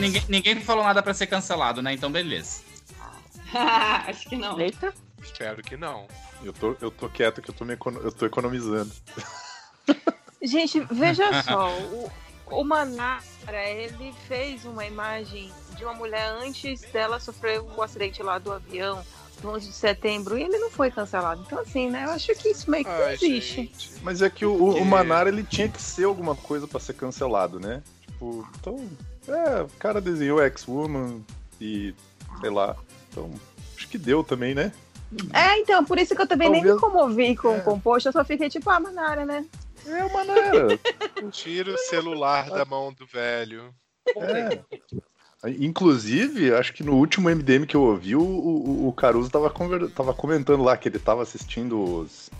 ninguém, ninguém falou nada pra ser cancelado, né? Então, beleza. Acho que não. Eita. Espero que não. Eu tô, eu tô quieto que eu tô, me eu tô economizando. Gente, veja só. O, o Manara, ele fez uma imagem de uma mulher antes dela sofrer o acidente lá do avião, no 11 de setembro, e ele não foi cancelado. Então, assim, né? Eu acho que isso meio que não Ai, existe. gente. Mas é que o, o, o Manara ele tinha que ser alguma coisa pra ser cancelado, né? Tipo, então. É, o cara desenhou X-Woman e. sei lá. Então, acho que deu também, né? É, então, por isso que eu também nem me Talvez- comovi com É. o composto, eu só fiquei tipo, ah, Manara, né? É o Manara. Tira o celular da mão do velho. É. Inclusive, acho que no último MDM que eu ouvi, o, o, o Caruso tava, conver- tava comentando lá que ele tava assistindo os,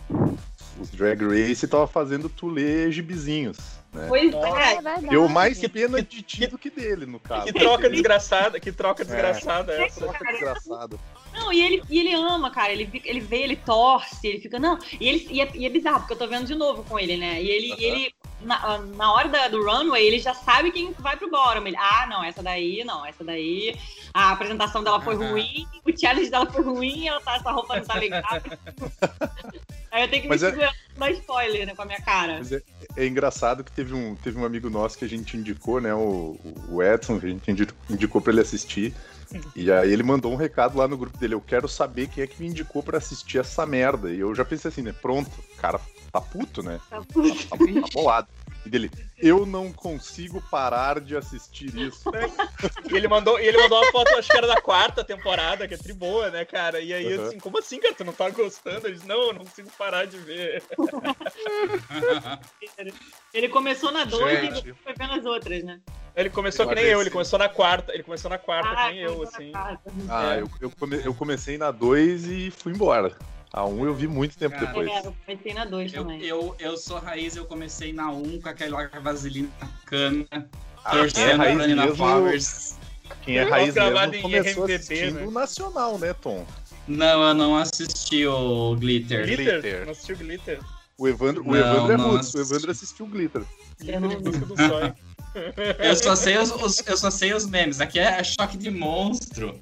os Drag Race e tava fazendo tu ler gibizinhos. Né? Pois Nossa. é. verdade. Deu mais Que- pena de ti do que dele, no caso. Que troca desgraçada, que troca desgraçada é essa. Troca desgraçado. Não, e ele, e ele ama, cara. Ele, ele vê, ele torce, ele fica. Não, e, ele, e, é, e é bizarro, porque eu tô vendo de novo com ele, né? E ele, ele na, na hora da- do runway, ele já sabe quem vai pro bottom. Ele, ah, não, essa daí, não, essa daí. A apresentação dela foi ruim, o challenge dela foi ruim, ela tá, essa roupa não tá legal. Aí eu tenho que Mas me é- segurar dar spoiler, né, com a minha cara. Mas é, é engraçado que teve um, teve um amigo nosso que a gente indicou, né? O, o Edson, que a gente indi- indicou pra ele assistir. E aí ele mandou um recado lá no grupo dele. Eu quero saber quem é que me indicou pra assistir essa merda. E eu já pensei assim, né? Pronto, o cara tá puto, né? Tá Tá, tá bolado. E dele, eu não consigo parar de assistir isso. E ele mandou, ele mandou uma foto, acho que era da quarta temporada, que é tri boa, né, cara? E aí, Uhum. assim, como assim, cara? Tu não tá gostando? Ele disse, não, eu não consigo parar de ver. Ele começou na 2 e foi vendo as outras, né? Ele começou que nem eu, ele começou na quarta. Ele começou na quarta, Ah, que nem eu, assim. Ah, É. eu, eu, come- eu comecei na 2 e fui embora. A 1 um eu vi muito tempo Cara, depois. É, eu comecei na 2 Eu, também. eu, eu sou raiz, eu comecei na 1 com aquela vaselina na cana, Ah, é torcendo raiz pra Nina mesmo- Flowers. Quem é raiz mesmo em começou RMVB, assistindo né? o Nacional, né, Tom? Não, eu não assisti o Glitter. Glitter? Glitter. Não assistiu Glitter? O Evandro, o Não, Evandro é roots, o assisti. Evandro assistiu o Glitter. Eu não. Eu só sei os, os- eu só sei os memes. Aqui é choque de monstro.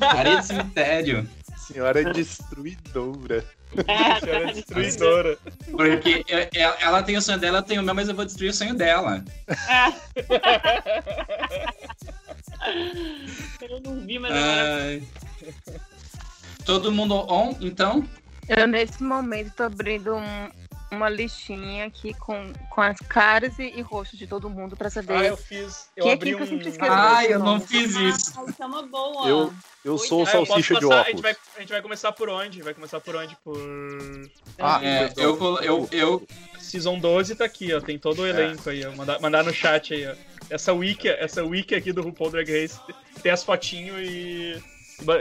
Areia de cemitério. Senhora é destruidora. É, Senhora destruidora. Porque eu- eu- ela tem o sonho dela, eu tenho o meu, mas eu vou destruir o sonho dela. eu não vi, mas agora. Todo mundo on, então? Eu, nesse momento, tô abrindo um- uma listinha aqui com, com as caras e, e rostos de todo mundo pra saber. Ah, eu fiz. Eu é abri que eu um. sempre esqueço? Ai, eu não fiz isso. Ah, isso é uma boa. Eu, eu Oi, sou o ah, Ah, eu salsicha de passar, a, gente óculos. vai, a gente vai começar por onde? Vai começar por onde? Por. Ah, É, eu, eu, eu, Season 12 tá aqui, ó. Tem todo o elenco aí, ó. Mandar, mandar no chat aí, ó. Essa wiki, essa wiki aqui do RuPaul Drag Race tem as fotinhos e,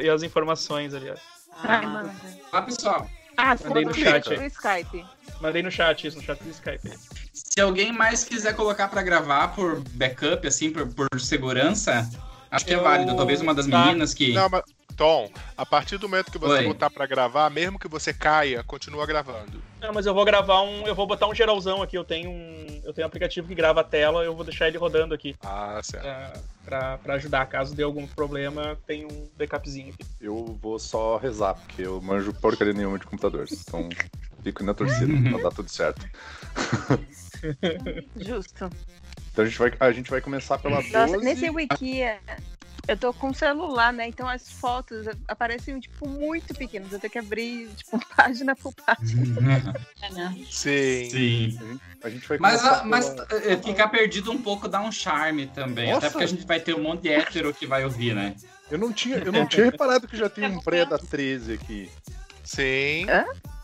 e as informações ali, ó. Ai, Ah, mano. ah, pessoal, Ah, Mandei no chat no Skype. Mandei no chat isso, no chat do Skype se alguém mais quiser colocar pra gravar por backup, assim, por, por segurança, acho que é Eu- válido. Talvez uma das tá. meninas que. Não, mas, Tom, a partir do momento que você Oi. botar pra gravar, mesmo que você caia, continua gravando. Não, mas eu vou gravar um. Eu vou botar um geralzão aqui. Eu tenho um. Eu tenho um aplicativo que grava a tela, eu vou deixar ele rodando aqui. Ah, certo. Pra, pra, pra ajudar. Caso dê algum problema, tem um backupzinho aqui. Eu vou só rezar, porque eu manjo porcaria nenhuma de computadores. Então, fico na torcida pra dar tudo certo. Justo. Então a gente vai, a gente vai começar pela 12. Nossa, nesse wiki, é, eu tô com celular, né? Então as fotos aparecem, tipo, muito pequenas. Eu tenho que abrir, tipo, página por página. é, né? Sim. Sim. A gente vai Mas, começar ah, mas pela- eh, ficar perdido um pouco dá um charme também. Nossa. Até porque a gente vai ter um monte de hétero que vai ouvir, né? Eu não tinha, eu não tinha reparado que já tem um pré da 13 aqui. Sim.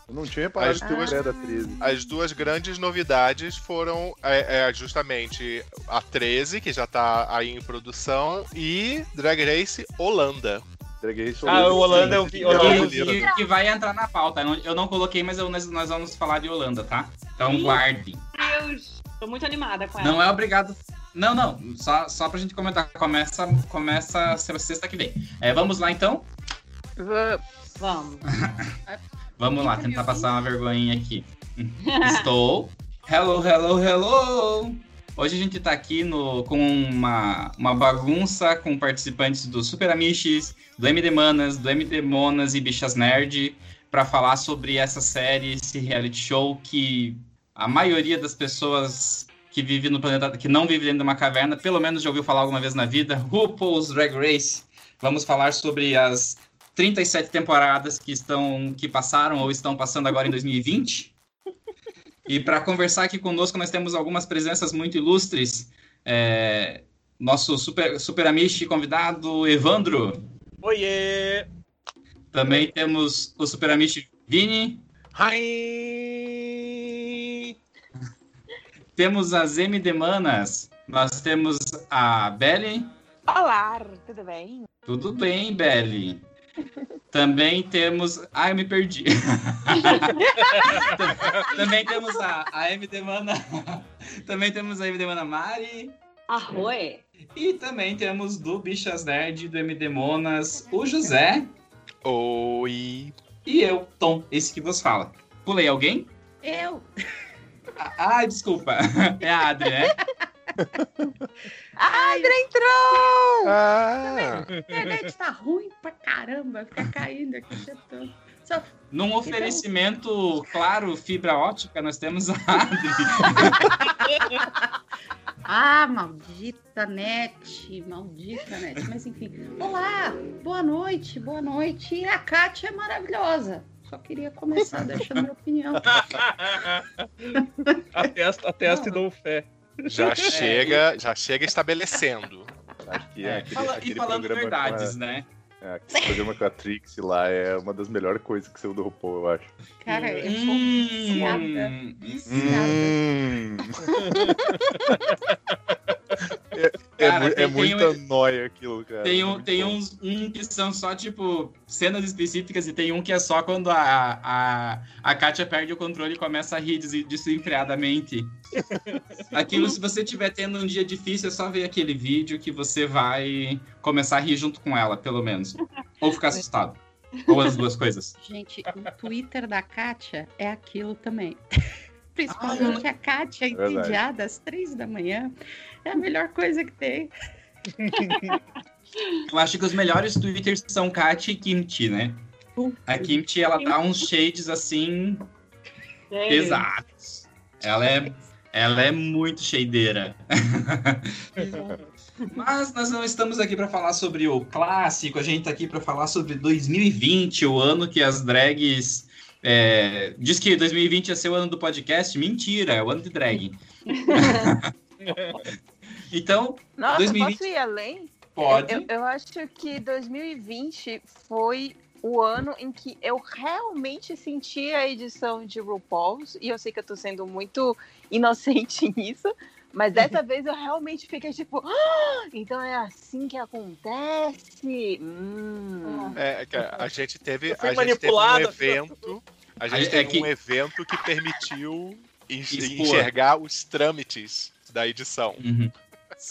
Eu não tinha reparado As duas- da 13. As duas grandes novidades foram é, é, justamente a 13, que já tá aí em produção, e Drag Race Holanda. Drag Race Ah, o Holanda eu vi- Holanda eu é Que, que- que vai entrar na pauta. Eu não, eu não coloquei, mas eu- nós, nós vamos falar de Holanda, tá? Então Ih. guardem. Deus, tô muito animada com ela. Não é obrigado. Não, não. Só, só pra gente comentar. Começa, começa sexta que vem. É, vamos lá então? Vamos. Vamos lá, tentar passar uma vergonhinha aqui. Estou. Hello, hello, hello! Hoje a gente tá aqui no, com uma, uma bagunça com participantes do Super Amiches, do MD Manas, do MD Monas e Bichas Nerd, para falar sobre essa série, esse reality show que a maioria das pessoas que vive no planeta, que não vive dentro de uma caverna, pelo menos já ouviu falar alguma vez na vida, RuPaul's Drag Race. Vamos falar sobre as 37 temporadas que estão que passaram ou estão passando agora em 2020. E para conversar aqui conosco, nós temos algumas presenças muito ilustres. É, nosso super, super amiche convidado, Evandro. Oiê! Também temos o super amiche Vini. Hi! Temos as MD Manas. Nós temos a Belly. Olá, tudo bem? Tudo bem, Belly. Também temos. Ah, eu me perdi. Também temos a, a MD Mana. Também temos a MD Mana Mari. Arroê. E também temos do Bichas Nerd, do MD Monas, o José. Oi! E eu, Tom, esse que vos fala. Pulei alguém? Eu. Ah, ah, desculpa. É a Adri, né? A Adra entrou! Ah! A internet tá ruim pra caramba, fica caindo aqui o tempo todo. Só Num oferecimento, claro, fibra ótica, nós temos a Adri. Ah, maldita net, maldita net. Mas enfim, olá, boa noite, boa noite. E a Kátia é maravilhosa. Só queria começar deixando minha opinião. Atesta, atesta e dou fé. Já chega, já chega estabelecendo. Que É, aquele, fala- e aquele falando programa verdades, com né? é, aquele programa com a Trix lá é uma das melhores coisas que saiu do RuPaul, eu acho. Cara, eu sou viciada. Hum, Viciada. Hum. é, é Cara, é tem- tem muita um- nóia aquilo, cara. Tem, É um, muito tem bom. uns um que são só, tipo, cenas específicas e tem um que é só quando a, a, a Kátia perde o controle e começa a rir des- desenfreadamente. Aquilo, se você estiver tendo um dia difícil, é só ver aquele vídeo que você vai começar a rir junto com ela, pelo menos. Ou ficar assustado. Ou as duas coisas. Gente, o Twitter da Kátia é aquilo também. Principalmente a Kátia entediada às três da manhã. É a melhor coisa que tem. Eu acho que os melhores twitters são Kátia e Kimchi, né? A Kimchi, ela dá uns shades assim Sério? pesados. Ela é, ela é muito shadeira. Mas nós não estamos aqui para falar sobre o clássico, a gente está aqui para falar sobre 2020, o ano que as drags. é, diz que 2020 ia ser o ano do podcast. Mentira, é o ano de drag. então, Nossa, 2020. posso ir além? pode. Eu, eu acho que 2020 foi o ano em que eu realmente senti a edição de RuPaul's, e eu sei que eu tô sendo muito inocente nisso, mas dessa vez eu realmente fiquei tipo, "Ah, então é assim que acontece? Hum. É, que a gente teve, a gente teve um evento. A gente Aí é teve que- um evento que permitiu enx- Expor. enxergar os trâmites da edição. Uhum.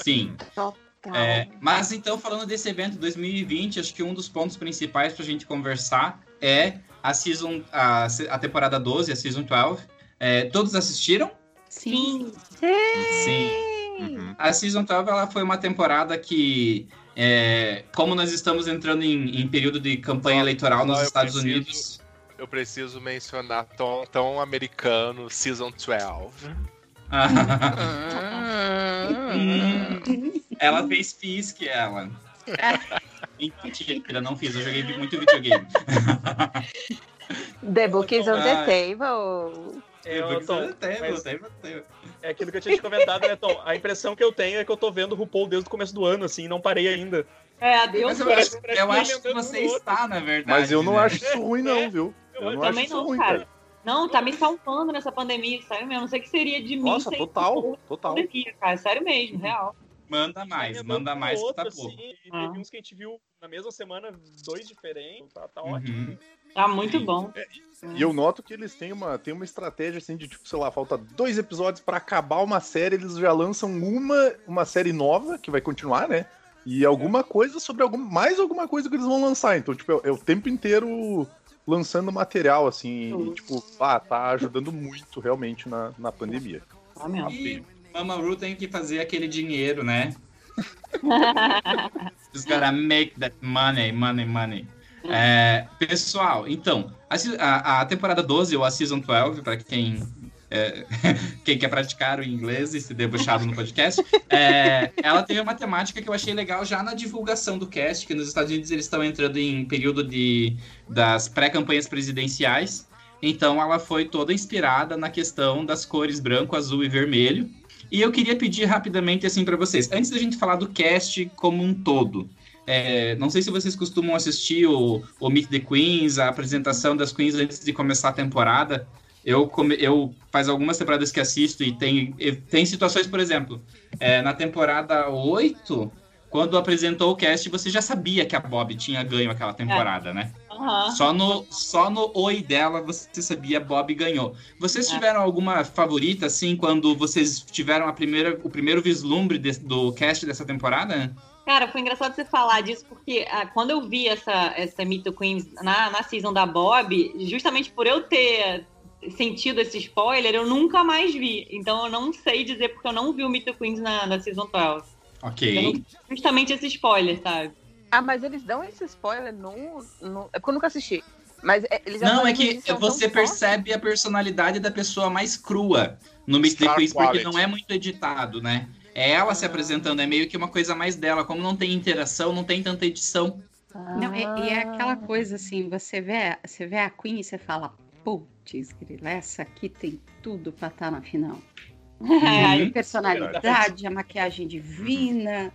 Sim. Total. É, mas então, falando desse evento 2020, acho que um dos pontos principais para a gente conversar é a season, a, a temporada 12, a season 12. É, todos assistiram? Sim. Sim. Uhum. A season 12 ela foi uma temporada que, é, como nós estamos entrando em, em período de campanha Só- eleitoral nos Estados preciso- Unidos, Eu preciso mencionar tão, tão americano, Season 12. Hum. ela fez Fisk, ela. Mentira, não fiz, eu joguei muito videogame. The book is on the Ah. table. É, Eu eu tô- até. é aquilo que eu tinha te comentado, né, Tom? A impressão que eu tenho é que eu tô vendo o RuPaul desde o começo do ano, assim, e não parei ainda. É, adeus. Mas eu, Parece- acho, parece eu que acho que você um outro. está, na verdade. Mas eu não né? acho isso ruim, não, viu? Eu, Eu não acho também isso não, ruim, cara. cara. Não, tá me salvando nessa pandemia, sério mesmo. Não sei o que seria de mim Nossa, total, total. pandemia, cara. Sério mesmo, real. Manda mais, manda mais que tá outro, pouco. assim, e Ah. teve uns que a gente viu na mesma semana, dois diferentes. Tá, tá Uhum. ótimo. Tá muito Sim. bom. E eu noto que eles têm uma, têm uma estratégia assim de tipo, sei lá, falta dois episódios pra acabar uma série, eles já lançam uma, uma série nova que vai continuar, né? E alguma coisa sobre algum, mais alguma coisa que eles vão lançar. Então, tipo, é, é o tempo inteiro lançando material, assim, e, tipo, ah, tá ajudando muito realmente na, na pandemia. Tá mesmo. E, Mama Ru tem que fazer aquele dinheiro, né? Just gotta make that money, money, money. É, pessoal, então, a, a temporada 12, ou a Season 12, para quem, é, quem quer praticar o inglês e se debochado no podcast, é, ela teve uma temática que eu achei legal já na divulgação do cast, que nos Estados Unidos eles estão entrando em período de, das pré-campanhas presidenciais. Então ela foi toda inspirada na questão das cores branco, azul e vermelho. E eu queria pedir rapidamente assim para vocês, antes da gente falar do cast como um todo, é, não sei se vocês costumam assistir o, o Meet the Queens, a apresentação das Queens antes de começar a temporada. Eu, come- eu faz algumas temporadas que assisto e tem, tem situações, por exemplo, é, na temporada 8, quando apresentou o cast, você já sabia que a Bob tinha ganho aquela temporada, né? Aham. Só no, só no oi dela você sabia Bob ganhou. Vocês É. tiveram alguma favorita, assim, quando vocês tiveram a primeira, o primeiro vislumbre de- do cast dessa temporada? Cara, foi engraçado você falar disso, porque ah, quando eu vi essa, essa Meet the Queens na, na season da Bob, justamente por eu ter sentido esse spoiler, eu nunca mais vi. Então eu não sei dizer, porque eu não vi o Meet the Queens na, na season 12. Ok. Justamente esse spoiler, sabe? Ah, mas eles dão esse spoiler no. no... É porque eu nunca assisti. Mas é, eles Não, é que você forte. percebe a personalidade da pessoa mais crua no Meet the Star Quiz, porque não é muito editado, né? É ela se apresentando, é meio que uma coisa mais dela. Como não tem interação, não tem tanta edição. Não, e, e é aquela coisa assim, você vê, você vê a Queen e você fala, putz, grila, essa aqui tem tudo pra estar na final. É, A Uhum. personalidade, a maquiagem divina.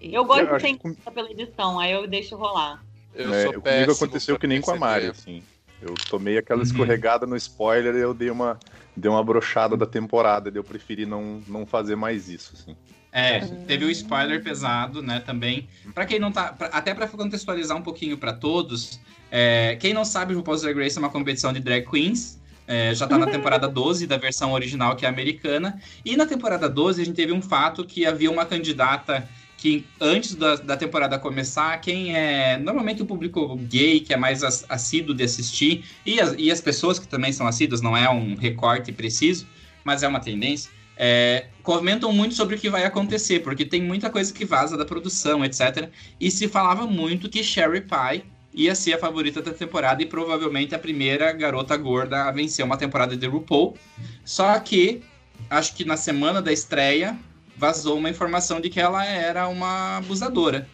E- eu gosto Eu ser que pela edição, aí eu deixo rolar. Eu sou comigo péssimo aconteceu que nem com a. Mari, assim. Eu tomei aquela Uhum. escorregada no spoiler e eu dei uma, dei uma brochada da temporada. Eu preferi não, não fazer mais isso, assim. É, teve o spoiler pesado, né, também. Pra quem não tá, pra- até pra contextualizar um pouquinho pra todos, é, quem não sabe, o RuPaul's Drag Race é uma competição de drag queens. é, já tá na temporada 12 da versão original, que é americana. E na temporada 12 a gente teve um fato que havia uma candidata que antes da, da temporada começar, quem é normalmente o público gay, que é mais as- assíduo de assistir, e as, e as pessoas que também são assíduas, não é um recorte preciso, mas é uma tendência, é, comentam muito sobre o que vai acontecer, porque tem muita coisa que vaza da produção, etc. E se falava muito que Sherry Pie ia ser a favorita da temporada e provavelmente a primeira garota gorda a vencer uma temporada de RuPaul. Só que, acho que na semana da estreia, vazou uma informação de que ela era uma abusadora.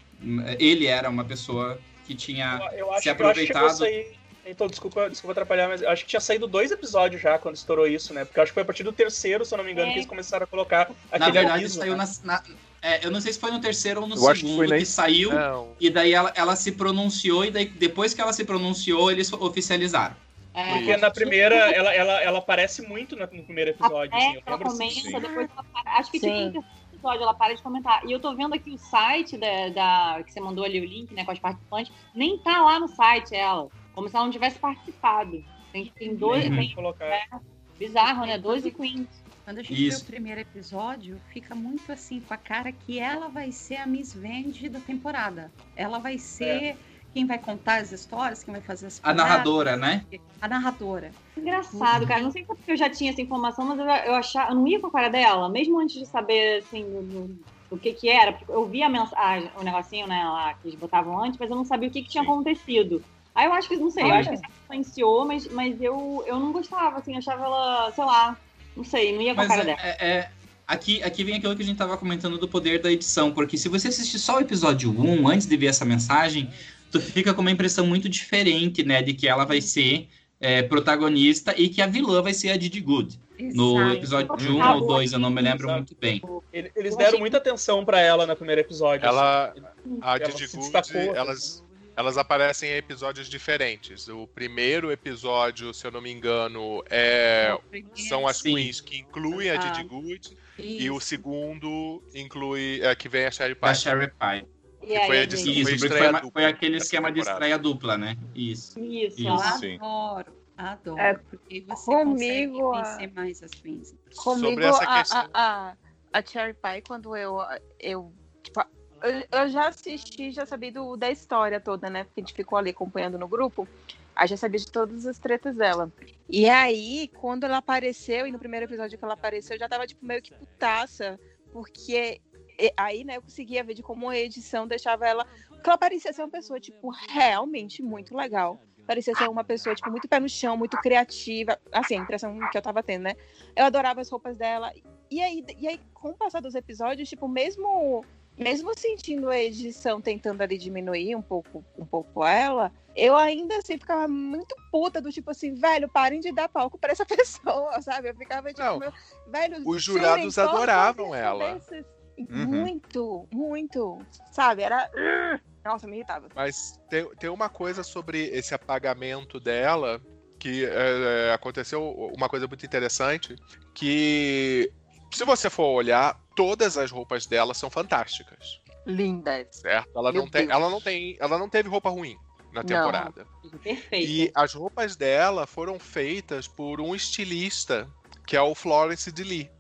Ele era uma pessoa que tinha Eu, eu se acho que aproveitado. sair. Então, desculpa, desculpa atrapalhar, mas eu acho que tinha saído dois episódios já quando estourou isso, né? Porque acho que foi a partir do terceiro, se eu não me engano, É. que eles começaram a colocar Na aquele verdade, aviso. saiu né? na. na- é, eu não sei se foi no terceiro ou no Eu acho que segundo que, na- saiu. Não. E daí ela, ela se pronunciou, e daí depois que ela se pronunciou, eles oficializaram. É, Porque na primeira, ela, ela, ela aparece muito no no primeiro episódio. assim, É, ela comenta, assim. depois ela para. Acho que tipo, Sim. terceiro episódio ela para de comentar. E eu tô vendo aqui o site da, da- que você mandou ali o link, né, com as participantes. Nem tá lá no site ela. Como se ela não tivesse participado. Tem, tem dois. Uhum. Tem, Colocar. bizarro, né? 12 queens. Quando a gente vê Isso. o primeiro episódio, fica muito assim, com a cara que ela vai ser a Miss Vende da temporada. Ela vai ser quem vai contar as histórias, quem vai fazer as A piadas, narradora, né? A narradora. Engraçado, cara. Não sei se é porque eu já tinha essa informação, mas eu, eu achava. Eu não ia com a cara dela, mesmo antes de saber, assim, do, do- do que que era. Porque eu vi a mensagem, o negocinho, né, lá, que eles botavam antes, mas eu não sabia o que, que tinha Sim. acontecido. Aí eu acho que, não sei, eu Olha. acho que isso influenciou, mas, mas eu, eu não gostava, assim, achava ela, sei lá, não sei, não ia com a Mas cara é, dela. é- é- aqui, aqui vem aquilo que a gente tava comentando do poder da edição, porque se você assistir só o episódio 1, antes de ver essa mensagem, tu fica com uma impressão muito diferente, né, de que ela vai ser é, protagonista e que a vilã vai ser a Didi Good. No episódio 1 Ah, ou boa. 2, eu não me lembro Exato. muito bem. Ele- Eles Eu deram muita atenção pra ela no primeiro episódio. Ela, assim. a Ela Didi Good, destacou, assim. elas, elas aparecem em episódios diferentes. O primeiro episódio, se eu não me engano, é, são as Sim. queens que incluem a Didi Ah. Good. E o Isso. segundo inclui é, que vem a Sherry Pie. Sherry Pie. E aí, foi a Isso, foi foi, dupla foi aquele esquema de estreia dupla, né? Isso. Isso, Isso. Adoro, adoro. É, porque você comigo, consegue a- conhecer mais as queens. Comigo, Sobre essa a, questão- a, a, a Cherry Pie, quando eu. eu, eu, já assisti, já sabia do, da história toda, né? Porque a gente ficou ali acompanhando no grupo. Aí já sabia de todas as tretas dela. E aí, quando ela apareceu, e no primeiro episódio que ela apareceu, eu já tava, tipo, meio que putaça. Porque aí, né, eu conseguia ver de como a edição deixava ela. Porque ela parecia ser uma pessoa, tipo, realmente muito legal. Parecia ser uma pessoa, tipo, muito pé no chão, muito criativa. Assim, a impressão que eu tava tendo, né? Eu adorava as roupas dela. E aí, e aí com o passar dos episódios, tipo, mesmo mesmo sentindo a edição tentando ali diminuir um pouco, um pouco ela, eu ainda assim ficava muito puta do tipo assim, velho, parem de dar palco pra essa pessoa, sabe? Eu ficava tipo, Não, meu, velho, os jurados adoravam ela. Uhum. Muito, muito, sabe? Era nossa, me irritava. Mas tem, tem uma coisa sobre esse apagamento dela que é, é, aconteceu uma coisa muito interessante que se você for olhar todas as roupas dela são fantásticas Lindas. certo ela Meu não tem Deus. ela não tem ela não teve roupa ruim na Não. temporada Perfeito. e as roupas dela foram feitas por um estilista que é o Florence de Lee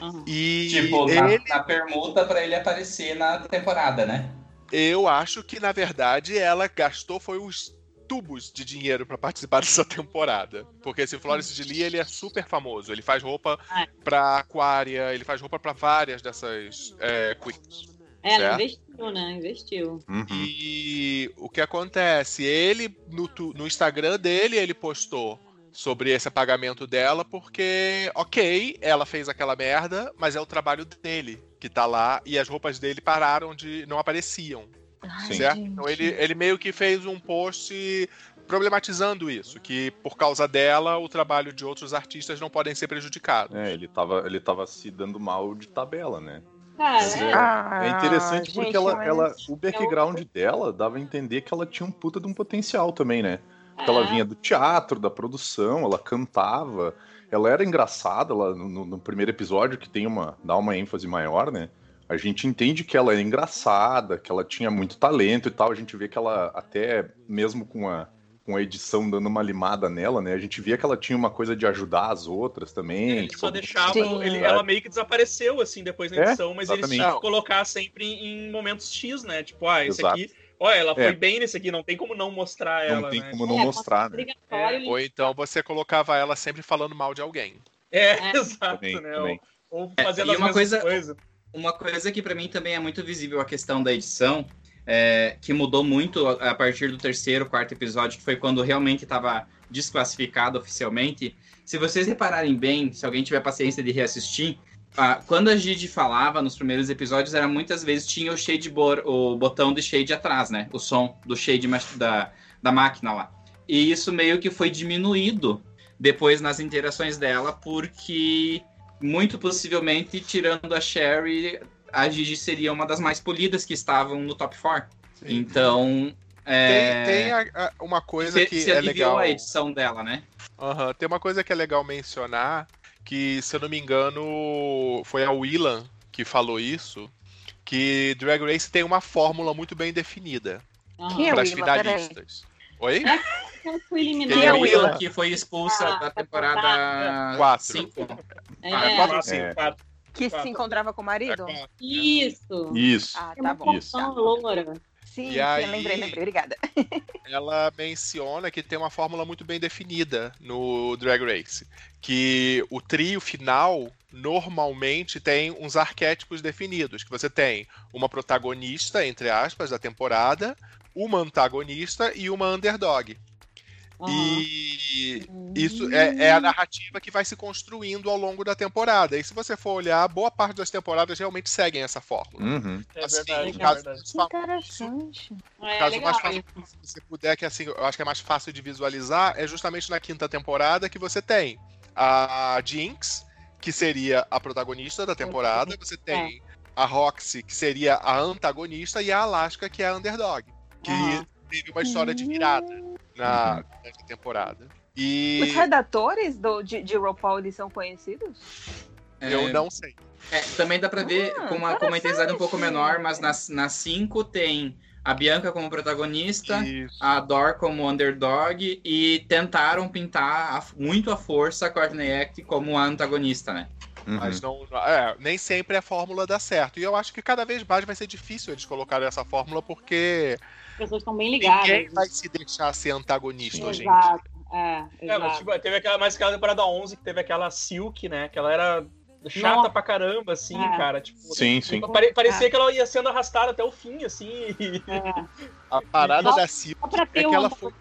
Aham. e Tipo, na, ele na permuta pra ele aparecer na temporada, né? eu acho que na verdade ela gastou foi os tubos de dinheiro pra participar dessa temporada. Porque esse Florence de Lee, ele é super famoso. Ele faz roupa Ah. pra Aquaria, ele faz roupa pra várias dessas é, queens. É, ela certo. investiu, né? Investiu. Uhum. E o que acontece? Ele, no, tu- no Instagram dele, ele postou sobre esse apagamento dela, porque, ok, ela fez aquela merda, mas é o trabalho dele que tá lá, e as roupas dele pararam de. não apareciam. Ai, certo? gente. Então ele, ele meio que fez um post problematizando isso, que por causa dela o trabalho de outros artistas não podem ser prejudicados. É, ele tava, ele tava se dando mal de tabela, né? Cara, É. é. Ah, É interessante porque gente, ela, ela, o background dela dava a entender que ela tinha um puta de um potencial também, né? Porque ela É. vinha do teatro, da produção, ela cantava, ela era engraçada ela, no, no primeiro episódio, que tem uma. dá uma ênfase maior, né? A gente entende que ela é engraçada, que ela tinha muito talento e tal. A gente vê que ela, até mesmo com a, com a edição dando uma limada nela, né? A gente via que ela tinha uma coisa de ajudar as outras também. Ele tipo, só deixava. Sim. Ele, ela meio que desapareceu, assim, depois da É, edição, mas eles exatamente. tinham que colocar sempre em, em momentos X, né? Tipo, ah, esse Exato. aqui. Olha, ela foi É. bem nesse aqui, não tem como não mostrar Não ela. tem né? como não É, mostrar, né? Obrigatório. Ou então você colocava ela sempre falando mal de alguém. É, É. exato, Também, né? também. Ou, ou É, fazendo e as uma coisa- coisas. Uma coisa que pra mim também é muito visível a questão da edição, é, que mudou muito a, partir do terceiro, quarto episódio, que foi quando realmente estava desclassificado oficialmente. Se vocês repararem bem, se alguém tiver paciência de reassistir, quando a Gigi falava nos primeiros episódios, era muitas vezes tinha o shade o botão de shade atrás, né? O som do shade da, da máquina lá. E isso meio que foi diminuído depois nas interações dela, porque muito possivelmente, tirando a Sherry, a Gigi seria uma das mais polidas que estavam no top 4. Então, é, Tem, tem a- a- uma coisa se, que se é legal. a edição dela, né? Aham, Tem uma coisa que é legal mencionar, que se eu não me engano foi a Willan que falou isso, que Drag Race tem uma fórmula muito bem definida. Quem é para as finalistas. Oi? Ela foi Quem eliminada. é a Willa que foi expulsa Ah, da temporada Quatro. 5. É, Ah, É. cinco, quatro. Que Quatro. se encontrava com o marido? Quatro. Isso. Isso. Ah, tá bom. isso. porção loura. Sim, E sim, aí- lembrei, lembrei. Obrigada. ela menciona que tem uma fórmula muito bem definida no Drag Race. Que o trio final normalmente tem uns arquétipos definidos. Que você tem uma protagonista, entre aspas, da temporada, uma antagonista e uma underdog. Aham. E isso é, é a narrativa que vai se construindo ao longo da temporada. E se você for olhar, boa parte das temporadas realmente seguem essa fórmula. Uhum. É Assim, verdade, no é caso, verdade. Que interessante. É, O caso legal. mais fácil, se você puder, que assim, eu acho que é mais fácil de visualizar, é justamente na quinta temporada que você tem a Jinx, que seria a protagonista da temporada, você tem a Roxy, que seria a antagonista, e a Alaska, que é a underdog, que Aham. Teve uma história de virada na, nessa temporada. E Os redatores do, de, de RuPaul, eles são conhecidos? eu não sei. É, também dá pra ver Ah, com uma, com uma intensidade um pouco menor, mas nas 5 tem a Bianca como protagonista, Isso. a Dor como underdog e tentaram pintar a- muito à força a Courtney Act como a antagonista, né? Uhum. Mas não, é, nem sempre a fórmula dá certo. E eu acho que cada vez mais vai ser difícil eles colocarem essa fórmula, porque pessoas estão bem ligadas. ninguém vai se deixar ser antagonista hoje em dia. Exato. É, É, mas tipo, teve aquela, mais aquela temporada 11 que teve aquela Silk, né? Que ela era chata Nossa. pra caramba, assim, É. cara. Tipo, Sim, sim. pare- parecia que ela ia sendo arrastada até o fim, assim. e- É. A parada Só- da Silk é que um ela foi.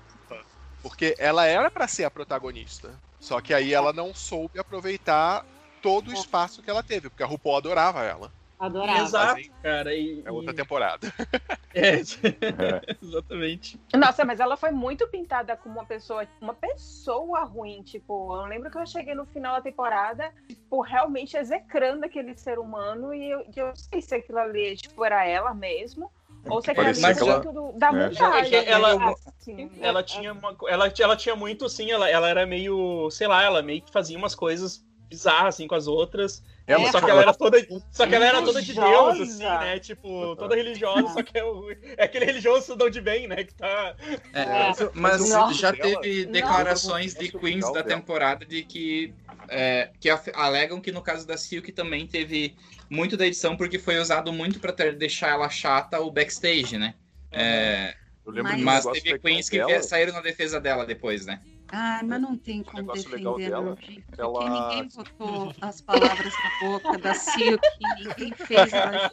Porque ela era pra ser a protagonista. Só que aí ela não soube aproveitar todo o espaço que ela teve, porque a RuPaul adorava ela. Adorava. Exato, Mas cara. E, É outra e- temporada. É, É. exatamente. Nossa, mas ela foi muito pintada como uma pessoa, uma pessoa ruim, tipo, eu lembro que eu cheguei no final da temporada, tipo, realmente execrando aquele ser humano e eu, eu não sei se aquilo ali, tipo, era ela mesmo, ou se aquilo ali Parecia era que ela- muito do- da É. montagem. É que ela- né? Assim, Ela tinha, uma, ela, ela tinha muito, assim, ela, ela era meio, sei lá, ela meio que fazia umas coisas bizarras, assim, com as outras. É, É, mas só que ela- ela era toda, só que ela era toda de Deus, assim, né? Tipo, toda religiosa, só que é, o- é aquele religioso de onde vem, né? Que tá. É, É. mas já Dela- teve Não. declarações de queens da dela. temporada de que, é, que alegam que no caso da Silk também teve muito da edição porque foi usado muito pra ter- deixar ela chata o backstage, né? É, Eu lembro Mas- de teve queens que dela. saíram na defesa dela depois, né? Ah, mas não tem como negócio legal defender, dela, gente. Ela- ninguém botou as palavras na boca da Silk, ninguém fez ela.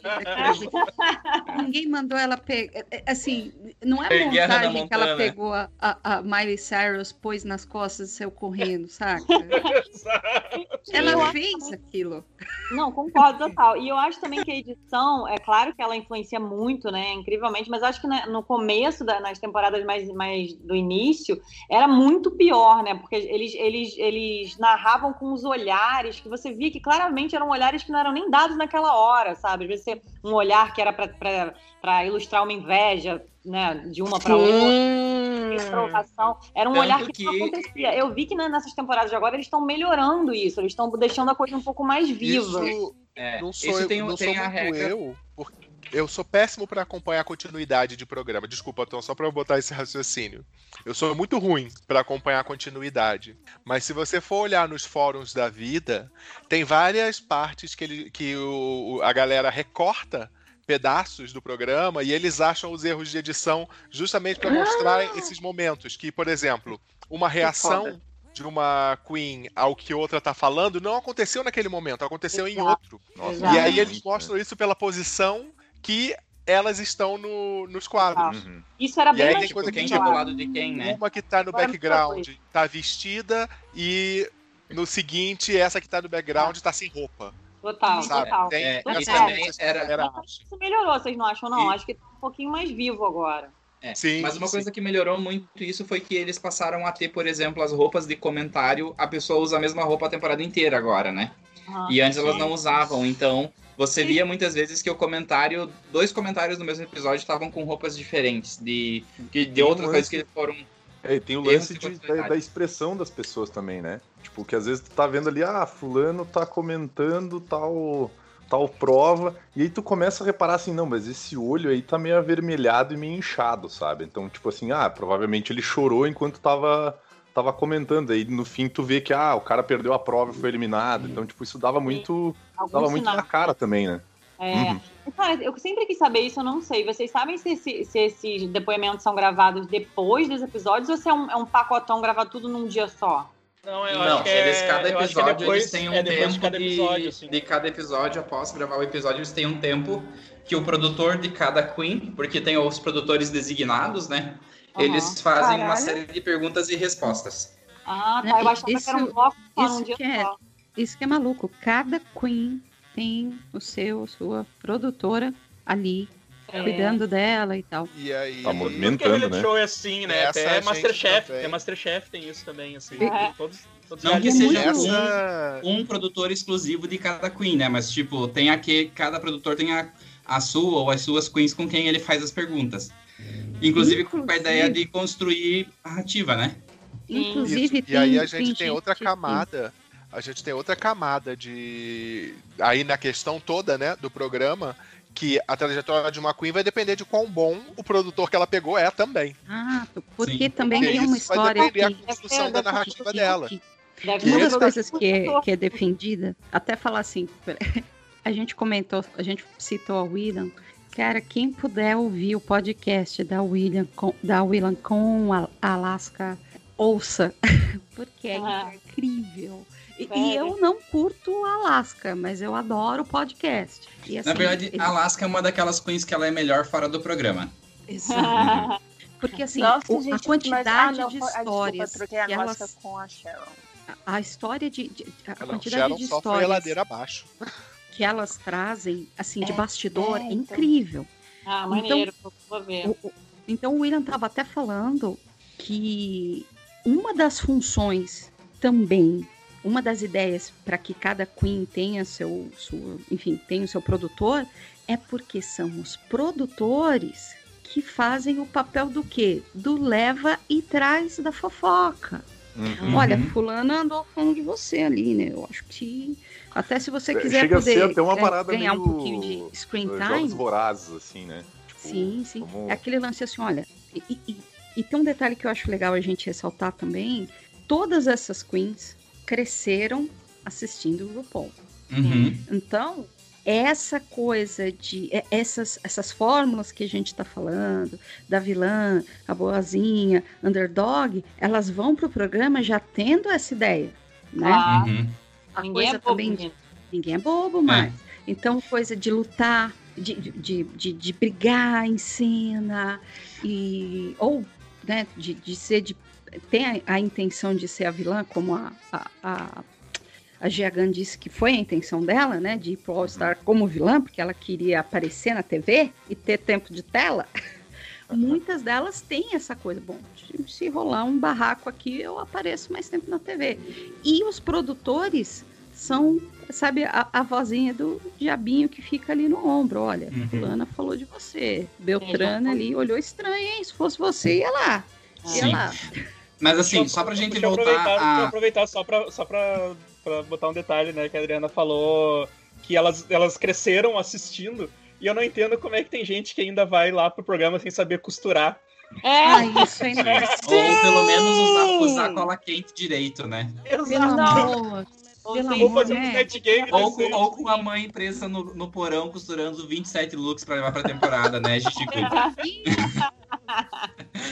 Ninguém mandou ela pegar. Assim, não é da montagem que ela pegou a, a, a Miley Cyrus, pôs nas costas e saiu correndo, saca? Ela fez aquilo. Não, concordo total. E eu acho também que a edição, é claro que ela influencia muito, né? Incrivelmente, mas acho que né, no começo, da- nas temporadas mais, mais do início, era muito pior, né? Porque eles, eles, eles narravam com os olhares que você via que claramente eram olhares que não eram nem dados naquela hora, sabe? Às vezes você- um olhar que era para ilustrar uma inveja, né? De uma para outra. Sim. provocação. Era um Tanto olhar que, não que- acontecia. Eu vi que né, nessas temporadas de agora eles estão melhorando isso, eles estão deixando a coisa um pouco mais viva. Isso É, não sou, isso eu, tem, não tem sou a muito regra. eu, porque eu sou péssimo pra acompanhar a continuidade de programa. Desculpa, Tom, só eu botar esse raciocínio. Eu sou muito ruim pra acompanhar a continuidade. Mas se você for olhar nos fóruns da vida, tem várias partes que, ele, que o- a galera recorta pedaços do programa e eles acham os erros de edição justamente pra mostrar esses momentos que, por exemplo, uma reação de uma queen ao que outra tá falando não aconteceu naquele momento, aconteceu em Exato. outro. Nossa. E aí eles mostram isso pela posição que elas estão no- nos quadros. né? Uhum. Isso era E bem aí mais tem coisa que Quem tipo, tá do lado de quem, né? Uma que tá no Agora, background tá vestida e no seguinte, essa que tá no background tá sem roupa. total, Sabe? total. Tem É, Total. também que era- acha. Isso melhorou, vocês não acham, não? E- Acho que tá um pouquinho mais vivo agora. É, Sim, mas uma sim. coisa que melhorou muito isso foi que eles passaram a ter, por exemplo, as roupas de comentário. A pessoa usa a mesma roupa a temporada inteira agora, né? Aham. E antes elas Sim. não usavam, então você via muitas vezes que o comentário, dois comentários no mesmo episódio estavam com roupas diferentes, de, que- de Tem um outras coisas que foram. É, e tem o lance de de- da, da expressão das pessoas também, né? Tipo, que às vezes tu tá vendo ali, ah, fulano tá comentando tal, tal prova, e aí tu começa a reparar assim, não, mas esse olho aí tá meio avermelhado e meio inchado, sabe? Então, tipo assim, ah, provavelmente ele chorou enquanto tava, tava comentando, aí no fim tu vê que, ah, o cara perdeu a prova e foi eliminado, então, tipo, isso dava muito, Algum dava muito na cara também, né? É. Uhum. Cara, eu sempre quis saber isso, eu não sei. Vocês sabem se, esse- se esses depoimentos são gravados depois dos episódios ou se é um, é um pacotão gravado tudo num dia só? Não, eu não, acho que eles, é, cada acho que episódio depois, eles têm um é tempo de cada de, episódio, assim. de cada episódio, após gravar o episódio, eles têm um tempo que o produtor de cada Queen, porque tem os produtores designados, né? Aham. Eles fazem uma Caralho. série de perguntas e respostas. Ah, tá. Eu achava que isso- era um bloco só, isso num dia que é- só. Isso que é maluco. Cada queen tem o seu, sua produtora ali, É. cuidando dela e tal. E aí. Tá movimentando, né? show é assim, né? Essa Até Masterchef, até Masterchef tem isso também, assim. É. Todos, todos Não que seja. Essa. um produtor exclusivo de cada Queen, né? Mas, tipo, tem aqui, cada produtor tem a, a sua ou as suas Queens com quem ele faz as perguntas. Inclusive, com a Inclusive. ideia de construir narrativa, né? Inclusive, Isso. E aí a gente tem outra camada. A gente tem outra camada de. Aí na questão toda, né, do programa, que a trajetória de uma Queen vai depender de quão bom o produtor que ela pegou é também. Ah, porque Sim. também Porque tem uma isso vai história depender que, da construção É, da narrativa que- dela. que- Deve Uma das coisas que é, que é defendida, até falar assim, a gente comentou, a gente citou a William, cara, quem puder ouvir o podcast da William com, da William com a Alaska, ouça, porque é Ah. incrível. E, e eu não curto Alaska, mas eu adoro o podcast. E, assim, Na verdade, ele- a Alaska é uma daquelas queens que ela é melhor fora do programa. Exato. Porque assim, Nossa, o- a gente, mas- quantidade ah, não, de ah, histórias Desculpa, troquei a elas, com a Sharon. a, a história de, de- a Não, quantidade Sharon de só foi a histórias ladeira abaixo. que elas trazem, assim, de É, bastidor, é, é, então. incrível. Ah, maneiro, vou ver. O- o- então o William estava até falando que uma das funções também, uma das ideias para que cada queen tenha seu, sua, enfim, tenha o seu produtor, é porque são os produtores que fazem o papel do quê? Do leva e traz da fofoca. Uhum. Olha, Uhum. fulana andou falando de você ali, né? Eu acho que até se você É, quiser chega a poder ser até uma é, parada ganhar um pouquinho de screen Jogos time, vorazes, assim, né? Tipo, Sim, sim. como- É aquele lance assim, olha. E, e- e- e tem um detalhe que eu acho legal a gente ressaltar também: todas essas queens cresceram assistindo o RuPaul. Uhum. Então, essa coisa de. é- Essas, essas fórmulas que a gente está falando, da vilã, a boazinha, underdog, elas vão pro programa já tendo essa ideia. Né? Ah, Uhum. A Ninguém coisa é bobo, também. Ninguém é bobo mais. Então, coisa de lutar, de, de, de, de brigar em cena, e, ou né, de, de ser de. Tem a, a intenção de ser a vilã, como a, a, a, a Giagan disse que foi a intenção dela, né? De ir pro All Star como vilã, porque ela queria aparecer na TV e ter tempo de tela. Muitas delas têm essa coisa. Bom, se rolar um barraco aqui, eu apareço mais tempo na TV. E os produtores são, sabe, a, a vozinha do diabinho que fica ali no ombro. Olha, Uhum. fulana falou de você. Beltrana ali olhou estranho, hein? Se fosse você, ia lá. Ia Sim. lá. Mas assim, eu- só pra gente voltar aproveitar, Deixa eu a. aproveitar só pra, só pra, pra botar um detalhe, né? Que a Adriana falou que elas, elas cresceram assistindo. E eu não entendo como é que tem gente que ainda vai lá pro programa sem saber costurar. É, Ah, isso ainda Ou pelo menos usar, usar cola quente direito, né? Exato. Amor. ou Pelo tem- Vou amor, fazer um né? set game Ou, com- ou com a mãe presa no, no porão costurando 27 looks pra levar pra temporada, né, Gigi?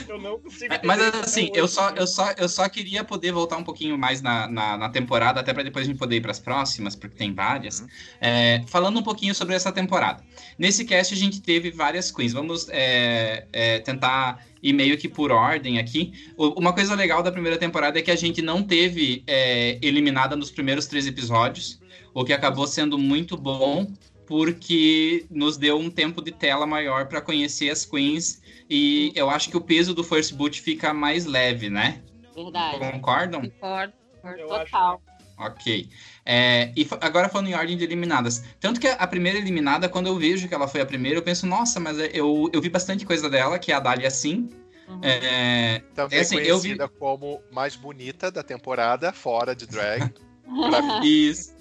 Eu não consigo Mas entender assim, eu só, eu, só, eu só queria poder voltar um pouquinho mais na, na, na temporada, até para depois a gente poder ir para as próximas, porque tem várias. Uhum. É, falando um pouquinho sobre essa temporada. Nesse cast a gente teve várias queens. Vamos é, é, tentar ir meio que por ordem aqui. Uma coisa legal da primeira temporada é que a gente não teve é, eliminada nos primeiros três episódios, o que acabou sendo muito bom. Porque nos deu um tempo de tela maior para conhecer as queens e eu acho que o peso do First Boot fica mais leve, né? Verdade. Concordam? Concordo. Acho- Total. Ok. É, e agora falando em ordem de eliminadas. Tanto que a, primeira eliminada, quando eu vejo que ela foi a primeira, eu penso, nossa, mas é- eu, eu vi bastante coisa dela, que é a Dália Sim. Uhum. É, Também É assim, eu vi- conhecida como mais bonita da temporada, fora de drag. Isso.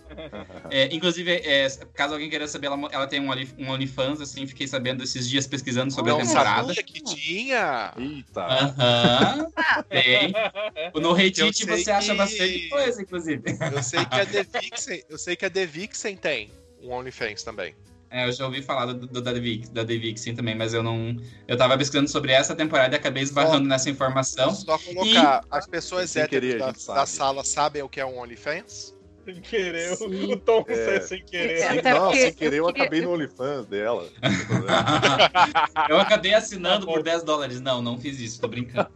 É, inclusive, é, caso alguém queira saber, ela, ela tem um, um OnlyFans, assim, fiquei sabendo esses dias pesquisando sobre a Não temporada. que tinha. Eita. Aham, tem. No Reddit você acha que- bastante coisa, inclusive. Eu sei que a The Vixen, eu sei que a The Vixen tem um OnlyFans também. É, eu já ouvi falar do, do- da, Devix, da Devixen também, mas eu não. Eu tava pesquisando sobre essa temporada e acabei esbarrando nessa informação. Só colocar, as pessoas a da, da sala sabem o que é um OnlyFans? Sem querer. Sim. O Tom É. sem querer. Até não, porque sem querer eu acabei no OnlyFans dela. eu acabei assinando por 10 dólares. Não, não fiz isso, tô brincando.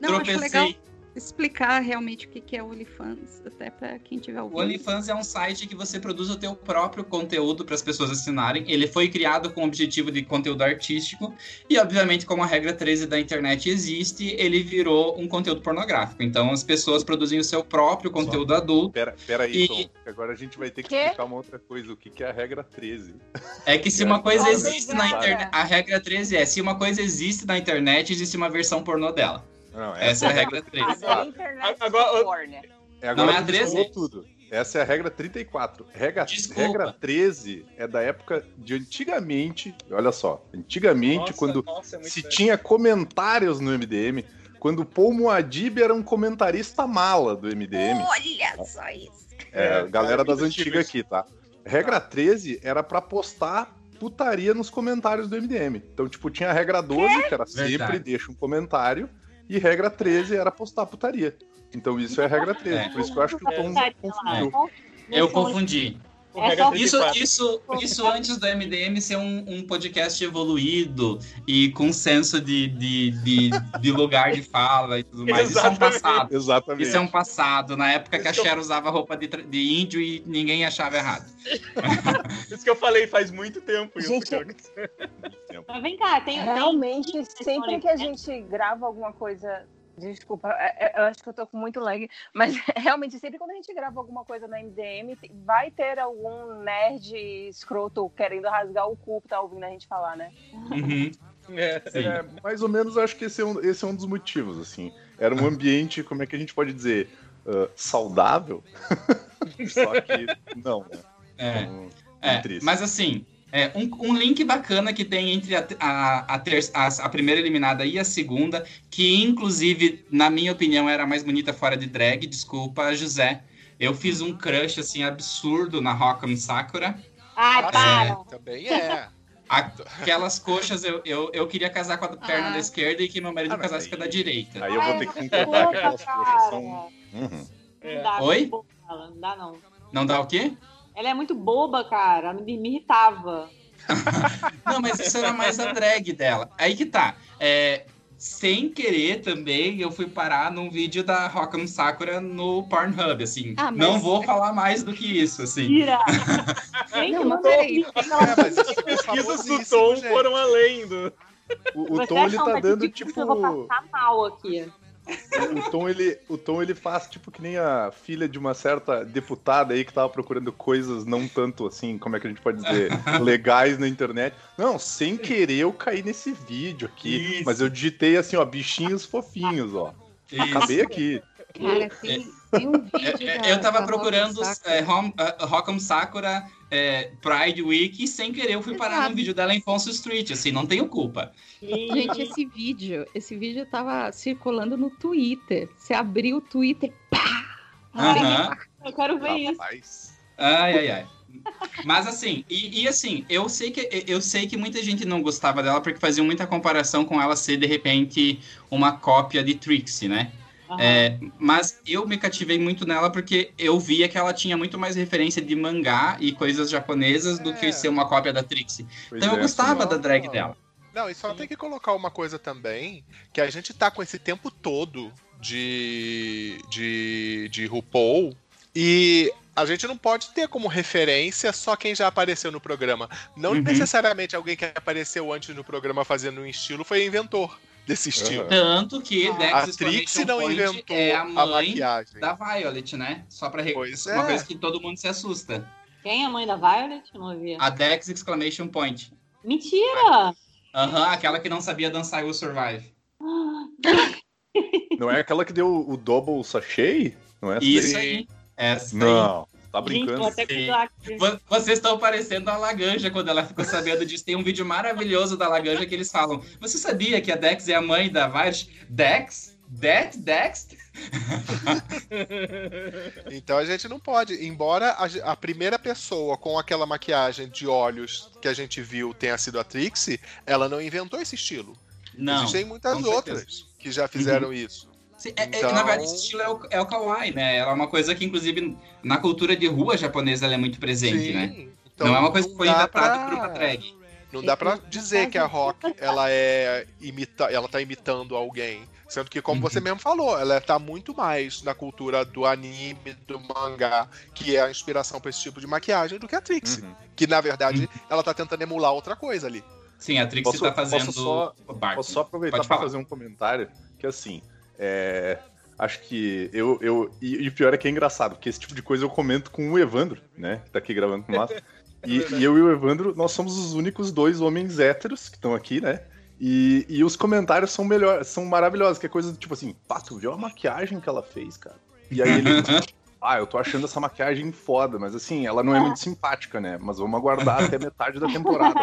Não, acho legal Tropecei. Explicar realmente o que que é o OnlyFans, até para quem tiver O ouvindo. OnlyFans é um site que você produz o teu próprio conteúdo para as pessoas assinarem. Ele foi criado com o objetivo de conteúdo artístico e, obviamente, como a regra 13 da internet existe, ele virou um conteúdo pornográfico. Então, as pessoas produzem o seu próprio conteúdo adulto. Pera, pera aí, E- Tom. que Agora a gente vai ter que Quê? explicar uma outra coisa. O que, que é a regra 13? É que se uma coisa existe na internet, a regra 13 é, se uma coisa existe na internet, existe uma versão pornô dela. Não, Essa é a regra 13. A da internet Agora- porn. É agora Não é a que 13? misturou tudo. Essa é a regra 34. Regra, Desculpa. regra 13 é da época de antigamente. Olha só. Antigamente, Nossa, quando nossa, é se velho. tinha comentários no MDM, quando o Paul Muad'Dib era um comentarista mala do MDM. Olha só isso. É, É, galera é das antigas aqui, tá? Regra 13 era pra postar putaria nos comentários do MDM. Então, tipo, tinha a regra 12, que era sempre Verdade. deixa um comentário, e regra 13 era postar putaria. Então, isso é regra 13. É. Por isso que eu acho que o Tom É. confundiu. Eu confundi. É Regra só- 34. Isso, isso, isso antes do MDM ser um, um podcast evoluído e com senso de, de, de, de lugar de fala e tudo mais. Isso é um Exatamente. passado. Exatamente. Isso é um passado, na época que a Isso que eu- Cher usava roupa de, de índio e ninguém achava errado. Isso que eu falei faz muito tempo. isso, Gente, cara. Mas vem cá, tem. tem- Realmente, sempre né? que a gente grava alguma coisa. Desculpa, é- é- eu acho que eu tô com muito lag, mas realmente, sempre quando a gente grava alguma coisa na MDM, vai ter algum nerd escroto querendo rasgar o cu que tá ouvindo a gente falar, né? Uhum. É. É, mais ou menos, acho que esse é, um, esse é um dos motivos, assim. Era um ambiente, como é que a gente pode dizer, ah, saudável? Só que não, né? É. Então, É, triste. mas assim, é, um, um link bacana que tem entre a, a, a, ter- a- a primeira eliminada e a segunda, que inclusive, na minha opinião, era a mais bonita fora de drag, desculpa, José. Eu fiz um crush, assim, absurdo na Rock'em Sakura. Ai, Ah, para! sim, também é. Aquelas coxas, eu, eu, eu queria casar com a perna Ah. da esquerda e que meu marido Ah, casasse com a da aí- direita. Aí eu vou ter que não concordar que aquelas coxas são. Uhum. É. Não dá, Oi? Não dá, não. Não dá o quê? Ela é muito boba, cara. Me, me irritava. Não, mas isso era mais a drag dela. Aí que tá. É, sem querer também, eu fui parar num vídeo da Rock'em Sakura no Pornhub, assim. Ah, mas- Não vou falar mais do que isso, assim. Tira! Gente, Não, eu mas não peraí. É, Pesquisas do Tom gente. foram além do. O, o Tom ele tá dando tipo. Eu vou passar mal aqui. O Tom, ele, o Tom ele faz tipo que nem a filha de uma certa deputada aí que tava procurando coisas não tanto assim, como é que a gente pode dizer, legais na internet. Não, sem querer eu caí nesse vídeo aqui, Isso. mas eu digitei assim, ó, bichinhos fofinhos, ó. Isso. Acabei aqui. Cara, tem, tem um vídeo. É, da- Eu tava procurando Rosa Sakura. é, Hom- Rock'em Sakura é, Pride Week e sem querer eu fui parar Exato. num vídeo dela em Fonso Street, assim, não tenho culpa. Gente, esse vídeo, esse vídeo tava circulando no Twitter. Você abriu o Twitter, pá! Aham. eu quero ver isso. Rapaz. Ai, ai, ai. Mas assim, e, e assim, eu sei que eu sei que muita gente não gostava dela porque faziam muita comparação com ela ser de repente uma cópia de Trixie, né? Aham. É, mas eu me cativei muito nela porque eu via que ela tinha muito mais referência de mangá e coisas japonesas do É. que ser uma cópia da Trixie. Pois Então eu é, gostava da drag dela. Não, e só tem que colocar uma coisa também, que a gente tá com esse tempo todo de, de, de RuPaul, e a gente não pode ter como referência só quem já apareceu no programa. Não Uhum. necessariamente alguém que apareceu antes no programa fazendo um estilo foi inventor desse estilo. Tanto que. Dex A Trixie não Point inventou é a a, mãe maquiagem. da Violet, né? Só pra re... Pois uma é. coisa que todo mundo se assusta. Quem é a mãe da Violet? Não ouvi. A Dex Exclamation Point. Mentira! Aham, aquela que não sabia dançar Will Survive. Não é aquela que deu o double sachê? Não é essa Isso daí? aí. Essa aí. Tá Gente, brincando. Vo- Vocês estão parecendo a Laganja quando ela ficou sabendo disso. Tem um vídeo maravilhoso da Laganja que eles falam. Você sabia que a Dex é a mãe da Violet? Dex? Det? Dex? Então a gente não pode. Embora a, a primeira pessoa com aquela maquiagem de olhos que a gente viu tenha sido a Trixie, ela não inventou esse estilo. Não. Existem muitas outras que já fizeram isso. Sim, é- é- Então- na verdade, esse estilo é o, é o kawaii, né? Ela é uma coisa que, inclusive, na cultura de rua japonesa, ela é muito presente, né? Então, não é uma coisa que foi inventada pra- por uma drag. Não dá pra dizer que a Rock ela é imita, ela tá imitando alguém, sendo que como Uhum. você mesmo falou, ela tá muito mais na cultura do anime, do mangá, que é a inspiração pra esse tipo de maquiagem do que a Trixie, Uhum. que na verdade ela tá tentando emular outra coisa ali. Sim, a Trixie Posso- tá fazendo posso só-. Posso só aproveitar para fazer um comentário? Que assim, é, acho que eu. eu e, e o pior é que é engraçado, porque esse tipo de coisa eu comento com o Evandro, né? Que tá aqui gravando com nós. E, e eu e o Evandro, nós somos os únicos dois homens héteros que estão aqui, né? E, e os comentários são melhores, são maravilhosos, que é coisa do tipo assim, pá, tu viu a maquiagem que ela fez, cara? E aí ele. Ah, eu tô achando essa maquiagem foda, mas assim, ela não é muito simpática, né? Mas vamos aguardar até metade da temporada.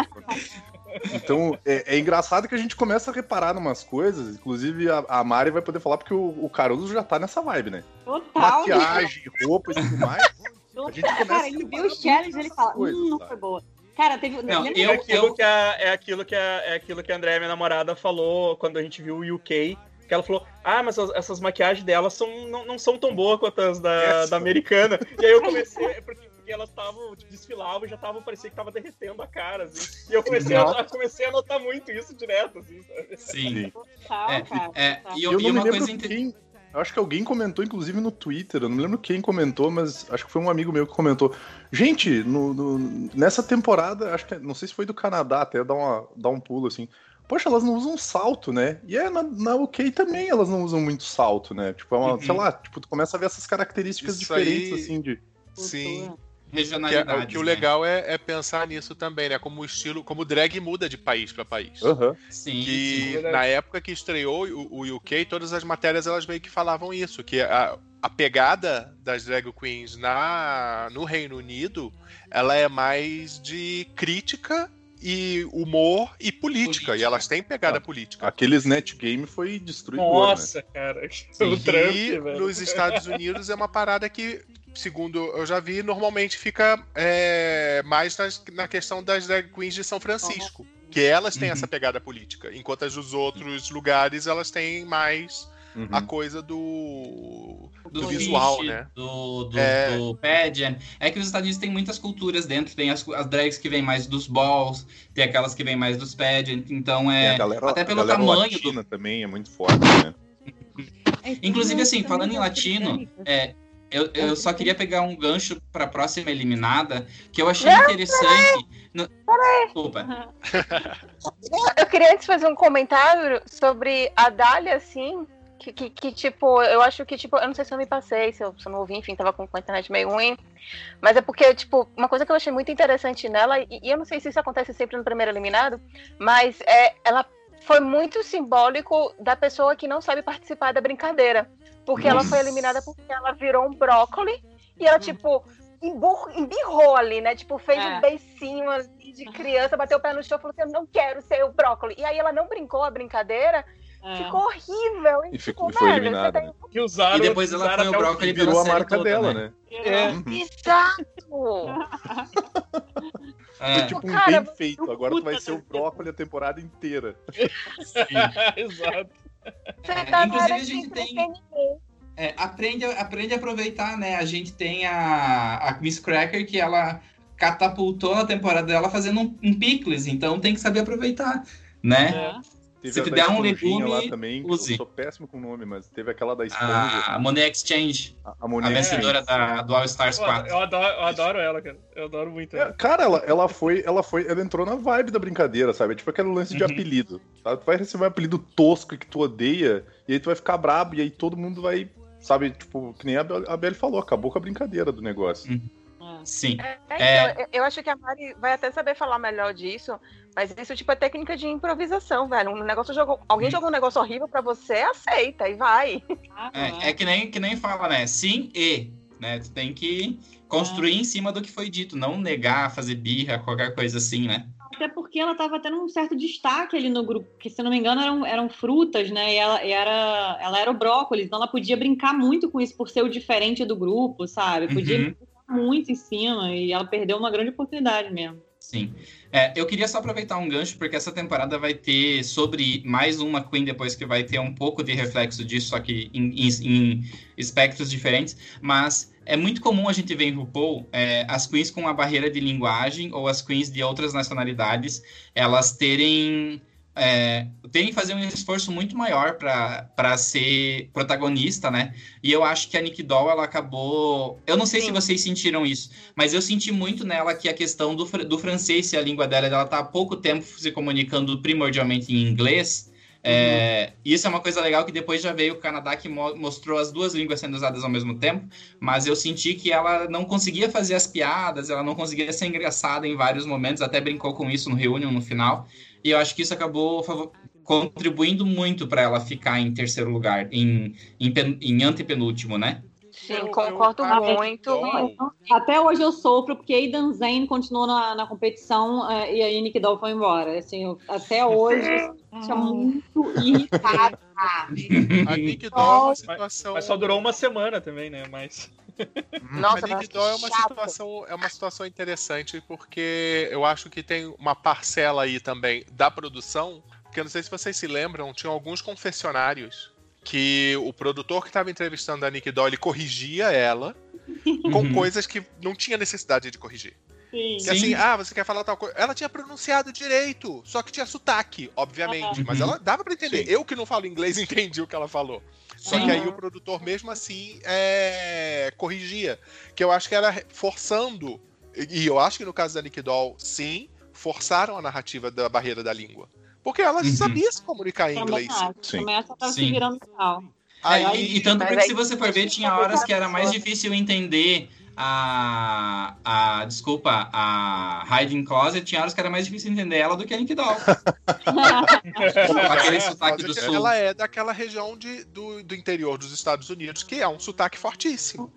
Então, é, é engraçado que a gente começa a reparar numas coisas, inclusive a, a Mari vai poder falar porque o, o Caruso já tá nessa vibe, né? Total. Maquiagem, roupa e tudo mais. A gente começa Cara, ele viu reparar os challenges e ele fala, coisas, hum, não foi boa. Cara, teve. Não, É eu- aquilo, que a, é, aquilo que a, é aquilo que a André, minha namorada, falou quando a gente viu o UK. Que ela falou, ah, mas as- essas maquiagens delas são, não, não são tão boas quanto as da, da americana. E aí eu comecei, é porque, porque elas estavam, tipo, desfilavam e já estavam, parecia que tava derretendo a cara, assim. E eu comecei, a, comecei a notar muito isso direto, assim, sabe? Sim. É, é, e, Eu eu, não e uma coisa inte- quem. Eu acho que alguém comentou, inclusive no Twitter. Eu não me lembro quem comentou, mas acho que foi um amigo meu que comentou. Gente, no- no- nessa temporada, acho que não sei se foi do Canadá, até dar, uma, dar um pulo assim. Poxa, elas não usam salto, né? E é na, na UK também elas não usam muito salto, né? Tipo, é uma, Uhum. sei lá, tipo, tu começa a ver essas características Isso diferentes, aí- assim, de. Sim. Que, é- regionalidade. que o legal é, é pensar nisso também, né? Como o estilo, como o drag muda de país pra país. Aham. Sim, que verdade. na época que estreou o, o UK, todas as matérias elas meio que falavam isso, que a, a pegada das drag queens na, no Reino Unido, ela é mais de crítica e humor e política, Política. e elas têm pegada Ah, política. Aqueles net game foi destruidor, né? Nossa, cara. O Trump, e velho. nos Estados Unidos é uma parada que, segundo eu já vi, normalmente fica é, mais nas- na questão das drag queens de São Francisco. Que elas têm Uhum. essa pegada política, enquanto as dos outros lugares elas têm mais Uhum. a coisa do, do, do visual, fish, né? Do, do, É. do pageant. É que os Estados Unidos tem muitas culturas dentro. Tem as, as drags que vêm mais dos balls, tem aquelas que vêm mais dos pageant. Então é. a galera, até a pelo galera tamanho latina também é muito forte, né? Inclusive, assim, falando em latino, é, eu, eu só queria pegar um gancho para a próxima eliminada, que eu achei interessante. No... Desculpa. Eu queria antes fazer um comentário sobre a Dália, assim, que, que, que, tipo, eu acho que, tipo, eu não sei se eu me passei, se eu, se eu não ouvi, enfim, tava com, a internet meio ruim, mas é porque, tipo, uma coisa que eu achei muito interessante nela, e, e eu não sei se isso acontece sempre no primeiro eliminado, mas é, ela foi muito simbólico da pessoa que não sabe participar da brincadeira, porque ela foi eliminada porque ela virou um brócoli, e ela, tipo, emburro- embirrou ali, né? Tipo, fez É. um beicinho ali de criança, bateu o pé no chão e falou assim: Eu não quero ser o brócoli. E aí ela não brincou a brincadeira, É. ficou horrível. E ficou- foi velho, eliminada, você né? Que usaram, E depois ela foi o pela Virou a marca toda, dela, né? né? É. Uhum. Exato! É, Foi tipo um Cara, bem feito. Agora tu vai ser o brócolis a temporada inteira. Exato. Você É, tá inclusive, a gente tem- é, aprende, aprende a aproveitar, né? A gente tem a, a Miss Cracker que ela catapultou na temporada dela fazendo um, um picles, então tem que saber aproveitar, né? É. Teve Se a der um legume, lá também, que use. eu sou péssimo com o nome, mas teve aquela da esponja, A, a Money Exchange, a, a a Monet. vencedora da, do All Stars Eu, 4. eu adoro, eu adoro ela, cara. Eu adoro muito É, ela. Cara, ela, ela foi, ela foi, ela entrou na vibe da brincadeira, sabe? É tipo aquele lance de Uhum. apelido. Sabe? Tu vai receber um apelido tosco que tu odeia, e aí tu vai ficar brabo, e aí todo mundo vai, sabe, tipo, que nem a Bel- a Belle falou, acabou com a brincadeira do negócio. É. Sim. É, É. então, eu- eu acho que a Mari vai até saber falar melhor disso, mas isso tipo é técnica de improvisação, velho. Um negócio jogou, alguém Hum. jogou um negócio horrível pra você, aceita e vai. É, é que, nem, que nem fala, né? Sim e. Né? Tu tem que construir em cima do que foi dito, não negar, fazer birra, qualquer coisa assim, né? Até porque ela estava tendo um certo destaque ali no grupo, que se não me engano eram, eram frutas, né? E ela, e era, ela era o brócolis, então ela podia brincar muito com isso por ser o diferente do grupo, sabe? Podia Uhum. Muito em cima e ela perdeu uma grande oportunidade mesmo. Sim. É, eu queria só aproveitar um gancho, porque essa temporada vai ter sobre mais uma Queen depois que vai ter um pouco de reflexo disso, só que em, em- em espectros diferentes. Mas é muito comum a gente ver em RuPaul é, as Queens com uma barreira de linguagem ou as Queens de outras nacionalidades, elas terem. É, terem que fazer um esforço muito maior para ser protagonista, né? E eu acho que a Nick Doll, ela acabou. Eu não sei se Sim. vocês sentiram isso, mas eu senti muito nela que a questão do, do francês e a língua dela, ela tá há pouco tempo se comunicando primordialmente em inglês. É, isso é uma coisa legal que depois já veio o Canadá que mo- mostrou as duas línguas sendo usadas ao mesmo tempo, mas eu senti que ela não conseguia fazer as piadas, ela não conseguia ser engraçada em vários momentos, até brincou com isso no Reunion no final, e eu acho que isso acabou contribuindo muito para ela ficar em terceiro lugar, em, em, em antepenúltimo, né? Sim, Eu- concordo eu- muito. Doll- Até hoje eu sofro porque Aidan Zane continuou na, na competição eh, e aí Nick Doll foi embora. Assim, eu- até hoje eu muito irritada. A Nick Doll é uma situação. Mas só durou uma semana também, né? Mas. Nossa, a que Doll é uma chato. situação, é uma situação interessante porque eu acho que tem uma parcela aí também da produção, porque eu não sei se vocês se lembram, tinham alguns confessionários que o produtor que estava entrevistando a Nick Doll, ele corrigia ela com Uhum. coisas que não tinha necessidade de corrigir. Sim. Que Sim. assim, ah, você quer falar tal coisa. Ela tinha pronunciado direito, só que tinha sotaque, obviamente. Mas ela dava pra entender. Sim. Eu que não falo inglês entendi o que ela falou. Só Sim. que aí o produtor, mesmo assim, é, corrigia. Que eu acho que era forçando. E eu acho que no caso da Nick Doll, sim, forçaram a narrativa da barreira da língua. Porque ela Uhum. sabia se comunicar em inglês. Sim. Que ela tava se virando mal. Aí, É, e, e tanto aí- se você for ver, tinha horas que era mais difícil entender a. a desculpa, a Hiding Closet, tinha horas que era mais difícil entender ela do que a Nick Doll. Aquele sotaque do é que sul. ela é daquela região de, do, do interior dos Estados Unidos, que é um sotaque fortíssimo.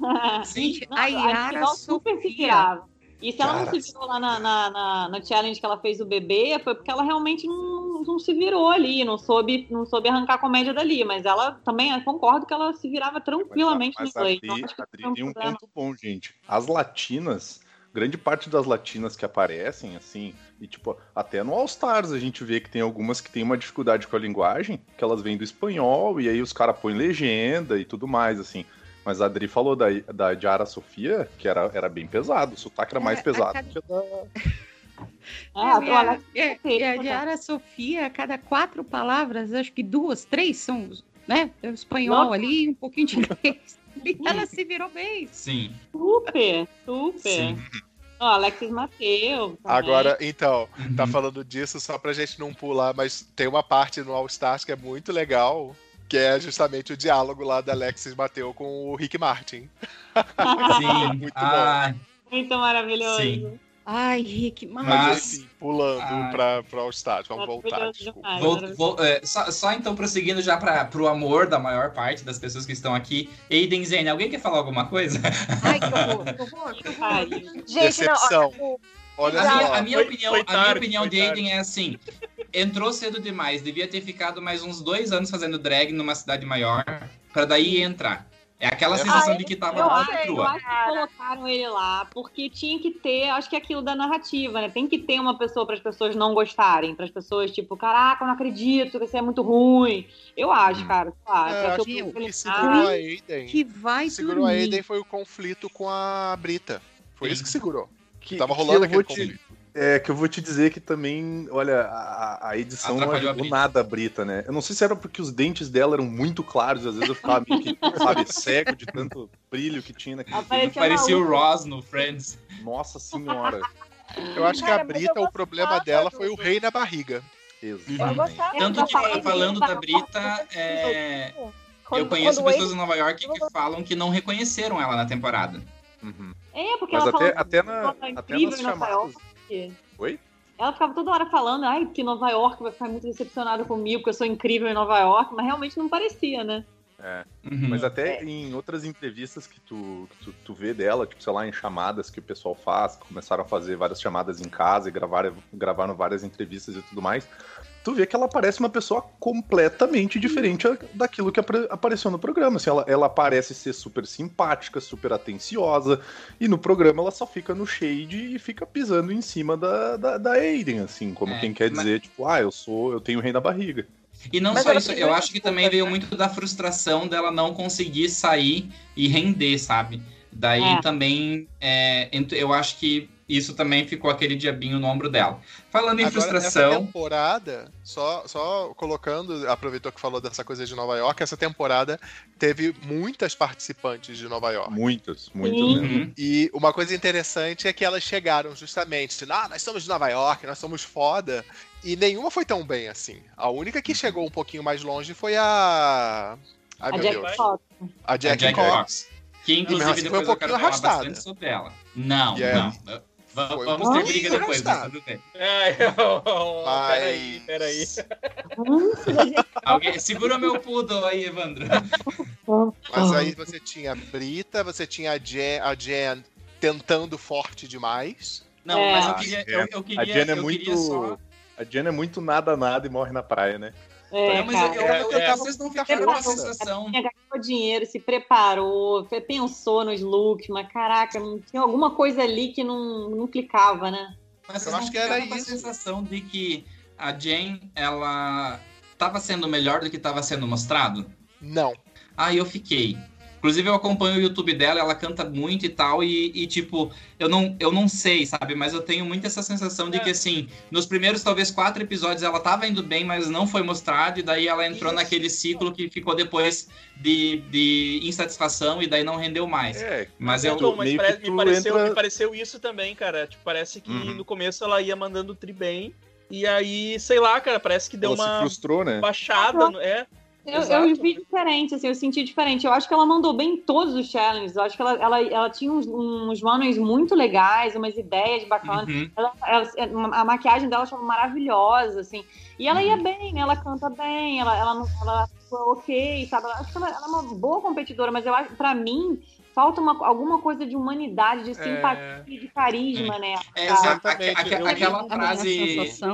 Gente, Não, a Yara Doll super se Sofia. E se ela não Cara. se virou lá na, na, na- no challenge que ela fez do bebê, foi porque ela realmente não, não se virou ali, não soube, não soube arrancar a comédia dali. Mas ela também, concordo que ela se virava tranquilamente mas no a inglês. Adri, a Adri tem um problema. ponto bom, gente. As latinas, grande parte das latinas que aparecem, assim, e tipo, até no All Stars a gente vê que tem algumas que tem uma dificuldade com a linguagem, que elas vêm do espanhol, e aí os caras põem legenda e tudo mais, assim. Mas a Adri falou da, da Diara Sofia, que era, era bem pesado, o sotaque era mais É, a pesado cada- que a da. Ah, e a Diara Sofia, a cada quatro palavras, acho que duas, três são, né? O espanhol Nossa. ali, um pouquinho de inglês. E ela se virou bem. Sim. super, super. Sim. Ó, Alexis Mateu. também. Agora, então, tá Uhum. falando disso só pra gente não pular, mas tem uma parte no All Stars que é muito legal, que é justamente o diálogo lá da Alexis Mateu com o Rick Martin. Sim. Muito Ah, Muito maravilhoso. Sim. Ai, Rick, mas... Mas, assim, pulando Ah. pra, pro All Stars, vamos voltar. Demais, Vou- vou- é, só, só então prosseguindo já para pro amor da maior parte das pessoas que estão aqui. Aiden Zane, alguém quer falar alguma coisa? Ai, que horror, que horror, que horror. Ai, Gente, Decepção. não, o- Olha A minha, só. a minha Foi- opinião, foi a minha tarde, opinião de tarde. Aiden é assim: entrou cedo demais, devia ter ficado mais uns dois anos fazendo drag numa cidade maior, para daí entrar. É aquela Ah, sensação de que tava lá eu crua. acho que colocaram ele lá porque tinha que ter, acho que é aquilo da narrativa, né? Tem que ter uma pessoa para as pessoas não gostarem, para as pessoas tipo, caraca, eu não acredito, que isso é muito ruim. Eu acho, cara, claro. É, acho que eu- o que segurou Ah, a Aiden, Que vai o que segurou a dormir. Aiden foi o conflito com a Brita. Foi Sim. isso que segurou. Que, Tava que rolando eu vou aquele te, conflito. É, que eu vou te dizer que também, olha, a, a edição não Atrapalhou a ajudou Brita. nada a Brita, né? Eu não sei se era porque os dentes dela eram muito claros, às vezes eu ficava meio que, sabe, cego de tanto brilho que tinha naquele vídeo. Parecia o. Ross no Friends. Nossa senhora. Eu acho que Cara, a mas eu Brita, o problema dela foi o rei na barriga. Exatamente. Tanto que, falando da Brita, é, eu conheço pessoas em Nova York que falam que não reconheceram ela na temporada. Uhum. É, porque Mas ela até, falou até, que na, ela até incrível nas em Nova chamadas. York. Oi? Ela ficava toda hora falando, ai, que Nova York vai ficar muito decepcionado comigo, que eu sou incrível em Nova York, mas realmente não parecia, né? É. Uhum. Mas até em outras entrevistas que tu, que tu, tu vê dela, tipo, sei lá, em chamadas que o pessoal faz, começaram a fazer várias chamadas em casa e gravaram, gravaram várias entrevistas e tudo mais, tu vê que ela parece uma pessoa completamente diferente a- daquilo que apare- apareceu no programa. Assim, ela, ela parece ser super simpática, super atenciosa, e no programa ela só fica no shade e fica pisando em cima da, da, da Aiden, assim, como É, quem quer mas- dizer, tipo, ah, eu sou, eu tenho o rei na barriga. E não Mas só isso, eu acho que também veio muito da frustração dela não conseguir sair e render, sabe? Daí É. também, é, eu acho que isso também ficou aquele diabinho no ombro dela. Falando em Agora, essa frustração, temporada, só, só colocando, aproveitou que falou dessa coisa de Nova York, essa temporada teve muitas participantes de Nova York. Muitas, muitas Sim. mesmo. Uhum. E uma coisa interessante é que elas chegaram justamente, ah, nós somos de Nova York, nós somos foda, e nenhuma foi tão bem assim. A única que chegou um pouquinho mais longe foi a. Ai, a meu Jack Deus. Fox. A a Jack, Jack Cox. Cox, que inclusive assim foi um depois eu quero pouquinho falar arrastada. bastante sobre ela. Não, é- não. Um Vamos ter briga depois, mas arrastado. tudo bem. Ai, oh, peraí, Mas- peraí. Alguém, segura meu poodle aí, Evandro. Mas aí você tinha a Brita, você tinha a Jen, a Jen tentando forte demais. Não, É. mas eu queria. Eu, eu queria A Jen é eu muito. só- A Jen é muito nada, nada e morre na praia, né? É, Não, mas cara. eu, eu, eu, É, é. vocês não ficaram com a sensação. Gastou dinheiro, se preparou, pensou nos looks, mas caraca, não tinha alguma coisa ali que não, não clicava, né? Mas Eu acho que era com a isso. sensação de que a Jane, ela estava sendo melhor do que estava sendo mostrado? Não. Aí eu fiquei. Inclusive, eu acompanho o YouTube dela, ela canta muito e tal, e, e, tipo, eu não, eu não sei, sabe? Mas eu tenho muito essa sensação de É. que, assim, nos primeiros, talvez, quatro episódios ela tava indo bem, mas não foi mostrado, e daí ela entrou Isso. naquele ciclo que ficou depois de, de insatisfação, e daí não rendeu mais. É, Mas Não, eu. Tom, mas meio pare- que me, pareceu, entra- me pareceu isso também, cara. Tipo, parece que Uhum. no começo ela ia mandando o tri bem. E aí, sei lá, cara, parece que deu ela se uma frustrou, né? baixada. É, Eu, eu vi diferente, assim, eu senti diferente. Eu acho que ela mandou bem em todos os challenges. Eu acho que ela, ela, ela tinha uns, uns runners muito legais, umas ideias bacanas. Uhum. Ela- ela- a maquiagem dela estava maravilhosa, assim. E ela Uhum. ia bem, né? Ela canta bem, ela, ela, não- ela atua ok, sabe? Eu acho que ela, ela é uma boa competidora, mas eu acho, pra mim, falta uma, alguma coisa de humanidade, de simpatia, de carisma, né? É, exato. Aque- Exatamente. aquela a frase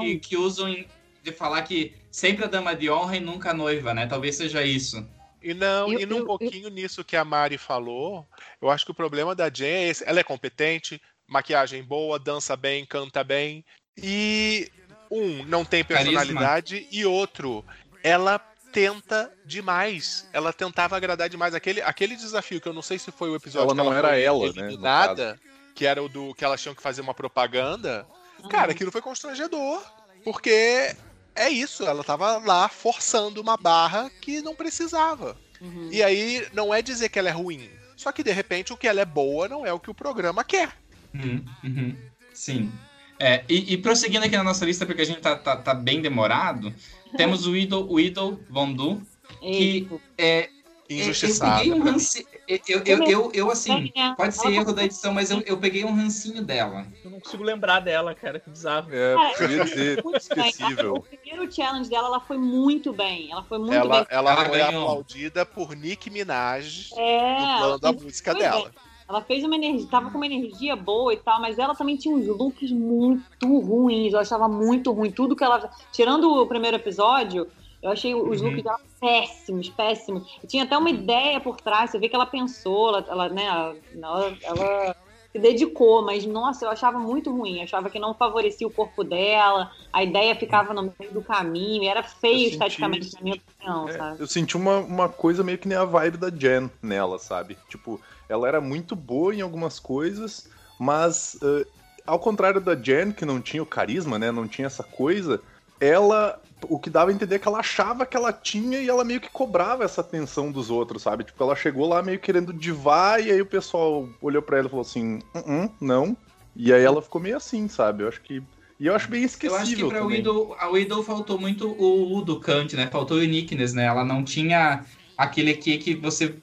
que, que usam em- de falar que sempre a dama de honra e nunca a noiva, né? Talvez seja isso. E não, Eu- e num eu- pouquinho nisso que a Mari falou, eu acho que o problema da Jen é esse. Ela é competente, maquiagem boa, dança bem, canta bem. E um, não tem Carisma. personalidade, e outro, ela tenta demais. Ela tentava agradar demais. Aquele, aquele desafio que eu não sei se foi o episódio Ela que não era foi ela, né, eliminada, que era o do que elas tinham que fazer uma propaganda. Cara, aquilo foi constrangedor, porque é isso, ela tava lá forçando uma barra que não precisava. Uhum. E aí não é dizer que ela é ruim, só que de repente o que ela é boa não é o que o programa quer. Uhum, uhum. Sim. É, e, e prosseguindo aqui na nossa lista, porque a gente tá, tá, tá bem demorado, temos o Idol, o Idol Vondu, que é, Injustiçado. Eu peguei um rancinho. Eu, eu, eu, eu, eu, assim, pode ser erro da edição, mas eu, eu peguei um rancinho dela. eu não consigo lembrar dela, cara, que bizarro. É, Cara, eu ia dizer, muito bem. O esquecível. primeiro challenge dela, ela foi muito bem. Ela foi muito Ela, bem. ela Ela foi ganhou. aplaudida por Nick Minaj É, dublando a ela música dela. Ela fez uma energia, tava com uma energia boa e tal, mas ela também tinha uns looks muito ruins. Eu achava muito ruim. Tudo que ela. Tirando o primeiro episódio, eu achei os Uhum. looks dela péssimos, péssimos. E tinha até uma ideia por trás, você vê que ela pensou, ela, ela, né, ela, ela se dedicou, mas nossa, eu achava muito ruim. Eu achava que não favorecia o corpo dela, a ideia ficava no meio do caminho, e era feio senti esteticamente, na minha opinião, É, sabe? eu senti uma, uma coisa meio que nem a vibe da Jen nela, sabe? Tipo, ela era muito boa em algumas coisas, mas eh, ao contrário da Jen, que não tinha o carisma, né? Não tinha essa coisa, ela. O que dava a entender é que ela achava que ela tinha e ela meio que cobrava essa atenção dos outros, sabe? Tipo, ela chegou lá meio querendo divar e aí o pessoal olhou pra ela e falou assim: "Uh-uh, não. E aí ela ficou meio assim, sabe? Eu acho que. E eu acho bem Eu esquecível acho que pra também. Widow, a Widow faltou muito o do Kant, né? Faltou o uniqueness, né? Ela não tinha aquele aqui que você.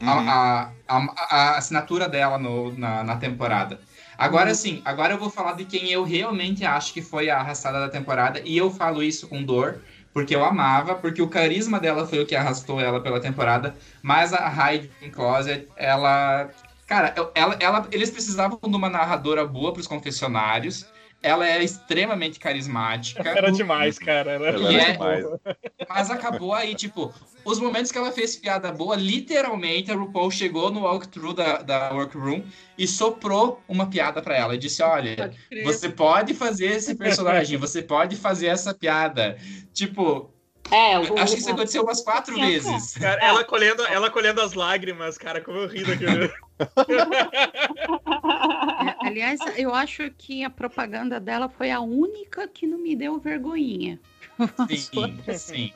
Uhum. A, a, a, a assinatura dela no, na, na temporada. Agora sim, agora eu vou falar de quem eu realmente acho que foi a arrastada da temporada, e eu falo isso com dor, porque eu amava, porque o carisma dela foi o que arrastou ela pela temporada, mas a Hyde Closet, ela. Cara, ela, ela, eles precisavam de uma narradora boa pros confessionários. Ela é extremamente carismática. Era demais, cara. Era Ela era é- demais. Mas acabou aí, tipo, os momentos que ela fez piada boa, literalmente a RuPaul chegou no walkthrough da, da workroom e soprou uma piada pra ela. E disse: Olha, você pode fazer esse personagem, você pode fazer essa piada. Tipo, É, o, acho que isso aconteceu umas quatro Sim, vezes. Cara, ela colhendo, ela colhendo as lágrimas, cara, como eu ri daquele. É, aliás, eu acho que a propaganda dela foi a única que não me deu vergonhinha. Sim, sim.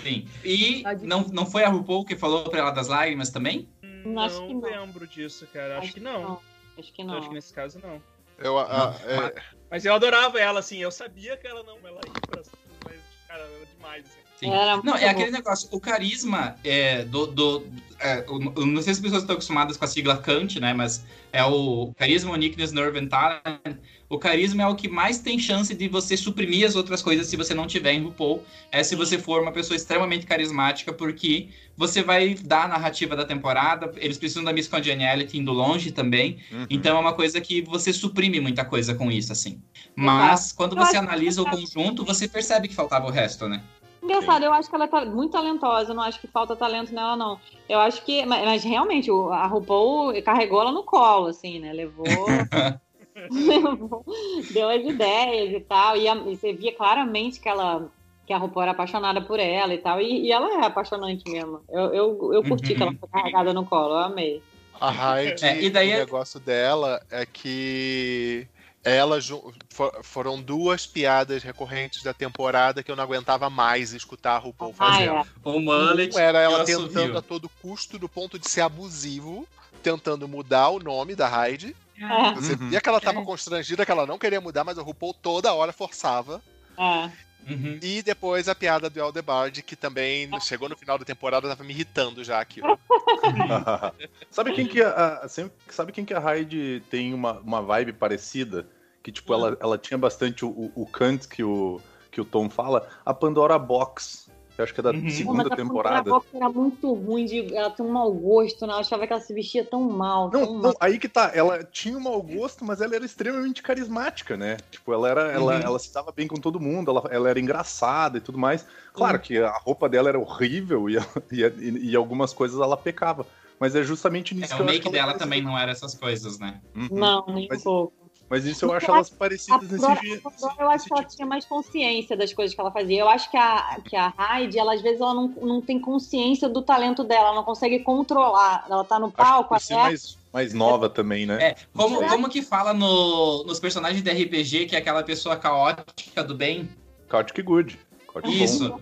Sim. E não, não foi a RuPaul que falou pra ela das lágrimas também? Não, Acho que não. lembro disso, cara. Acho, que não. Acho que Eu não. Acho que nesse caso não. Eu, a- Não, é, Mas eu adorava ela, assim. Eu sabia que ela não ela ia pra mas, cara, demais, assim. Não, é bom. aquele negócio, o carisma é, do. do é, não sei se as pessoas estão acostumadas com a sigla Kant, né? Mas é o carisma, uniqueness, nerve and talent. O carisma é o que mais tem chance de você suprimir as outras coisas se você não tiver em RuPaul. É se você for uma pessoa extremamente carismática, porque você vai dar a narrativa da temporada. Eles precisam da Miss Congeniality indo longe também. Uhum. Então é uma coisa que você suprime muita coisa com isso, assim. Mas quando você analisa o conjunto, você percebe que faltava o resto, né? Engraçado, eu acho que ela tá muito talentosa, eu não acho que falta talento nela, não. Eu acho que. Mas, mas realmente, o- a RuPaul carregou ela no colo, assim, né? Levou. levou deu as ideias e tal. E, a- e você via claramente que ela. Que a RuPaul era apaixonada por ela e tal. E, e ela é apaixonante mesmo. Eu, eu, eu curti Uhum. que ela foi carregada no colo, eu amei. A Hyde, É, e daí o é- negócio dela é que ela ju- for- foram duas piadas recorrentes da temporada que eu não aguentava mais escutar a RuPaul Ah, fazer. é. O mullet Um era ela tentando a todo custo, do ponto de ser abusivo, tentando mudar o nome da Hyde. É, Você via que ela tava É. constrangida, que ela não queria mudar, mas a RuPaul toda hora forçava. é. Uhum. E depois a piada do Aldebard, que também chegou no final da temporada, tava me irritando já aqui. sabe quem que a, a- sempre- sabe quem que a Hyde tem uma, uma vibe parecida? Que tipo, ela, ela tinha bastante o, o, o Kant que o, que o Tom fala, a Pandora Box. Eu acho que é da Uhum. Pô, segunda mas a temporada. Box era muito ruim, de, ela tem um mau gosto, né? Eu achava que ela se vestia tão mal. tão Não, mal. não, aí que tá. Ela tinha um mau gosto, mas ela era extremamente carismática, né? Tipo, ela era, ela, Uhum. ela se dava bem com todo mundo, ela, ela era engraçada e tudo mais. Claro que a roupa dela era horrível e, e, e algumas coisas ela pecava. Mas é justamente nisso É, que o eu acho make que ela dela também não era essas coisas, né? Uhum. Não, nem um pouco. Mas isso eu acho elas parecidas nesse jeito. eu acho que ela tinha mais consciência das coisas que ela fazia. Eu acho que a, que a Heidi, ela, às vezes, ela não, não tem consciência do talento dela, ela não consegue controlar. Ela tá no Acho que palco, ser até. mais, mais nova também, né? É, como, sei. como que fala no, nos personagens de RPG que é aquela pessoa caótica do bem? Chaotic Good. Chaotic Bom. Isso.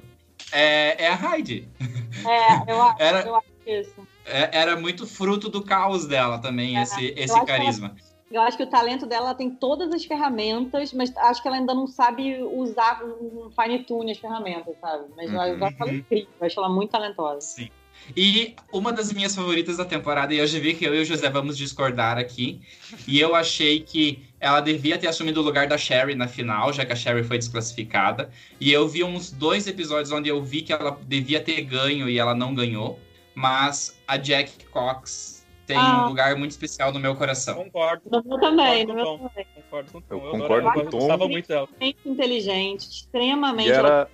É, é a Heidi. É, eu, acho- Era, eu acho isso. é- era muito fruto do caos dela também, esse, esse acho que ela- carisma. Eu acho que o talento dela ela tem todas as ferramentas, mas acho que ela ainda não sabe usar um fine tune as ferramentas, sabe? Mas eu Uhum. acho ela incrível, eu acho ela muito talentosa. Sim. E uma das minhas favoritas da temporada, e eu já vi que eu e o José vamos discordar aqui, e eu achei que ela devia ter assumido o lugar da Sherry na final, já que a Sherry foi desclassificada. E eu vi uns dois episódios onde eu vi que ela devia ter ganho e ela não ganhou, mas a Jack Cox tem Ah. um lugar muito especial no meu coração. Concordo. No meu também, no Concordo meu com o também. Concordo com o Tom. Eu concordo eu com o Tom. gostava muito dela. Extremamente inteligente, extremamente. E era.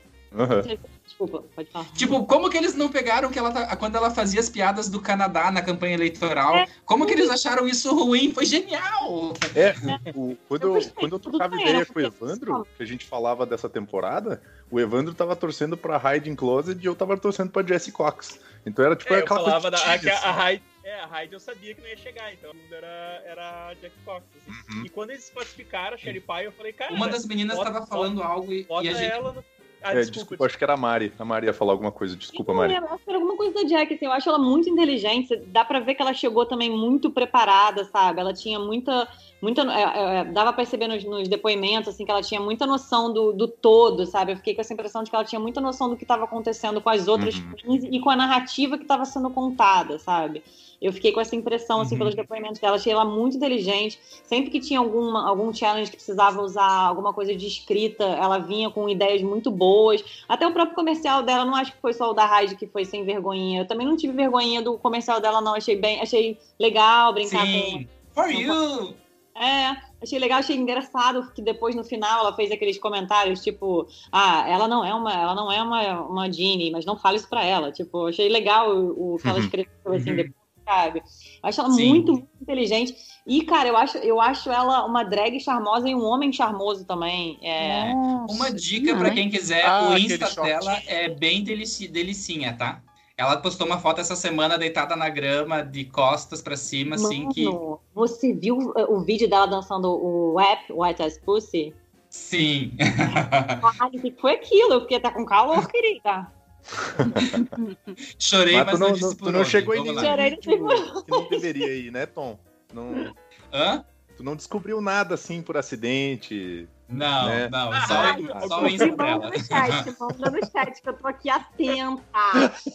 Desculpa, pode falar. Tipo, como que eles não pegaram que ela tá- quando ela fazia as piadas do Canadá na campanha eleitoral? É. Como que eles acharam isso ruim? Foi genial! É, o- quando, Eu eu, quando eu trocava ideia era com o Evandro, que a gente falava dessa temporada, o Evandro tava torcendo pra Hide in Closet e eu tava torcendo pra Jessie Cox. Então era tipo É, eu aquela falava da, coisa a, tigre, a, assim. a Hyde, é, a Hyde eu sabia que não ia chegar, então era, era a Jack Fox. assim. Uhum. E quando eles classificaram a Sherry Pie, eu falei, cara, Uma das meninas bota- estava falando algo e, bota e a gente. ela no... Ah, É, desculpa, desculpa, acho que era a Mari. A Mari ia falar alguma coisa. Desculpa, Sim, Mari. Eu acho que era alguma coisa da Jack, assim, eu acho ela muito inteligente. Dá pra ver que ela chegou também muito preparada, sabe? Ela tinha muita. muita é, é, dava pra perceber nos, nos depoimentos, assim, que ela tinha muita noção do, do todo, sabe? Eu fiquei com essa impressão de que ela tinha muita noção do que estava acontecendo com as outras Uhum. e com a narrativa que estava sendo contada, sabe? Eu fiquei com essa impressão, assim, Uhum. pelos depoimentos dela. Achei ela muito inteligente. Sempre que tinha alguma, algum challenge que precisava usar alguma coisa de escrita, ela vinha com ideias muito boas. Até o próprio comercial dela, não acho que foi só o da Raid que foi sem vergonhinha. Eu também não tive vergonhinha do comercial dela, não. Achei bem, achei legal brincar Sim, for you! com. É, achei legal, achei engraçado que depois no final ela fez aqueles comentários, tipo, ah, ela não é uma, ela não é uma, uma Jeannie, mas não fale isso pra ela. Tipo, achei legal o, o que ela Uhum. escreveu assim Uhum. depois, sabe? Eu acho ela Sim. muito, muito inteligente. E, cara, eu acho, eu acho ela uma drag charmosa e um homem charmoso também. É, Uma dica pra quem quiser, Ah, o Insta short. dela é bem delici delicinha, tá? Ela postou uma foto essa semana deitada na grama, de costas pra cima, assim, Mano, que. você viu o, o vídeo dela dançando o Wap, White as Pussy? Sim. Caralho, que foi aquilo? Eu fiquei até com calor, querida. Chorei, mas, Mas tu não, não, disse por tu não onde. chegou em nenhum. Chorei, que não deveria ir, né, Tom? Não, Hã? tu não descobriu nada assim por acidente. Não, Né? não, Ah, só, ah, só o Insta dela. No chat, manda no chat, que eu tô aqui atenta.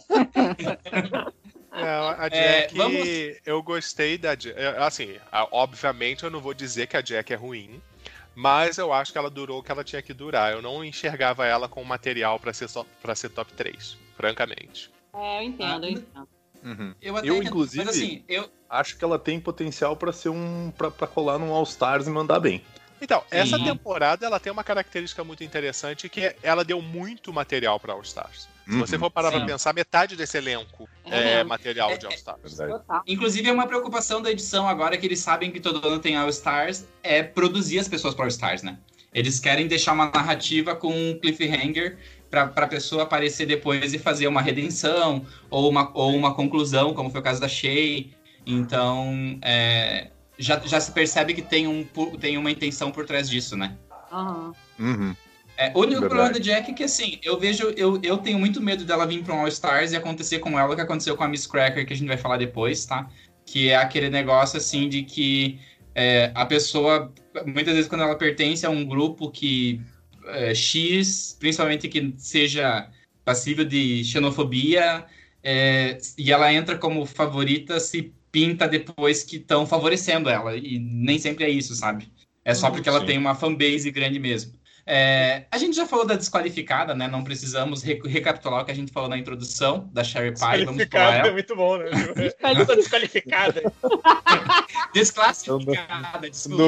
É, a É, Jack, vamos- eu gostei da Jack. Assim, obviamente eu não vou dizer que a Jack é ruim, mas eu acho que ela durou o que ela tinha que durar. Eu não enxergava ela com material pra ser, só- pra ser top 3, francamente. É, eu entendo, eu entendo. Uhum. Eu, até Eu, entendo, inclusive- Mas assim, eu, Acho que ela tem potencial pra ser um. Pra, pra colar num All Stars e mandar bem. Então, essa Sim. temporada ela tem uma característica muito interessante que é- ela deu muito material pra All Stars. Se você Uhum. for parar pra Sim. pensar, metade desse elenco É é, material de All Stars. Verdade. Total. Inclusive, é uma preocupação da edição agora que eles sabem que todo ano tem All Stars, é produzir as pessoas para All Stars, né? Eles querem deixar uma narrativa com um cliffhanger para a pessoa aparecer depois e fazer uma redenção ou uma, ou uma conclusão, como foi o caso da Shay. Então, é, já, já se percebe que tem, um, tem uma intenção por trás disso, né? Aham. Uhum. É, o único Verdade. problema da Jack é que, assim, eu vejo, eu, eu tenho muito medo dela vir para um All Stars e acontecer com ela o que aconteceu com a Miss Cracker, que a gente vai falar depois, tá? Que é aquele negócio, assim, de que é, a pessoa, muitas vezes, quando ela pertence a um grupo que é, X, principalmente que seja passível de xenofobia, é, e ela entra como favorita, se pinta depois que estão favorecendo ela. E nem sempre é isso, sabe? É só Uhum, porque ela sim. tem uma fanbase grande mesmo. É, a gente já falou da desqualificada, né? Não precisamos re- recapitular o que a gente falou na introdução da Sherry Pie. Vamos pular Desqualificada é ela. muito bom, né? Desqualificada. Desclassificada, desculpa.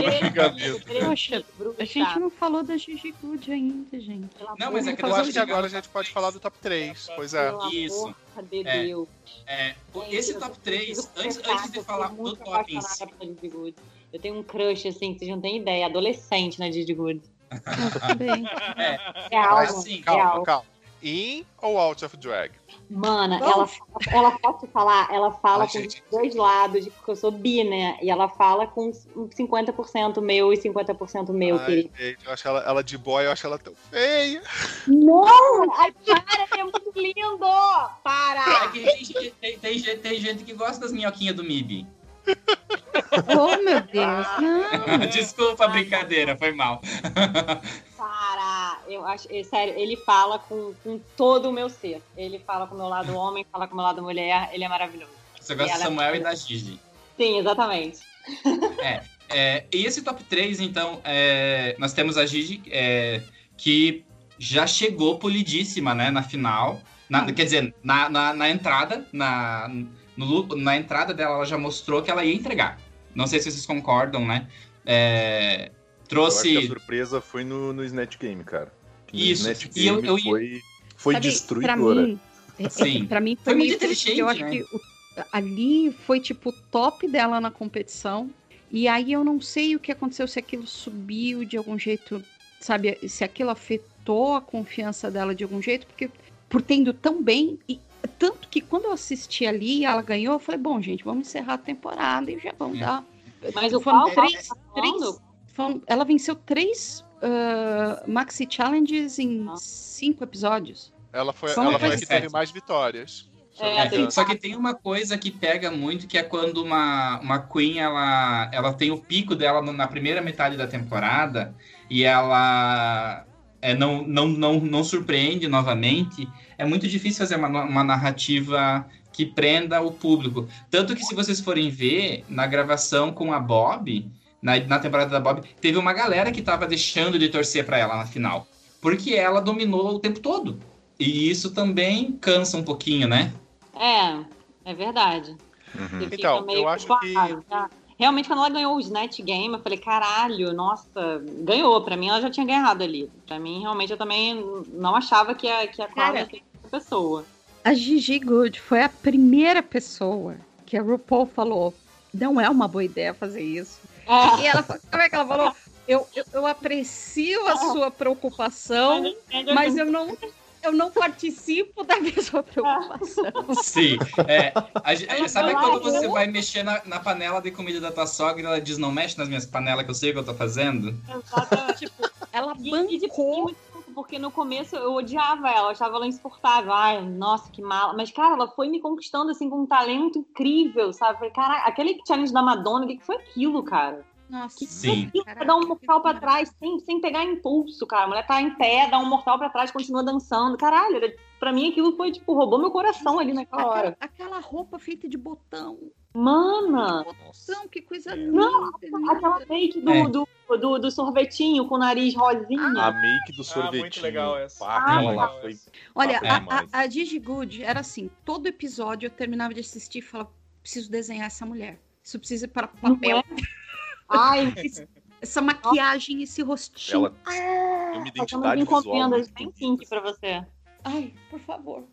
A gente não falou da Gigi Good ainda, gente. Não, mas é que Eu acho que agora a gente pode falar do top 3. Pois é. Isso. de É. Deus. É, esse top 3, antes, antes de falar do top em si. Eu tenho um crush, assim, que vocês não têm ideia. Adolescente na Didi Good. Real, Mas mano, assim, Calma, real. calma. In ou out of drag? Mana, ela, ela pode falar, ela fala Ai, com gente. os dois lados, de- porque eu sou bi, né? E ela fala com um 50% meu e 50% meu, Ai, querido. gente, eu acho ela, ela de boy, eu acho ela tão feia. Não! Ai, para, é muito lindo! É Para! que tem, gente- tem- tem gente que gosta das minhoquinhas do MIB. Oh, meu Deus. Não. Desculpa a brincadeira, foi mal. Para! Eu acho, é, sério, ele fala com, com todo o meu ser. Ele fala com o meu lado homem, fala com o meu lado mulher, ele é maravilhoso. Você gosta do Samuel e da Gigi. Sim, exatamente. É, e esse top 3, então, é, nós temos a Gigi, é, que já chegou polidíssima, né, na final. Na- quer dizer, na, na, na entrada, na, no na entrada dela, ela já mostrou que ela ia entregar. Não sei se vocês concordam, né? É, Eu acho que a trouxe. surpresa foi no, no Snatch Game, cara. No Isso, Snatch e eu- Game eu ia- foi, foi Sabe, destruidora. Pra mim, é- é- Sim. pra mim foi, Foi muito inteligente, Eu acho né? que o- ali foi tipo o top dela na competição. E aí eu não sei o que aconteceu, se aquilo subiu de algum jeito, sabe? Se aquilo afetou a confiança dela de algum jeito, porque por ter ido tão bem. E tanto que quando eu assisti ali e ela ganhou, eu falei, bom, gente, vamos encerrar a temporada e já vamos É. dar. Mas o Foram qual três, tá três, foram- ela venceu três ah, Maxi Challenges em Ah. cinco episódios. Ela foi, ela foi a que teve mais vitórias. É, É, só que tem uma coisa que pega muito, que é quando uma, uma Queen, ela, ela tem o pico dela na primeira metade da temporada e ela é, não, não, não, não surpreende novamente, é muito difícil fazer uma, uma narrativa que prenda o público. Tanto que se vocês forem ver, na gravação com a Bob, na, na temporada da Bob, teve uma galera que tava deixando de torcer para ela na final. Porque ela dominou o tempo todo. E isso também cansa um pouquinho, né? É, é verdade. Uhum. Então, meio eu acho tá? Realmente, quando ela ganhou o Snatch Game, eu falei, caralho, nossa, ganhou. Pra mim, ela já tinha ganhado ali. Pra mim, realmente, eu também não achava que a, que a Clara Cara. ia ser essa pessoa. A Gigi Good foi a primeira pessoa que a RuPaul falou: não é uma boa ideia fazer isso. É, E ela, como é que ela falou? Eu, eu, eu aprecio a sua preocupação, mas eu não, eu não participo da mesma preocupação. Sim. É, a Ela sabe quando você vai mexer na, na panela de comida da tua sogra e ela diz, não mexe nas minhas panelas que eu sei o que eu tô fazendo? Exatamente. Tipo, ela bancou. porque no começo eu odiava ela, eu achava ela insuportável. Ai, nossa, que mala. Mas, cara, ela foi me conquistando, assim, com um talento incrível, sabe? Falei, cara, aquele challenge da Madonna, o que foi aquilo, cara? Nossa, Sim. Dá um mortal pra trás sem, sem pegar impulso, cara. A mulher tá em pé, dá um mortal pra trás, continua dançando. Caralho, era- pra mim aquilo foi, tipo, roubou meu coração ali naquela hora. Aquela, aquela roupa feita de botão. Mana, Botão, que coisa É. linda. Não, linda. aquela make do, É. do, do, do sorvetinho com o nariz rosinha. A make do Ah, sorvetinho. muito legal essa. Ah, aquela lá legal foi. essa. Olha, a, demais. a, a Gigi Good era assim, todo episódio eu terminava de assistir e falava, preciso desenhar essa mulher. Isso precisa ir para Não papel. Ai, Essa maquiagem, esse rostinho. Ela tem uma fazendo identidade visual. encomendas bem pink pra você. Ai, por favor.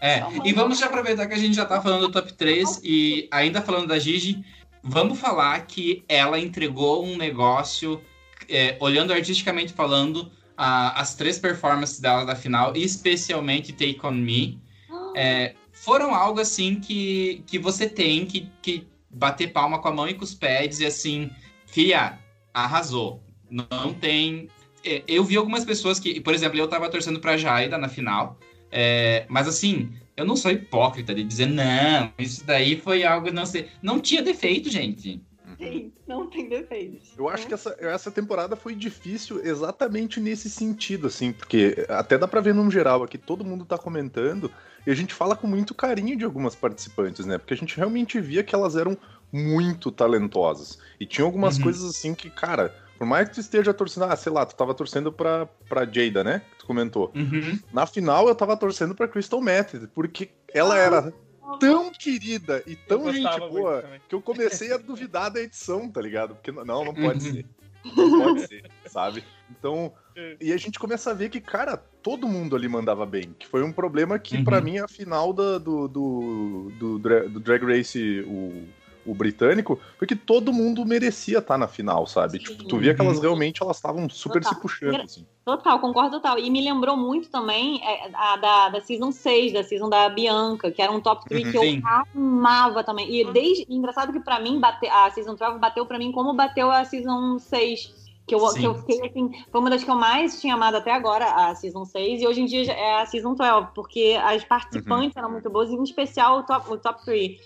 É, e vamos já aproveitar que a gente já tá falando do top 3 e ainda falando da Gigi, vamos falar que ela entregou um negócio, é, olhando artisticamente falando, a- as três performances dela da final, e especialmente Take On Me, é, foram algo assim que, que você tem que, que bater palma com a mão e com os pés e dizer assim, filha, arrasou. Não tem. é, Eu vi algumas pessoas que, por exemplo, eu tava torcendo pra Jaida na final. é, mas assim, eu não sou hipócrita de dizer, não, isso daí foi algo, não sei. Não tinha defeito, gente. Sim, não tem defeitos. Eu acho que essa, essa temporada foi difícil exatamente nesse sentido, assim, porque até dá pra ver num geral aqui, todo mundo tá comentando, e a gente fala com muito carinho de algumas participantes, né? Porque a gente realmente via que elas eram muito talentosas. E tinha algumas Uhum. coisas assim que, cara, por mais que tu esteja torcendo, ah, sei lá, tu tava torcendo pra, pra Jada, né? Que tu comentou. Uhum. Na final eu tava torcendo pra Crystal Method, porque ela era tão querida e tão gente boa que eu comecei a duvidar da edição, tá ligado? Porque não, não pode Uhum. ser. Não pode ser, sabe? Então. E a gente começa a ver que, cara, todo mundo ali mandava bem. Que foi um problema que, Uhum. pra mim, a final da- do, do, do, do Drag Race, o, o britânico, foi que todo mundo merecia estar na final, sabe? Sim. Tipo, tu via que elas Uhum. realmente elas estavam super Total. se puxando, assim. Total, concordo total. E me lembrou muito também é, a da, da Season 6, da Season da Bianca, que era um top 3 Uhum. que eu Sim. amava também. E desde. Engraçado que pra mim, bate, a Season 12 bateu pra mim como bateu a Season 6. Que eu, Sim. que eu fiquei assim. Foi uma das que eu mais tinha amado até agora, a Season 6. E hoje em dia é a Season 12, porque as participantes Uhum. eram muito boas, em especial o top, o top 3.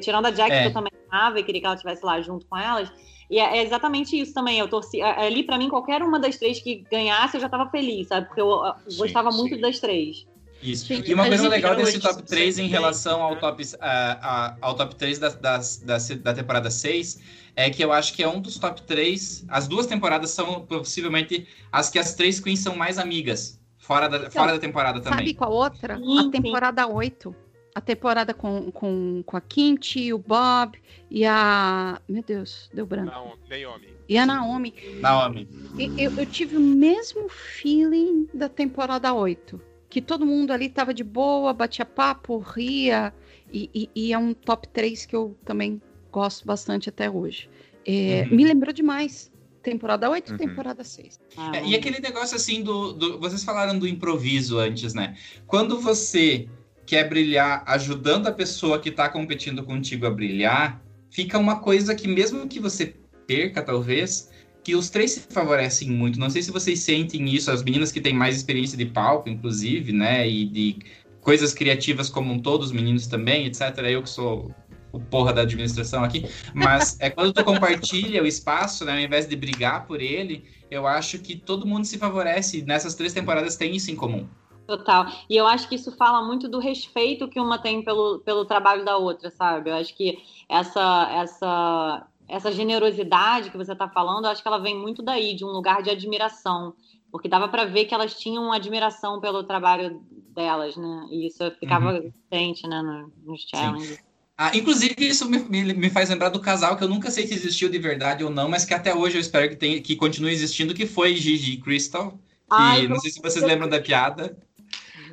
Tirando a Jack, É. que eu também amava e queria que ela estivesse lá junto com elas. E é é exatamente isso também. Eu torci. Ali, pra mim, qualquer uma das três que ganhasse, eu já tava feliz, sabe? Porque eu Sim, gostava sim. muito das três. Isso. Gente, e uma coisa legal desse top 3 em relação ao top, a- a- ao top 3 da, das- da, da temporada 6 é que eu acho que é um dos top 3. As duas temporadas são possivelmente as que as três queens são mais amigas. Fora da, fora da temporada também. Sabe qual outra? Sim, a sim. temporada 8. A temporada com, com, com a Kinty, o Bob e a. Meu Deus, deu branco. Naomi. E a Naomi. Naomi. E- Eu, eu tive o mesmo feeling da temporada 8. Que todo mundo ali tava de boa, batia papo, ria. E, e- e é um top 3 que eu também gosto bastante até hoje. É, Uhum. Me lembrou demais. Temporada 8 Uhum. temporada 6. Ah, É, e aquele negócio assim do, do- Vocês falaram do improviso antes, né? Quando você quer brilhar ajudando a pessoa que tá competindo contigo a brilhar, fica uma coisa que, mesmo que você perca, talvez, que os três se favorecem muito. Não sei se vocês sentem isso, as meninas que têm mais experiência de palco, inclusive, né? E de coisas criativas como um todo, os meninos também, etc. Eu que sou o porra da administração aqui. Mas é quando tu compartilha o espaço, né? Ao invés de brigar por ele, eu acho que todo mundo se favorece. Nessas três temporadas tem isso em comum. Total. E eu acho que isso fala muito do respeito que uma tem pelo, pelo trabalho da outra, sabe? Eu acho que essa, essa, essa generosidade que você está falando, eu acho que ela vem muito daí, de um lugar de admiração. Porque dava para ver que elas tinham admiração pelo trabalho delas, né? E isso ficava evidente, né, no- nos challenges. Ah, inclusive, isso me, me, me faz lembrar do casal que eu nunca sei se existiu de verdade ou não, mas que até hoje eu espero que, tenha, que continue existindo, que foi Gigi e Crystal. Ai, não sei se vocês lembram da piada.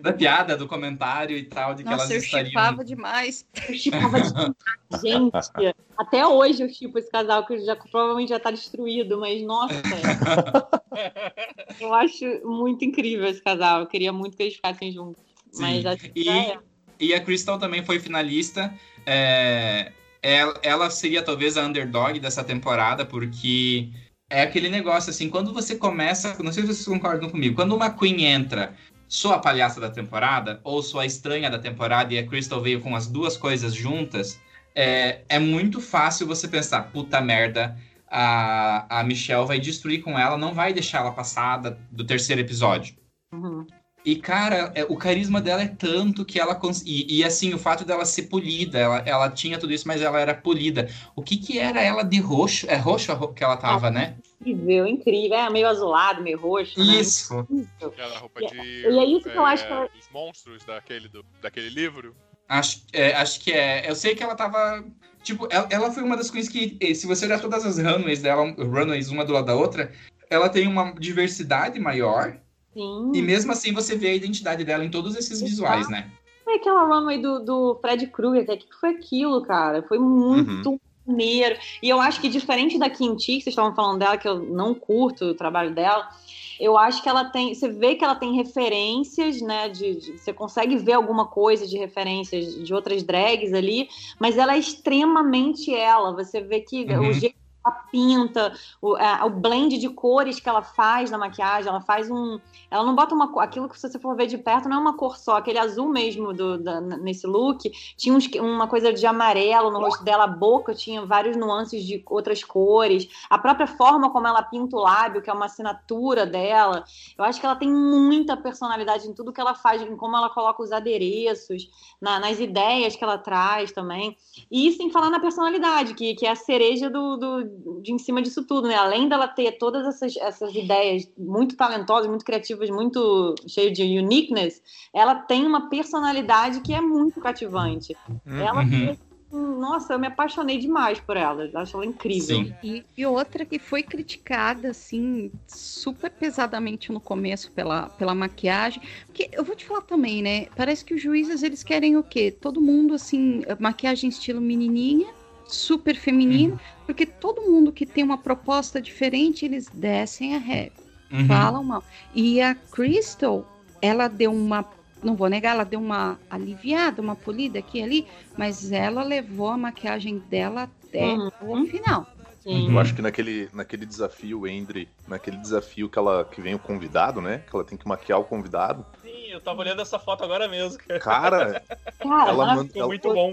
Da piada, do comentário e tal, de que Nossa, elas eu estariam. chipava demais. Eu chipava demais. Gente, até hoje eu chipo esse casal que já, provavelmente já tá destruído, mas nossa. eu acho muito incrível esse casal. Eu queria muito que eles ficassem juntos. Sim. Mas acho que E- já é. E a Crystal também foi finalista. É, ela, ela seria talvez a underdog dessa temporada, porque é aquele negócio assim, quando você começa, não sei se vocês concordam comigo, quando uma Queen entra, sou a palhaça da temporada, ou sou a estranha da temporada, e a Crystal veio com as duas coisas juntas, é, é muito fácil você pensar, puta merda, a, a Michelle vai destruir com ela, não vai deixar ela passada do terceiro episódio. Uhum. E, cara, é, o carisma dela é tanto que ela. Cons... E, e, assim, o fato dela ser polida, ela, ela tinha tudo isso, mas ela era polida. O que que era ela de roxo? É roxo a roupa que ela tava, Ah, né? Incrível, incrível. É meio azulado, meio roxo. né? Isso. Incrível. Aquela roupa E- de. e é isso que eu acho que ela- Os monstros daquele, do, daquele livro. Acho, é, acho que é. Eu sei que ela tava. Tipo, ela, ela foi uma das coisas que, se você olhar todas as runways dela, runways uma do lado da outra, ela tem uma diversidade maior. Sim. E mesmo assim você vê a identidade dela em todos esses visuais, né? Foi aquela runway do, do Fred Krueger, que que foi aquilo, cara? Foi muito maneiro. E eu acho que diferente da Kim Chi, que vocês estavam falando dela, que eu não curto o trabalho dela, eu acho que ela tem. Você vê que ela tem referências, né? De, de- você consegue ver alguma coisa de referências de outras drags ali, mas ela é extremamente ela. Você vê que Uhum. o jeito ela pinta, o, a- o blend de cores que ela faz na maquiagem, ela faz um. Ela não bota uma. Aquilo que se você for ver de perto não é uma cor só. Aquele azul mesmo do, da- nesse look tinha uns- uma coisa de amarelo no rosto dela, a boca tinha vários nuances de outras cores. A própria forma como ela pinta o lábio, que é uma assinatura dela. Eu acho que ela tem muita personalidade em tudo que ela faz, em como ela coloca os adereços, na- nas ideias que ela traz também. E sem falar na personalidade, que, que é a cereja do, do- de em cima disso tudo, né? Além dela ter todas essas, essas ideias muito talentosas, muito criativas, muito cheias de uniqueness, ela tem uma personalidade que é muito cativante. Ela Uhum. nossa, eu me apaixonei demais por ela. Acho ela incrível. Sim. E, e outra que foi criticada, assim, super pesadamente no começo pela, pela maquiagem. Porque eu vou te falar também, né? Parece que os juízes, eles querem o quê? Todo mundo, assim, maquiagem estilo menininha, super feminino. Porque todo mundo que tem uma proposta diferente, eles descem a régua, Uhum. falam mal. E a Crystal, ela deu uma... Não vou negar, ela deu uma aliviada, uma polida aqui e ali, mas ela levou a maquiagem dela até Uhum. o final. Sim. Eu acho que naquele, naquele desafio, Endre, naquele desafio que ela que vem o convidado, né? Que ela tem que maquiar o convidado. Sim, eu tava olhando essa foto agora mesmo, cara. Cara, ela manda- Ficou ela- muito bom.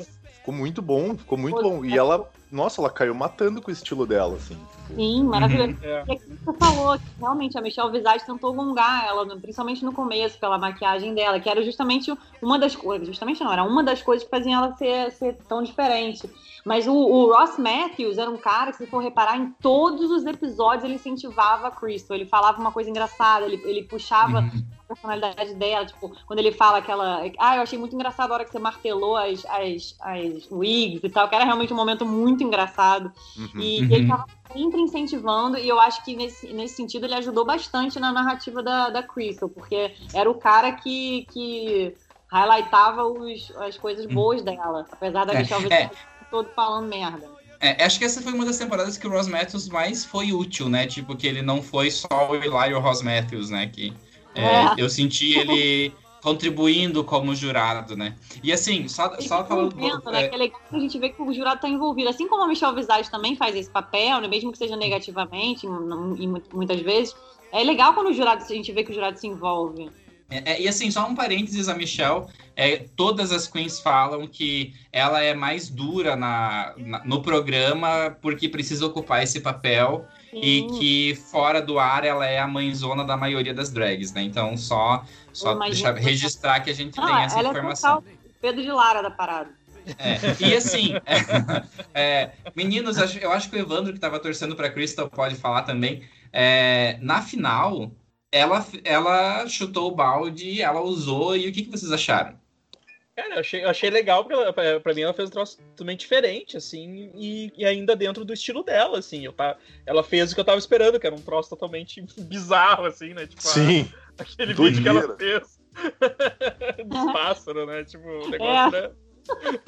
Ficou muito bom, ficou muito bom. E ela, nossa, ela caiu matando com o estilo dela, assim. tipo, Sim, maravilhoso. É. E aquilo que você falou, que realmente a Michelle Visage tentou gongar ela, principalmente no começo, pela maquiagem dela, que era justamente uma das coisas, justamente não, era uma das coisas que faziam ela ser, ser tão diferente. Mas o, o Ross Matthews era um cara que, se for reparar, em todos os episódios ele incentivava a Crystal, ele falava uma coisa engraçada, ele, ele puxava Uhum. Personalidade dela, tipo, quando ele fala aquela. Ah, eu achei muito engraçado a hora que você martelou as, as, as wigs e tal, que era realmente um momento muito engraçado. uhum. E, Uhum. ele tava sempre incentivando, e eu acho que nesse, nesse sentido ele ajudou bastante na narrativa da, da Crystal, porque era o cara que, que highlightava os, as coisas boas dela, apesar da É, Michelle é. Todo falando merda. É, acho que essa foi uma das temporadas que o Ross Matthews mais foi útil, né? Tipo, que ele não foi só o Eli e o Ross Matthews, né? Que é, É. eu senti ele contribuindo como jurado, né? E assim, só, E só falando. né? é, Que é legal que a gente vê que o jurado tá envolvido. Assim como a Michelle Visage também faz esse papel, né? mesmo que seja negativamente, mu- muitas vezes. É legal quando o jurado, a gente vê que o jurado se envolve. É, é, e assim, só um parênteses, a Michelle, é, todas as queens falam que ela é mais dura na, na- no programa porque precisa ocupar esse papel e que fora do ar ela é a mãezona da maioria das drags, né? Então só, só deixar, registrar que a gente Não, tem essa ela informação. é Pedro de Lara da parada. É, E assim, é, meninos, acho- eu acho que o Evandro que estava torcendo para Crystal pode falar também. É, na final, ela, ela chutou o balde, ela usou, e o que, que vocês acharam? Cara, eu achei, eu achei legal, porque ela, pra, pra mim ela fez um troço totalmente diferente, assim, e, e ainda dentro do estilo dela, assim. Eu tá, ela fez o que eu tava esperando, que era um troço totalmente bizarro, assim, né? Tipo, a- Sim, aquele vídeo que ela doideira. fez dos pássaros, né? Tipo, o negócio, né?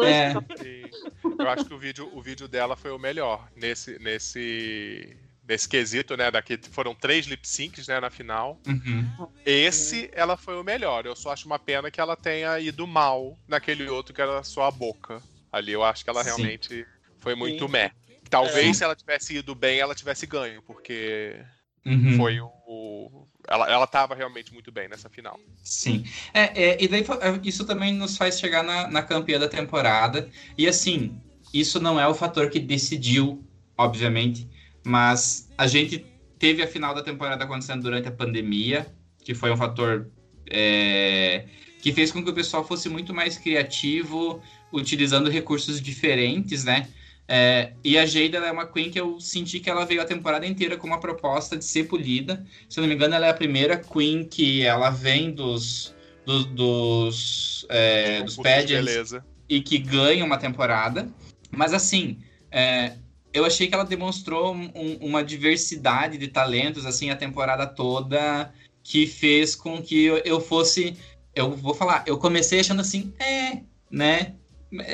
É, E eu acho que o vídeo, o vídeo dela foi o melhor nesse, nesse, nesse quesito, né? Daqui foram três lip syncs, né, na final. uhum. Esse ela foi o melhor. Eu só acho uma pena que ela tenha ido mal naquele outro que era só a boca. Ali eu acho que ela Sim. realmente foi muito Sim. meh. Talvez É. se ela tivesse ido bem, ela tivesse ganho, porque Uhum. foi o. o- Ela, ela tava realmente muito bem nessa final. Sim. É, é, e daí é, isso também nos faz chegar na, na campeã da temporada. E assim, isso não é o fator que decidiu, obviamente, mas a gente teve a final da temporada acontecendo durante a pandemia, que foi um fator é, que fez com que o pessoal fosse muito mais criativo, utilizando recursos diferentes, né? É, e a Jada é uma Queen que eu senti que ela veio a temporada inteira com uma proposta de ser polida. Se eu não me engano, ela é a primeira Queen que ela vem dos, dos, dos, é, dos pageants e que ganha uma temporada. Mas assim, é, eu achei que ela demonstrou um, uma diversidade de talentos assim a temporada toda que fez com que eu, eu fosse eu vou falar eu comecei achando assim é né?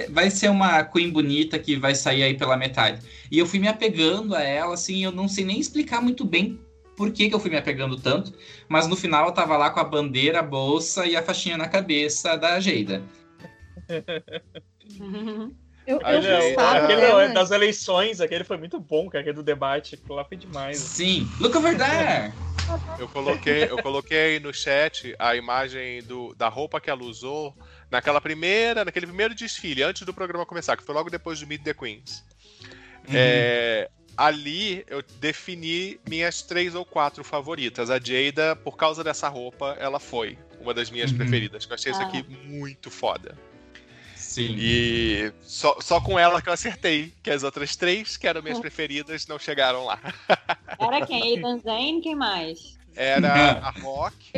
Vai ser uma Queen bonita que vai sair aí pela metade. E eu fui me apegando a ela assim eu não sei nem explicar muito bem por que, que eu fui me apegando tanto mas no final eu tava lá com a bandeira a bolsa e a faixinha na cabeça da Jada Eu, eu gostava, aquele dela. das eleições, aquele foi muito bom, cara, aquele do debate. Lá foi demais. Sim, look over there! Eu coloquei, eu coloquei no chat a imagem do, da roupa que ela usou naquela primeira, naquele primeiro desfile, antes do programa começar, que foi logo depois do Meet the Queens. Uhum. É, ali eu defini minhas três ou quatro favoritas. A Jada, por causa dessa roupa, ela foi uma das minhas uhum. preferidas. Eu achei ah. isso aqui muito foda. Sim. E só, só com ela que eu acertei, que as outras três, que eram minhas preferidas, não chegaram lá. Era quem? Aidan Zane? Quem mais? Era a Rock,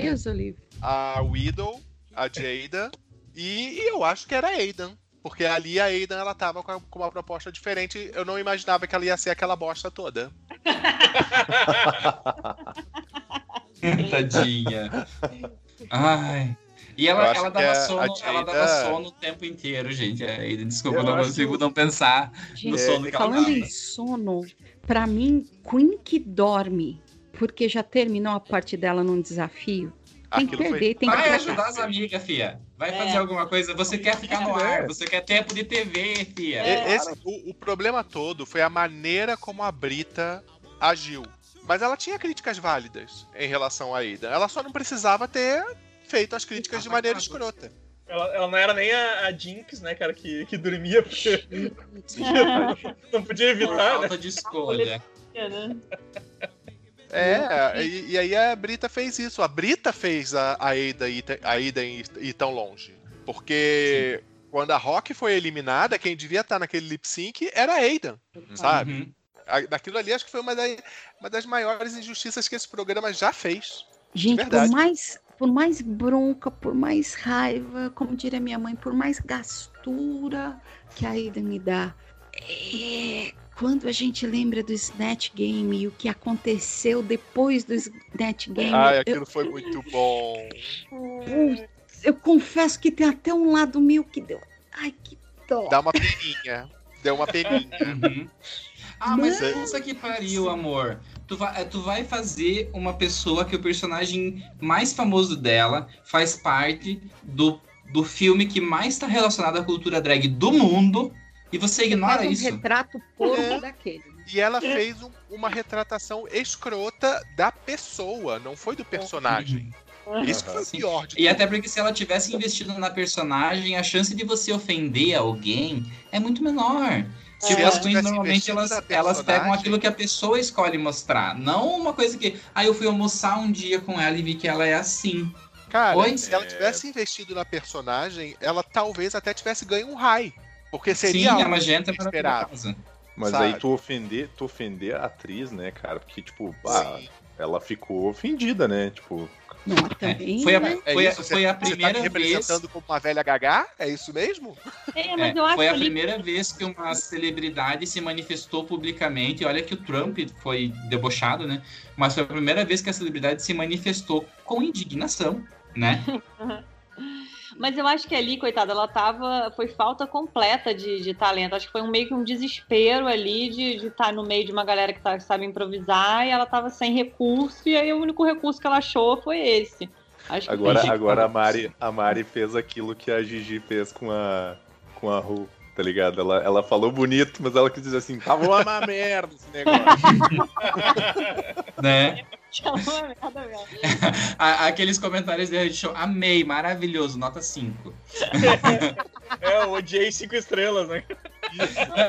a Widow, a Jada e, e, eu acho que era a Aidan. Porque ali a Aidan ela tava com, com uma proposta diferente. Eu não imaginava que ela ia ser aquela bosta toda. Tadinha. Ai. E ela, ela, dava, sono, Jada... ela dava sono o tempo inteiro, gente. É, desculpa, eu não consigo não pensar gente, no sono que Falando ela em sono, pra mim, Queen que dorme, porque já terminou a parte dela num desafio. Tem Aquilo que perder, foi... tem Vai que ajudar as amigas, fia. Vai é. fazer alguma coisa. Você quer ficar no ar, você quer tempo de TV, fia. É. Esse, o, o problema todo foi a maneira como a Brita agiu. Mas ela tinha críticas válidas em relação a Ida. Ela só não precisava ter feito as críticas de maneira escrota. Ela, ela, não era nem a, a, Jinx, né, cara, que, que dormia porque não podia evitar, Por falta né? de escolha. É, e, e, aí a Brita fez isso. A Brita fez a, a Ada ir, a Ida ir, ir tão longe. Porque Sim. quando a Rock foi eliminada, quem devia estar naquele lip sync era a sabe? Uhum. Daquilo ali acho que foi uma, uma das maiores injustiças que esse programa já fez. Gente, por mais, por mais bronca, por mais raiva, como diria minha mãe, por mais gastura que a Ida me dá. É, quando a gente lembra do Snatch Game e o que aconteceu depois do Snatch Game. Ai, aquilo eu, foi muito bom. Eu, eu confesso que tem até um lado meu que deu. Ai, que dó. Dá uma peninha. Deu uma peninha. Uhum. Ah, mas pensa que pariu, amor tu vai, tu vai fazer uma pessoa que o personagem mais famoso dela faz parte do, do filme que mais está relacionado à cultura drag do mundo e você ignora um isso. retrato porco é. daquele. E ela fez um, uma retratação escrota da pessoa, não foi do personagem. Uhum. Isso foi Sim. pior. e tudo. até porque se ela tivesse investido na personagem, a chance de você ofender alguém é muito menor. Tipo, as queens normalmente elas, elas pegam aquilo que a pessoa escolhe mostrar. Não uma coisa que. Ah, eu fui almoçar um dia com ela e vi que ela é assim. Cara, Oi? se ela tivesse investido na personagem, ela talvez até tivesse ganho um high. Porque seria Sim, a magenta é esperado. Mas sabe? aí tu ofender, tu ofender a atriz, né, cara? Porque, tipo, ah, ela ficou ofendida, né? Tipo, não, também, é, foi a, né? foi, é isso, foi a primeira tá representando vez... como uma velha gagá? É isso mesmo? É, mas é, eu acho foi a ali... primeira vez que uma celebridade se manifestou publicamente. Olha que o Trump foi debochado, né? Mas foi a primeira vez que a celebridade se manifestou com indignação, né? Mas eu acho que ali, coitada, ela tava. Foi falta completa de, de talento. Acho que foi um meio que um desespero ali de estar tá no meio de uma galera que tá, sabe improvisar e ela tava sem recurso, e aí o único recurso que ela achou foi esse. Acho agora agora a, Mari, a Mari fez aquilo que a Gigi fez com a, com a Ru, tá ligado? Ela, ela falou bonito, mas ela quis dizer assim, tava uma merda esse negócio. né? Aqueles comentários de show, amei, maravilhoso, nota 5. é, eu odiei 5 estrelas, né?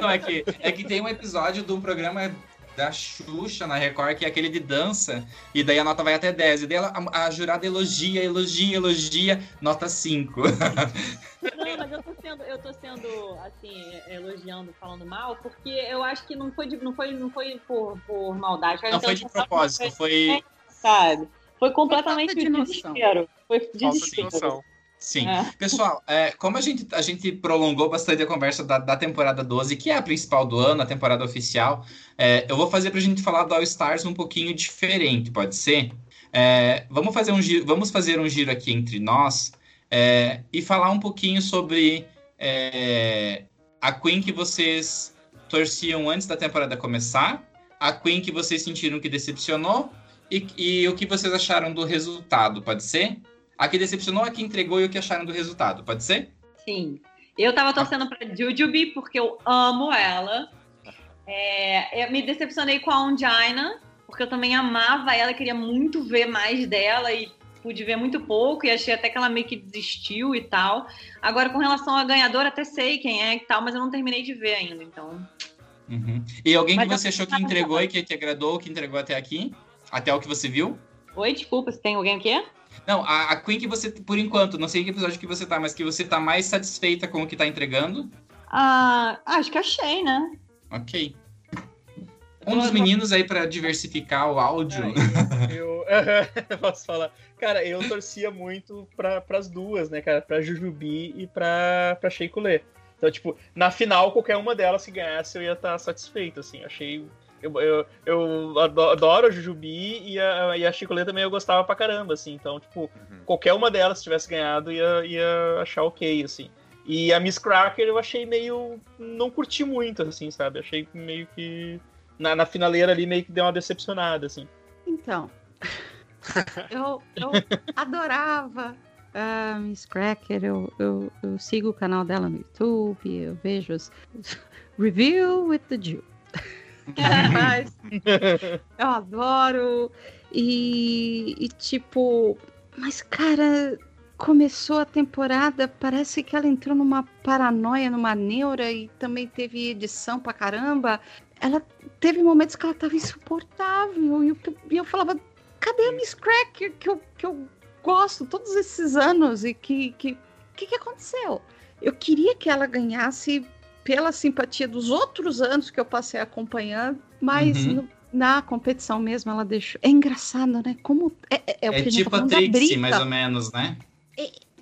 Não, é que, é que tem um episódio do programa da Xuxa na Record, que é aquele de dança, e daí a nota vai até 10. E daí ela, a, a jurada elogia, elogia, elogia, nota 5. Não, mas eu tô sendo, eu tô sendo assim, elogiando, falando mal, porque eu acho que não foi, de, não foi, não foi por, por maldade. Não foi de propósito, foi. Sabe? Foi completamente de desespero. Foi Falta de desespero. noção. Sim. É. Pessoal, é, como a gente, a gente prolongou bastante a conversa da, da temporada 12, que é a principal do ano, a temporada oficial, é, eu vou fazer pra gente falar do All Stars um pouquinho diferente, pode ser? É, vamos, fazer um giro, vamos fazer um giro aqui entre nós é, e falar um pouquinho sobre é, a Queen que vocês torciam antes da temporada começar, a Queen que vocês sentiram que decepcionou e, e o que vocês acharam do resultado, pode ser? A que decepcionou, a que entregou e o que acharam do resultado, pode ser? Sim. Eu tava torcendo pra Jujubee porque eu amo ela. É, eu me decepcionei com a Ongina, porque eu também amava ela, queria muito ver mais dela e pude ver muito pouco e achei até que ela meio que desistiu e tal. Agora, com relação à ganhadora, até sei quem é e tal, mas eu não terminei de ver ainda, então. Uhum. E alguém que Mas você eu- achou que entregou e que te agradou, que entregou até aqui? Até o que você viu? Oi, desculpa, se tem alguém o quê? Não, a, a Queen que você, por enquanto, não sei em que episódio que você tá, mas que você tá mais satisfeita com o que tá entregando? Ah, acho que achei, né? Ok. Um dos meninos aí pra diversificar o áudio. Eu posso falar. Cara, eu torcia muito pra, pras duas, né, cara? Pra Jujubi e pra, pra Sheikulé. Então, tipo, na final, qualquer uma delas que ganhasse, eu ia estar satisfeito, assim. Achei. Eu, eu, eu ado- adoro a Jujubi e a, e a Chicolê também eu gostava pra caramba, assim. Então, tipo, Uhum. qualquer uma delas tivesse ganhado, ia, ia achar ok, assim. E a Miss Cracker eu achei meio. Não curti muito, assim, sabe? Achei meio que. Na, na finaleira ali meio que deu uma decepcionada, assim. Então, eu, eu adorava a Miss Cracker, eu, eu, eu sigo o canal dela no YouTube, eu vejo os Review with the Jew. Eu adoro. E, e, tipo, mas cara, começou a temporada, parece que ela entrou numa paranoia, numa neura e também teve edição pra caramba. Ela teve momentos que ela tava insuportável. E eu, e eu falava, cadê a Miss Cracker que eu, que eu gosto todos esses anos e que que, que, que aconteceu? Eu queria que ela ganhasse pela simpatia dos outros anos que eu passei acompanhando, mas Uhum. no- na competição mesmo ela deixou. É engraçado, né? Como é, é, é o que É a gente tipo tá a Trixie, mais ou menos, né?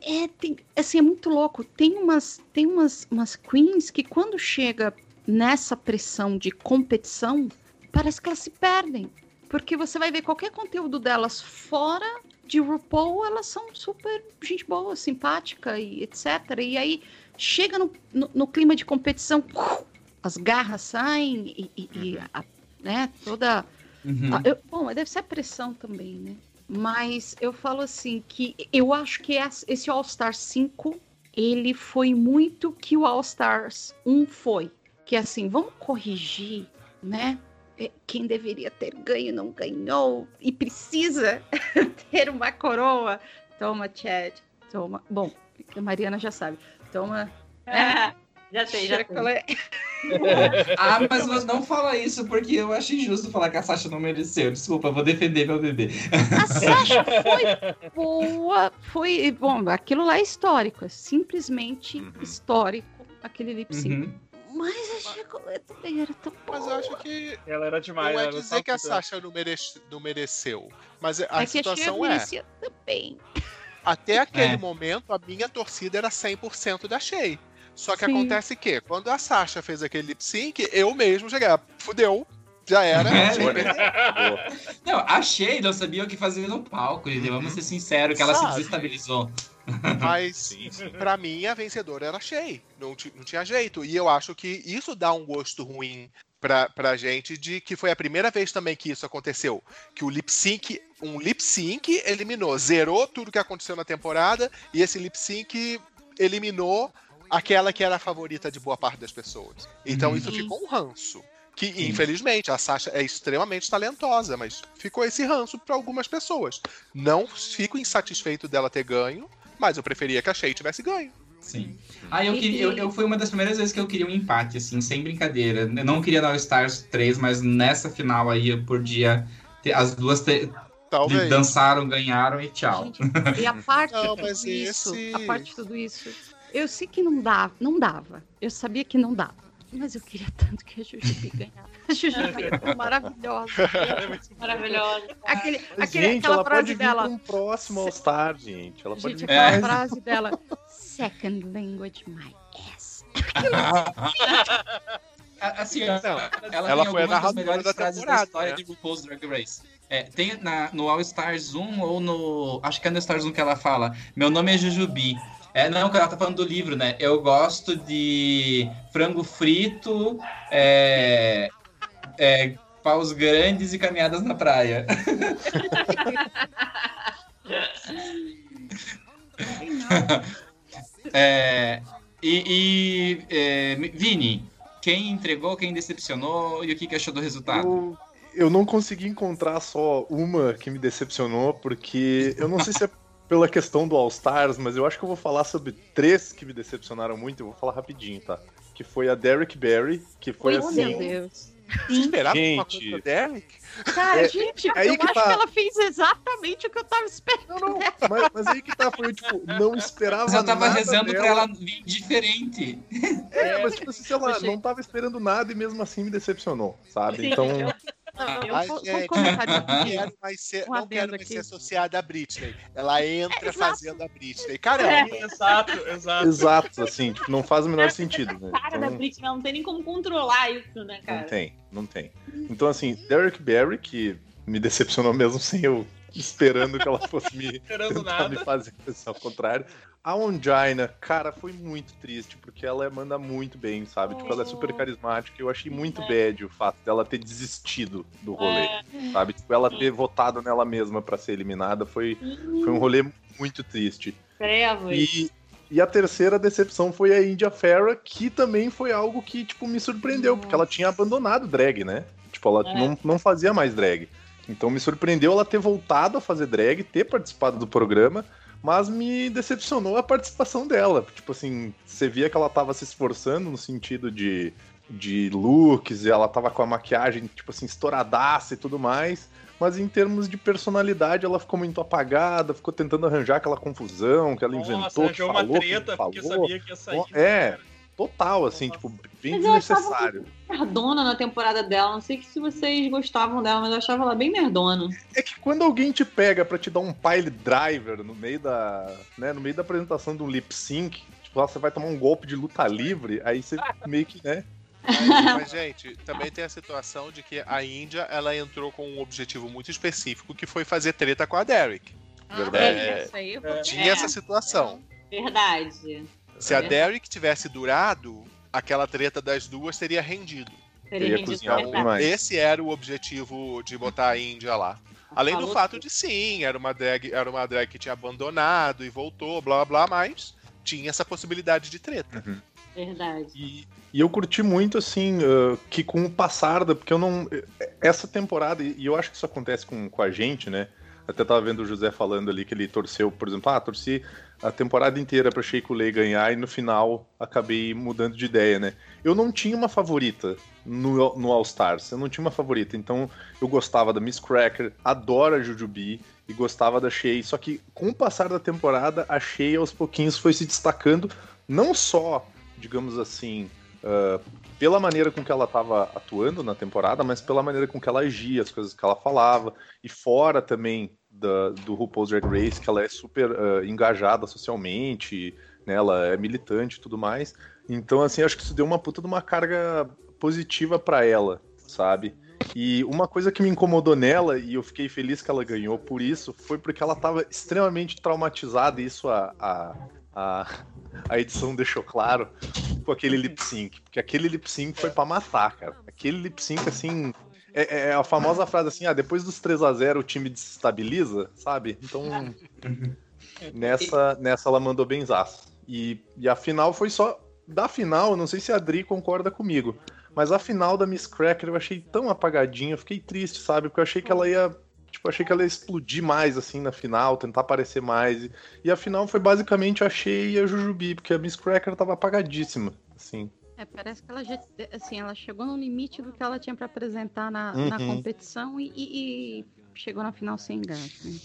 É, tem, assim, é muito louco. Tem umas, tem umas, umas queens que quando chega nessa pressão de competição, parece que elas se perdem. Porque você vai ver qualquer conteúdo delas fora de RuPaul, elas são super gente boa, simpática e etc. E aí chega no, no, no clima de competição, as garras saem e, e- e a- né, toda Uhum. ah, eu- bom, deve ser a pressão também, né? Mas eu falo assim que eu acho que es- esse All Stars 5 ele foi muito que o All Stars 1 foi. Que é assim, vamos corrigir, né? É, Quem deveria ter ganho não ganhou e precisa ter uma coroa. Toma, Chad. Toma. Bom, a Mariana já sabe. Toma. É, já sei, já sei. Ah, mas não fala isso porque eu acho injusto falar que a Sasha não mereceu. Desculpa, vou defender meu bebê. A Sasha foi boa, foi bom. Aquilo lá é histórico, é simplesmente Uhum. histórico aquele lip sync. Uhum. Mas a também era tão boa. Mas eu acho que Ela era demais. não é dizer que a Sasha não, merece- não mereceu. Mas a é que a situação Cher é, merecia também. até aquele É. momento, a minha torcida era 100% da Shea. Só que Sim. acontece que, quando a Sasha fez aquele lip sync, eu mesmo cheguei, fudeu, já era. É, né? Não, a Shea não sabia o que fazer no palco, gente. Vamos ser sinceros, que ela se Sabe. desestabilizou. Mas, pra mim, a vencedora era a Shea. Não, não tinha jeito. E eu acho que isso dá um gosto ruim pra, pra gente, de que foi a primeira vez também que isso aconteceu. Que o lip sync, um lip sync eliminou, zerou tudo que aconteceu na temporada, e esse lip sync eliminou aquela que era a favorita de boa parte das pessoas. Então Uhum. isso ficou um ranço. Que, infelizmente, a Sasha é extremamente talentosa, mas ficou esse ranço pra algumas pessoas. Não fico insatisfeito dela ter ganho, mas eu preferia que a Shea tivesse ganho. Sim. Ah, eu, queria, eu, eu foi uma das primeiras vezes que eu queria um empate, assim, sem brincadeira. Eu não queria dar o Stars 3, mas nessa final aí eu podia ter as duas ter, Talvez. dançaram, ganharam e tchau. Gente, e a parte Não, tudo isso, esse- a parte de tudo isso, eu sei que não dava, não dava. Eu sabia que não dava. Mas eu queria tanto que a Jujubi ganhasse. A Jujubi é tão maravilhosa. Maravilhosa. Aquele, aquele, gente, aquela ela frase pode vir dela. um próximo All-Star, gente. Ela pode Gente, vir aquela É. frase dela. Second language, my ass. assim, Não, ela, ela tem foi a narradora melhores da frases da história né? de RuPaul's Drag Race. É, tem na, no All Stars 1 ou no. Acho que é no Stars 1 que ela fala. Meu nome é Jujubi. É, não, ela tá falando do livro, né? Eu gosto de frango frito, é, é, paus grandes e caminhadas na praia. É, e, e, é, Vini, quem entregou, quem decepcionou e o que, que achou do resultado? Eu, eu não consegui encontrar só uma que me decepcionou, porque eu não sei se é pela questão do All Stars, mas eu acho que eu vou falar sobre três que me decepcionaram muito. Eu vou falar rapidinho, tá? Que foi a Derek Barry, que foi Oh, assim. meu Deus. Esperava uma Gente. coisa do Derek? Cara, É, gente, aí eu que acho tá. que ela fez exatamente o que eu tava esperando. Não, não, mas, mas aí que tá, foi tipo, não esperava Mas eu tava nada rezando dela. pra ela vir diferente. É, mas tipo assim, sei lá, Achei. não tava esperando nada e mesmo assim me decepcionou, sabe? Sim, Então, eu- Não, eu Ai, vou, vou colocar de quero mais ser, Um não quero mais aqui. ser associada a Britney. Ela entra Exato. fazendo a Britney. Caramba! Exato, exato. exato, assim, tipo, não faz o menor sentido, né? cara da Então, Britney, ela não tem nem como controlar isso, né, cara? Não tem, não tem. Então, assim, Derek Barry, que me decepcionou mesmo sem eu esperando que ela fosse me, Esperando tentar nada. me fazer pensar ao contrário. A Ongina, cara, foi muito triste, porque ela manda muito bem, sabe? Tipo, ela é super carismática. Eu achei muito bad o fato dela ter desistido do rolê, sabe? Tipo, ela ter votado nela mesma pra ser eliminada foi, foi um rolê muito triste. Trevas. E, e a terceira decepção foi a India Farah, que também foi algo que, tipo, me surpreendeu, porque ela tinha abandonado o drag, né? Tipo, ela É. não, não fazia mais drag. Então me surpreendeu ela ter voltado a fazer drag, ter participado do programa, mas me decepcionou a participação dela. Tipo assim, você via que ela tava se esforçando no sentido de, de looks, e ela tava com a maquiagem, tipo assim, estouradaça e tudo mais. Mas em termos de personalidade, ela ficou muito apagada, ficou tentando arranjar aquela confusão que ela Nossa, inventou, que arranjou falou, uma que treta porque falou. sabia que ia sair. É. cara. Total, assim, tipo, bem Mas eu achava desnecessário. Merdona na temporada dela. Não sei que se vocês gostavam dela, mas eu achava ela bem merdona. É que quando alguém te pega pra te dar um pile driver no meio da, né, no meio da apresentação de um lip sync, tipo, lá você vai tomar um golpe de luta livre, aí você meio que, né? Mas, mas, gente, também tem a situação de que a Índia ela entrou com um objetivo muito específico, que foi fazer treta com a Derek. Verdade. É. isso aí eu É. Tinha É. essa situação. Verdade. Se a. Derek tivesse durado, aquela treta das duas teria rendido. Teria cozinhado bem mais. Esse era o objetivo de botar a Índia lá. Além do Falou fato tudo. de sim, era uma drag, era uma drag que tinha abandonado e voltou, blá blá, mas tinha essa possibilidade de treta. Verdade. E, e eu curti muito, assim, uh, que com o passar da. Porque eu não. Essa temporada, e eu acho que isso acontece com, com a gente, né? Até tava vendo o José falando ali que ele torceu, por exemplo, ah, torci a temporada inteira pra Sheik Lei ganhar e no final acabei mudando de ideia, né? Eu não tinha uma favorita no, no All Stars, eu não tinha uma favorita, então eu gostava da Miss Cracker, adoro a Jujubi e gostava da Shea, só que com o passar da temporada, a Shea aos pouquinhos foi se destacando, não só, digamos assim, uh, pela maneira com que ela estava atuando na temporada, mas pela maneira com que ela agia, as coisas que ela falava, e fora também da, do RuPaul's Drag Race, que ela é super uh, engajada socialmente, né, ela é militante e tudo mais. Então, assim, acho que isso deu uma puta de uma carga positiva para ela, sabe? E uma coisa que me incomodou nela, e eu fiquei feliz que ela ganhou por isso, foi porque ela estava extremamente traumatizada, e isso a, a, a, a edição deixou claro, com aquele lip sync. Porque aquele lip sync foi para matar, cara. Aquele lip sync, assim. É, é a famosa frase assim: ah, depois dos 3 a 0 o time desestabiliza, sabe? Então. nessa, nessa ela mandou benzaço. E, e a final foi só. Da final, não sei se a Adri concorda comigo. Mas a final da Miss Cracker eu achei tão apagadinha, eu fiquei triste, sabe? Porque eu achei que ela ia, Tipo, achei que ela ia explodir mais, assim, na final, tentar aparecer mais. E, e a final foi basicamente a Shea e a Jujubi, porque a Miss Cracker tava apagadíssima, assim. É, parece que ela já, assim, ela chegou no limite do que ela tinha para apresentar na, na Uhum. competição e, e- e chegou na final sem graça. né?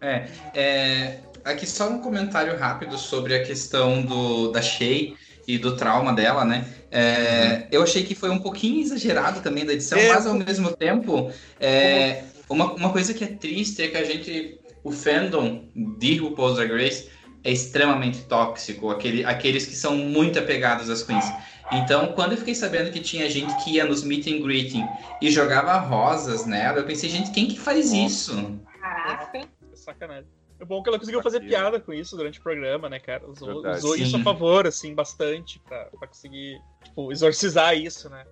É, é, aqui só um comentário rápido sobre a questão do, da Shay e do trauma dela, né? É, Eu achei que foi um pouquinho exagerado também da edição, É, mas ao mesmo tempo, é, uma, uma coisa que é triste é que a gente, o fandom de RuPaul's Drag Race é extremamente tóxico, aquele, aqueles que são muito apegados às queens. Então, quando eu fiquei sabendo que tinha gente que ia nos meet and greeting e jogava rosas nela, eu pensei, gente, quem que faz isso? Caraca. É sacanagem. É bom que ela conseguiu fazer piada com isso durante o programa, né, cara? Usou, Verdade. usou isso a favor, assim, bastante, pra, pra conseguir, tipo, exorcizar isso, né?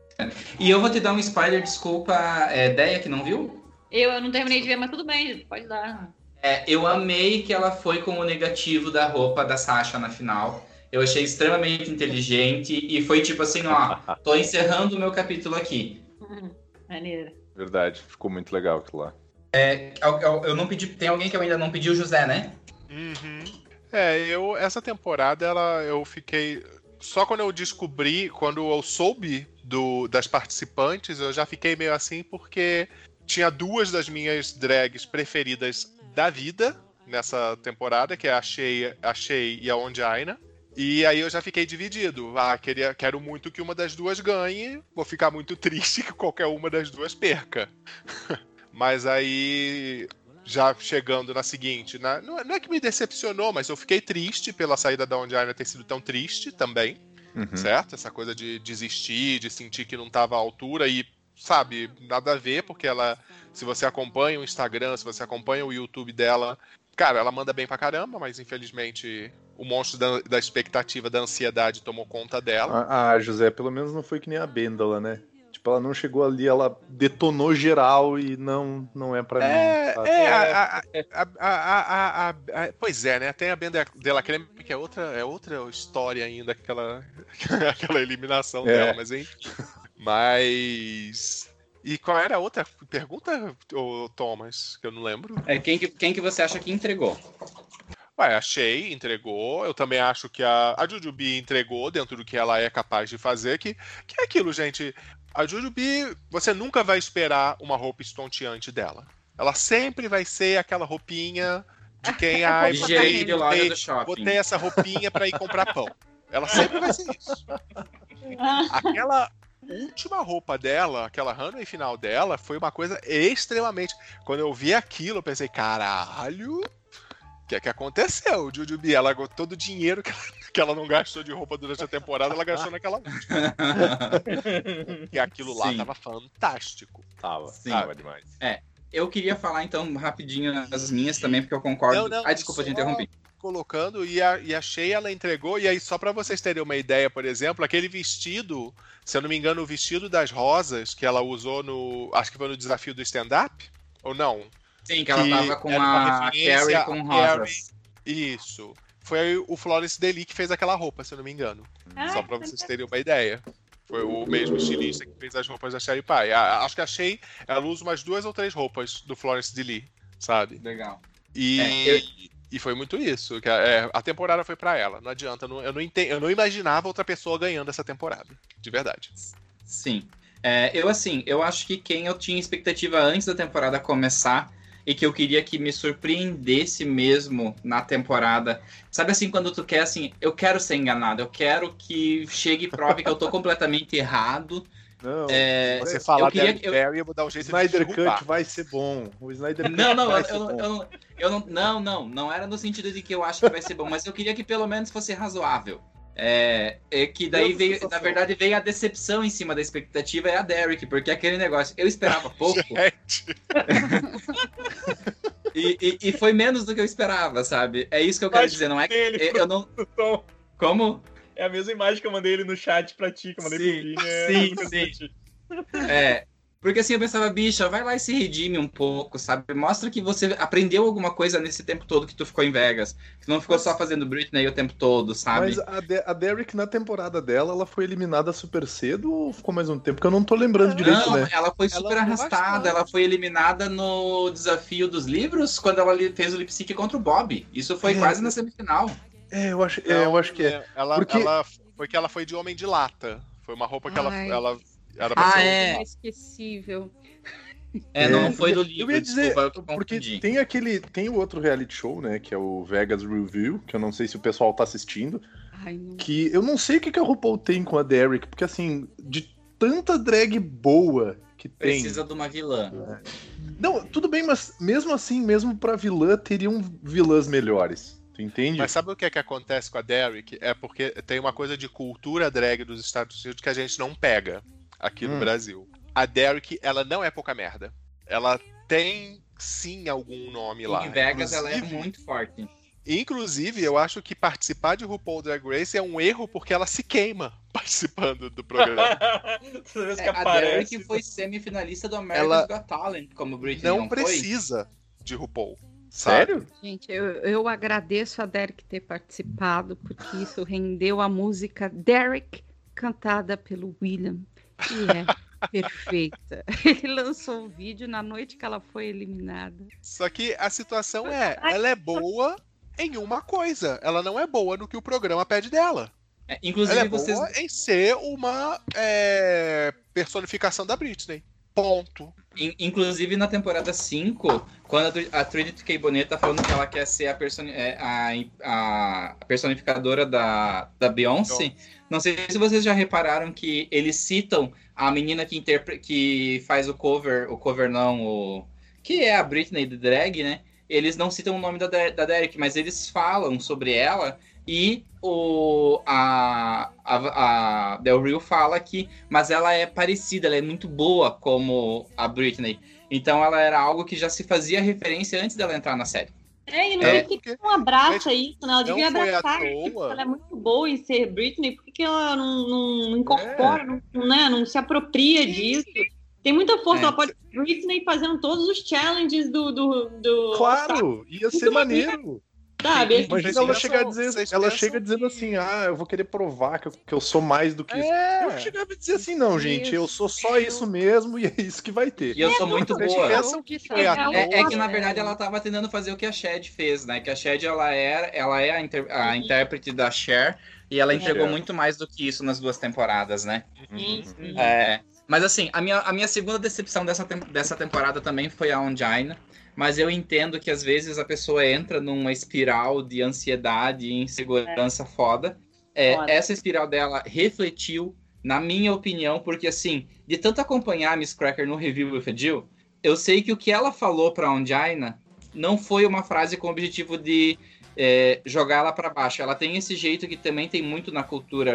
E eu vou te dar um spoiler, desculpa, é, Deia, que não viu? Eu, eu não terminei de ver, mas tudo bem, pode dar. É, eu amei que ela foi com o negativo da roupa da Sasha na final. Eu achei extremamente inteligente e foi tipo assim, ó, tô encerrando o meu capítulo aqui. Maneiro. Verdade, ficou muito legal aquilo lá. Eu, eu- eu não pedi, tem alguém que eu ainda não pedi o José, né? Uhum. É, eu essa temporada ela eu fiquei só quando eu descobri, quando eu soube do, das participantes, eu já fiquei meio assim porque tinha duas das minhas drags preferidas da vida nessa temporada, que é a Shea, a Shea e a Onjaina. E aí eu já fiquei dividido. Ah, queria, quero muito que uma das duas ganhe. Vou ficar muito triste que qualquer uma das duas perca. Mas aí já chegando na seguinte, na- não, é- não é que me decepcionou, mas eu fiquei triste pela saída da Ondiana ter sido tão triste também, Uhum. certo? Essa coisa de desistir, de sentir que não estava à altura e, sabe, nada a ver, porque ela, se você acompanha o Instagram, se você acompanha o YouTube dela, cara, ela manda bem pra caramba, mas infelizmente o monstro da, da expectativa, da ansiedade tomou conta dela. Ah, ah, José, pelo menos não foi que nem a Bendala, né? Tipo, ela não chegou ali, ela detonou geral e não, não é pra mim. É, sabe? é, a- a- a- a- a- a- a- pois é, né? Tem a Benda dela Creme, que é outra, é outra história ainda, aquela, aquela eliminação É. dela, mas enfim. Mas. E qual era a outra pergunta, Thomas? Que eu não lembro. É, quem, que, quem que você acha que entregou? Ué, a Shea entregou. Eu também acho que a, a Jujubi entregou dentro do que ela é capaz de fazer. Que, que é aquilo, gente. A Jujubi, você nunca vai esperar uma roupa estonteante dela. Ela sempre vai ser aquela roupinha de quem ai, botei, shopping. botei essa roupinha pra ir comprar pão. Ela sempre vai ser isso. Aquela última roupa dela, aquela runway final dela, foi uma coisa extremamente. Quando eu vi aquilo, eu pensei, caralho, o que é que aconteceu? Jujubi, ela todo o dinheiro que ela, que ela não gastou de roupa durante a temporada, ela gastou naquela última. E aquilo lá Sim. tava fantástico. Tava, Sim. tava demais. Eu queria falar então rapidinho as minhas também, porque eu concordo. Não, não, Ai, desculpa te só- interromper. Colocando e a, e a Shea ela entregou e aí só pra vocês terem uma ideia, por exemplo, aquele vestido, se eu não me engano, o vestido das rosas que ela usou no, acho que foi no desafio do stand up ou não? Sim, que ela tava com a referência Carrie com Carrie. rosas. Isso. Foi o Florence Deli que fez aquela roupa, se eu não me engano. Ah, Só pra vocês terem uma ideia. Foi o mesmo estilista que fez as roupas da Sherry Pie. A- Acho que a Shea, ela usa umas duas ou três roupas do Florence Deli, sabe? Legal. E, É, eu- e foi muito isso. Que é, a temporada foi pra ela. Não adianta. Eu não, eu, não enten- eu não imaginava outra pessoa ganhando essa temporada. De verdade. Sim. É, eu, assim, eu acho que quem eu tinha expectativa antes da temporada começar e que eu queria que me surpreendesse mesmo na temporada. Sabe assim, quando tu quer, assim, eu quero ser enganado, eu quero que chegue e prove que eu tô completamente errado. Não, É, Você falar queria que- eu- Barry, eu vou dar um o jeito Snyder de derrubar. Cut vai ser bom. O Snyder Cut Não, não, vai eu, ser eu, não- bom. eu não, eu não, não, não, não era no sentido de que eu acho que vai ser bom, mas eu queria que pelo menos fosse razoável. É, é que daí Deu veio, na verdade, veio a decepção em cima da expectativa é a Derek, porque aquele negócio, eu esperava pouco Gente, e, e, e foi menos do que eu esperava, sabe? É isso que eu quero Mas dizer, não é que Ele, eu não. Como? É a mesma imagem que eu mandei ele no chat pra ti, que eu mandei Sim, pro Vini. é sim, sim. pra ti. É, Porque assim, eu pensava, bicha, vai lá e se redime um pouco, sabe? Mostra que você aprendeu alguma coisa nesse tempo todo que tu ficou em Vegas. Que não ficou só fazendo Britney o tempo todo, sabe? Mas a, De a Derek, na temporada dela, ela foi eliminada super cedo ou ficou mais um tempo? Porque eu não tô lembrando direito, não, né? ela foi super Ela arrastada. bastante. Ela foi eliminada no desafio dos livros quando ela fez o lip sync contra o Bob. Isso foi É. quase na semifinal. É, eu acho, é, eu acho que é. Ela, Porque- ela foi que ela foi de homem de lata. Foi uma roupa que ela, Ai. ela era pra Ah, ser- é. Inesquecível. É, não foi do livro. Eu ia dizer, desculpa, eu que porque tem aquele. Tem o outro reality show, né? Que é o Vegas Review, que eu não sei se o pessoal tá assistindo. Ai, não. Que eu não sei o que, que a RuPaul tem com a Derek, porque assim, de tanta drag boa que tem. Precisa de uma vilã. Não, tudo bem, mas mesmo assim, mesmo pra vilã, teriam vilãs melhores. Tu entende? Mas sabe o que, é que acontece com a Derek? É porque tem uma coisa de cultura drag dos Estados Unidos que a gente não pega aqui no Hum. Brasil. A Derek, ela não é pouca merda. Ela tem sim algum nome lá. Em Vegas ela é Inclusive- muito forte. Inclusive, eu acho que participar de RuPaul Drag Race é um erro porque ela se queima participando do programa. É, a. Derek foi semifinalista do America's Ela Got Talent, como Britney não não, foi. precisa de RuPaul. Sério? Gente, eu, eu agradeço a Derek ter participado, porque isso rendeu a música Derek, cantada pelo William, que é perfeita. Ele lançou um vídeo na noite que ela foi eliminada. Só que a situação é, ela é boa em uma coisa. Ela não é boa no que o programa pede dela. É, Ela inclusive, é vocês. boa em ser uma é, personificação da Britney. Ponto. in- inclusive na temporada 5, quando a Tr- a Trinity K. Bonet tá falando que ela quer ser a, personi- é, a, a- a personificadora da, da Beyoncé. Não sei se vocês já repararam que eles citam a menina que, que faz o cover, o cover não, o. Que é a Britney de drag, né? Eles não citam o nome da, da Derek, mas eles falam sobre ela e o, a, a, a Del Rio fala que, mas ela é parecida, ela é muito boa como a Britney. Então ela era algo que já se fazia referência antes dela entrar na série. É, e não É, por que não abraça isso, né? Ela não devia abraçar. Ela é muito boa em ser Britney, por que, que ela não, não- incorpora, não, não, né? não se apropria disso? Tem muita força, É. ela pode Britney fazendo todos os challenges do. do, do Claro, ia ser maneiro. Sabe? Imagina ela chegar ela chega dizendo assim, ah, eu vou querer provar que eu, que eu sou mais do que isso. É. Eu chegava a dizer assim, não, gente, eu sou só isso mesmo e é isso que vai ter. E eu sou muito Vocês boa. pensam que É, é que na verdade ela tava tentando fazer o que a Shed fez, né? Que a Shed ela era, ela é a, inter- a intérprete da Cher e ela entregou Cher. muito mais do que isso nas duas temporadas, né? Sim, sim. É, mas assim, a minha, a minha segunda decepção dessa, tem- dessa temporada também foi a Ongina. Mas eu entendo que às vezes a pessoa entra numa espiral de ansiedade e insegurança foda. É, Foda. essa espiral dela refletiu, na minha opinião, porque assim, de tanto acompanhar a Miss Cracker no Review with a Jill, eu sei que o que ela falou pra Ongina não foi uma frase com o objetivo de é, jogar ela para baixo. Ela tem esse jeito que também tem muito na cultura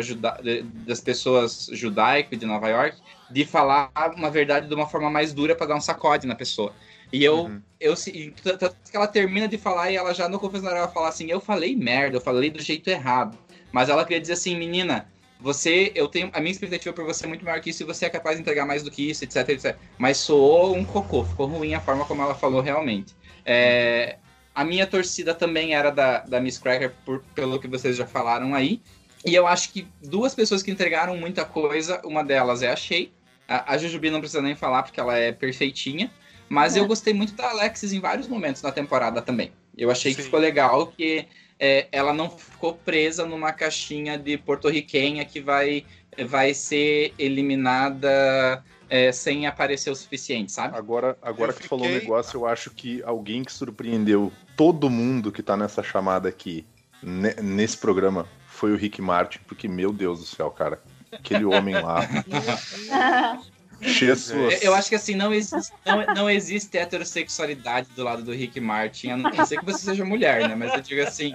das pessoas judaicas de Nova York, de falar uma verdade de uma forma mais dura para dar um sacode na pessoa. E eu, Uhum. eu tanto que ela termina de falar e ela já no confessionário ela fala assim: Eu falei merda, eu falei do jeito errado. Mas ela queria dizer assim, menina, você, eu tenho a minha expectativa por você é muito maior que isso e você é capaz de entregar mais do que isso, etc, etc. Mas soou um cocô, ficou ruim a forma como ela falou realmente. É, a minha torcida também era da, da Miss Cracker, por, pelo que vocês já falaram aí. E eu acho que duas pessoas que entregaram muita coisa, uma delas é a Shea. A, a Jujubi não precisa nem falar porque ela é perfeitinha. Mas É. eu gostei muito da Alexis em vários momentos na temporada também. Eu achei que Sim. ficou legal que é, ela não ficou presa numa caixinha de porto-riquenha que vai, vai ser eliminada é, sem aparecer o suficiente, sabe? Agora, agora Eu que tu falou um negócio, eu acho que alguém que surpreendeu todo mundo que tá nessa chamada aqui, ne- nesse programa, foi o Rick Martin, porque, meu Deus do céu, cara. Aquele homem lá. Jesus. Eu acho que assim, não existe, não, não existe heterossexualidade do lado do Rick Martin, a não ser que você seja mulher, né? Mas eu digo assim,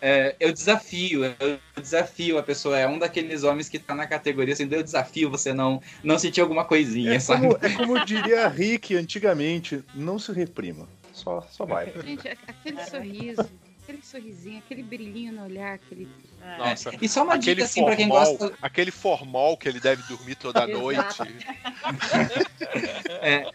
é, eu desafio, eu desafio a pessoa, é um daqueles homens que tá na categoria assim, eu desafio você não, não sentir alguma coisinha, É sabe? como, é como diria Rick antigamente, não se reprima. Só, só vai. Gente, aquele sorriso. Aquele sorrisinho, aquele brilhinho no olhar, aquele. É. Nossa, E só uma aquele dica, assim, pra quem formol, gosta. aquele formol que ele deve dormir toda noite. É,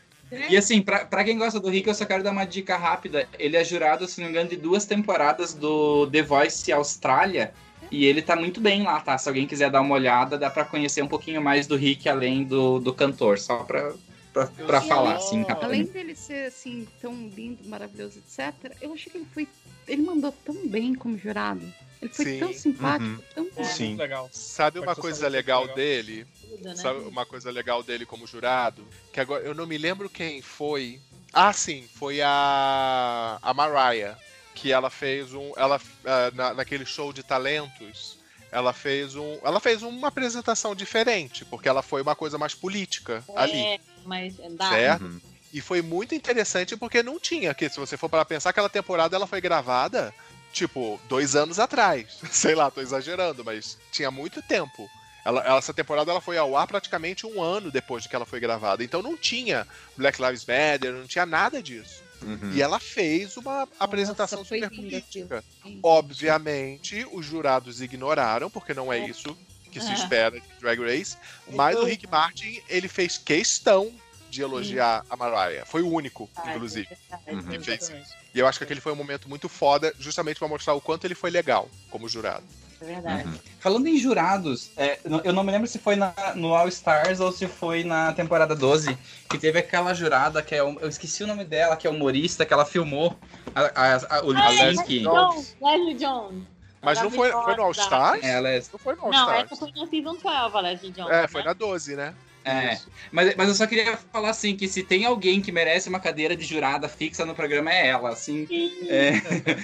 E assim, pra, pra quem gosta do Rick, eu só quero dar uma dica rápida. Ele é jurado, se não me engano, de duas temporadas do The Voice Austrália. E ele tá muito bem lá, tá? Se alguém quiser dar uma olhada, dá pra conhecer um pouquinho mais do Rick além do, do cantor. Só pra, pra, pra Eu falar, assim, Além rapidamente. dele ser assim, tão lindo, maravilhoso, etc., eu achei que ele foi. Ele mandou tão bem como jurado. Ele foi Sim. tão simpático, Uhum. tão É. Sim. Legal. Sabe uma coisa legal legal. dele? Tudo, né? Sabe uma coisa legal dele como jurado? Que agora eu não me lembro quem foi. Ah, sim, foi a a Mariah, que ela fez um, ela ah, na, naquele show de talentos, ela fez um, ela fez uma apresentação diferente, porque ela foi uma coisa mais política ali, É, mas dá. certo? Uhum. E foi muito interessante porque não tinha, que se você for para pensar aquela temporada ela foi gravada tipo dois anos atrás, sei lá, tô exagerando, mas tinha muito tempo. Ela, essa temporada ela foi ao ar praticamente um ano depois de que ela foi gravada. Então não tinha Black Lives Matter, não tinha nada disso. Uhum. E ela fez uma apresentação foi super lindo política. Sim. Obviamente, os jurados ignoraram, porque não é isso que se É. espera de Drag Race. Mas o Rick Martin, ele fez questão de elogiar a Mariah. Foi o único, Verdade, inclusive. verdade. Uhum. que fez. Exatamente. E eu acho que aquele foi um momento muito foda, justamente pra mostrar o quanto ele foi legal como jurado. É verdade. Uhum. Falando em jurados, é, eu não me lembro se foi na- no All Stars ou se foi na temporada 12, que teve aquela jurada que é. o- Eu esqueci o nome dela, que é humorista, que ela filmou a, a- a- o Ah, lip Leslie sync. Jones, Leslie Jones. Mas não foi, foi no All Stars? Ela é Não foi no All Não, Stars. essa foi na Season 12, a Leslie Jones. É, foi né? na 12, né? É, Isso. mas, mas eu só queria falar assim, que se tem alguém que merece uma cadeira de jurada fixa no programa é ela, assim. Sim. É,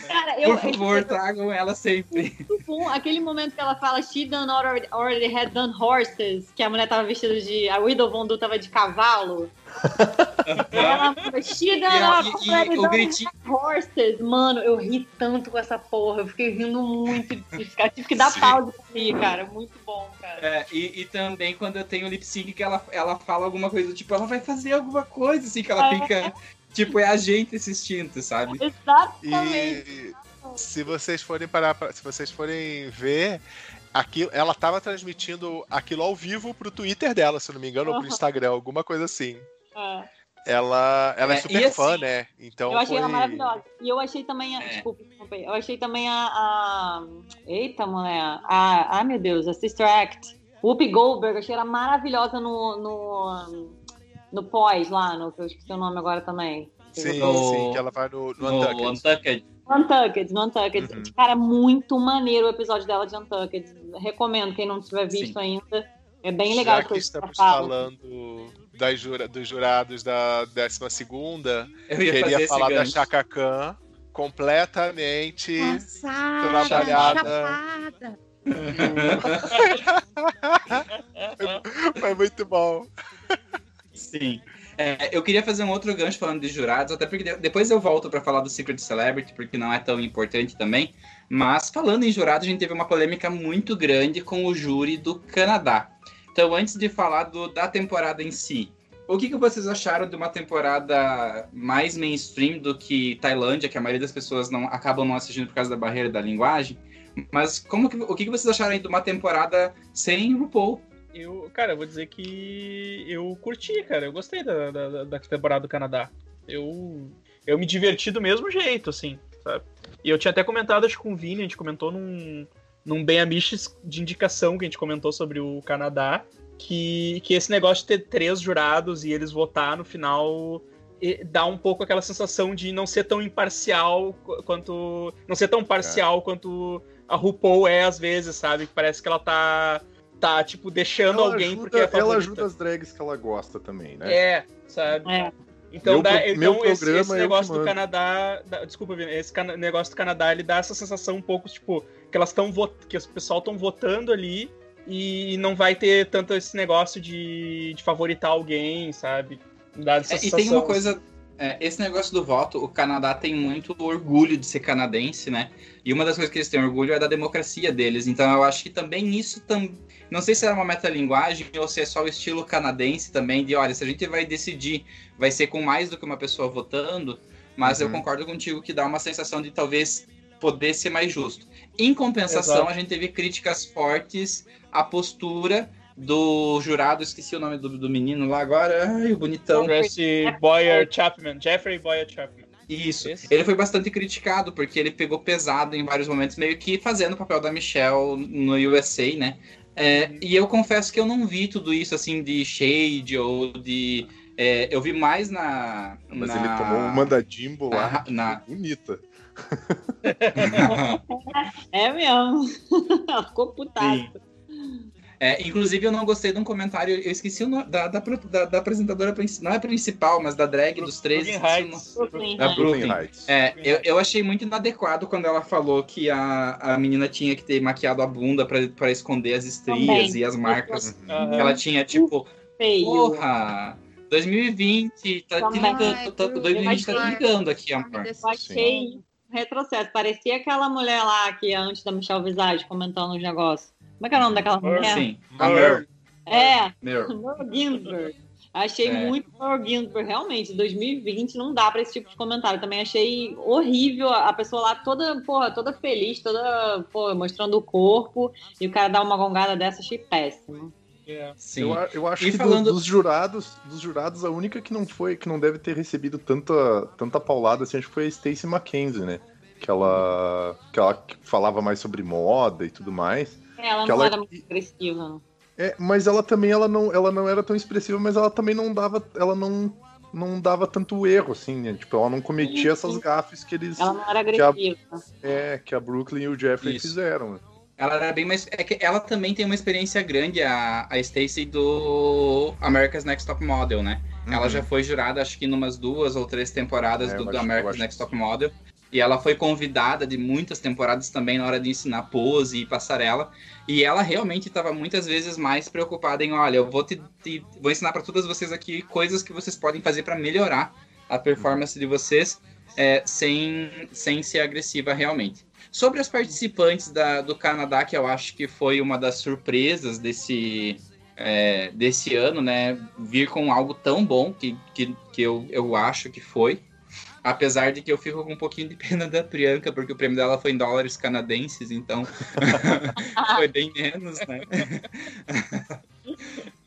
Cara, eu, por favor, eu- tragam ela sempre. muito bom. Aquele momento que ela fala She done already, already had done horses, que a mulher tava vestida de. A Widow Von Du tava de cavalo. Ela She done E o gritinho- horses. Mano, eu ri tanto com essa porra. Eu fiquei rindo muito. Tive que dar Sim. pausa pra rir, cara. Muito bom, cara. É, e, e também quando eu tenho lip sync que ela, ela fala alguma coisa, tipo, ela vai fazer alguma coisa, assim, que ela É. fica. Tipo, é a gente esse instinto, sabe? Exatamente. E se vocês forem parar, pra- se vocês forem ver, aquilo, ela tava transmitindo aquilo ao vivo pro Twitter dela, se não me engano, ou pro. Instagram, alguma coisa assim. É. Ela, ela é, É, super e fã, assim, né? Então Eu achei foi... ela maravilhosa. E eu achei também. A... É. Desculpa. Eu achei também a. a... Eita, mulher. A... Ai, meu Deus, a Sister Act. Whoopi Goldberg, eu achei ela maravilhosa no. no, no pós lá, no que eu esqueci o nome agora também. Sim, No- sim, que ela vai no, no No Untucked. Untucked. Untucked, no Untucked. Uhum. Cara, muito maneiro o episódio dela de Untucked. Recomendo, quem não tiver visto Sim. ainda. É bem legal Já que que estamos fala. falando das jura- dos jurados da 12 segunda, Eu ia fazer queria falar da. Chaka Khan, completamente Passada, trabalhada. Foi muito bom. Sim. É, eu queria fazer um outro gancho falando de jurados, até porque de- depois eu volto pra falar do Secret Celebrity, porque não é tão importante também. Mas falando em jurados, a gente teve uma polêmica muito grande com o júri do Canadá. Então, antes de falar do- da temporada em si, o que, que vocês acharam de uma temporada mais mainstream do que Tailândia, que a maioria das pessoas não acabam não assistindo por causa da barreira da linguagem? Mas como que, o que, que vocês acharam de uma temporada sem RuPaul? Eu, cara, eu vou dizer que eu curti, cara. Eu gostei da, da, da temporada do Canadá. Eu, eu me diverti do mesmo jeito, assim, sabe? E eu tinha até comentado, acho que com o Vini, a gente comentou num, num Bem Amiches de indicação que a gente comentou sobre o Canadá, que, que esse negócio de ter três jurados e eles votar no final e dá um pouco aquela sensação de não ser tão imparcial qu- quanto. Não ser tão parcial quanto a RuPaul é às vezes, sabe? Que parece que ela tá. Tá, tipo, deixando Ela alguém ajuda, porque é ela ajuda as drags que ela gosta também, né? É, sabe? É. Então, Meu dá, então meu esse, programa esse que negócio do. Canadá. dá- desculpa, Vini, esse cana- negócio do Canadá, ele dá essa sensação um pouco, tipo, que elas estão que o pessoal estão votando ali e não vai ter tanto esse negócio de, de favoritar alguém, sabe? Dá essa É, e sensação. tem uma coisa. é, esse negócio do voto, o Canadá tem muito orgulho de ser canadense, né? E uma das coisas que eles têm orgulho é da democracia deles. Então eu acho que também isso tam... Não sei se era uma metalinguagem ou se é só o estilo canadense também, de olha, se a gente vai decidir, vai ser com mais do que uma pessoa votando, mas eu Uhum. concordo contigo que dá uma sensação de talvez poder ser mais justo. Em compensação, Exato. a gente teve críticas fortes à postura do jurado, esqueci o nome do, do menino lá agora, ai, o bonitão. Jesse Boyer Chapman, Jeffrey Boyer Chapman. Isso. Esse? Ele foi bastante criticado porque ele pegou pesado em vários momentos, meio que fazendo o papel da Michelle no USA, né? É, e eu confesso que eu não vi tudo isso assim de shade ou de. é, eu vi mais na. Mas na- ele tomou uma da Jimbo lá, na- que na- foi bonita. É mesmo. Ela ficou putada. É, inclusive, eu não gostei de um comentário, eu esqueci o nome da, da, da- da apresentadora, não é principal, mas da drag dos 13. Brooklyn Da Heights. Brooklyn. Heights. É, eu, eu achei muito inadequado quando ela falou que a, a menina tinha que ter maquiado a bunda pra, pra esconder as estrias Também. e as marcas. Aham. Ela tinha, tipo, Feio. porra, 2020, tá te ligando, tá, 2020 tá te ligando aqui, amor. Eu achei um retrocesso. Parecia aquela mulher lá que é antes da Michelle Visage comentando os negócios. Como é que é o nome daquela mulher? Sim, a Mer. É, Mer. Ginsburg. Achei É. muito Merle Ginsburg. Realmente, 2020 não dá pra esse tipo de comentário. Também achei horrível a pessoa lá toda, porra, toda feliz, toda, pô, mostrando o corpo. E o cara dá uma gongada dessa, achei péssimo. Yeah. Sim. Eu, eu acho E que do- falando- dos jurados, dos jurados, a única que não foi, que não deve ter recebido tanta, tanta paulada assim, acho que foi a Stacey McKenzie, né? Que ela, que ela falava mais sobre moda e tudo mais. É, Ela Que não ela- era muito agressiva, não. É, mas ela também ela não, ela não era tão expressiva, mas ela também não dava, ela não, não dava tanto erro assim, né? Tipo, ela não cometia essas gafes que eles, Ela não era Que a- agressiva. é, que a Brooklyn e o Jeffrey Isso. fizeram. né? Ela era bem mais. É que ela também tem uma experiência grande, a, a Stacey do America's Next Top Model, né? Ela Uhum. já foi jurada, acho que numas duas ou três temporadas É, do, do America's Next Top Model. E ela foi convidada de muitas temporadas também na hora de ensinar pose e passarela. E ela realmente estava muitas vezes mais preocupada em, olha, eu vou te, te- vou ensinar para todas vocês aqui coisas que vocês podem fazer para melhorar a performance de vocês é, sem, sem ser agressiva realmente. Sobre as participantes da- do Canadá, que eu acho que foi uma das surpresas desse, é, desse ano, né? Vir com algo tão bom que, que, que eu, eu acho que foi. Apesar de que eu fico com um pouquinho de pena da Priyanka, porque o prêmio dela foi em dólares canadenses, então foi bem menos, né?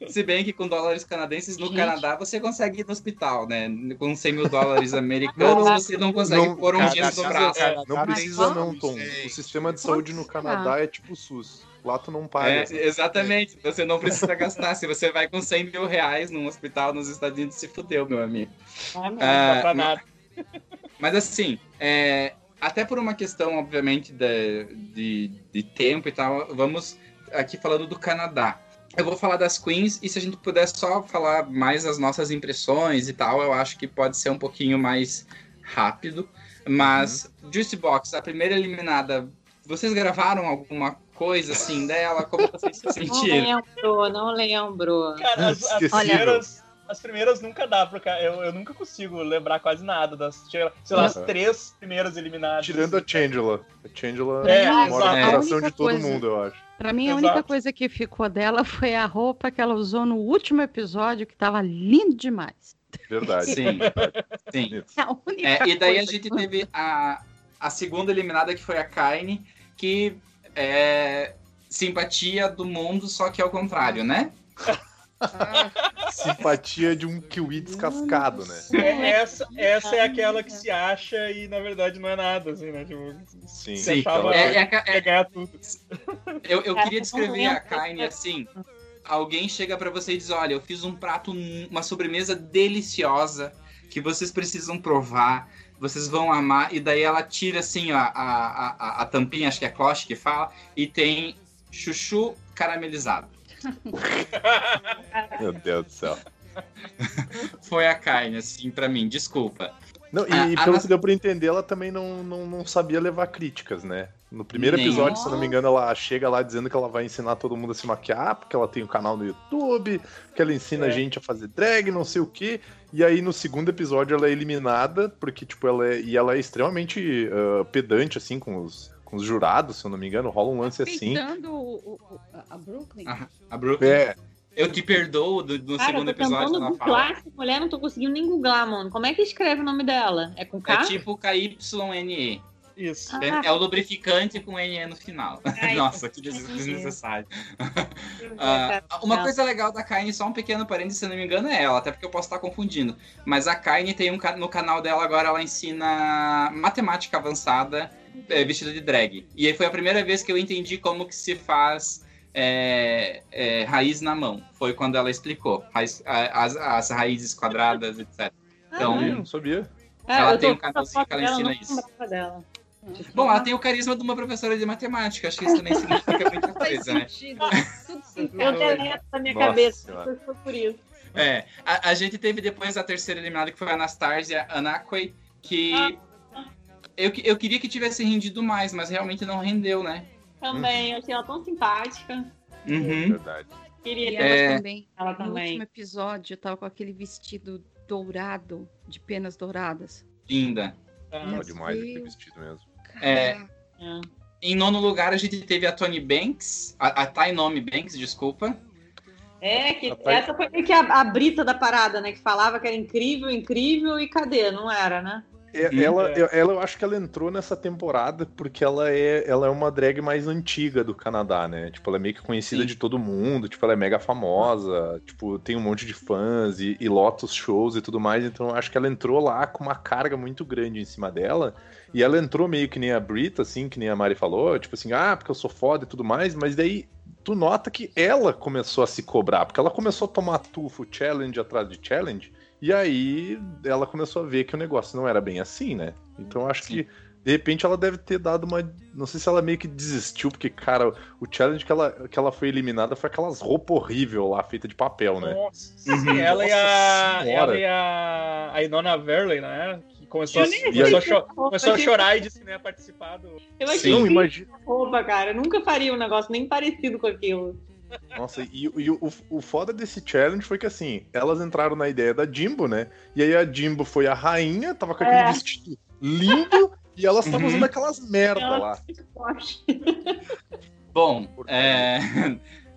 Se bem que com dólares canadenses no Gente. Canadá você consegue ir no hospital, né? Com 100 mil dólares americanos Não, você não consegue não, pôr um cara, gesso no braço. cara, Não precisa não, Tom. Sei. O sistema de saúde no. Canadá é tipo o SUS. Lá tu não paga. É, exatamente, você não precisa gastar. Se você vai com 100 mil reais num hospital nos Estados Unidos, se fudeu, meu amigo. Não é mesmo? Não Ah, dá pra nada. Mas assim, é, até por uma questão, obviamente, de, de, de tempo e tal, vamos aqui falando do Canadá. Eu vou falar das Queens e se a gente puder só falar mais as nossas impressões e tal, eu acho que pode ser um pouquinho mais rápido. Mas, Juicy Box, a primeira eliminada, vocês gravaram alguma coisa assim dela? Como vocês se Não sentiram? lembrou, não lembrou. Cara, as, as primeiras, as primeiras nunca dá, porque eu, eu nunca consigo lembrar quase nada das, sei lá, as Uhum. três primeiras eliminadas. Tirando a Changela. A Changela É, mora exato. no A coração única de todo coisa- mundo, eu acho. Pra mim, a Exato. única coisa que ficou dela foi a roupa que ela usou no último episódio, que tava lindo demais. Verdade. Sim, sim. Bonito. A única É, e daí a gente que- teve a, a segunda eliminada, que foi a Kaine, que é simpatia do mundo, só que ao contrário, né? Simpatia de um kiwi descascado, né? É, essa, essa é aquela que se acha e na verdade não é nada, assim, né? Tipo, Sim. Achava- ela- É, é é- ganhar tudo. eu eu queria descrever a. Kaine assim. Alguém chega pra você e diz: Olha, eu fiz um prato, uma sobremesa deliciosa que vocês precisam provar, vocês vão amar. E daí ela tira assim ó, a, a, a, a tampinha, acho que é a cloche que fala, e tem chuchu caramelizado. Meu Deus do céu. Foi a Kaine, assim, pra mim, desculpa. Não, e, A- e a pelo nossa- que deu pra entender, ela também não, não, não sabia levar críticas, né? No primeiro Nem. episódio, se eu não me engano, ela chega lá dizendo que ela vai ensinar todo mundo a se maquiar, porque ela tem um canal no YouTube, que ela ensina É. a gente a fazer drag, não sei o quê. E aí no segundo episódio ela é eliminada, porque, tipo, ela é. E ela é extremamente ah, pedante, assim, com os, com os jurados, se eu não me engano, rola um lance assim. O- o- a Brooklyn. A, a Brooklyn. É, Eu te perdoo do, no Cara, segundo eu tô episódio fala. googlar essa mulher, não tô conseguindo nem googlar, mano. Como é que escreve o nome dela? É com K? É tipo KYNE. Isso. Ah. É, é o lubrificante com NE no final. Ai, Nossa, que des- entendi. desnecessário. Ah, uma coisa legal da Kaine, só um pequeno parênteses, se eu não me engano, é ela, até porque eu posso estar confundindo. Mas a Kaine tem um no canal dela agora, ela ensina matemática avançada é, vestida de drag. E aí foi a primeira vez que eu entendi como que se faz é, é, raiz na mão. Foi quando ela explicou raiz- as, as raízes quadradas, etc. Então, Ih, não sabia. ela eu tem um canalzinho que ela ensina isso. dela. Bom, ela tem o carisma de uma professora de matemática. Acho que isso também significa muita coisa, né? sentido. Tudo se Eu deleto na minha Nossa cabeça, foi por isso. É, a, a gente teve depois a terceira eliminada, que foi a Anastasia Anakoi, que eu, eu queria que tivesse rendido mais, mas realmente não rendeu, né? Também, eu achei ela tão simpática. Uhum. Verdade. Queria E ela É. também. ela No também. último episódio, tava com aquele vestido dourado, de penas douradas. Linda. Ah, Legal demais aquele vestido mesmo. É. É. Em nono lugar, a gente teve a Tony Banks, a, a Tainomi Banks, desculpa. É, que Rapaz. essa foi meio que a, a brita da parada, né? Que falava que era incrível, incrível e cadê? Não era, né? É, ela, eu- ela, eu acho que ela entrou nessa temporada porque ela é, ela é uma drag mais antiga do Canadá, né? Tipo, ela é meio que conhecida Sim. de todo mundo, tipo, ela é mega famosa, tipo, tem um monte de fãs e, e lotos shows e tudo mais, então eu acho que ela entrou lá com uma carga muito grande em cima dela, e ela entrou meio que nem a Brita, assim, que nem a Mari falou, tipo assim, ah, porque eu sou foda e tudo mais, mas daí tu nota que ela começou a se cobrar, porque ela começou a tomar tufo challenge atrás de challenge, e aí ela começou a ver que o negócio não era bem assim, né? Então eu acho Sim. que de repente ela deve ter dado uma. Não sei se ela meio que desistiu, porque, cara, o challenge que ela, que ela foi eliminada foi aquelas roupas horríveis lá, feita de papel, né? Nossa, Uhum. ela e a, Nossa senhora. ela e a, a Inona Verley, né? Que começou, a, começou, a, cho- começou a chorar e disse que não ia participar do. Eu Sim. achei Não, incrível imagina. roupa, cara. Eu nunca faria um negócio nem parecido com aquilo. Nossa, e, e o, o foda desse challenge foi que assim, elas entraram na ideia da Jimbo, né? E aí a Jimbo foi a rainha, tava com aquele É. vestido lindo, e elas estavam Uhum. usando aquelas merda Ela- lá. Bom, é,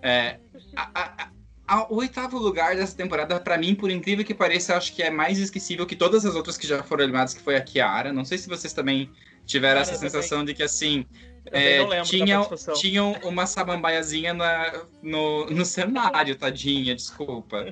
é, a- a- a- o oitavo lugar dessa temporada, pra mim, por incrível que pareça, eu acho que é mais esquecível que todas as outras que já foram eliminadas, que foi a Kiara. Não sei se vocês também tiveram Cara, essa também. sensação de que, assim, é, tinham, tinham uma samambaiazinha na, no, no cenário, tadinha, desculpa.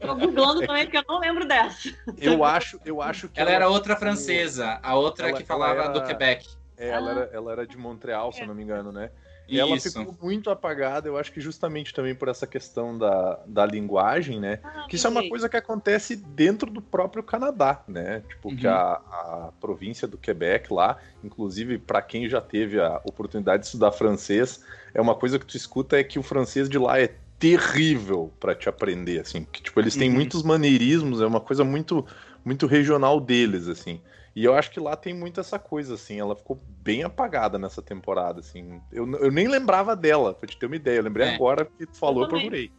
Tô googlando também, porque eu não lembro dessa. Eu acho, eu acho que Ela era outra francesa, a outra Ela- que falava ela era- do Quebec. É, ela, era, ela era de Montreal, se eu não me engano, né? E Isso. ela ficou muito apagada, eu acho que justamente também por essa questão da, da linguagem, né? Que isso é uma coisa que acontece dentro do próprio Canadá, né? Tipo, que Uhum. a, a província do Quebec lá, inclusive para quem já teve a oportunidade de estudar francês, é uma coisa que tu escuta é que o francês de lá é terrível para te aprender, assim. Que, tipo, eles têm Uhum. muitos maneirismos, é uma coisa muito, muito regional deles, assim. E eu acho que lá tem muito essa coisa, assim. Ela ficou bem apagada nessa temporada, assim. Eu, eu nem lembrava dela, pra te ter uma ideia. Eu lembrei É. agora que tu falou, eu procurei.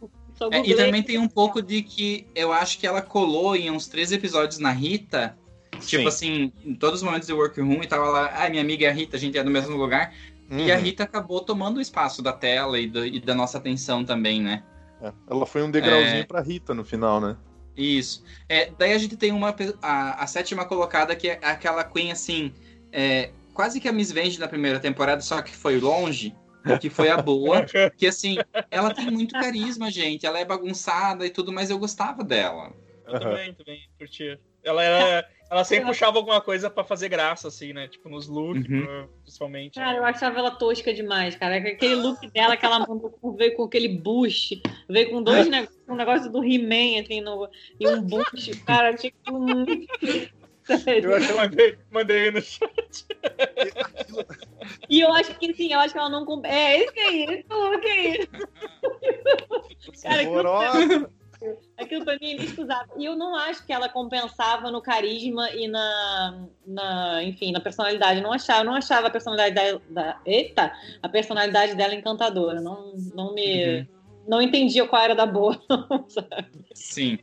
É, e também tem um pouco de que eu acho que ela colou em uns três episódios na Rita. Tipo Sim. assim, em todos os momentos do workroom e tava lá, ah, minha amiga é a Rita, a gente é do mesmo lugar. E a Uhum. Rita acabou tomando o espaço da tela e, do- e da nossa atenção também, né? É, Ela foi um degrauzinho É. pra Rita no final, né? Isso. É, daí a gente tem uma a, a sétima colocada que é aquela Queen assim, é, quase que a Miss Vende na primeira temporada, só que foi longe, que foi a boa, que assim, ela tem muito carisma, gente. Ela é bagunçada e tudo, mas eu gostava dela. Eu Aham. também, também, curtia. Ela era. Ela sempre puxava alguma coisa pra fazer graça, assim, né? Tipo, nos looks, Uhum. principalmente. Cara, eu achava ela tosca demais, cara. Aquele look dela que ela mandou com- veio com aquele bush, veio com dois negócios, um negócio do He-Man, assim, no, e um bush. Cara, tinha que muito. Sério. Eu achei Eu mandei, mandei aí no chat. E eu acho que sim, eu acho que ela não. É, esse aí, esse look aí. Cara, aquilo, Horrorosa. aquilo pra mim é inexcusável. E eu não acho que ela compensava no carisma e na, na enfim, na personalidade. Eu não achava, eu não achava a personalidade dela, da, eita, a personalidade dela encantadora. Não, não me, Uhum. não entendia qual era da boa. Sim.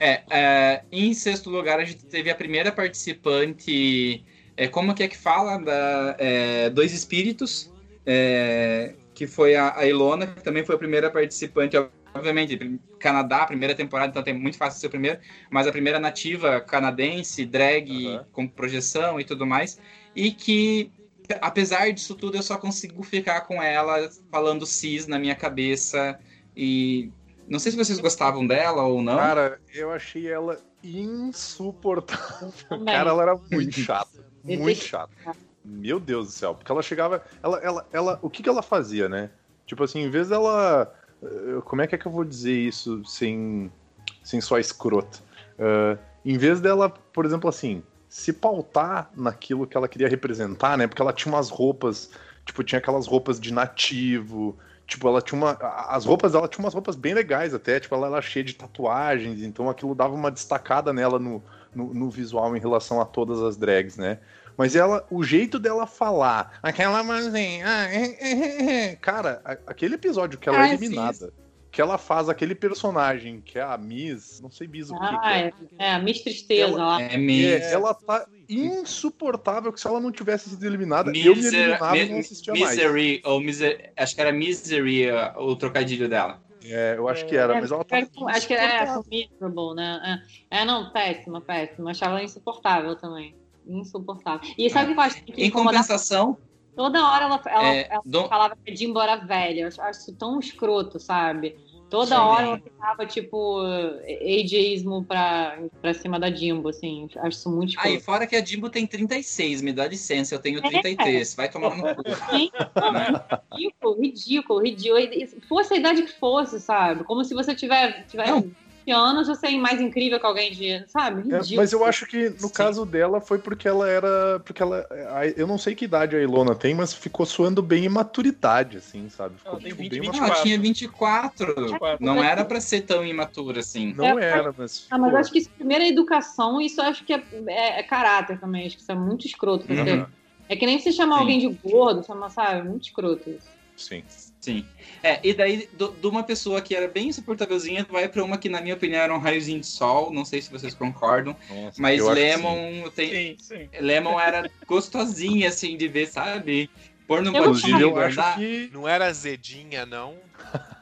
É, é, em sexto lugar, a gente teve a primeira participante. É, como que é que fala? Da, é, Dois Espíritos. é, que foi a, Ilona, que também foi a primeira participante. Obviamente, Canadá, primeira temporada, então tem muito fácil ser o primeiro, mas a primeira nativa canadense, drag, Aham. com projeção e tudo mais, e que, apesar disso tudo, eu só consigo ficar com ela falando cis na minha cabeça, e não sei se vocês gostavam dela ou não. Cara, eu achei ela insuportável. Cara, ela era muito chata. Eu Muito chata. Meu Deus do céu. Porque ela chegava. Ela, ela, ela, o que, que ela fazia, né? Tipo assim, em vez dela. Eh, Como é que é que eu vou dizer isso sem, sem só escroto? Eh, em vez dela, por exemplo, assim, se pautar naquilo que ela queria representar, né? Porque ela tinha umas roupas. Tipo, tinha aquelas roupas de nativo. Tipo, ela tinha uma. As roupas dela tinham umas roupas bem legais até. Tipo, ela era cheia de tatuagens. Então aquilo dava uma destacada nela no, no, no visual em relação a todas as drags, né? Mas ela, o jeito dela falar, aquela ah, é, é, é, cara, aquele episódio que ela é eliminada, que ela faz aquele personagem que é a Miss, não sei Miss o que, que Ah, é. é, é, a Miss Tristeza lá. É mesmo. É, ela tá insuportável que se ela não tivesse sido eliminada, eu me Miser- eliminava e não assistia mais. Misery, ou miser, acho que era Misery uh, o trocadilho dela. É, eu acho que era, É, mas ela acho tá que- Acho que é, insuportável. miserable, né? É, É, não, péssima, péssima. Achava ela insuportável também. Insuportável. E sabe o que eu acho que Em compensação, Toda hora ela, ela, É, ela falava que a Jimbo era velha. Eu acho- tão escroto, sabe? Toda Sim. hora ela ficava, tipo, ageismo pra, pra cima da Jimbo, assim. Acho isso muito aí escroto. fora que a Jimbo tem 36, me dá licença, eu tenho É. 33, vai tomar no cu. Sim, não, ridículo, ridículo, ridículo. Se Fosse a idade que fosse, sabe? Como se você tiver, tiver Não. 20 anos, você é mais incrível que alguém de. Sabe? É, mas eu acho que no Sim. caso dela foi porque ela era. Porque ela. Eu não sei que idade a Ilona tem, mas ficou soando bem imaturidade, assim, sabe? Ficou Ela tem tipo, 20, bem 20. Não, ela 24. tinha 24. 24. Não era pra ser tão imatura assim. Não É, era, mas. Ah, mas acho que isso primeiro é educação, isso eu acho que é, é- é caráter também. Acho que isso é muito escroto. Uhum. É que nem você chamar Sim. alguém de gordo, chama, sabe? Muito escroto isso. Sim. Sim. É, e daí, de uma pessoa que era bem insuportávelzinha, vai pra uma que, na minha opinião, era um raiozinho de sol. Não sei se vocês concordam. Nossa, Mas. Lemon tem, Sim, sim. Lemon era gostosinha, assim, de ver, sabe? Pôr no Eu Inclusive, eu acho guardar. que. Não era azedinha, não.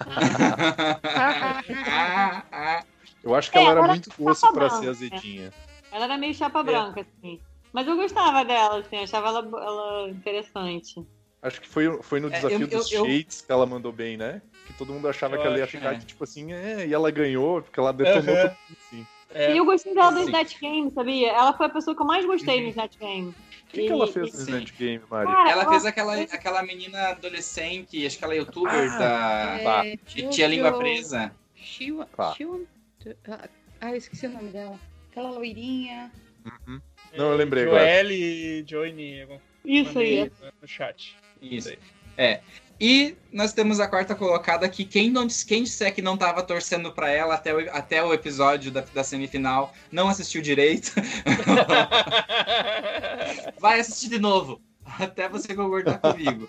Eu acho que É, ela era ela muito doce pra branca, ser azedinha. Ela era meio chapa branca, assim. Mas eu gostava dela, assim, achava ela, ela interessante. Acho que foi, foi no É, desafio eu- dos eu- eu- Shades que ela mandou bem, né? Que todo mundo achava Eu que ela ia ficar, é. tipo assim, é, e ela ganhou, porque ela detonou todo mundo, assim. É, E eu gostei dela do. Snatch Game, sabia? Ela foi a pessoa que eu mais gostei no Snatch Game. O que, que ela fez no. Snatch Game, Mari? Cara, Ela ela- fez aquela, aquela menina adolescente, acho que ela é youtuber Ah, da. É, que tinha a língua presa. Shiwa- Tá. Ah, Ah, eu esqueci o nome dela. Aquela loirinha. Uhum. Não, eu lembrei Joelle, Johnny, eu Isso aí. no chat. Isso. Sei. É. E nós temos a quarta colocada que quem, não, quem disser que não tava torcendo pra ela até o, até o episódio da, da semifinal não assistiu direito, vai assistir de novo. Até você concordar comigo.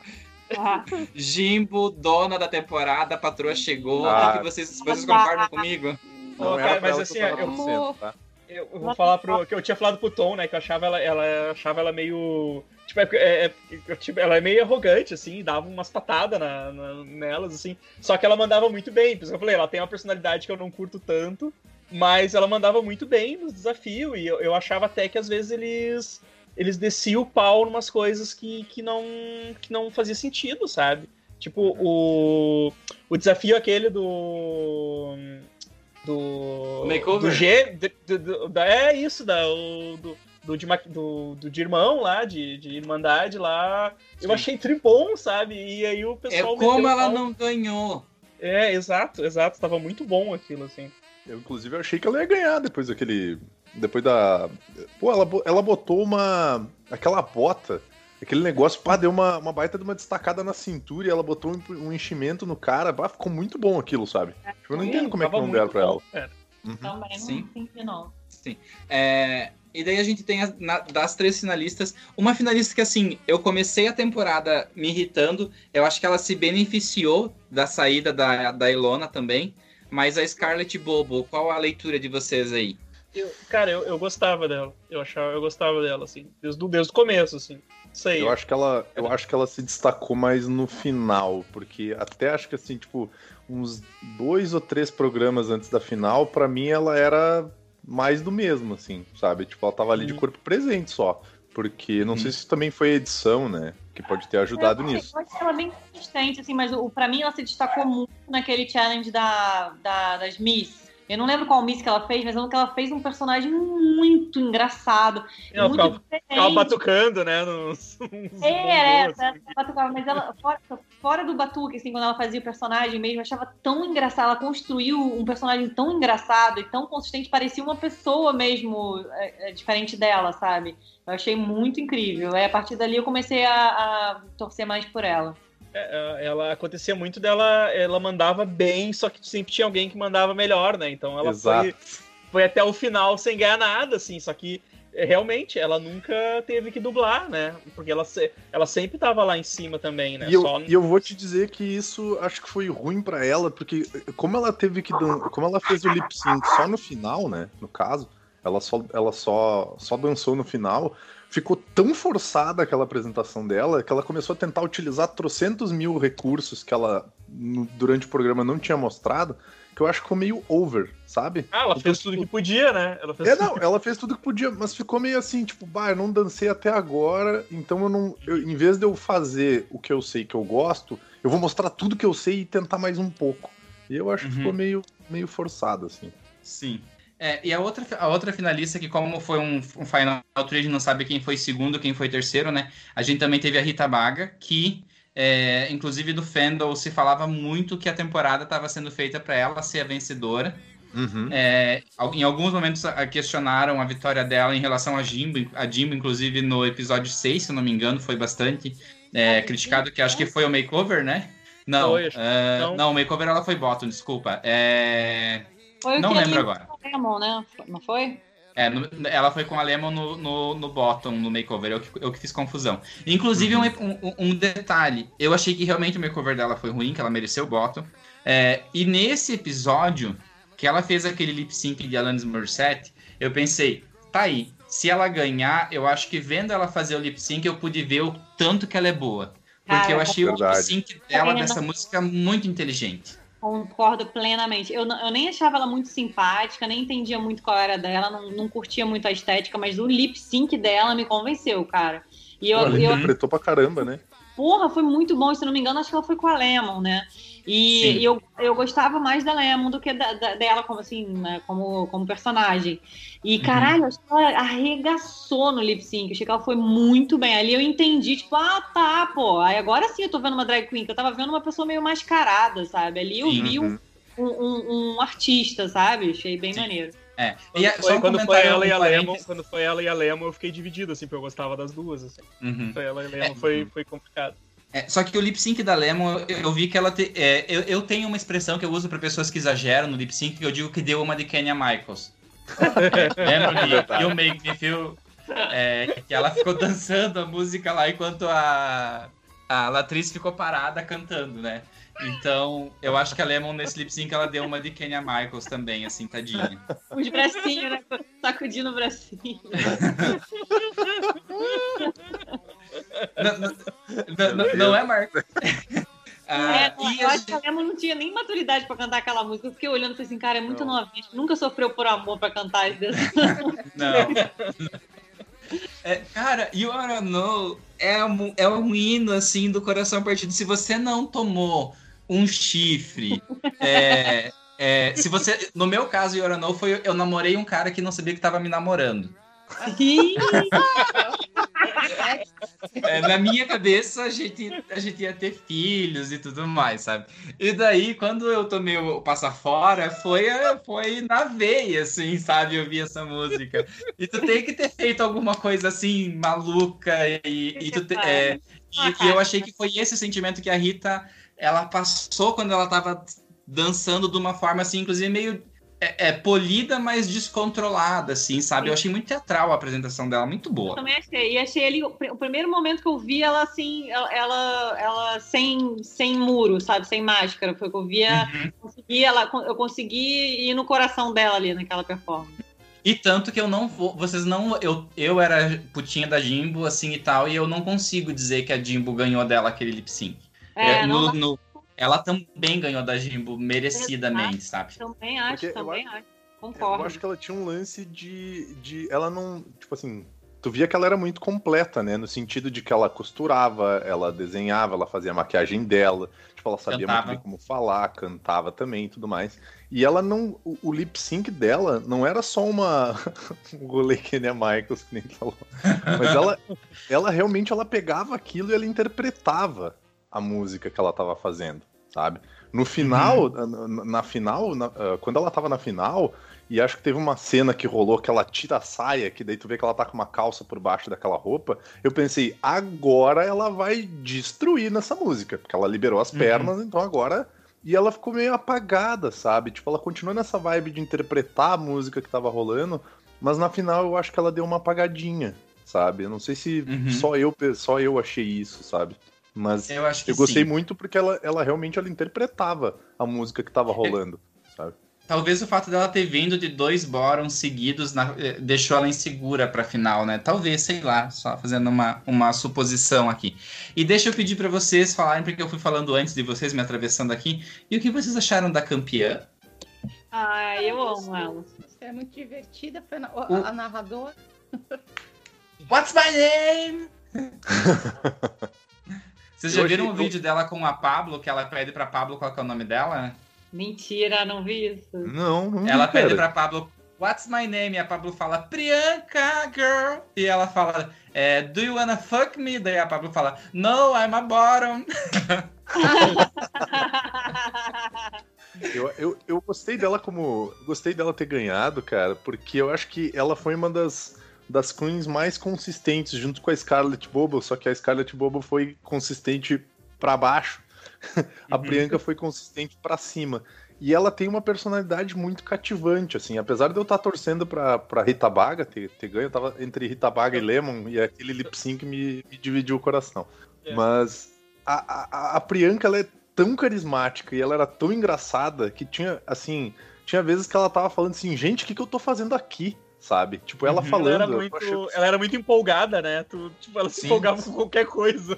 Ah, Jimbo, dona da temporada, a patroa chegou. Ah. que vocês, vocês concordam comigo? Não era cara, pra mas assim, que eu tá? Eu eu vou falar pro. que eu tinha falado pro Tom, né? Que eu achava ela, ela achava ela meio. Tipo, é, é, é- tipo, ela é meio arrogante, assim, dava umas patadas na, na- nelas, assim. Só que ela mandava muito bem. Por isso que eu falei, ela tem uma personalidade que eu não curto tanto, mas ela mandava muito bem nos desafios. E eu, eu achava até que às vezes eles. Eles desciam o pau em umas coisas que, que, não, que não fazia sentido, sabe? Tipo, o, o desafio aquele do. Do. Makeover? Do G. do- do- da- é isso, da, o, do, do, de, do, do de irmão lá, de, de Irmandade lá. Eu Sim. achei tribom, sabe? E aí o É pessoal. como meteu o ela pau. não ganhou. É, exato, exato. Tava muito bom aquilo, assim. Eu, inclusive, eu achei que ela ia ganhar depois daquele. Depois da. Pô, ela, ela botou uma. Aquela bota. Aquele negócio, pá, deu uma, uma baita de uma destacada na cintura e ela botou um, um enchimento no cara. Pá, ficou muito bom aquilo, sabe? Tipo, eu não entendo como é que não deram pra ela. cara. também não Sim. entendi, não. Sim. É, e daí a gente tem as- na- das três finalistas, uma finalista que assim, eu comecei a temporada me irritando, eu acho que ela se beneficiou da saída da, da Ilona também, mas a Scarlett Bobo, qual a leitura de vocês aí? Eu, cara, eu, eu gostava dela. Eu achava, eu gostava dela, assim, desde, o- desde o começo, assim. Sei. Eu acho que ela, eu acho que ela se destacou mais no final, porque até acho que assim, tipo, uns dois ou três programas antes da final, pra mim ela era mais do mesmo, assim, sabe? Tipo, ela tava ali de Uhum. corpo presente só. Porque não Uhum. sei se também foi a edição, né? Que pode ter ajudado eu, nisso. Eu achei ela bem consistente, assim, mas o, pra mim ela se destacou muito naquele challenge da, da- das Miss. Eu não lembro qual Miss que ela fez, mas eu lembro que ela fez um personagem muito engraçado. ela muito ficava, ficava diferente. batucando, né? Nos, uns É, é, bongos, essa, assim. batucava, mas ela, fora, fora do batuque, assim, quando ela fazia o personagem mesmo, eu achava tão engraçado. Ela construiu um personagem tão engraçado e tão consistente, parecia uma pessoa mesmo é, é, diferente dela, sabe? Eu achei muito incrível. Aí a partir dali eu comecei a, a torcer mais por ela. É, ela acontecia muito dela, ela mandava bem, só que sempre tinha alguém que mandava melhor, né? Então ela foi, Exato. foi até o final sem ganhar nada, assim, só que é, realmente ela nunca teve que dublar, né? Porque ela, ela sempre tava lá em cima também, né? E eu, Só- e eu vou te dizer que isso acho que foi ruim pra ela, porque como ela teve que dan- como ela fez o lip sync só no final, né? No caso, ela só ela só só dançou no final, ficou tão forçada aquela apresentação dela que ela começou a tentar utilizar trocentos mil recursos que ela no- durante o programa não tinha mostrado, que eu acho que ficou meio over, sabe? Ah, ela Então, fez tudo que podia, né? Ela fez É, não, ela fez tudo que podia, mas ficou meio assim, tipo, bah, eu não dancei até agora, então eu não. eu- em vez de eu fazer o que eu sei que eu gosto, eu vou mostrar tudo que eu sei e tentar mais um pouco. E eu acho que Uhum. ficou meio, meio forçado, assim. Sim. É, e a outra, a outra finalista, que como foi um, um Final gente não sabe quem foi segundo, quem foi terceiro, né? A gente também teve a Rita Baga, que, é, inclusive, do fandom se falava muito que a temporada estava sendo feita para ela ser a vencedora. Uhum. É, em alguns momentos questionaram a vitória dela em relação a Jimbo, a Jimbo, inclusive no episódio 6, se eu não me engano, foi bastante é, criticado, que acho que foi o makeover, né? Não, Foi, é, não. não, o makeover ela foi bottom, desculpa. É, Foi o não lembro agora. Lemon, né? Não foi? É, no- ela foi com a Lemon no, no, no bottom, no makeover. Eu que, eu que fiz confusão. Inclusive, um, um, um detalhe. Eu achei que realmente o makeover dela foi ruim, que ela mereceu o bottom. É, e nesse episódio, que ela fez aquele lip sync de Alanis Morissette, eu pensei, tá aí. Se ela ganhar, eu acho que vendo ela fazer o lip sync, eu pude ver o tanto que ela é boa. Porque Cara, eu achei o lip sync dela É, dessa música muito inteligente. Concordo plenamente. Eu, eu nem achava ela muito simpática, nem entendia muito qual era dela, não, não curtia muito a estética, mas o lip sync dela me convenceu, cara. E eu, ela eu, interpretou pra caramba, né? Porra, foi muito bom. Se não me engano, acho que ela foi com a Lemon, né? E, Sim. eu, eu gostava mais da Lemon do que da, da- dela como assim, né, como, como personagem. E caralho, acho que ela arregaçou no lip sync. Achei que ela foi muito bem. Ali eu entendi, tipo, ah, tá, pô. Aí agora sim eu tô vendo uma drag queen, que eu tava vendo uma pessoa meio mascarada, sabe? Ali eu Sim. vi um, Uhum. um, um- um artista, sabe? Achei bem Sim. maneiro. É. Quando, E é- foi, só um quando foi ela e a Lemon, quando foi ela e a Lemon, eu fiquei dividido, assim, porque eu gostava das duas, assim. Uhum. Foi ela e a Lemon, É. foi, foi complicado. É, só que o lip sync da Lemon, eu, eu vi que ela te, é, eu, eu tenho uma expressão que eu uso para pessoas que exageram no lip sync, que eu digo que deu uma de Kenya Michaels. Lembra de You Make Me Feel? É, que ela ficou dançando a música lá enquanto a, a Latriz ficou parada cantando, né? Então, eu acho que a Lemon nesse lip sync ela deu uma de Kenya Michaels também, assim, tadinha. Os bracinhos, né? Sacudindo o bracinho. Não, não, não, não- é, Marco? Ah, É, não, e eu acho que a Lemon não tinha nem maturidade pra cantar aquela música. Eu fiquei olhando e falei assim, cara, é muito novinha. Nunca sofreu por amor pra cantar isso. Não. É, cara, You Oughta Know é um, é um hino, assim, do coração partido. Se você não tomou um chifre, é, é, se você... No meu caso, Know, foi... Eu namorei um cara que não sabia que tava me namorando. É, na minha cabeça, a gente, a gente ia ter filhos e tudo mais, sabe? E daí, quando eu tomei o Passa Fora, foi, foi na veia, assim, sabe? Eu vi essa música. E tu tem que ter feito alguma coisa, assim, maluca. E, e, tu te- é, e- e eu achei que foi esse sentimento que a Rita, ela passou quando ela tava dançando de uma forma, assim, inclusive meio... É, é, polida, mas descontrolada, assim, sabe? Eu achei muito teatral a apresentação dela, muito eu boa. também achei. E achei ali, o, pr- o primeiro momento que eu vi ela assim, ela, ela, ela sem, sem muro, sabe? Sem máscara. Foi que eu via. Uhum. Consegui, ela, eu consegui ir no coração dela ali naquela performance. E tanto que eu não vou. Vocês não. Eu, eu era putinha da Jimbo, assim e tal, e eu não consigo dizer que a Jimbo ganhou dela aquele lip sync. É, É, no- dá- no- ela também ganhou da Jimbo merecidamente, sabe? Também acho, Porque eu também acho. Eu Concordo. acho que ela tinha um lance de, de. Ela não. Tipo assim. Tu via que ela era muito completa, né? No sentido de que ela costurava, ela desenhava, ela fazia a maquiagem dela. Tipo, ela sabia Cantava. muito bem como falar, cantava também e tudo mais. E ela não. O, o lip sync dela não era só uma. um rolê que nem a Michaels, que nem falou. Mas ela, ela realmente ela pegava aquilo e ela interpretava a música que ela tava fazendo, sabe? No final, na, na final, na- ah, quando ela tava na final, e acho que teve uma cena que rolou que ela tira a saia, que daí tu vê que ela tá com uma calça por baixo daquela roupa. Eu pensei, agora ela vai destruir nessa música, porque ela liberou as Uhum. pernas, então agora. E ela ficou meio apagada, sabe? Tipo, ela continuou nessa vibe de interpretar a música que tava rolando, mas na final eu acho que ela deu uma apagadinha, sabe? Eu não sei se Uhum. só, eu, só eu achei isso, sabe? Mas Eu acho que eu gostei sim. muito porque ela, ela realmente ela interpretava a música que tava rolando, sabe? Talvez o fato dela ter vindo de dois bottoms seguidos na- eh, deixou ela insegura pra final, né? Talvez, sei lá, só fazendo uma, uma suposição aqui. E deixa eu pedir pra vocês falarem, porque eu fui falando antes de vocês me atravessando aqui, e o que vocês acharam da campeã? Ai, eu amo ela. É muito divertida, foi na- O- a, a narradora. What's my name? Vocês já Eu viram o vídeo dela com a Pablo, que ela pede pra Pablo qual que é o nome dela? Mentira, não vi isso. Não, não. Ela pede pra Pablo, What's my name? E a Pablo fala, Priyanka, girl. E ela fala, é, Do you wanna fuck me? Daí a Pablo fala, No, I'm a bottom. Eu, eu, eu gostei dela como. Gostei dela ter ganhado, cara, porque eu acho que ela foi uma das, das queens mais consistentes, junto com a Scarlett Bobo, só que a Scarlett Bobo foi consistente pra baixo. a Uhum. Priyanka foi consistente pra cima. E ela tem uma personalidade muito cativante, assim. Apesar de eu estar torcendo pra, pra Rita Baga ter, ter ganho, eu tava entre Rita Baga e Lemon, e aquele lip sync me, me dividiu o coração. É. Mas a, a, a Priyanka, ela é tão carismática e ela era tão engraçada que tinha, assim, tinha vezes que ela tava falando assim, gente, o que, que eu tô fazendo aqui? Sabe? Tipo, ela Uhum. falando. Ela era, muito, achei- ela era muito empolgada, né? Tu, tipo, ela se Sim. empolgava com qualquer coisa.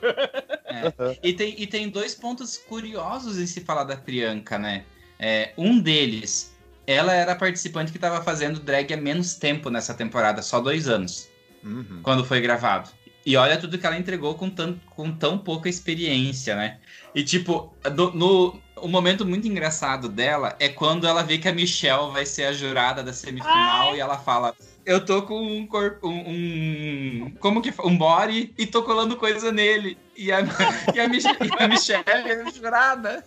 E tem, e tem dois pontos curiosos em se falar da Priyanka, né? É, um deles, ela era a participante que estava fazendo drag há menos tempo nessa temporada, só dois anos. Uhum. quando foi gravado. E olha tudo que ela entregou com, tan- com tão pouca experiência, né? E tipo, do- no, o momento muito engraçado dela é quando ela vê que a Michelle vai ser a jurada da semifinal e ela fala: Eu tô com um corpo. Um, um- Como que Um body e tô colando coisa nele. E a, e a, Mich- e a Michelle é a jurada.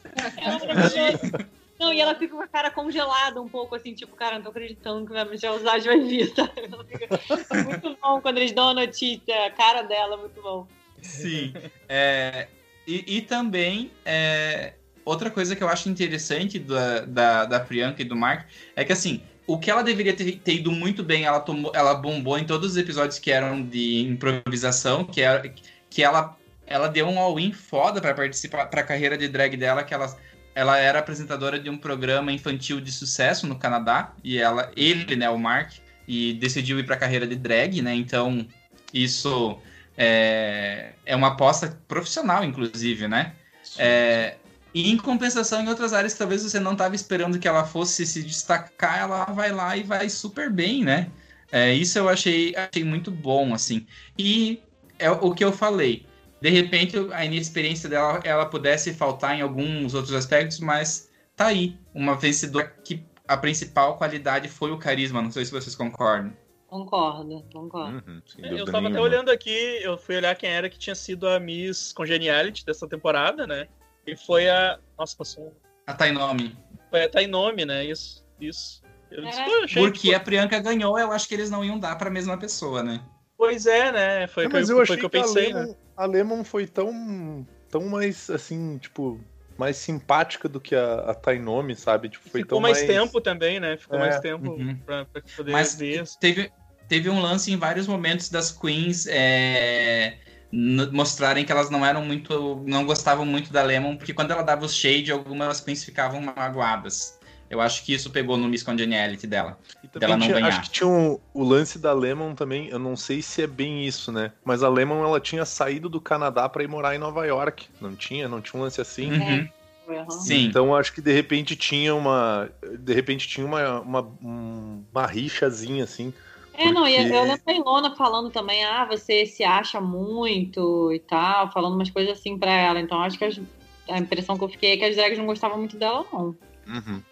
Não, e ela fica com a cara congelada um pouco, assim, tipo, cara, não tô acreditando que a Michelle Visage vai vir, sabe? Ela fica... É muito bom quando eles dão a notícia, a cara dela é muito bom. Sim. É, e, e também, é, outra coisa que eu acho interessante da, da, da Priyanka e do Mark é que, assim, o que ela deveria ter, ter ido muito bem, ela, tomou, ela bombou em todos os episódios que eram de improvisação, que, era, que ela, ela deu um all-in foda pra participar, pra carreira de drag dela, que ela, ela era apresentadora de um programa infantil de sucesso no Canadá, e ela, ele, né, o Mark, e decidiu ir pra carreira de drag, né, então isso é, é uma aposta profissional, inclusive, né? É, e em compensação, em outras áreas que talvez você não estava esperando que ela fosse se destacar, ela vai lá e vai super bem, né? É, isso eu achei, achei muito bom, assim. E é o que eu falei. De repente, a inexperiência dela ela pudesse faltar em alguns outros aspectos, mas tá aí. Uma vencedora que a principal qualidade foi o carisma. Não sei se vocês concordam. Concordo, concordo. Uhum, Eu dúvida tava até olhando aqui, eu fui olhar quem era que tinha sido a Miss Congeniality dessa temporada, né? E foi a. Nossa, passou. A Tainomi. Foi a Tainomi, né? Isso, isso. Eu disse, É. Porque que... a Priyanka ganhou, eu acho que eles não iam dar pra mesma pessoa, né? Pois é, né? Foi É, mas eu, eu foi achei o que eu que, pensei, a, né? Lemon, a Lemon foi tão, tão mais, assim, tipo, mais simpática do que a, a Tainomi, sabe? Tipo, foi Ficou tão mais, tempo também, né? Ficou É, mais tempo uhum. pra, pra poder Mas ver. teve, teve um lance em vários momentos das queens é, mostrarem que elas não eram muito. não gostavam muito da Lemon, porque quando ela dava os shade, algumas queens ficavam magoadas. Eu acho que isso pegou no Miss Congeniality dela. E também Dela não tinha- ganhar. acho que tinha um- o lance da Lemon também, eu não sei se é bem isso, né? Mas a Lemon ela tinha saído do Canadá pra ir morar em Nova York. Não tinha? Não tinha um lance assim? Uhum. Aham. Sim. Então acho que de repente tinha uma. De repente tinha uma, uma, um- uma rixazinha, assim. É, não, e eu- Porque- eu lembro a Ilona falando também, ah, você se acha muito e tal, falando umas coisas assim pra ela. Então acho que as- a impressão que eu fiquei é que as drags não gostavam muito dela, não.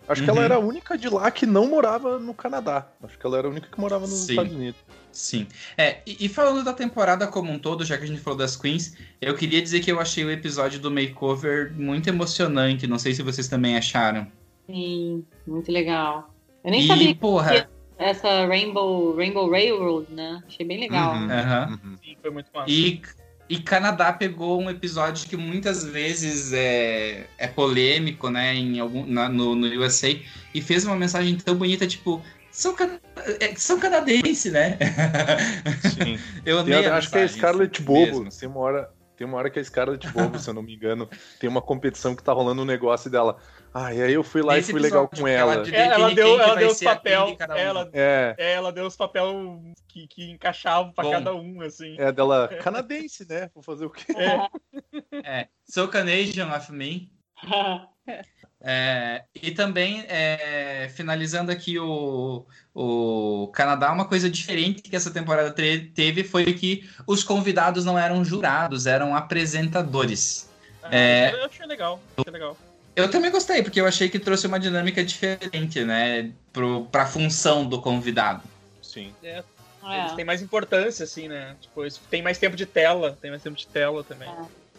Acho que Uhum. ela era a única de lá que não morava no Canadá. Acho que ela era a única que morava nos Sim. Estados Unidos. Sim. É, e, e falando da temporada como um todo, já que a gente falou das Queens, eu queria dizer que eu achei o episódio do makeover muito emocionante. Não sei se vocês também acharam. Sim, muito legal. Eu nem e, sabia que porra. Essa Rainbow, Rainbow Railroad, né? Achei bem legal. Uhum. aham. Sim, foi muito massa. E, e Canadá pegou um episódio que muitas vezes é, é polêmico, né, em algum, na- no, no USA, e fez uma mensagem tão bonita, tipo, são, é, são canadenses, né? Sim. Eu amei a- a acho que é Scarlett Bobo. mesmo. Tem uma hora. Tem uma hora que a Scarlett Bobo, se eu não me engano, tem uma competição que tá rolando um negócio dela. Ah, e aí eu fui lá Nesse e fui legal com ela ela. de- É, ela deu, quem ela deu os papel, um. ela, É, é, ela deu os papel que, que encaixavam pra Bom. cada um, assim. é dela canadense, né? Vou fazer o quê? É, So Canadian of Me. É, e também, é, finalizando aqui o, o Canadá, uma coisa diferente que essa temporada teve foi que os convidados não eram jurados, eram apresentadores. Ah, É. Eu achei legal, achei legal. Eu também gostei, porque eu achei que trouxe uma dinâmica diferente, né, pro, pra função do convidado. Sim. É, É. Eles têm mais importância, assim, né? Tipo, têm mais tempo de tela, tem mais tempo de tela também.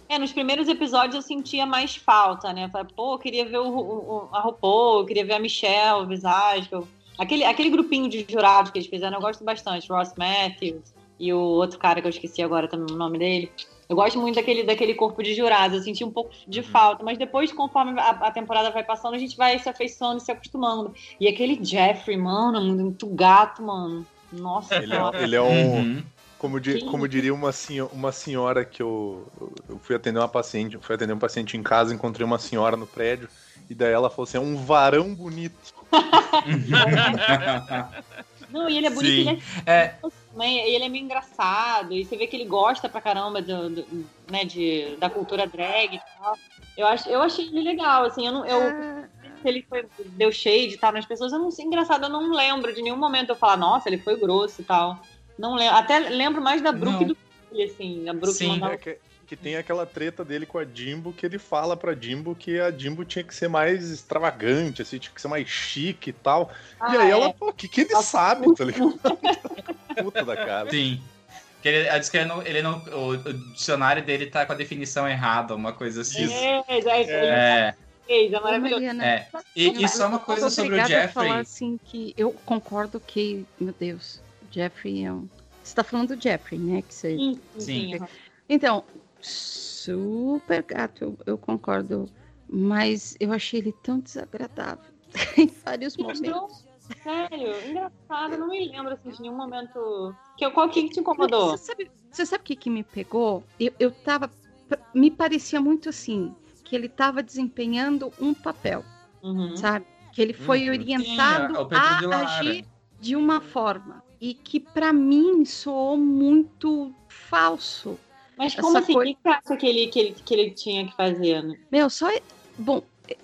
É, nos primeiros episódios eu sentia mais falta, né? Falei, pô, eu queria ver o, o- a RuPaul, eu queria ver a Michelle, o Visage. eu- Aquele, aquele grupinho de jurados que eles fizeram, eu gosto bastante. Ross Matthews e o outro cara que eu esqueci agora também o nome dele. Eu gosto muito daquele, daquele corpo de jurados, eu senti um pouco de falta, mas depois, conforme a, a temporada vai passando, a gente vai se afeiçoando e se acostumando. E aquele Jeffrey, mano, muito gato, mano. Nossa, Ele senhora. é, ele é um. Uhum. Como, di- como diria uma, senho- uma senhora que eu, eu fui atender uma paciente, fui atender um paciente em casa, encontrei uma senhora no prédio, e daí ela falou assim: é um varão bonito. Não, e ele é bonito, Sim. ele é É, também, e ele é meio engraçado, e você vê que ele gosta pra caramba do, do- né, de, da cultura drag e tal. Eu, acho, eu achei ele legal, assim, eu não. Eu, Ah, se ele foi, deu shade e tal nas pessoas, eu não sei, engraçado, eu não lembro de nenhum momento eu falar, nossa, ele foi grosso e tal. Não lembro. Até lembro mais da Brooke Não. do que ele, assim. A Brooke Sim. mandava É que, que tem aquela treta dele com a Jimbo, que ele fala pra Jimbo que a Jimbo tinha que ser mais extravagante, assim, tinha que ser mais chique e tal. e Ah, aí é. ela, pô, o que, que ele Nossa, sabe, tá ligado? Puta da cara. sim. Que ele, ela diz que ele não, ele não- o, o dicionário dele tá com a definição errada, uma coisa assim. É, já, É, fez, é ô, maravilhoso. Mariana, é. E, e só uma coisa sobre o Jeffrey. falar assim que eu concordo que, meu Deus, Jeffrey é um. Você tá falando do Jeffrey, né? Que você... Sim, Sim. Então, super gato, eu, eu concordo. Mas eu achei ele tão desagradável em vários momentos. Sério, engraçado, eu não me lembro assim, de nenhum momento. Que, qual que te incomodou? Você sabe, você sabe o que, que me pegou? Eu, eu tava. Me parecia muito assim, que ele tava desempenhando um papel, Uhum. sabe? Que ele foi Uhum. orientado Sim, é de a Lara. agir de uma forma. E que pra mim soou muito falso. Mas como assim? coisa- O que você acha que ele, que, ele, que ele tinha que fazer? né? Meu, só. Bom, é,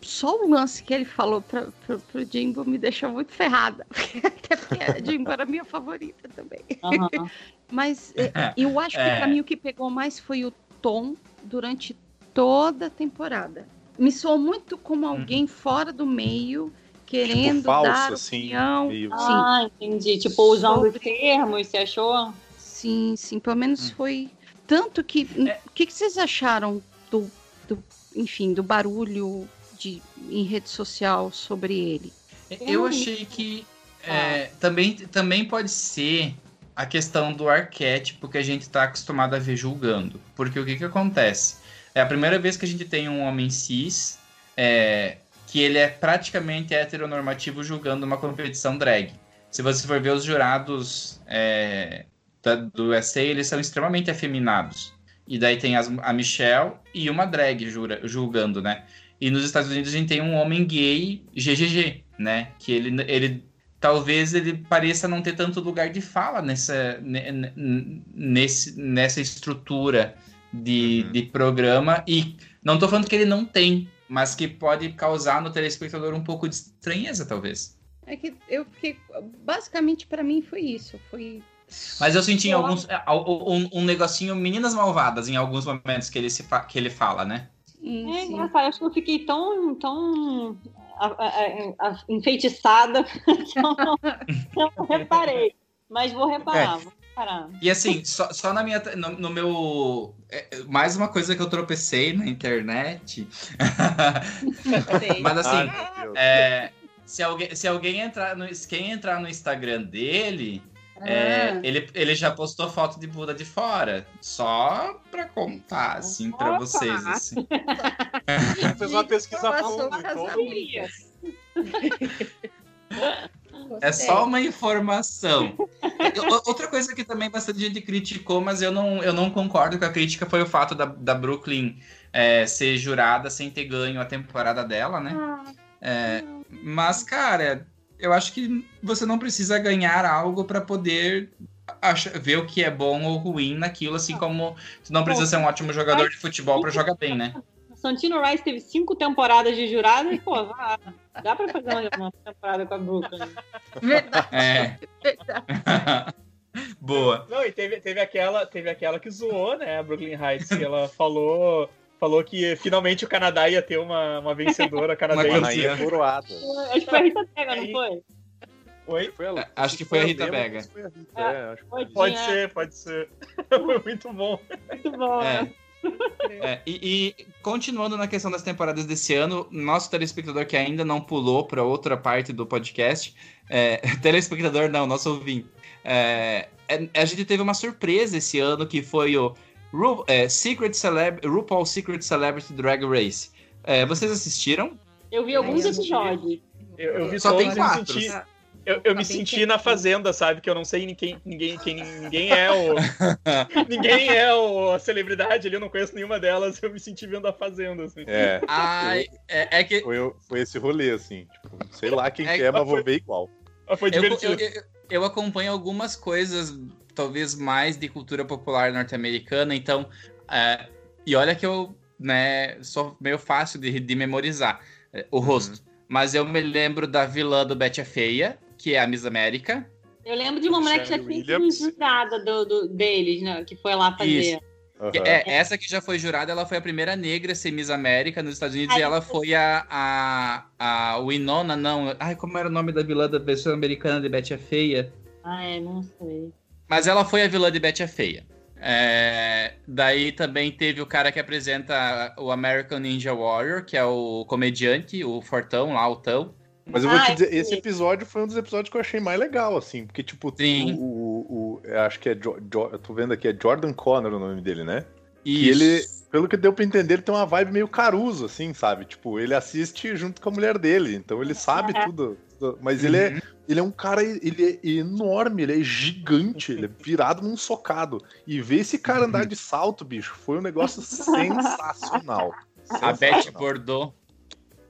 só o lance que ele falou pra, pro, pro Jimbo me deixou muito ferrada. Até porque a Jimbo era minha favorita também. Aham. Mas é, eu acho que É. pra mim o que pegou mais foi o tom durante toda a temporada. Me soou muito como alguém fora do meio, querendo Tipo, falso, dar assim, opinião. meio- Sim, Ah, entendi. Tipo, usando Sobre- os termos, você achou? sim, sim. Pelo Hum. menos foi. Tanto que. É. O que, que vocês acharam do, do, enfim, do barulho de, em rede social sobre ele? Eu achei que é, também, também pode ser a questão do arquétipo que a gente está acostumado a ver julgando. Porque o que, que acontece? É a primeira vez que a gente tem um homem cis é, que ele é praticamente heteronormativo julgando uma competição drag. Se você for ver os jurados é, da- do USA, eles são extremamente afeminados. E daí tem as- a Michelle e uma drag jura- julgando, né? E nos Estados Unidos a gente tem um homem gay GGG, né? Que ele, ele talvez ele pareça não ter tanto lugar de fala nessa, nesse, nessa estrutura de, Uhum. de programa. E não tô falando que ele não tem, mas que pode causar no telespectador um pouco de estranheza, talvez. É que eu fiquei. Basicamente, pra mim, foi isso. Foi. Mas eu senti em Eu alguns. é, Um, um negocinho Meninas Malvadas em alguns momentos que ele, se fa- que ele fala, né? Sim, É engraçado, acho que eu fiquei tão, tão a- a- a- enfeitiçada que eu não, não reparei. Mas vou reparar, vou reparar. E assim, só, só na minha. No, no meu. é, é, mais uma coisa que eu tropecei na internet. Mas assim, Ai, é, se, alguém, se alguém entrar no. Quem entrar no Instagram dele, é, Ah. ele, ele já postou foto de bunda de fora. Só pra contar, assim, pra Opa! vocês. Assim. Fez uma pesquisa fundo. É só uma informação. Outra coisa que também bastante gente criticou, mas eu não, eu não concordo com a crítica, foi o fato da, da Brooklyn é, ser jurada sem ter ganho a temporada dela, né? É, mas, cara, eu acho que você não precisa ganhar algo para poder ach- ver o que é bom ou ruim naquilo, assim como tu não precisa ser um ótimo jogador de futebol para jogar bem, né? Santino Rice teve cinco temporadas de jurado e, pô, dá pra fazer uma, uma temporada com a Brooklyn. Verdade, É. verdade. Boa. Não, e teve, teve, aquela, teve aquela que zoou, né, a Brooklyn Heights, que ela falou, falou que finalmente o Canadá ia ter uma, uma vencedora Uma canadense. coroada. Acho que foi a Rita Pega, não foi? Oi? Foi a- Acho que foi a Rita Lema, Vega. mas foi a Rita, é, acho que foi. Pode Tinha- ser, pode ser. Foi muito bom. Muito bom, É. né? É, e, e continuando na questão das temporadas desse ano, nosso telespectador que ainda não pulou para outra parte do podcast, é, telespectador não, nosso ouvinte, é, é, a gente teve uma surpresa esse ano que foi o Ru, é, Secret Celeb, RuPaul Secret Celebrity Drag Race. É, vocês assistiram? Eu vi alguns episódios. Eu, eu vi Só todos tem me quatro. senti. Eu, eu me senti na fazenda, sabe? Que eu não sei ninguém, ninguém, quem, ninguém é o. ninguém é o, a celebridade ali, eu não conheço nenhuma delas, eu me senti vendo a fazenda, assim. É, Ai, é, é que foi, foi esse rolê, assim. Tipo, sei lá quem É, que é, mas foi- vou ver igual. Mas foi eu, divertido. eu, eu- eu acompanho algumas coisas, talvez mais de cultura popular norte-americana, então. é, e olha que eu né, sou meio fácil de, de memorizar é, o rosto. Mas eu me lembro da vilã do Betty a Feia, que é a Miss América. Eu lembro de uma mulher que já tinha sido jurada do, do- deles, né? Que foi lá fazer. Aham. É, essa que já foi jurada, ela foi a primeira negra a ser Miss América nos Estados Unidos Ai, e ela foi a, a, a Winona, não. Ai, como era o nome da vilã da versão americana de Betty a Feia? Ah, é, não sei. Mas ela foi a vilã de Betty a Feia. É, daí também teve o cara que apresenta o American Ninja Warrior, que é o comediante, o Fortão lá, o Tão. Mas eu vou Ah, te dizer, sei. esse episódio foi um dos episódios que eu achei mais legal, assim, porque, tipo, Sim. o, o, o- acho que é. Jo, Jo- eu tô vendo aqui, é Jordan Connor o nome dele, né? E ele, pelo que deu pra entender, ele tem uma vibe meio caruso, assim, sabe? Tipo, ele assiste junto com a mulher dele, então ele sabe tudo. tudo- Mas ele é, ele é um cara, ele é enorme, ele é gigante, ele é virado num socado. E ver esse cara andar de salto, bicho, foi um negócio sensacional. a Sensacional. Bordeaux.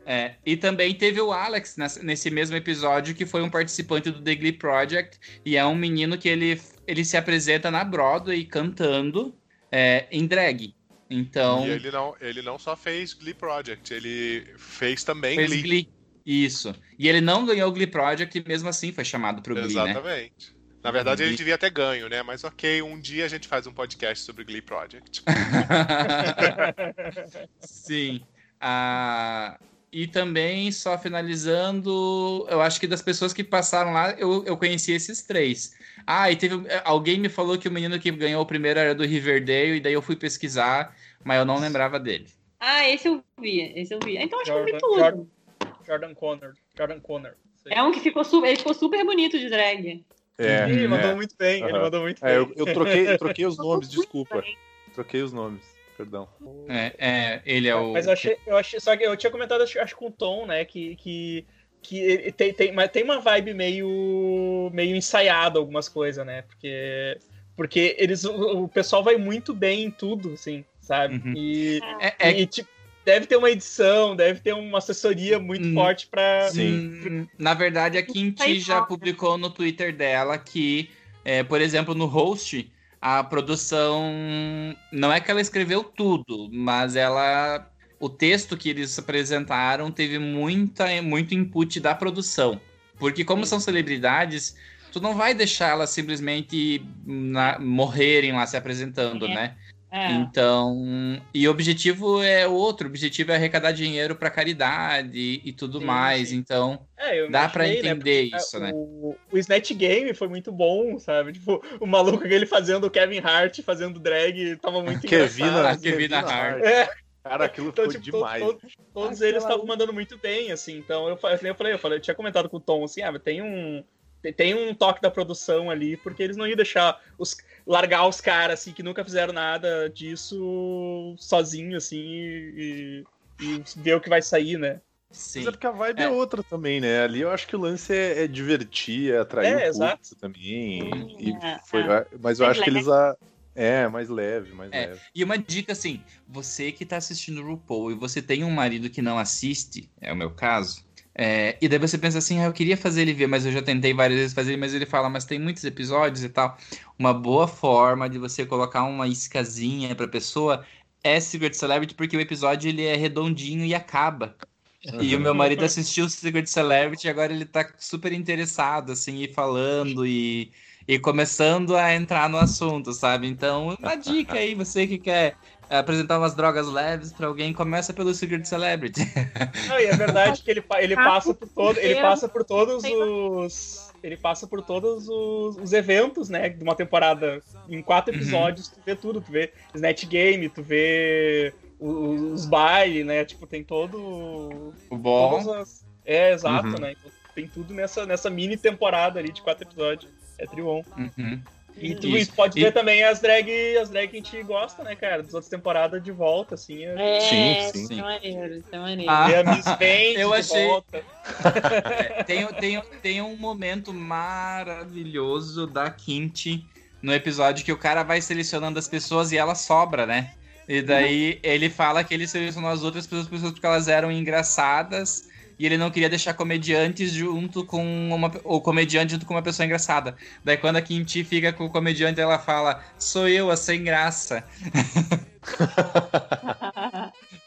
É, e também teve o Alex nesse mesmo episódio, que foi um participante do The Glee Project, e é um menino que ele, ele se apresenta na Broadway cantando é, em drag. Então, E ele não, ele não só fez Glee Project, ele fez também fez Glee. Glee. Isso. E ele não ganhou o Glee Project e mesmo assim foi chamado pro Glee, né? Exatamente. Na verdade, ele devia ter ganho, né? Mas ok, um dia a gente faz um podcast sobre Glee Project. Sim. Ah, e também, só finalizando, eu acho que das pessoas que passaram lá, eu, eu conheci esses três. Ah, e teve. Alguém me falou que o menino que ganhou o primeiro era do Riverdale, e daí eu fui pesquisar, mas eu não lembrava dele. Ah, esse eu vi, esse eu vi. Então acho que eu vi tudo. Jordan- Jordan Connor. Jordan Connor. É um que ficou super, ele ficou super bonito de drag. É, Ele mandou é. muito bem, ele Aham. mandou muito É, bem. eu, eu troquei, eu troquei os nomes, desculpa. bem. Troquei os nomes, perdão. É, é, ele é o. Mas eu achei, eu achei, só que eu tinha comentado, acho, acho com o Tom, né, que, que, que ele tem, tem, mas tem uma vibe meio, meio ensaiada algumas coisas, né, porque, porque eles, o, pessoal vai muito bem em tudo, assim, sabe, Uhum. e, É, é- e, tipo, deve ter uma edição, deve ter uma assessoria muito Hum, forte pra. Hum, Na verdade, a Kimchi Aí já publicou no Twitter dela que, é, por exemplo, no host, a produção. Não é que ela escreveu tudo, mas ela. O texto que eles apresentaram teve muita, muito input da produção. Porque, como são celebridades, tu não vai deixar elas simplesmente na- morrerem lá se apresentando, É. né? É. Então, e o objetivo é outro, o objetivo é arrecadar dinheiro para caridade e tudo Sim, mais. sim. Então, É, dá para né, entender porque, isso, né? O, o Snatch Game foi muito bom, sabe? Tipo, o maluco aquele fazendo o Kevin Hart, fazendo drag, tava muito Kevina, engraçado. Kevina Hart. É, Cara, aquilo então, ficou tipo, demais. to- todos eles estavam mandando muito bem, assim. Então, eu, fa- eu falei, eu falei, eu tinha comentado com o Tom, assim, ah, mas tem um... tem- Tem um toque da produção ali, porque eles não iam deixar os, largar os caras, assim, que nunca fizeram nada disso sozinho, assim, e, e ver o que vai sair, né? Sim. Mas é porque a vibe é. É. outra também, né? Ali eu acho que o lance é, é divertir, é atrair É, o exato. público também. E É, foi- é. Mas eu acho que eles. A... É, mais leve, mais É. leve. E uma dica assim, você que tá assistindo o RuPaul e você tem um marido que não assiste, é o meu caso, é, e daí você pensa assim, ah, eu queria fazer ele ver, mas eu já tentei várias vezes fazer, mas ele fala, mas tem muitos episódios e tal. Uma boa forma de você colocar uma iscazinha pra pessoa é Secret Celebrity, porque o episódio ele é redondinho e acaba. E o meu marido assistiu Secret Celebrity e agora ele tá super interessado, assim, e falando e, e começando a entrar no assunto, sabe? Então, uma dica aí, você que quer apresentar umas drogas leves pra alguém, começa pelo Secret Celebrity. Não, e é verdade que ele, ele Ah, passa por todo, ele passa por todos os ele passa por todos os, os eventos, né, de uma temporada. Em quatro Uhum. episódios tu vê tudo, tu vê Snatch Game, tu vê o- os bailes, né, tipo, tem todo O bom. as É, exato, Uhum. né? Então, tem tudo nessa, nessa mini temporada ali de quatro episódios. É trion. Uhum. E tu Isso. pode E- ver também as drag, as drag que a gente gosta, né, cara? Das outras temporadas de volta, assim. É... É, Sim, sim. Isso é maneiro, isso é maneiro. Ah, Ver a Miss Vende eu de achei- volta. É, tem, tem, tem um momento maravilhoso da Kimchi no episódio que o cara vai selecionando as pessoas e ela sobra, né? E daí ele fala que ele selecionou as outras pessoas porque elas eram engraçadas e ele não queria deixar comediantes junto com uma ou comediante junto com uma pessoa engraçada. Daí quando a Kimchi fica com o comediante, ela fala: "Sou eu a sem graça".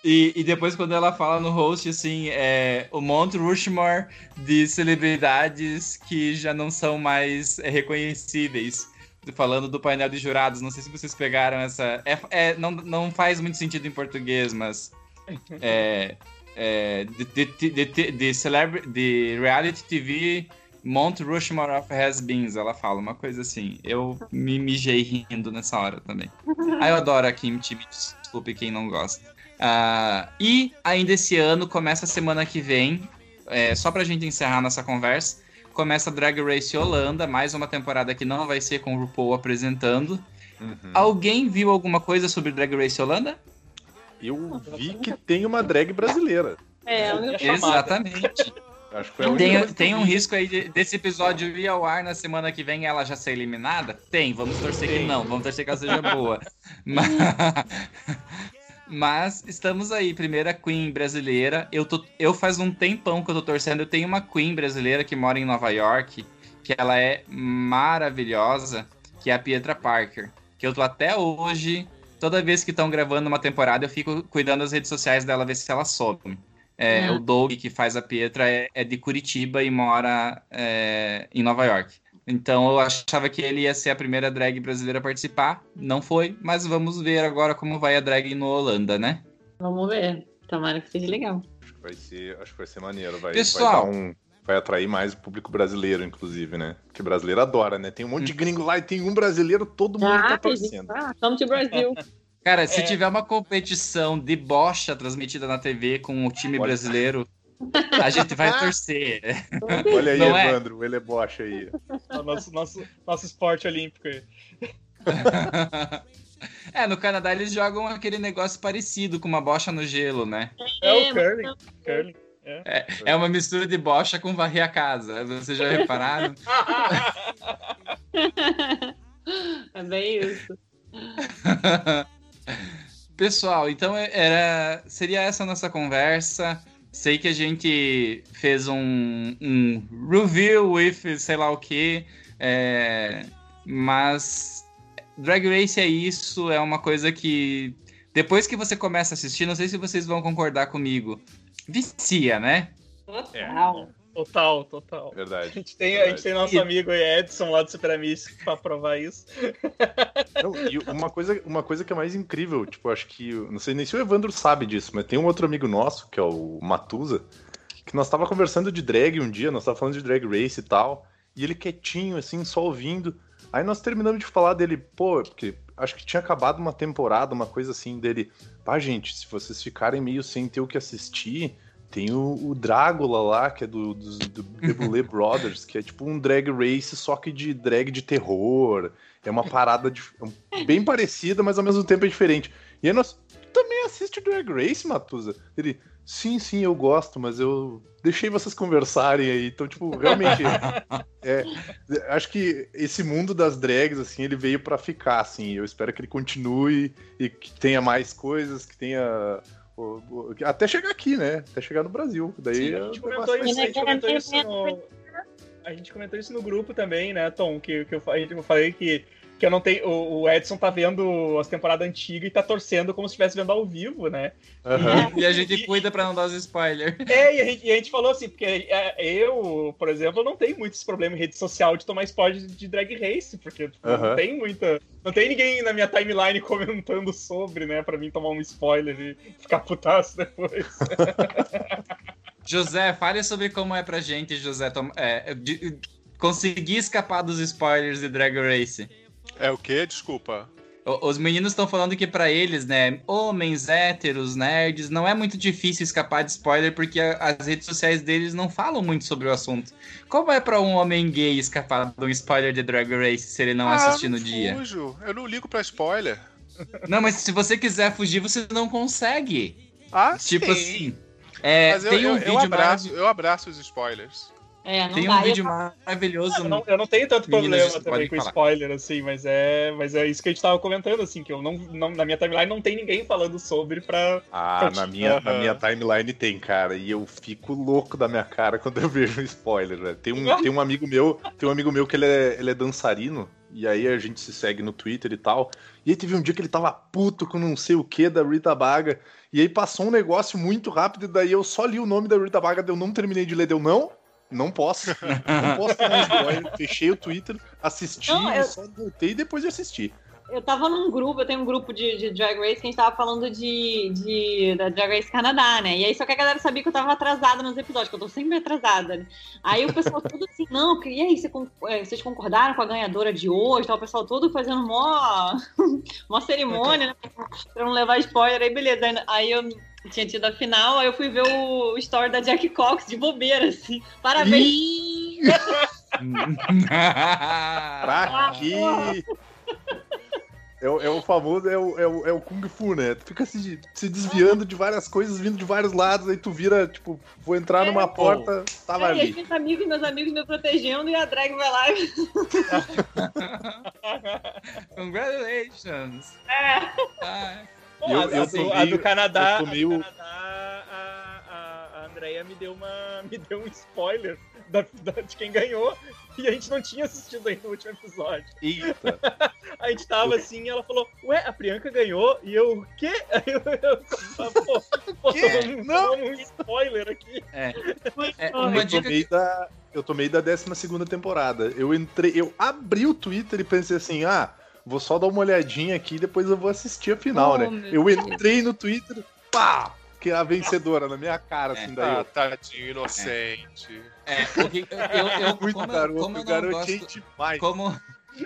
E, e depois, quando ela fala no host, assim, é o Mount Rushmore de celebridades que já não são mais é, reconhecíveis. Falando do painel de jurados, não sei se vocês pegaram essa. É, é- não, não faz muito sentido em português, mas. É. é de, de, de, de, celebra- de reality TV Mount Rushmore of Has-Beens, ela fala, uma coisa assim. Eu me mijei rindo nessa hora também. Ah, eu adoro a Kimchi, me desculpe quem não gosta. Ah, e ainda esse ano, começa a semana que vem, é, só pra gente encerrar nossa conversa, começa a Drag Race Holanda, mais uma temporada que não vai ser com o RuPaul apresentando. Uhum. Alguém viu alguma coisa sobre Drag Race Holanda? Eu vi que tem uma drag brasileira. É, É. Exatamente. Acho que foi a única Tem, tem um risco aí de- desse episódio ir ao ar na semana que vem e ela já ser eliminada? Tem, vamos torcer que não, vamos torcer que ela seja boa. Mas, mas estamos aí, primeira Queen brasileira. Eu, tô, eu faz um tempão que eu tô torcendo. Eu tenho uma Queen brasileira que mora em Nova York, que ela é maravilhosa, que é a Pietra Parker. Que eu tô até hoje, toda vez que estão gravando uma temporada, eu fico cuidando das redes sociais dela, ver se ela some. É, Ah. O Doug, que faz a Pietra, é, é de Curitiba e mora é, em Nova York. Então eu achava que ele ia ser a primeira drag brasileira a participar. Não foi, mas vamos ver agora como vai a drag no Holanda, né? Vamos ver. Tomara que seja legal. Acho que vai ser, acho que vai ser maneiro. Vai, Pessoal. vai, dar um- vai atrair mais o público brasileiro, inclusive, né? Porque brasileiro adora, né? Tem um monte de gringo lá e tem um brasileiro, todo mundo tá Ah, gente- torcendo. ah, come to Brasil. Cara, se É. tiver uma competição de bocha transmitida na TV com o time Olha. brasileiro, a gente vai torcer. Olha aí, Não é? Evandro, o Elebocha aí. É o nosso, nosso, nosso esporte olímpico aí. É, no Canadá eles jogam aquele negócio parecido com uma bocha no gelo, né? É É, o curling. curling. É uma mistura de bocha com varrer a casa. Vocês já repararam? É bem isso. Pessoal, então é- era seria essa a nossa conversa. Sei que a gente fez um, um review with sei lá o que, é, mas Drag Race é isso, é uma coisa que depois que você começa a assistir, não sei se vocês vão concordar comigo, vicia, né? Total. Total, total. A Verdade. gente tem, a gente tem nosso E- amigo Edson lá do Super Amish pra provar isso. Não, e uma coisa, uma coisa que é mais incrível, tipo, acho que. Não sei nem se o Evandro sabe disso, mas tem um outro amigo nosso, que é o Matusa, que nós tava conversando de drag um dia, nós tava falando de drag race e tal, e ele quietinho, assim, só ouvindo. Aí nós terminamos de falar dele, pô, porque acho que tinha acabado uma temporada, uma coisa assim dele. Pá, gente, se vocês ficarem meio sem ter o que assistir, tem o, o Drácula lá, que é do, do, do Debulé Brothers, que é tipo um drag race, só que de drag de terror. É uma parada de- bem parecida, mas ao mesmo tempo é diferente. E aí nós "Tu também assiste Drag Race, Matusa? Ele, sim, sim, eu gosto, mas eu deixei vocês conversarem aí. Então, tipo, realmente, é, acho que esse mundo das drags, assim, ele veio pra ficar, assim. Eu espero que ele continue e que tenha mais coisas, que tenha. Até chegar aqui, né? Até chegar no Brasil. Daí Sim, é a gente um comentou isso, a gente comentou isso no. A gente comentou isso no grupo também, né, Tom? Que, que eu, eu falei que, que eu não tenho. O, o Edson tá vendo as temporadas antigas e tá torcendo como se estivesse vendo ao vivo, né? Aham. E a gente cuida pra não dar os spoilers. É, e a gente, e a gente falou assim, porque é, eu, por exemplo, não tenho muito esse problema em rede social de tomar spoiler de, de drag race, porque tipo, Aham. não tem muita. Não tem ninguém na minha timeline comentando sobre, né, pra mim tomar um spoiler e ficar putaço depois. José, fale sobre como é pra gente, José, é, de- conseguir escapar dos spoilers de Drag Race. É o quê? Desculpa. Os meninos estão falando que pra eles, né, homens, héteros, nerds, não é muito difícil escapar de spoiler porque as redes sociais deles não falam muito sobre o assunto. Como é pra um homem gay escapar de um spoiler de Drag Race se ele não ah, assistir no dia? fujo. Eu não ligo pra spoiler. Não, mas se você quiser fugir, você não consegue. Ah, Tipo sim. assim, é, Mas eu, tem um eu, vídeo eu abraço, eu abraço os spoilers. É, não tem dá. um Eu- vídeo maravilhoso. Eu não, eu não tenho tanto Meninas, problema também com falar. spoiler, assim, mas é, mas é isso que a gente tava comentando, assim, que eu não, não na minha timeline não tem ninguém falando sobre pra. Ah, na minha, na Aham. minha timeline tem, cara. E eu fico louco da minha cara quando eu vejo um spoiler, velho. Tem um, tem um amigo meu, tem um amigo meu que ele é, ele é dançarino, e aí a gente se segue no Twitter e tal. E aí teve um dia que ele tava puto com não sei o que da Rita Baga. E aí passou um negócio muito rápido, e daí eu só li o nome da Rita Baga, eu não terminei de ler, deu não. Não posso. Não posso ter um spoiler. Fechei o Twitter, assisti, Não, eu- só voltei depois de assistir. Eu tava num grupo, eu tenho um grupo de, de Drag Race que a gente tava falando de, de da Drag Race Canadá, né? E aí só que a galera sabia que eu tava atrasada nos episódios, que eu tô sempre atrasada, né? Aí o pessoal todo assim, não, e aí, é, vocês concordaram com a ganhadora de hoje? Tá, o pessoal todo fazendo mó, mó cerimônia, né? Pra não levar spoiler, aí beleza. Aí eu tinha tido a final, aí eu fui ver o story da Jack Cox de bobeira, assim. Parabéns! Pra quê? É, o- é o famoso, é o, é, o, é o Kung Fu, né? Tu fica se, se desviando de várias coisas, vindo de vários lados, aí tu vira, tipo, vou entrar numa porta, tava Aí, ali. meus amigos, meus amigos me protegendo e a drag vai lá e. Congratulations! É. Ah, Bom, Eu- a, eu a tô do, a do Canadá, eu a do Canadá, a, a, a Andrea me deu uma me deu um spoiler da, da- de quem ganhou e a gente não tinha assistido ainda o último episódio. Eita. A gente tava assim e ela falou, ué, a Priyanka ganhou? E eu, o quê? Aí eu, eu, pô, pô, tomamos- tomamos um spoiler aqui. é, Ai, uma Eu dica tomei da, eu tomei da 12 segunda temporada. Eu entrei, eu abri o Twitter e pensei assim, ah, vou só dar uma olhadinha aqui e depois eu vou assistir a final, Oh, né? Eu entrei no Twitter, pá! Que é a vencedora na minha cara, assim, daí Ah, eu... tadinho, inocente. é, o que- eu, eu, Muito como, eu- garoto, como eu garotinho gosto, demais. como,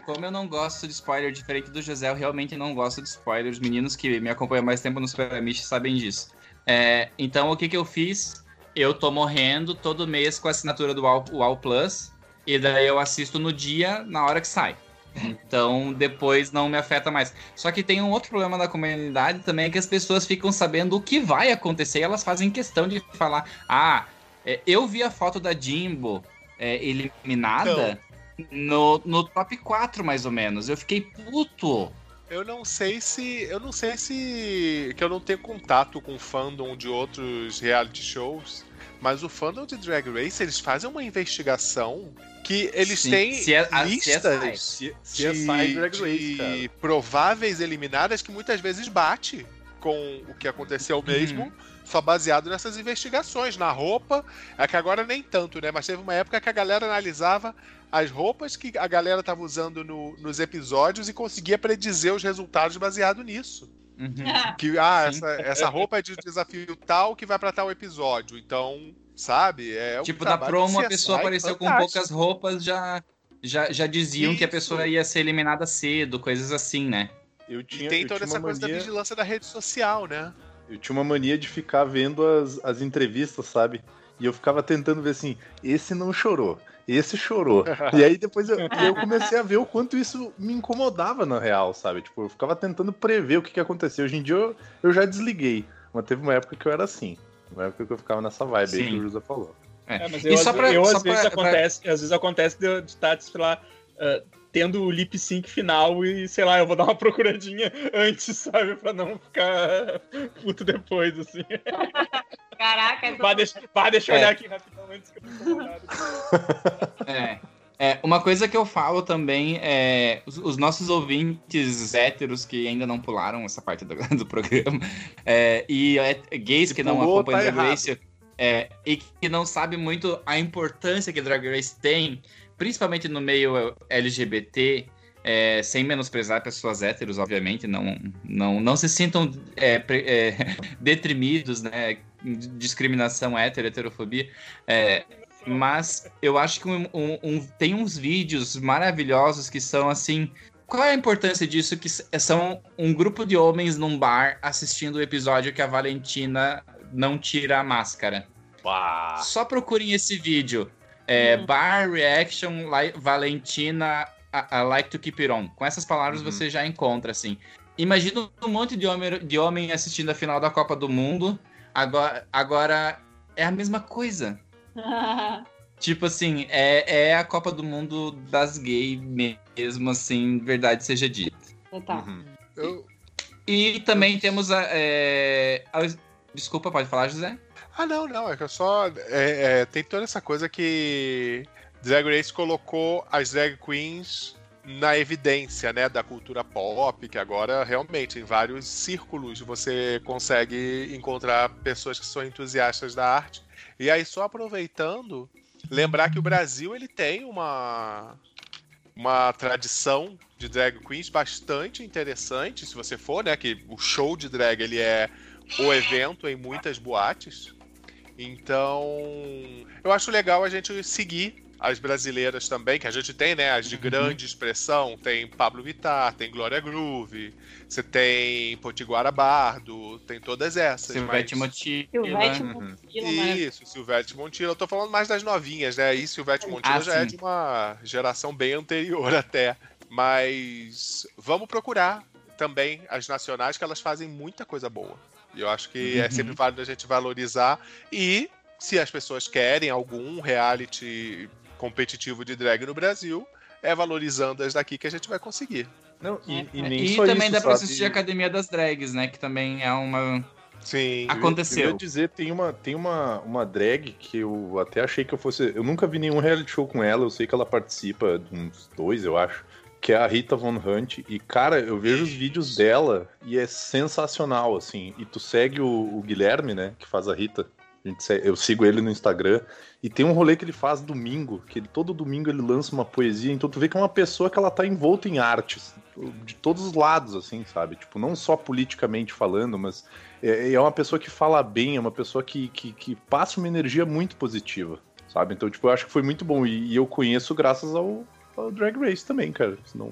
como eu não gosto de spoiler, diferente do José, eu realmente não gosto de spoiler. Os meninos que me acompanham mais tempo no Super Amish sabem disso. É, então, o que, que eu fiz? Eu tô morrendo todo mês com a assinatura do Wow, Wow Plus, e daí eu assisto no dia, na hora que sai. Então, depois não me afeta mais. Só que tem um outro problema da comunidade também, é que as pessoas ficam sabendo o que vai acontecer e elas fazem questão de falar: ah, é, eu vi a foto da Jimbo é, eliminada no, no top 4, mais ou menos. Eu fiquei puto. Eu não sei se. Eu não sei se. Que eu não tenho contato com o fandom de outros reality shows. Mas o fandom de Drag Race, eles fazem uma investigação que eles Sim. têm Se é- a- listas Se, de, CSI Drag Race, de prováveis eliminadas que muitas vezes bate com o que aconteceu Uhum. mesmo, só baseado nessas investigações. Na roupa, é que agora nem tanto, né? Mas teve uma época que a galera analisava as roupas que a galera tava usando no- nos episódios e conseguia predizer os resultados baseado nisso. Uhum. Que, ah, essa, essa roupa é de desafio tal que vai pra tal episódio. Então, sabe? É um Tipo, da promo, a pessoa apareceu com fantástico. poucas roupas, já, já, já diziam que a Isso. pessoa ia ser eliminada cedo, coisas assim, né? Eu E tinha, tem eu toda tinha essa coisa da mania- vigilância da rede social, né? Eu tinha uma mania de ficar vendo as, as entrevistas, sabe? E eu ficava tentando ver assim, esse não chorou, esse chorou. e aí depois eu, eu comecei a ver o quanto isso me incomodava na real, sabe? Tipo, eu ficava tentando prever o que, que aconteceu. Hoje em dia eu, eu já desliguei. Mas teve uma época que eu era assim. Uma época que eu ficava nessa vibe aí Sim. que o José falou. É, mas E eu, só às- pra- eu, só às vezes pra- acontece, às vezes acontece de estar, sei lá, ah, tendo o lip sync final e, sei lá, eu vou dar uma procuradinha antes, sabe? Pra não ficar puto depois, assim. Caraca, essa Vá, deixa, vá, deixa eu É. olhar aqui rapidão antes que eu tô incomodado. É. É, uma coisa que eu falo também é os, os nossos ouvintes héteros que ainda não pularam essa parte do, do programa é, e é, gays Se que não pulou, acompanham tá Drag errado. Race é, e que não sabem muito a importância que Drag Race tem, principalmente no meio LGBT, é, sem menosprezar pessoas héteros, obviamente, não, não, não se sintam é, pre- é, deprimidos, né? Discriminação hétero, heterofobia. É, mas eu acho que um- um- um- tem uns vídeos maravilhosos que são assim. Qual é a importância disso? Que são um grupo de homens num bar assistindo o episódio que a Valentina não tira a máscara. Só procurem esse vídeo. É, Hum. Bar Reaction li- Valentina I, I Like to Keep It On. Com essas palavras Uhum. você já encontra, assim. Imagina um monte de homem, de homem assistindo a final da Copa do Mundo. Agora, agora é a mesma coisa. Tipo assim, é, é a Copa do Mundo das gays mesmo, assim, verdade seja dita. tá. Uhum. Eu- E também temos a, é, a- Desculpa, pode falar, José? Ah, não, não. É que eu só. é, é, tem toda essa coisa que Drag Race colocou as drag queens na evidência, né, da cultura pop, que agora realmente em vários círculos você consegue encontrar pessoas que são entusiastas da arte. E aí só aproveitando, lembrar que o Brasil ele tem uma uma tradição de drag queens bastante interessante, se você for, né, que o show de drag ele é o evento em muitas boates. Então, eu acho legal a gente seguir as brasileiras também, que a gente tem, né? As de grande expressão. Tem Pablo Vittar, tem Glória Groove, você tem Potiguara Bardo, tem todas essas. Silvete mas- Motiva. Silvete Uhum. Montila, maravilhoso. Isso, Silvete Montila. Eu tô falando mais das novinhas, né? E Silvete Montila Ah, já é sim. de uma geração bem anterior até. Mas vamos procurar também as nacionais, que elas fazem muita coisa boa. E eu acho que é Uhum. sempre válido a gente valorizar. E se as pessoas querem algum reality competitivo de drag no Brasil, é valorizando as daqui que a gente vai conseguir. Não, e, e é. E só também isso, dá pra sabe? assistir a Academia das Drags, né? Que também é uma. Sim. Aconteceu. Eu ia dizer, tem uma, tem uma, uma drag que eu até achei que eu fosse. Eu nunca vi nenhum reality show com ela, eu sei que ela participa de uns dois, eu acho. Que é a Rita Von Hunt. E, cara, eu vejo os vídeos dela e é sensacional, assim. E tu segue o, o Guilherme, né? Que faz a Rita. Eu sigo ele no Instagram. E tem um rolê que ele faz domingo, que ele, todo domingo ele lança uma poesia. Então tu vê que é uma pessoa que ela tá envolta em artes. De todos os lados, assim, sabe? Tipo, não só politicamente falando, mas é, é uma pessoa que fala bem, é uma pessoa que, que, que passa uma energia muito positiva, sabe? Então, tipo, eu acho que foi muito bom. E, e eu conheço graças ao, ao Drag Race também, cara. Senão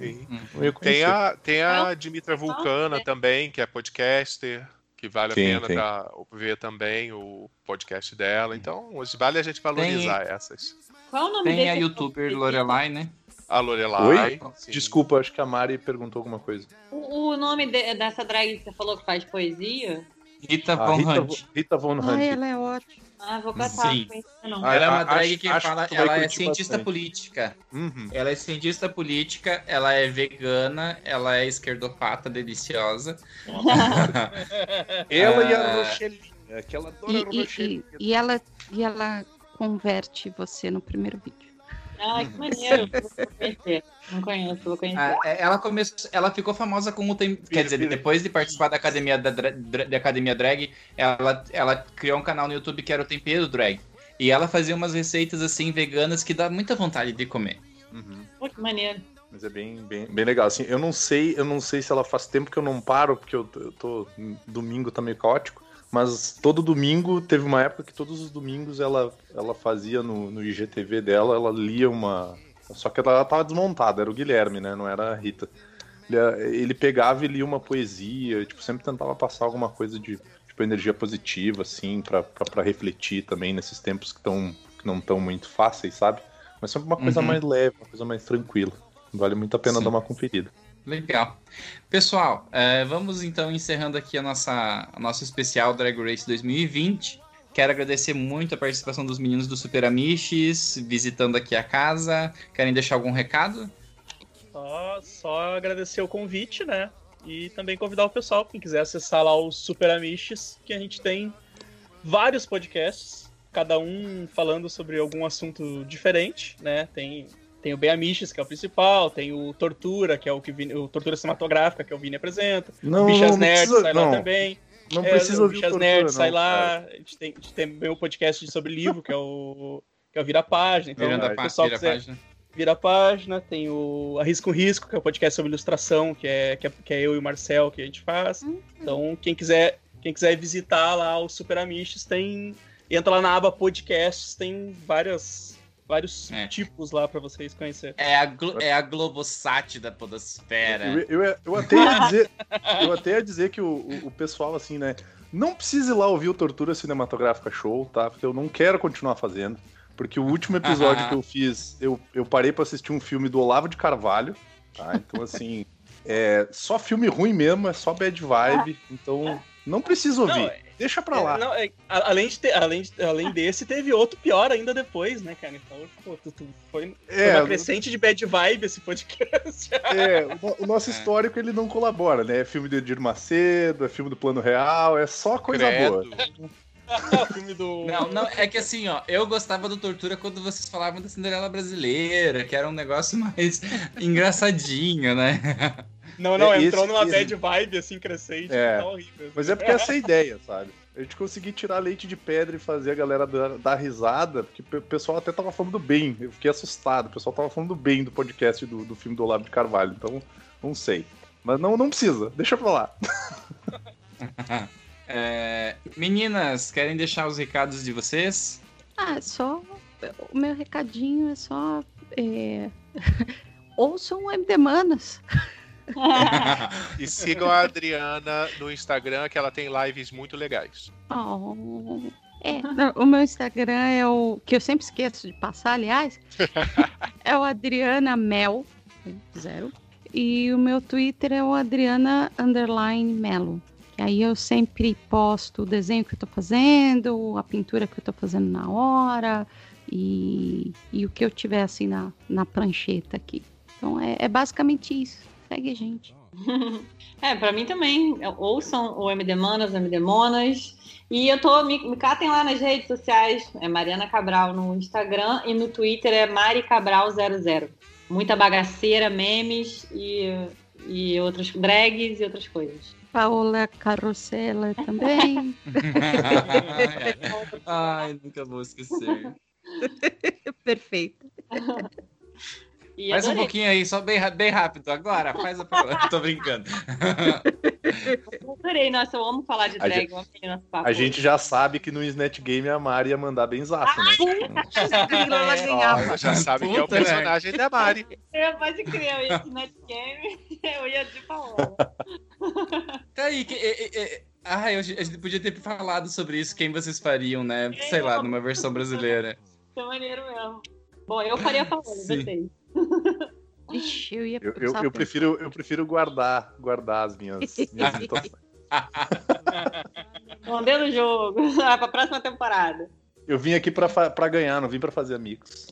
não ia conhecer. Tem a, tem a Não, Dimitra Vulcana é. também, que é podcaster, que vale Sim, a pena pra ver também o podcast dela. Então, hoje vale a gente valorizar essas. Qual é o nome Tem desse a youtuber Lorelai, né? A Lorelai. Desculpa, acho que a Mari perguntou alguma coisa. O, o nome de- dessa drag que você falou que faz poesia? Rita A Von Rita, Hunt. Rita Von Hunt. Ai, ela é ótima. Ah, vou catar. Sim. conhecia não. Ah, ela é uma acho- drag que acho fala. que ela é cientista bastante. política. Uhum. Ela é cientista política, ela é vegana, ela é esquerdopata deliciosa. Ela e a Ah. Rochelinha, que ela adora E, a e- e- Rochelinha. e ela, e ela converte você no primeiro vídeo. Ah, que maneiro. Vou conhecer. Não conheço, vou conhecer. Ah, é, ela começou, ela ficou famosa com o tempo, quer dizer, depois de participar da academia da, da academia drag, ela, ela criou um canal no YouTube que era o Tempero Drag. E ela fazia umas receitas assim veganas que dá muita vontade de comer. Uhum. Pô, que maneiro. Mas é bem, bem, bem legal. Assim, eu não sei, eu não sei se ela faz tempo que eu não paro, porque eu, eu tô. Domingo tá meio caótico. Mas todo domingo, teve uma época que todos os domingos ela, ela fazia no, no IGTV dela, ela lia uma. Só que ela tava desmontada, era o Guilherme, né? Não era a Rita. Ele, ele pegava e lia uma poesia, tipo, sempre tentava passar alguma coisa de tipo, energia positiva, assim, pra refletir também nesses tempos que, tão, que não estão muito fáceis, sabe? Mas sempre uma coisa Uhum. mais leve, uma coisa mais tranquila. Vale muito a pena Sim. dar uma conferida. Legal. Pessoal, eh, vamos então encerrando aqui a nossa, a especial Drag Race 2020. Quero agradecer muito a participação dos meninos do Super Amiches, visitando aqui a casa. Querem deixar algum recado? Só, só agradecer o convite, né? E também convidar o pessoal, quem quiser acessar lá o Super Amiches, que a gente tem vários podcasts, cada um falando sobre algum assunto diferente, né? Tem, tem o Bem Amiches, que é o principal, tem o Tortura, que é o que o, Vini- o Tortura Cinematográfica, que é o Vini apresenta. Não, Bichas não Nerds precisa- sai lá não, também. Não É, precisa o ouvir o Bichas Tortura, Nerds sai não, lá. A gente tem, a gente tem meu podcast sobre livro, que é o, que é o Vira Página. Então, Virando se a o pá- pessoal vira a quiser página. vira a página, tem o Arrisco com Risco, que é o podcast sobre ilustração, que é, que é, que é eu e o Marcel que a gente faz. Então, quem quiser, quem quiser visitar lá o Super Amishes, tem. Entra lá na aba podcasts, tem várias, vários É. tipos lá pra vocês conhecerem. É a, glo- é a Globosat da podosfera. Eu, eu, eu até ia dizer, eu até ia dizer que o, o, o pessoal, assim, né? Não precise ir lá ouvir o Tortura Cinematográfica Show, tá? Porque eu não quero continuar fazendo. Porque o último episódio que eu fiz, eu, eu parei pra assistir um filme do Olavo de Carvalho, tá? Então, assim, é só filme ruim mesmo, é só bad vibe. Então, não precisa ouvir. Não, é- Deixa pra É, lá. não, é, além, de ter, além, de- além desse, teve outro pior ainda depois, né, cara? Então, pô, tu- tu- foi, foi É, uma crescente de bad vibe esse podcast. É, o, o nosso histórico ele não colabora, né? É filme do Edir Macedo, é filme do Plano Real, é só coisa Credo. boa. o filme do. Não, não, é que assim, ó, eu gostava do Tortura quando vocês falavam da Cinderela brasileira, que era um negócio mais engraçadinho, né? Não, não, É, entrou esse- numa bad vibe, assim, crescente. É. tá horrível. Mas é porque essa é a ideia, sabe? A gente conseguir tirar leite de pedra e fazer a galera dar, dar risada, porque o pessoal até tava falando bem. Eu fiquei assustado. O pessoal tava falando bem do podcast do, do filme do Olavo de Carvalho. Então, não sei. Mas não, não precisa, deixa pra lá. É, meninas, querem deixar os recados de vocês? Ah, só. O meu recadinho é só. É... Ouçam o MD Manas. E sigam a Adriana no Instagram, que ela tem lives muito legais. Oh. É, o meu Instagram é o. que eu sempre esqueço de passar, aliás. é o Adriana Mel, zero. E o meu Twitter é o Adriana Underline Melo. Que aí eu sempre posto o desenho que eu tô fazendo, a pintura que eu tô fazendo na hora e, e o que eu tiver assim na, na prancheta aqui. Então é, é basicamente isso. Segue a gente. É, pra mim também. Ouçam o MD Manas, MD Monas. E eu tô. Me, me catem lá nas redes sociais. É Mariana Cabral no Instagram e no Twitter é Mari Cabral00. Muita bagaceira, memes e, e outras drags e outras coisas. Paola Carrossela também. Ai, nunca vou esquecer. Perfeito. E Faz um adorei. pouquinho aí, só bem, bem rápido. Agora, faz a palavra. Tô brincando. Adorei, nossa, eu amo falar de A drag, gente- eu amei. A gente já sabe que no Snatch Game a Mari ia mandar benzaço, né? Grila, ela É, ganhava. Já sabe que é o Puta, né? personagem da Mari. Eu, pode crer, eu ia de Net Game, eu ia de Paola. Tá aí, que, é, é, é, ah, eu- a gente podia ter falado sobre isso, quem vocês fariam, né? Sei lá, numa versão brasileira. É maneiro mesmo. Bom, eu faria Paola, Sim. vocês. Ixi, eu ia Eu, eu, eu prefiro, eu prefiro guardar, guardar as minhas, minhas. Escondendo o jogo. Ah, pra próxima temporada. Eu vim aqui pra, pra ganhar, não vim pra fazer amigos.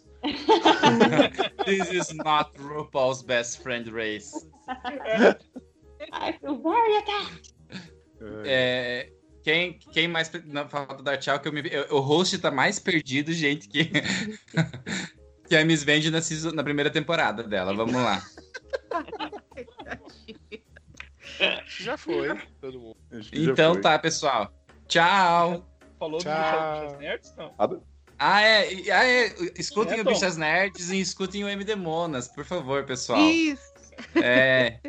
This is not RuPaul's best friend race. I feel very attacked. É, quem, quem mais. Na falta da tchau, que eu me, eu- o host tá mais perdido, gente, que. Que a Miss Vende na, season- na primeira temporada dela. Vamos lá. Já foi, todo mundo. Então foi. tá, pessoal. Tchau. Falou Tchau. do Bichas Nerds? Não. Ah, é. Ah, é. Escutem É, o. Bichas Nerds e escutem o MD Monas, por favor, pessoal. Isso. É,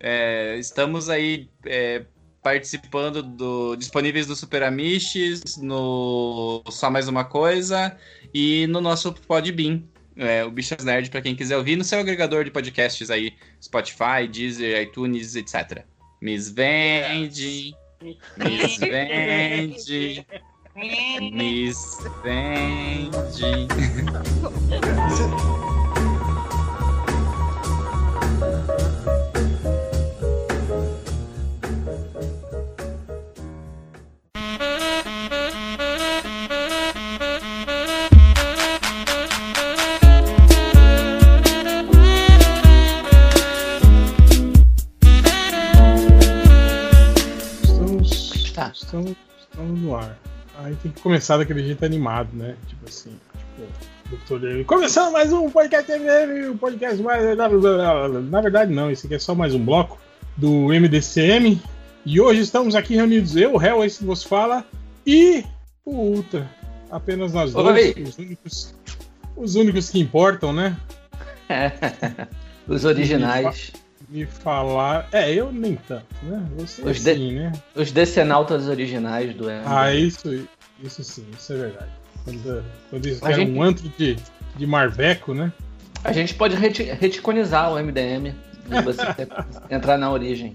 é, estamos aí é, participando do disponíveis do Super Amiches, no Só Mais Uma Coisa e no nosso Podbean. É, o Bichas Nerd, para quem quiser ouvir, no seu agregador de podcasts aí, Spotify, Deezer, iTunes, etc. Miss Vende, Miss Vende, Miss Vende. Estamos, estamos, no ar. Aí tem que começar daquele jeito animado, né? Tipo assim, tipo, Dr. Leme. Começando mais um podcast MDM, o podcast mais. Na verdade, não, esse aqui é só mais um bloco do MDCM. E hoje estamos aqui reunidos, eu, o Hell, esse que vos fala, e o Ultra. Apenas nós dois, Oi. os únicos, os únicos que importam, né? Os originais. Me falar. É, eu nem tanto, né? Você Os de- sim, né? Os decenautas originais do MD. Ah, isso, isso sim, isso é verdade. Quando, quando querem gente- um antro de, de Marveco, né? A gente pode reti reticonizar o MDM você entrar na origem.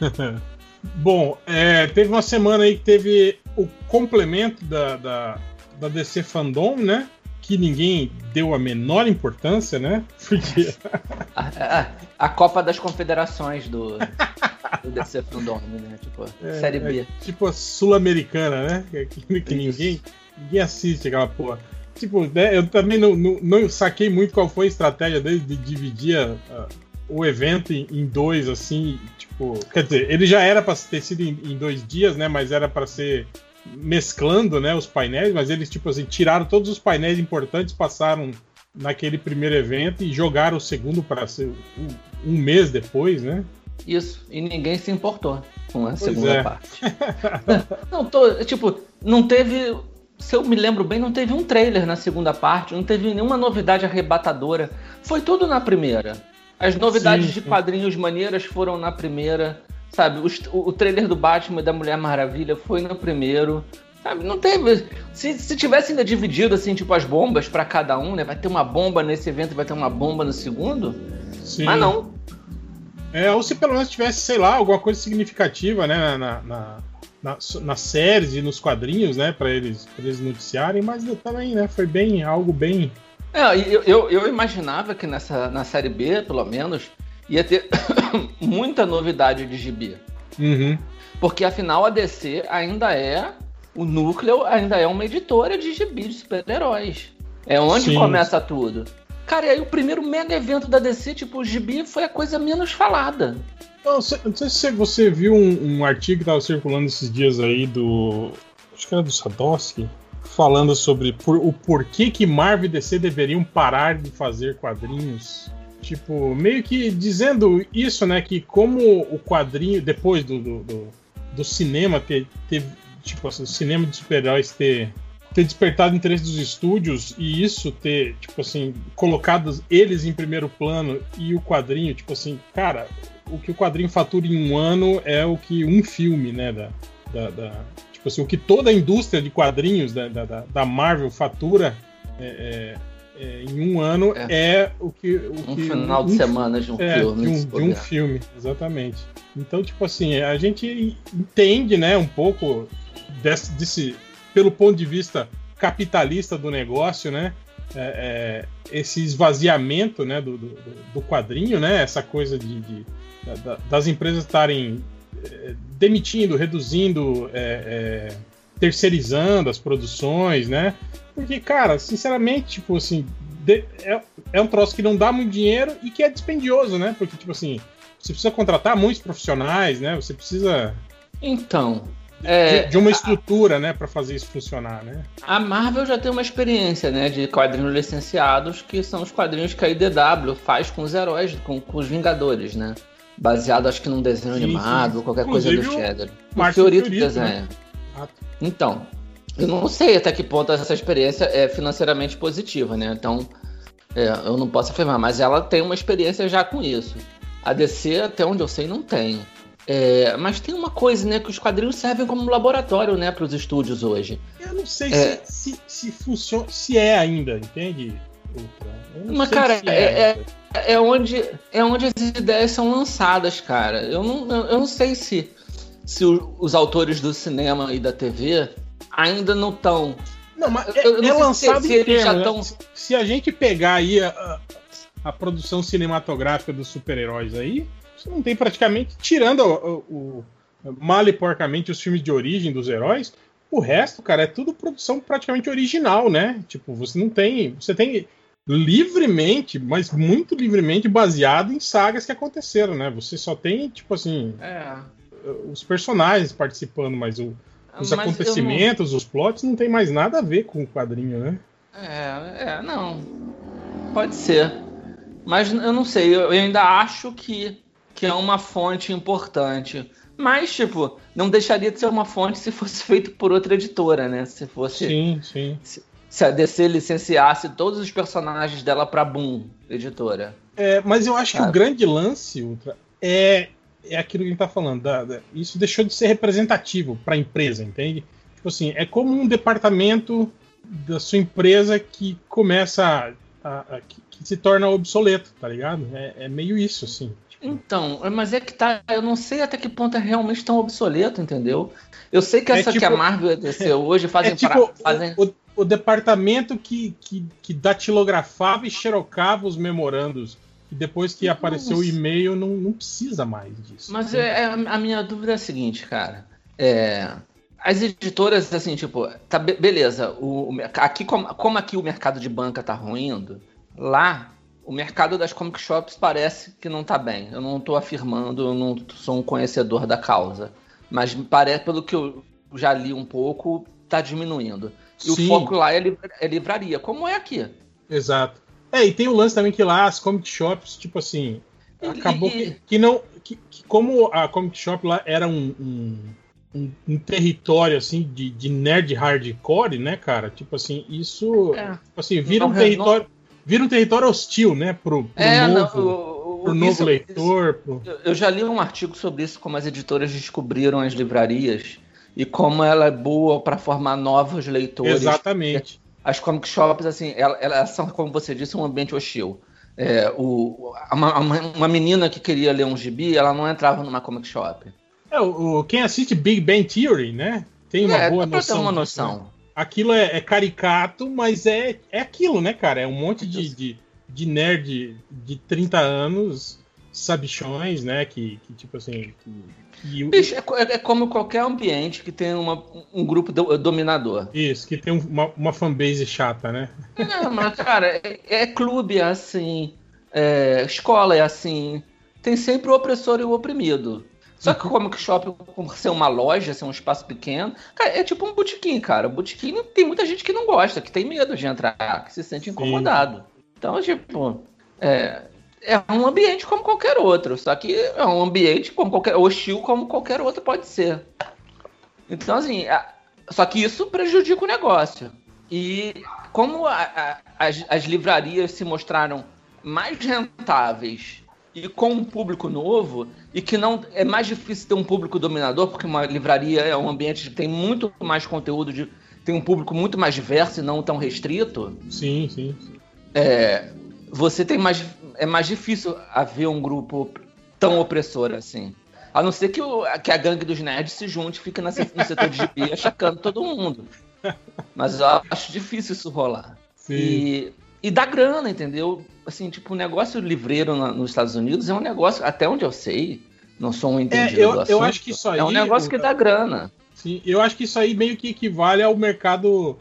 Bom, é, teve uma semana aí que teve o complemento da, da, da DC Fandom, né? Que ninguém deu a menor importância, né? Porque A, a- a Copa das Confederações do, do DC Fandom, né? Tipo, É, Série B. tipo a Sul-Americana, né? Que, que ninguém, ninguém assiste aquela porra. Tipo, né, eu também não, não, não saquei muito qual foi a estratégia deles de dividir a- a- o evento em, em dois, assim, tipo. Quer dizer, ele já era para ter sido em, em dois dias, né? Mas era para ser mesclando, né, os painéis, mas eles, tipo assim, tiraram todos os painéis importantes, passaram naquele primeiro evento e jogaram o segundo para ser um, mês depois, né? Isso, e ninguém se importou com a Pois segunda é. parte. não, tô, tipo, não teve. Se eu me lembro bem, não teve um trailer na segunda parte, não teve nenhuma novidade arrebatadora. Foi tudo na primeira. As novidades Sim, de quadrinhos maneiras foram na primeira. Sabe, o, o trailer do Batman e da Mulher Maravilha foi no primeiro. Sabe, não teve. Se, se tivesse ainda dividido, assim, tipo, as bombas pra cada um, né? Vai ter uma bomba nesse evento e vai ter uma bomba no segundo. Sim. Mas não. É, ou se pelo menos tivesse, sei lá, alguma coisa significativa, né, na, na, na, nas séries e nos quadrinhos, né, para eles, pra eles noticiarem, mas também, né, foi bem, algo bem... É, eu, eu, eu imaginava que nessa, na série B, pelo menos, ia ter muita novidade de gibi. Uhum. Porque afinal a DC ainda é. O núcleo ainda é uma editora de gibi de super-heróis. É onde Sim. começa tudo. Cara, e aí o primeiro mega evento da DC, tipo, o gibi foi a coisa menos falada. Não, não sei se você viu um, um artigo que tava circulando esses dias aí do... acho que era do Sadowski, falando sobre por- o porquê que Marvel e DC deveriam parar de fazer quadrinhos. Tipo, meio que dizendo isso, né? Que como o quadrinho, depois do, do, do- do cinema ter, ter. Tipo assim, o cinema de super-heróis ter, ter despertado o interesse dos estúdios e isso ter, tipo assim, colocado eles em primeiro plano e o quadrinho, tipo assim, cara, o que o quadrinho fatura em um ano é o que um filme, né? Da, da, da- tipo assim, o que toda a indústria de quadrinhos da, da, da- Marvel fatura é, é, é, em um ano É. é, o que. O Um que final de um semana de um é, filme. de um, de um filme, exatamente. Então, tipo assim, a gente entende, né, um pouco desse, desse- pelo ponto de vista capitalista do negócio, né, é, é, esse esvaziamento, né, do, do, do quadrinho, né, essa coisa de, de- da- da- das empresas estarem é, demitindo, reduzindo é, terceirizando as produções, né? Porque, cara, sinceramente, tipo assim, de- é, é um troço que não dá muito dinheiro e que é dispendioso, né? Porque, tipo assim, você precisa contratar muitos profissionais, né? Você precisa Então, de, é, de uma estrutura, né, para fazer isso funcionar, né? a Marvel já tem uma experiência, né, de quadrinhos licenciados, que são os quadrinhos que a IDW faz com os heróis, com, com os Vingadores, né? Baseado, acho que num desenho Sim, animado, sim. qualquer coisa do Inclusive, o Shadow. O Fiorito desenha. Ah. Então, eu não sei até que ponto essa experiência é financeiramente positiva, né? Então, é, eu não posso afirmar, mas ela tem uma experiência já com isso. A DC, até onde eu sei, não tem. É, mas tem uma coisa, né? Que os quadrinhos servem como laboratório, né, para os estúdios hoje. Eu não sei É. se, se, se funciona, se é ainda, entende? Mas, cara, se é- ainda. É onde, é onde as ideias são lançadas, cara. Eu não, eu não sei se, se o- os autores do cinema e da TV ainda não estão. Não, mas eu- é, eu não é sei se- lançado se eles inteiro, já né? tão- Se- Se a gente pegar aí a, a- a produção cinematográfica dos super-heróis aí, você não tem praticamente, tirando o, o- o- mal e porcamente os filmes de origem dos heróis, o resto, cara, é tudo produção praticamente original, né? Tipo, você não tem. Você tem livremente, mas muito livremente baseado em sagas que aconteceram, né? Você só tem, tipo assim, É. os personagens participando, mas o- os Mas eu não- acontecimentos, os plots não tem mais nada a ver com o quadrinho, né? É, é, não. Pode ser. Mas eu não sei, eu eu ainda acho que, que é uma fonte importante. Mas, tipo, não deixaria de ser uma fonte se fosse feito por outra editora, né? Se fosse. Sim, sim. Se a DC licenciasse todos os personagens dela pra Boom, editora. É, mas eu acho que Sabe? o grande lance, Ultra, é, é aquilo que a gente tá falando. da- da- isso deixou de ser representativo para a empresa, entende? Tipo assim, é como um departamento da sua empresa que começa a. a- a- que, que se torna obsoleto, tá ligado? É, é meio isso, assim. Então, mas é que tá. Eu não sei até que ponto é realmente tão obsoleto, entendeu? Eu sei que É essa que tipo- a Marvel e a DC hoje fazem. é tipo pra- o- fazem... o, o departamento que, que, que datilografava e xerocava os memorandos. E depois que apareceu o Nossa. e-mail, não, não precisa mais disso. Mas é, é- a minha dúvida é a seguinte, cara. É, as editoras, assim, tipo, tá be- beleza. O, aqui, como, como aqui o mercado de banca tá ruindo, lá o mercado das comic shops parece que não tá bem. Eu não tô afirmando, eu não sou um conhecedor da causa. Mas parece, pelo que eu já li um pouco, tá diminuindo. E Sim. o foco lá é, li- é livraria, como é aqui. Exato. É, e tem o lance também que lá as comic shops, tipo assim, acabou que, que não. Que, que como a comic shop lá era um, um, um- um território assim de, de nerd hardcore, né, cara? Tipo assim, isso. É. Tipo assim, vira Não, um não- território. Vira um território hostil, né? Pro, pro É, não, novo, o- o- pro novo isso- leitor. pro- Eu- Eu já li um artigo sobre isso, como as editoras descobriram as livrarias e como ela é boa para formar novos leitores. Exatamente. As comic shops, assim, ela- elas são, como você disse, um ambiente hostil. É, o, uma, uma- menina que queria ler um gibi, ela não entrava numa comic shop. É, o, quem assiste Big Bang Theory, né? Tem uma é, boa pra ter noção. uma disso, né? noção. aquilo é, é caricato, mas é, é aquilo, né, cara? É um monte de, de, de nerd de 30 anos, sabichões, né? Que, que tipo assim. Que, que- Bicho, é, é como qualquer ambiente que tem uma- um grupo do- dominador. isso, que tem um- uma, uma fanbase chata, né? Não, mas, cara, é, é clube assim, é, escola é assim. Tem sempre o opressor e o oprimido. Só que como que shopping, por ser uma loja, ser um espaço pequeno, cara, é tipo um botequim, cara. Botequim tem muita gente que não gosta, que tem medo de entrar, que se sente incomodado. Então, tipo, é, é um ambiente como qualquer outro. Só que é um ambiente como qualquer hostil como qualquer outro pode ser. Então, assim, a- só que isso prejudica o negócio. E como a- a- as, as livrarias se mostraram mais rentáveis e com um público novo, e que não é mais difícil ter um público dominador, porque uma livraria é um ambiente que tem muito mais conteúdo, de, tem um público muito mais diverso e não tão restrito, Sim, sim. é, você tem mais. É mais difícil haver um grupo tão opressor assim. A não ser que, o- que a gangue dos nerds se junte e fique no setor de gibi achacando todo mundo. Mas eu acho difícil isso rolar. sim. E, e dá grana, entendeu? Assim, tipo, o negócio livreiro na- nos Estados Unidos é um negócio, até onde eu sei, Não sou um entendido É, eu- do eu assunto. acho que isso aí, É um negócio que dá grana. Sim, eu acho que isso aí meio que equivale ao mercado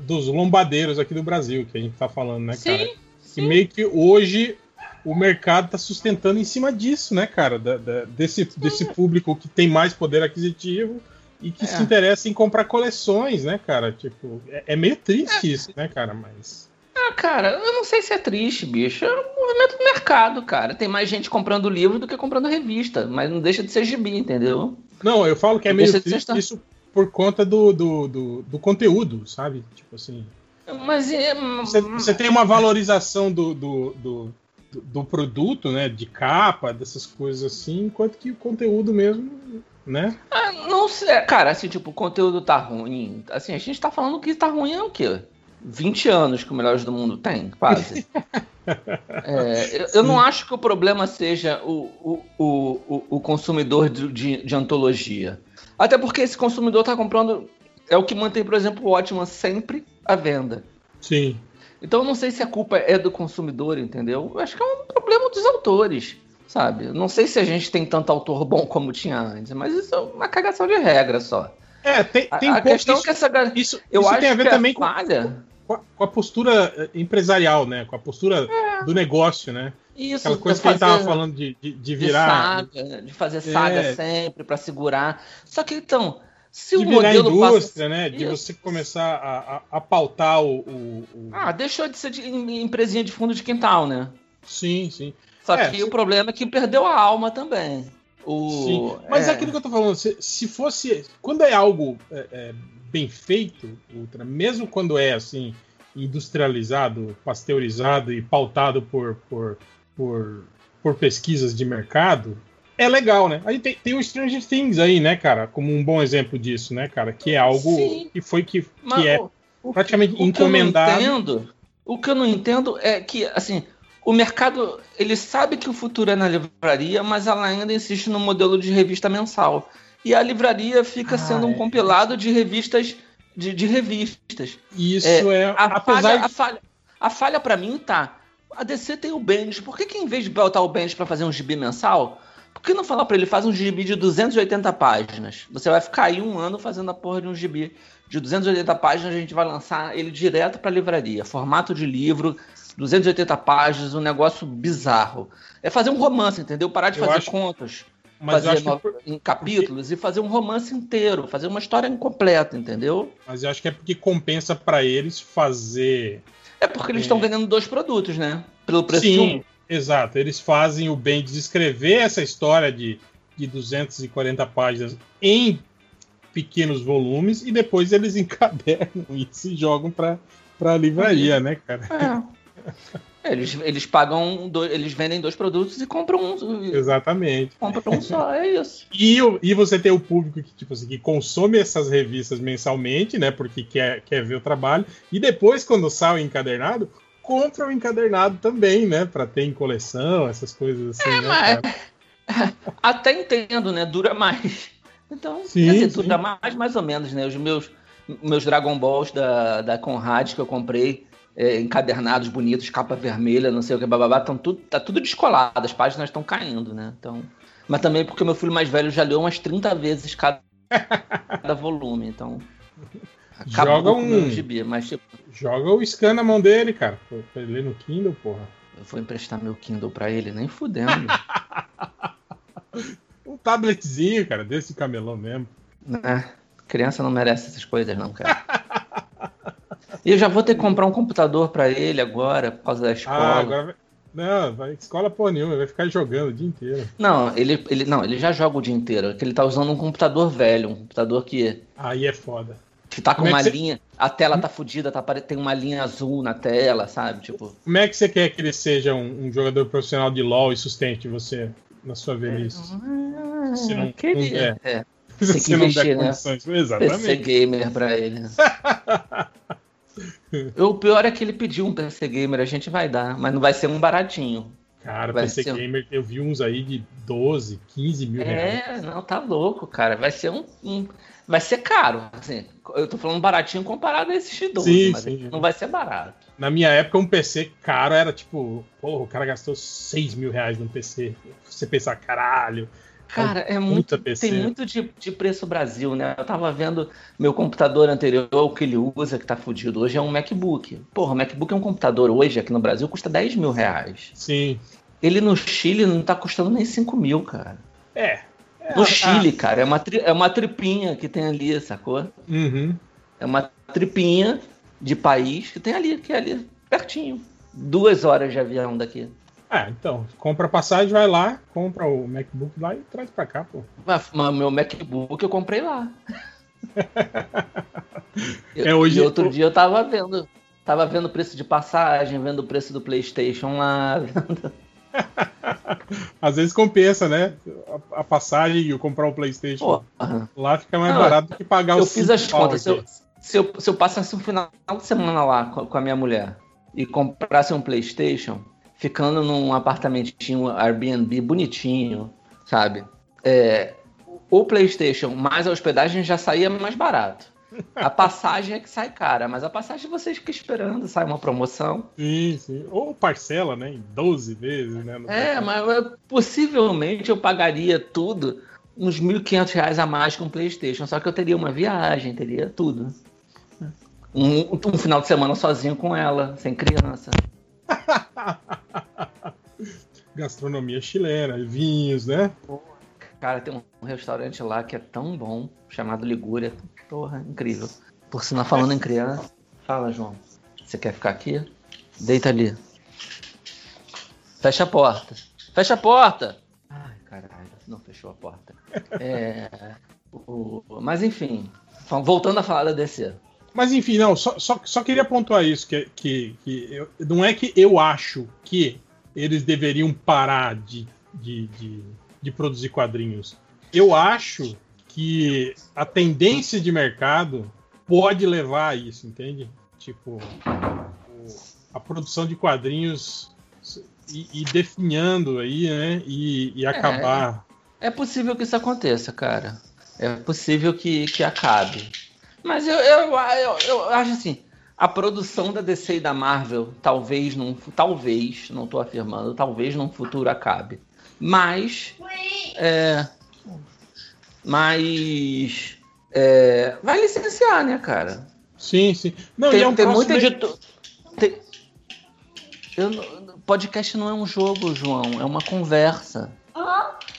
dos lombadeiros aqui do Brasil, que a gente tá falando, né, cara? Sim, E sim. meio que hoje o mercado tá sustentando em cima disso, né, cara? Da- da- desse, desse público que tem mais poder aquisitivo e que É. se interessa em comprar coleções, né, cara? Tipo, é, é meio triste isso, né, cara? Mas. Ah, cara, eu não sei se é triste, bicho. É um movimento do mercado, cara. Tem mais gente comprando livro do que comprando revista. Mas não deixa de ser gibi, entendeu? Não, eu falo que é Deixa meio triste isso por conta do, do, do, do conteúdo, sabe? Tipo assim. Mas é. Você, você tem uma valorização do, do, do, do- produto, né? De capa, dessas coisas assim, enquanto que o conteúdo mesmo, né? Ah, não sei. Cara, assim, tipo, o conteúdo tá ruim. Assim, a gente tá falando que tá ruim é o quê? 20 anos que o Melhores do Mundo tem, quase. É, eu, eu não acho que o problema seja o, o, o, o- o consumidor de, de, de antologia. Até porque esse consumidor tá comprando. É o que mantém, por exemplo, o Watchman sempre à venda. Sim. Então eu não sei se a culpa é do consumidor, entendeu? Eu acho que é um problema dos autores, sabe? Não sei se a gente tem tanto autor bom como tinha antes, mas isso é uma cagação de regra só. É, tem, A, tem a pouco- questão é isso, que essa isso, Eu isso acho tem a ver que também a com, falha. com a, com a postura eh, empresarial, né? Com a postura do negócio, né? Isso, Aquela coisa é que a gente tava falando de, de, de de virar. saga, de fazer saga É. sempre pra segurar. Só que então, se De o virar modelo indústria, passa... né? De Isso. você começar a, a, a pautar o, o- o- Ah, deixou de ser de em- empresinha de fundo de quintal, né? Sim, sim. Só É, que o problema é que perdeu a alma também. O... Sim, mas é. aquilo que eu tô falando, se, se fosse. Quando é algo é, é, bem feito, Ultra, mesmo quando é assim, industrializado, pasteurizado e pautado por, por, por, por pesquisas de mercado, é legal, né? Aí tem, tem o Stranger Things aí, né, cara? Como um bom exemplo disso, né, cara? Que é algo Sim. que foi que, Mas que é o- praticamente O que eu não encomendado. entendo, o que eu não entendo é que, assim, o mercado, ele sabe que o futuro é na livraria, mas ela ainda insiste no modelo de revista mensal. E a livraria fica Ah, sendo um é. compilado de revistas, de, de revistas. Isso é, A apesar falha, de a falha, a falha para mim tá. A DC tem o Bendis. Por que, que em vez de botar o Bendis pra fazer um gibi mensal, que não falar pra ele faz um gibi de 280 páginas? Você vai ficar aí um ano fazendo a porra de um gibi de 280 páginas, a gente vai lançar ele direto pra livraria. Formato de livro, 280 páginas, um negócio bizarro. É fazer um romance, entendeu? Parar de Eu fazer acho- contos. mas fazer no- por- em capítulos e fazer um romance inteiro, fazer uma história incompleta, entendeu? Mas eu acho que é porque compensa pra eles fazer. É porque eles É. estão vendendo dois produtos, né? Pelo preço de Sim, um. Exato. Eles fazem o bem de escrever essa história de, de 240 páginas em pequenos volumes e depois eles encadernam isso e jogam pra, pra livraria, né, cara? É. Eles, eles pagam, dois, eles vendem dois produtos e compram um, Exatamente. compram um só, é isso. E, e você tem o público que, tipo assim, que consome essas revistas mensalmente, né? Porque quer, quer ver o trabalho. E depois, quando sai o encadernado, compra o encadernado também, né? Pra ter em coleção, essas coisas assim, né, mas- cara? Até entendo, né? Dura mais. Então, Sim, dizer, sim. dura mais, mais ou menos, né? Os meus, meus Dragon Balls da, da Conrad que eu comprei, é, encadernados, bonitos, capa vermelha, não sei o que, bababá, tão tudo, tá tudo descolado, as páginas estão caindo, né? Então, mas também porque o meu filho mais velho já leu umas 30 vezes cada, cada volume, então. Joga com o um- gibi, mas tipo, Joga o scan na mão dele, cara. Pra pra ele ler no Kindle, porra. eu vou emprestar meu Kindle pra ele, nem fudendo. Um tabletzinho, cara, desse camelão mesmo. né? Criança não merece essas coisas, não, cara. E eu já vou ter que comprar um computador pra ele agora, por causa da escola. Ah, agora vai. Não, vai escola porra nenhuma, vai ficar jogando o dia inteiro. Não, ele, ele, não, ele já joga o dia inteiro. é Que ele tá usando um computador velho, um computador que, Aí é foda. Que tá com Como é uma cê- linha. A tela tá fodida, tá, tem uma linha azul na tela, sabe? Tipo. Como é que você quer que ele seja um, um jogador profissional de LoL e sustente você na sua velhice? Se não- queria. não É, que não der investir, né? condições. PC Exatamente. gamer pra ele. o pior é que ele pediu um PC gamer, a gente vai dar, mas não vai ser um baratinho. Cara, Vai PC ser Gamer, eu vi uns aí de 12, 15 mil reais. É, não, tá louco, cara. Vai ser um. um- vai ser caro. Assim, eu tô falando baratinho comparado a esse X12, Sim, mas sim. não vai ser barato. Na minha época, um PC caro era tipo, porra, o cara gastou 6 mil reais num PC. Você pensar, caralho, Cara, é Puta muito. PC. Tem muito de, de preço Brasil, né? Eu tava vendo meu computador anterior, o que ele usa, que tá fudido hoje, é um MacBook. Porra, o MacBook é um computador hoje, aqui no Brasil, custa 10 mil reais. Sim. Ele no Chile não tá custando nem 5 mil, cara. É. É, No a- Chile, cara, é uma, tri- é uma tripinha que tem ali, sacou? Uhum. É uma tripinha de país que tem ali, que é ali, pertinho. Duas horas de avião daqui. Ah, então, compra passagem, vai lá, compra o MacBook lá e traz pra cá, pô. Mas, mas meu MacBook eu comprei lá. É, hoje- e outro dia eu tava vendo. Tava vendo o preço de passagem, vendo o preço do Playstation lá. vendo- Às vezes compensa, né? A, a passagem e comprar o PlayStation Porra. lá fica mais Não, barato do que pagar Eu os fiz as contas. Se eu, se, eu, se eu passasse um final de semana lá com, com a minha mulher e comprasse um PlayStation, ficando num apartamentinho Airbnb bonitinho, sabe? É, o PlayStation mais a hospedagem já saía mais barato. A passagem é que sai cara, mas a passagem você fica esperando, sai uma promoção. Sim, sim. Ou parcela, né? Em 12 vezes, né? no É, mas possivelmente eu pagaria tudo uns 1.500 reais a mais com o PlayStation, só que eu teria uma viagem, teria tudo. Um, um final de semana sozinho com ela, sem criança. Gastronomia chilena, vinhos, né? Cara, tem um restaurante lá que é tão bom, chamado Ligúria. Porra, incrível. Por sinal, falando em criança, fala, João. Você quer ficar aqui? Deita ali. Fecha a porta. Fecha a porta! Ai, caralho, não fechou a porta. É. o- mas enfim, voltando a falar da DC. Mas enfim, não, só, só, só queria pontuar isso, que, que, que eu- não é que eu acho que eles deveriam parar de, de, de, de produzir quadrinhos. Eu acho que a tendência de mercado pode levar a isso, entende? Tipo, a produção de quadrinhos e, definhando aí, né? E, e acabar. É possível que isso aconteça, cara. É possível que, que acabe. Mas eu, eu, eu, eu acho assim, a produção da DC e da Marvel talvez num, talvez, não estou afirmando, talvez num futuro acabe. Mas é, mas é, vai licenciar, né, cara? Sim, sim. Não, tem e é um tem muito meio- editor. tem- eu podcast não é um jogo, João, é uma conversa.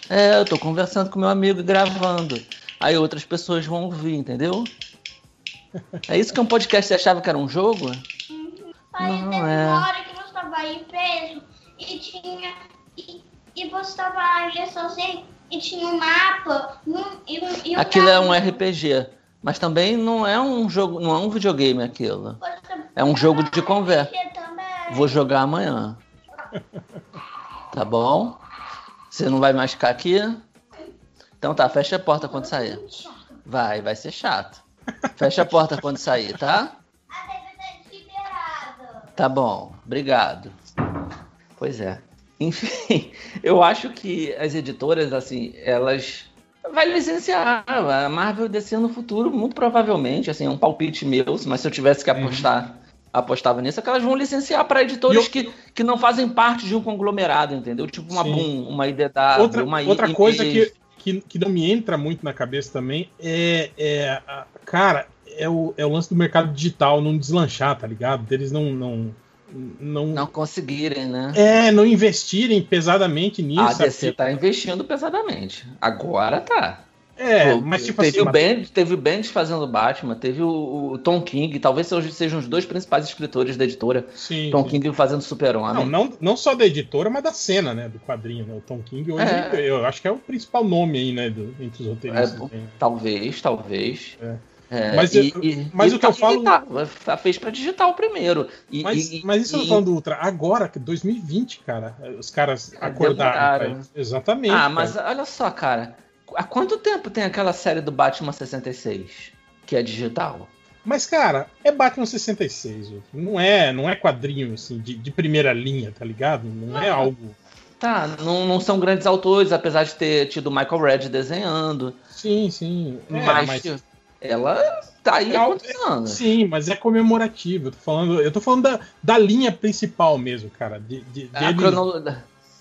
É, eu tô conversando com meu amigo e gravando. Aí outras pessoas vão ouvir, entendeu? É isso que um podcast você achava que era um jogo? Aí Não, teve é. uma hora que você tava aí preso e tinha. E, e você tava ali sozinho e tinha um mapa e um, e um, e um Aquilo é um. RPG. Mas também não é um jogo, não é um videogame aquilo. É um jogo de conversa. Vou jogar amanhã. Tá bom? Você não vai mais ficar aqui? Então tá, fecha a porta quando sair. Vai, vai ser chato. Fecha a porta quando sair, tá? A TV tá. Tá bom, obrigado. Pois é. Enfim, eu acho que as editoras, assim, elas. Vai licenciar. A Marvel descer no futuro, muito provavelmente, assim, é um palpite meu, mas se eu tivesse que apostar, apostava nisso, é que elas vão licenciar para editoras Uhum. E eu- que, que não fazem parte de um conglomerado, entendeu? Tipo uma Sim. Boom, uma IDW, outra, uma outra coisa que, que, que não me entra muito na cabeça também é, é cara, é o, é o lance do mercado digital não deslanchar, tá ligado? Deles não não não, não conseguirem, né? é não investirem pesadamente nisso. a? DC tá investindo pesadamente. Agora tá. É, Pô, mas tipo teve assim, o Bendis, teve o Bendis fazendo Batman, teve o, o Tom King, talvez sejam, sejam os dois principais escritores da editora. sim, Tom sim. King fazendo Super-Homem. Não, não, não só da editora, mas da cena, né? Do quadrinho, né? O Tom King hoje, É. eu acho que é o principal nome aí, né? do- entre os roteiristas. É, né? Talvez, talvez. É. É, Mas e- e- mas o que eu falo- tá, fez pra digital primeiro. E, Mas, mas isso eu tô falando do Ultra. Agora, que 2020, cara, os caras acordaram. demoraram. pra isso. Exatamente. Ah, cara. mas olha só, cara. Há quanto tempo tem aquela série do Batman 66? Que é digital? Mas, cara, é Batman 66. Ultra. Não é, não é quadrinho, assim, de, de primeira linha, tá ligado? Não é algo. Tá, não, não são grandes autores, apesar de ter tido o Michael Red desenhando. Sim, sim. É, mas, mas- ela tá aí É há algo- quantos anos? Sim, mas é comemorativo. Eu tô falando, eu tô falando da, da linha principal mesmo, cara. De, de, A dele- crono-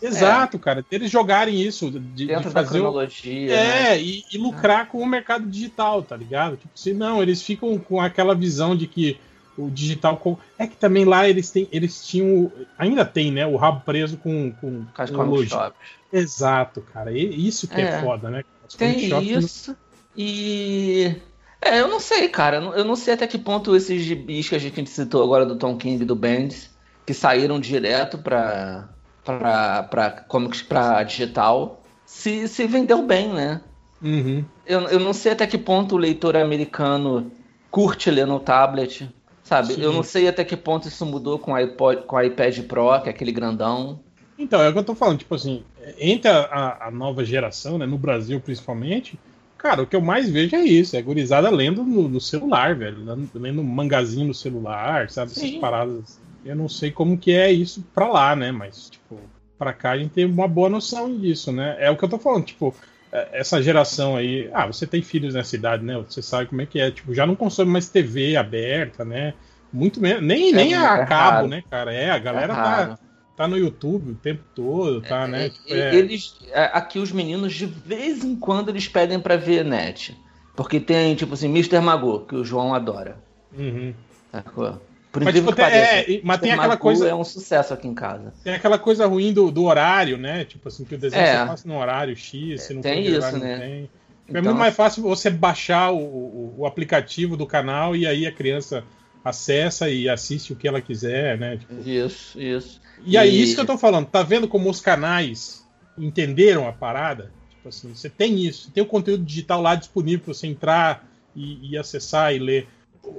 Exato, cara. Eles jogarem isso de, de Dentro da fazer o- cronologia. É, né? e, e lucrar com o mercado digital, tá ligado? Tipo assim, não, eles ficam com aquela visão de que o digital. com- É que também lá eles têm, eles tinham. o- Ainda tem, né? O rabo preso com. com, as com loja. Exato, cara. E isso que é, É. foda, né? Comic Tem não- isso. E. É, eu não sei, cara. Eu não- sei até que ponto esses gibis que a gente citou agora do Tom King e do Bendis, que saíram direto pra, pra, pra comics pra digital, se, se vendeu bem, né? Uhum. Eu, eu não sei até que ponto o leitor americano curte ler no tablet, sabe? Sim. Eu não sei até que ponto isso mudou com o iPod, com o iPad Pro, que é aquele grandão. Então, é o que eu tô falando, tipo assim, entre a, a- a nova geração, né, no Brasil principalmente, cara, o que eu mais vejo é isso, é gurizada lendo no, no celular, velho, lendo, um mangazinho no celular, sabe, essas Sim. paradas. Eu não sei como que é isso pra lá, né, mas, tipo, pra cá a gente tem uma boa noção disso, né, é o que eu tô falando, tipo, é, essa geração aí, ah, você tem filhos nessa idade, né, você sabe como é que é, tipo, já não consome mais TV aberta, né, muito menos, nem, nem É, a é cabo, raro. né, cara, é, a galera É tá. Tá no YouTube o tempo todo, tá, né? E- Tipo, é- Eles, é, aqui os meninos de vez em quando eles pedem pra ver net. Porque tem, tipo assim, Mr. Magoo, que o João adora. Uhum. Sacou? Por Mas, tipo, que tem- pareça. é, mas tem aquela Magoo coisa- é um sucesso aqui em casa. Tem aquela coisa ruim do, do horário, né? Tipo assim, que o desenho É. você passa no horário X, se não Tem isso, horário, não né? tem. é Então, muito mais fácil você baixar o, o, o aplicativo do canal e aí a criança acessa e assiste o que ela quiser, né? Tipo, Isso, isso. E aí, E- isso que eu tô falando, tá vendo como os canais entenderam a parada? Tipo assim, você tem isso, tem o conteúdo digital lá disponível pra você entrar e, e acessar e ler.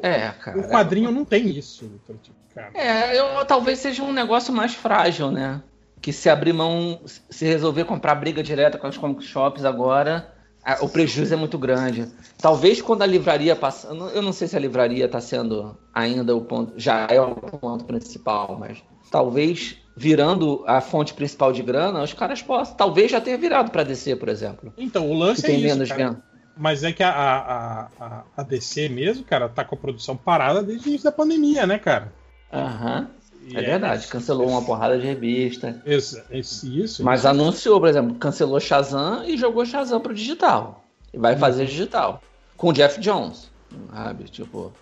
É, cara. O quadrinho não tem isso, tipo, cara. É, eu, talvez seja um negócio mais frágil, né? Que se abrir mão, se resolver comprar briga direta com as comic shops agora, a- o prejuízo é muito grande. Talvez quando a livraria passar. eu não- Eu não sei se a livraria está sendo ainda o ponto. Já é o ponto principal, mas talvez virando a fonte principal de grana, os caras possam. Talvez já tenha virado para descer, por exemplo. Então, o lance é tem isso, menos cara. venda. Mas é que a, a, a, a DC mesmo, cara, tá com a produção parada desde o início da pandemia, né, cara? Aham. E É verdade, cancelou uma porrada de revista. Esse- isso. Mas isso. anunciou, por exemplo, cancelou Shazam e jogou Shazam pro digital. E vai fazer digital. Com o Jeff Jones. Sabe? Tipo.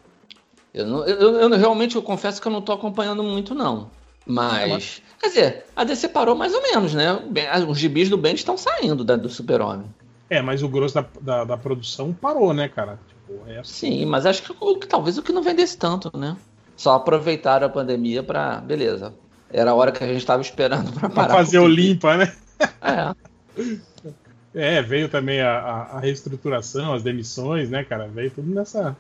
Eu, não, eu, eu- eu realmente eu confesso que eu não tô acompanhando muito, não. Mas. Quer dizer, a DC parou mais ou menos, né? Os gibis do Ben estão saindo da- do Super-Homem. É, mas o grosso da, da, da produção parou, né, cara? Tipo, é assim. Sim, mas acho que, talvez o que não vendesse tanto, né? Só aproveitaram a pandemia pra. Beleza. Era a hora que a gente tava esperando pra Pra parar. fazer o limpa, né? É. É, veio também a, a, a reestruturação, as demissões, né, cara? Veio tudo nessa.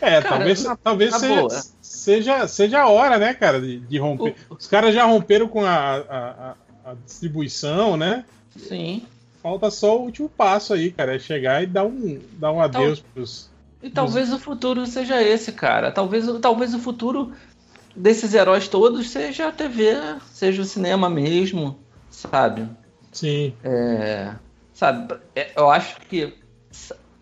É, Cara, talvez, na- talvez na seja, seja, seja a hora, né, cara, de, de romper. Os caras já romperam com a, a, a- distribuição, né? Sim. Falta só o último passo aí, cara. É chegar e dar um, dar um adeus pros. E talvez o futuro seja esse, cara. Talvez, o- talvez o futuro desses heróis todos seja a TV, seja o cinema mesmo, sabe? Sim. É, sabe, é, eu acho que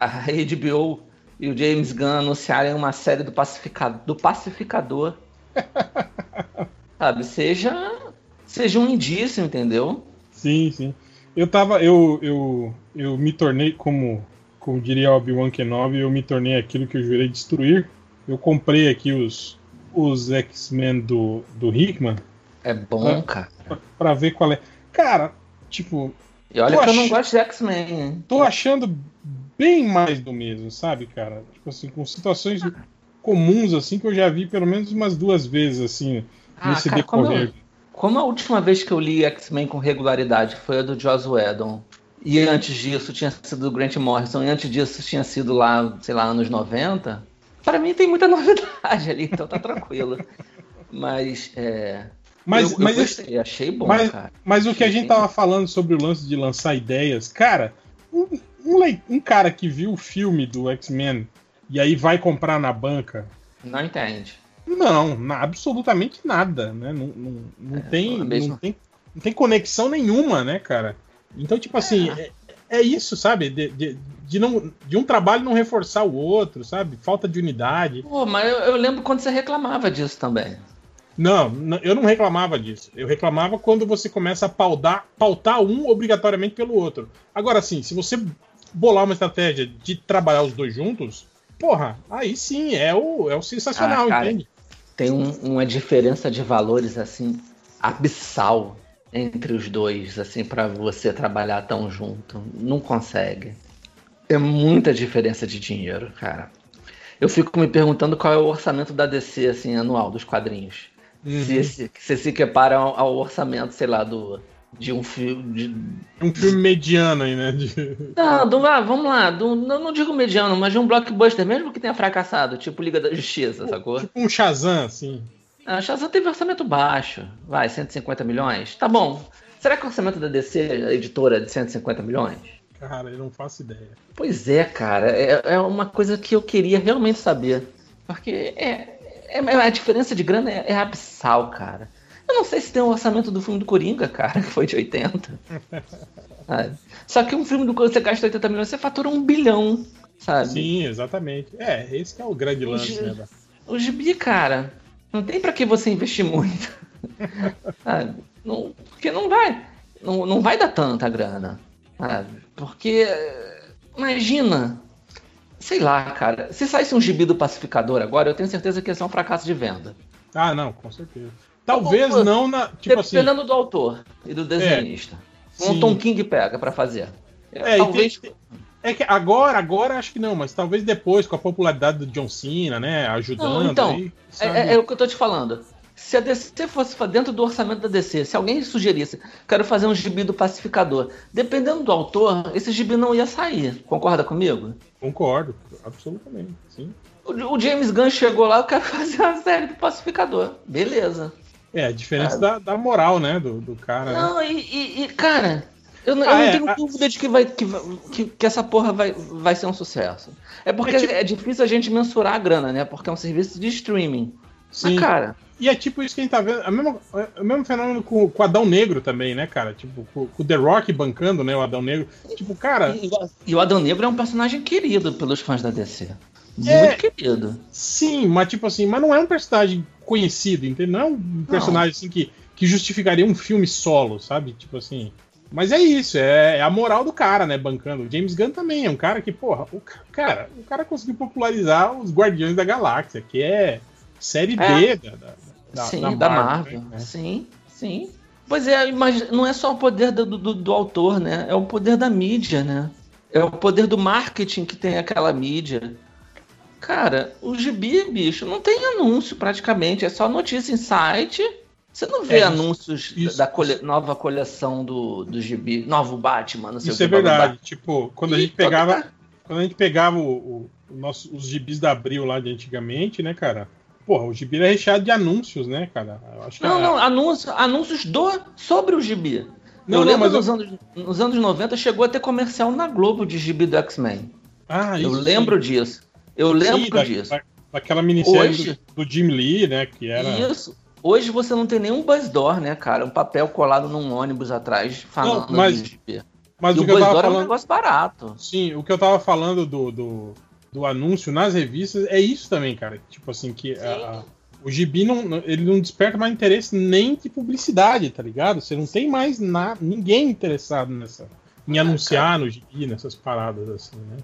a HBO e o James Gunn anunciarem uma série do, pacificado, do Pacificador, sabe, seja, seja um indício, entendeu? Sim, sim. Eu tava. Eu, eu, eu me tornei, como, como diria Obi-Wan Kenobi, eu me tornei aquilo que eu jurei destruir. Eu comprei aqui os, os X-Men do, do Hickman É bom, Ah. cara. pra, pra ver qual é. Cara, tipo, E olha Eu que eu não gosto de X-Men, tô achando bem mais do mesmo, sabe, cara? Tipo assim, com situações comuns, assim, que eu já vi pelo menos umas duas vezes, assim, Ah, nesse cara, como decorrer. eu- Como a última vez que eu li X-Men com regularidade foi a do Joss Whedon. E antes disso tinha sido do Grant Morrison, e antes disso tinha sido lá, sei lá, anos 90. Pra mim tem muita novidade ali, então tá tranquilo. Mas, é. Mas, eu, eu mas, esse- gostei, achei bom, mas, cara. mas o que a gente tava falando sobre o lance de lançar ideias, cara, um, um cara que viu o filme do X-Men e aí vai comprar na banca, Não entende. não, na- absolutamente nada, né? Não, não, não tem, a mesma- não tem, não tem conexão nenhuma, né, cara? Então, tipo assim, é, é isso, sabe? De, de, de não, de um trabalho não reforçar o outro, sabe? Falta de unidade. Pô, mas eu, eu lembro quando você reclamava disso também. Não, n- eu não reclamava disso. Eu reclamava quando você começa a pautar, pautar um obrigatoriamente pelo outro. Agora sim, se você bolar uma estratégia de trabalhar os dois juntos, porra, aí sim é o, é o sensacional, Ah, cara. entende? Tem um- uma diferença de valores assim abissal entre os dois, assim, pra você trabalhar tão junto. Não consegue. É muita diferença de dinheiro, cara. Eu fico me perguntando qual é o orçamento da DC, assim, anual, dos quadrinhos. Uhum. Se, esse- se se equipara ao, ao orçamento, sei lá, do, de um filme. Um filme mediano aí, né? de- Não, do, ah, vamos lá, do, não, não digo mediano, mas de um blockbuster, mesmo que tenha fracassado, tipo Liga da Justiça, sacou? Tipo um Shazam, assim. A Shazam teve orçamento baixo. Vai, 150 milhões? Tá bom. Será que o orçamento da DC, a editora, é de 150 milhões? Cara, eu não faço ideia. Pois é, cara. É, é uma coisa que eu queria realmente saber. Porque é, é- a diferença de grana é, é abissal, cara. Eu não sei se tem o orçamento do filme do Coringa, cara, que foi de 80. sabe? Só que um filme do Coringa, você gasta 80 milhões, você fatura um bilhão, sabe? Sim, exatamente. É, esse que é o grande lance, Gi- né? O gibi, cara, não tem pra que você investir muito. sabe? Não, porque não vai. Não, não vai dar tanta grana. Sabe? Porque. Imagina. Sei lá, cara. Se saísse um gibi do pacificador agora, eu tenho certeza que ia ser um fracasso de venda. Ah, não, com certeza. Talvez Pô, não na. Tipo assim. Dependendo do autor e do desenhista. Um sim. Tom King pega pra fazer. É, e Talvez. tem- É que agora, agora acho que não, mas talvez depois, com a popularidade do John Cena, né? Ajudando. Não, então, aí? É, é- é o que eu tô te falando. Se a DC fosse dentro do orçamento da DC, se alguém sugerisse, quero fazer um gibi do pacificador, dependendo do autor, esse gibi não ia sair. Concorda comigo? Concordo, absolutamente. Sim. O, o James Gunn chegou lá, eu quero fazer uma série do pacificador. Beleza. É, a diferença Ah. da, da moral, né? Do, do cara. né? Não, e, e- e, cara, eu, não- eu Ah, não é, tenho a- dúvida de que, vai, que, que, que essa porra vai, vai ser um sucesso. É porque É tipo- é difícil a gente mensurar a grana, né? Porque é um serviço de streaming. Sim. Mas, cara, E é tipo isso que a gente tá vendo. A mesma, o mesmo fenômeno com, com o Adão Negro também, né, cara? Tipo, com, com o The Rock bancando, né? O Adão Negro. Tipo, cara, e, e o Adão Negro é um personagem querido pelos fãs da DC. Muito É. querido. sim, mas tipo assim, mas não é um personagem conhecido, entendeu? Não é um personagem assim que, que justificaria um filme solo, sabe? Tipo assim. Mas é isso, é, é a moral do cara, né? Bancando. O James Gunn também é um cara que, porra, o ca- cara, o cara conseguiu popularizar os Guardiões da Galáxia, que é série É. D da, da, da, sim, da, Marvel. né? Sim, sim. Pois é, mas não é só o poder do, do, do autor, né? É o poder da mídia, né? É o poder do marketing que tem aquela mídia. Cara, o gibi, bicho, não tem anúncio praticamente. É só notícia em site. Você não vê É, isso- anúncios da- isso- da cole- nova coleção do, do gibi, novo Batman, não sei Isso o é que. blá, blá. verdade. Tipo, quando a gente pegava. Quando a gente pegava o, o- nosso, os gibis da Abril lá de antigamente, né, cara? Porra, o gibi era recheado de anúncios, né, cara? Eu Não, não, anúncio, anúncios do, sobre o gibi. Não, eu não, lembro eu- nos, anos, nos anos 90 chegou a ter comercial na Globo de gibi do X-Men. Ah, Eu isso lembro disso. Eu lembro Sim, da- disso. da- daquela minissérie Hoje- do, do Jim Lee, né? Que era. Isso. Hoje você não tem nenhum buzz door, né, cara? Um papel colado num ônibus atrás falando Não, mas- de. Mas e o que eu buzz tava door é um falando. negócio barato. Sim, o que eu tava falando do, do, do anúncio nas revistas é isso também, cara. Tipo assim, que a- a- o gibi não, ele não desperta mais interesse nem de publicidade, tá ligado? Você não tem mais na, ninguém interessado nessa. Em anunciar no gibi, nessas paradas assim, né?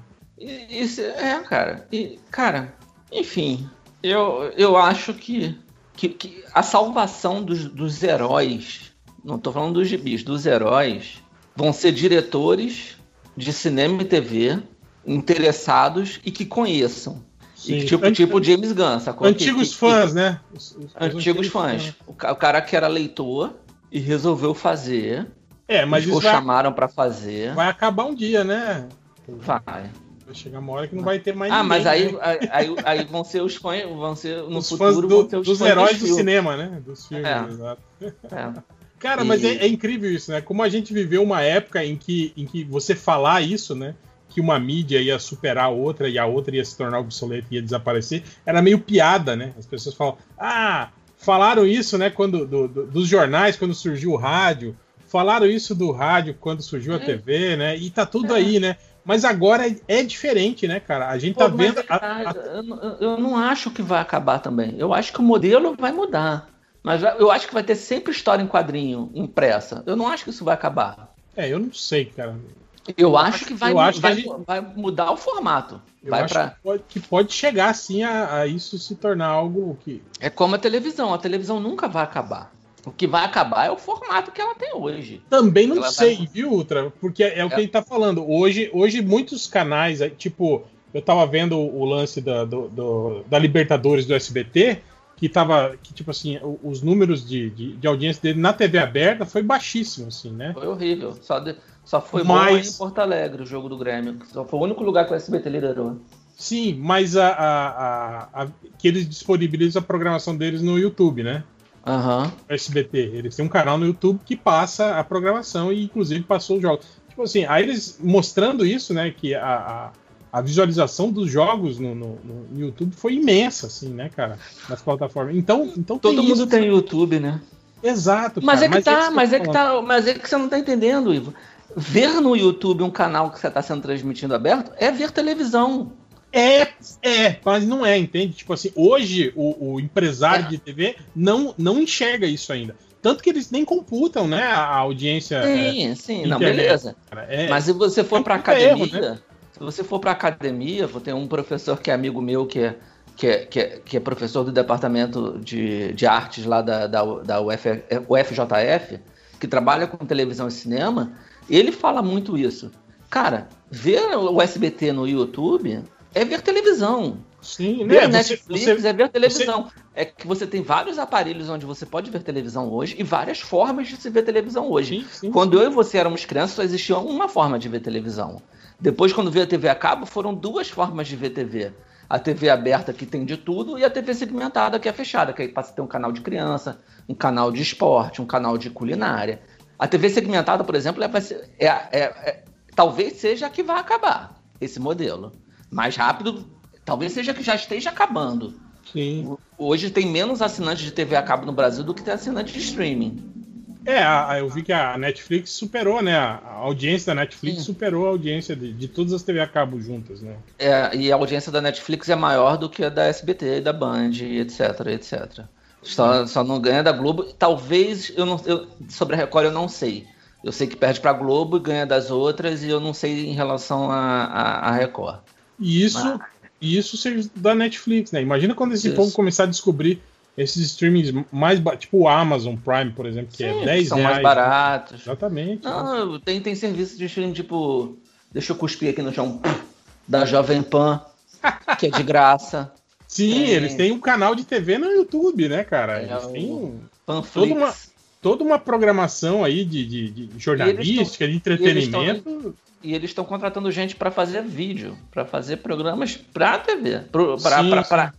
E- Isso é, cara. E, cara, enfim, eu, eu acho que, que, que a salvação dos, dos heróis, não tô falando dos gibis, dos heróis, vão ser diretores de cinema e TV interessados e que conheçam. E que, tipo, Anti- tipo James Gunn, sacou? Antigos Que- que- fãs, né? Os- os- os Antigos fãs. O, ca- o cara que era leitor e resolveu fazer. É, mas ou vai, chamaram pra fazer. vai acabar um dia, né? Vai. Vai chegar uma hora que não vai ter mais Ah, ninguém, mas aí, né? aí, aí- aí vão ser os fãs, vão ser no os fãs futuro do- vão ser os dos fãs heróis do filmes. cinema, né? Dos filmes, É. exato. É. Cara, E- mas é, é incrível isso, né? Como a gente viveu uma época em que, em que você falar isso, né? Que uma mídia ia superar a outra e a outra ia se tornar obsoleta e ia desaparecer, era meio piada, né? As pessoas falam, ah, falaram isso, né? Quando do- do- dos jornais, quando surgiu o rádio, falaram isso do rádio quando surgiu a TV, né? E tá tudo É. aí, né? Mas agora é, é diferente, né, cara? A gente Pô, tá mas vendo. é a- a- eu, não- eu não acho que vai acabar também. Eu acho que o modelo vai mudar. Mas eu acho que vai ter sempre história em quadrinho impressa. Eu não acho que isso vai acabar. É, eu não sei, cara. Eu acho que vai, acho vai, gente- vai mudar o formato. Eu Vai acho pra... que, pode, que pode chegar assim a, a isso se tornar algo que. É como a televisão. A televisão nunca vai acabar. O que vai acabar é o formato que ela tem hoje. Também não Ela sei, vai- viu, Ultra? Porque é, o que É. ele tá falando. Hoje, hoje muitos canais, aí, tipo, eu tava vendo o lance da, do- do- da Libertadores do SBT, que tava, que tipo assim, os números de, de, de audiência dele na TV aberta foi baixíssimo, assim, né? Foi horrível. Só, de- só foi Mas- bom em Porto Alegre o jogo do Grêmio. Só foi o único lugar que o SBT liderou. Sim, mas a, a, a- a- que eles disponibilizam a programação deles no YouTube, né? O SBT. Eles têm um canal no YouTube que passa a programação e, inclusive, passou os jogos. Tipo assim, aí eles mostrando isso, né? Que a, a, a visualização dos jogos no, no, no YouTube foi imensa, assim, né, cara? Nas plataformas. Então, então Todo tem mundo isso. tem YouTube, né? Exato. Mas cara, é que tá, isso mas é que tá, mas é que você não tá entendendo, Ivo. Ver no YouTube um canal que você tá sendo transmitindo aberto é ver televisão. É, é, mas não é, entende? Tipo assim, hoje o, o empresário É. de TV não, não enxerga isso ainda. Tanto que eles nem computam, né, a audiência. é, Sim, sim, não, beleza. É, Mas se você for é pra puta erro, academia, se você for pra academia, vou ter um professor que é amigo meu, que é, que é, que é, que é professor do departamento de, de artes lá da, da, da UF, UFJF, que trabalha com televisão e cinema, ele fala muito isso. Cara, ver o SBT no YouTube é ver televisão. sim, Ver né? Você, Netflix você- é ver televisão. É que você tem vários aparelhos onde você pode ver televisão hoje e várias formas de se ver televisão hoje. sim, sim. Quando eu e você éramos crianças, só existia uma forma de ver televisão. Depois, quando veio a TV a cabo, foram duas formas de ver TV. A TV aberta, que tem de tudo, e a TV segmentada, que é fechada, que aí passa a ter um canal de criança, um canal de esporte, um canal de culinária. A TV segmentada, por exemplo, é, é- é- é- talvez seja a que vai acabar esse modelo. Mais rápido, talvez seja que já esteja acabando. Sim. Hoje tem menos assinantes de TV a cabo no Brasil do que tem assinantes de streaming. É, eu vi que a Netflix superou, né? A a audiência da Netflix Sim. superou a audiência de, de todas as TV a cabo juntas, né? É, e a audiência da Netflix é maior do que a da SBT, da Band, etc, etc. Só, só não ganha da Globo. Talvez, eu não, eu, sobre a Record eu não sei. Eu sei que perde pra Globo e ganha das outras, e eu não sei em relação a, a, a Record. E isso, e isso seja da Netflix, né? Imagina quando esse Isso. povo começar a descobrir esses streamings mais, tipo o Amazon Prime, por exemplo, que Sim, é 10 são reais. mais baratos. Exatamente. Não, tem, tem serviço de streaming tipo. Deixa eu cuspir aqui no chão. Da Jovem Pan, que é de graça. Sim, tem- eles têm um canal de TV no YouTube, né, cara? É, Eles têm Panflix. Toda uma- toda uma programação aí de, de- de jornalística, de entretenimento. E eles estão contratando gente para fazer vídeo, para fazer programas para TV, para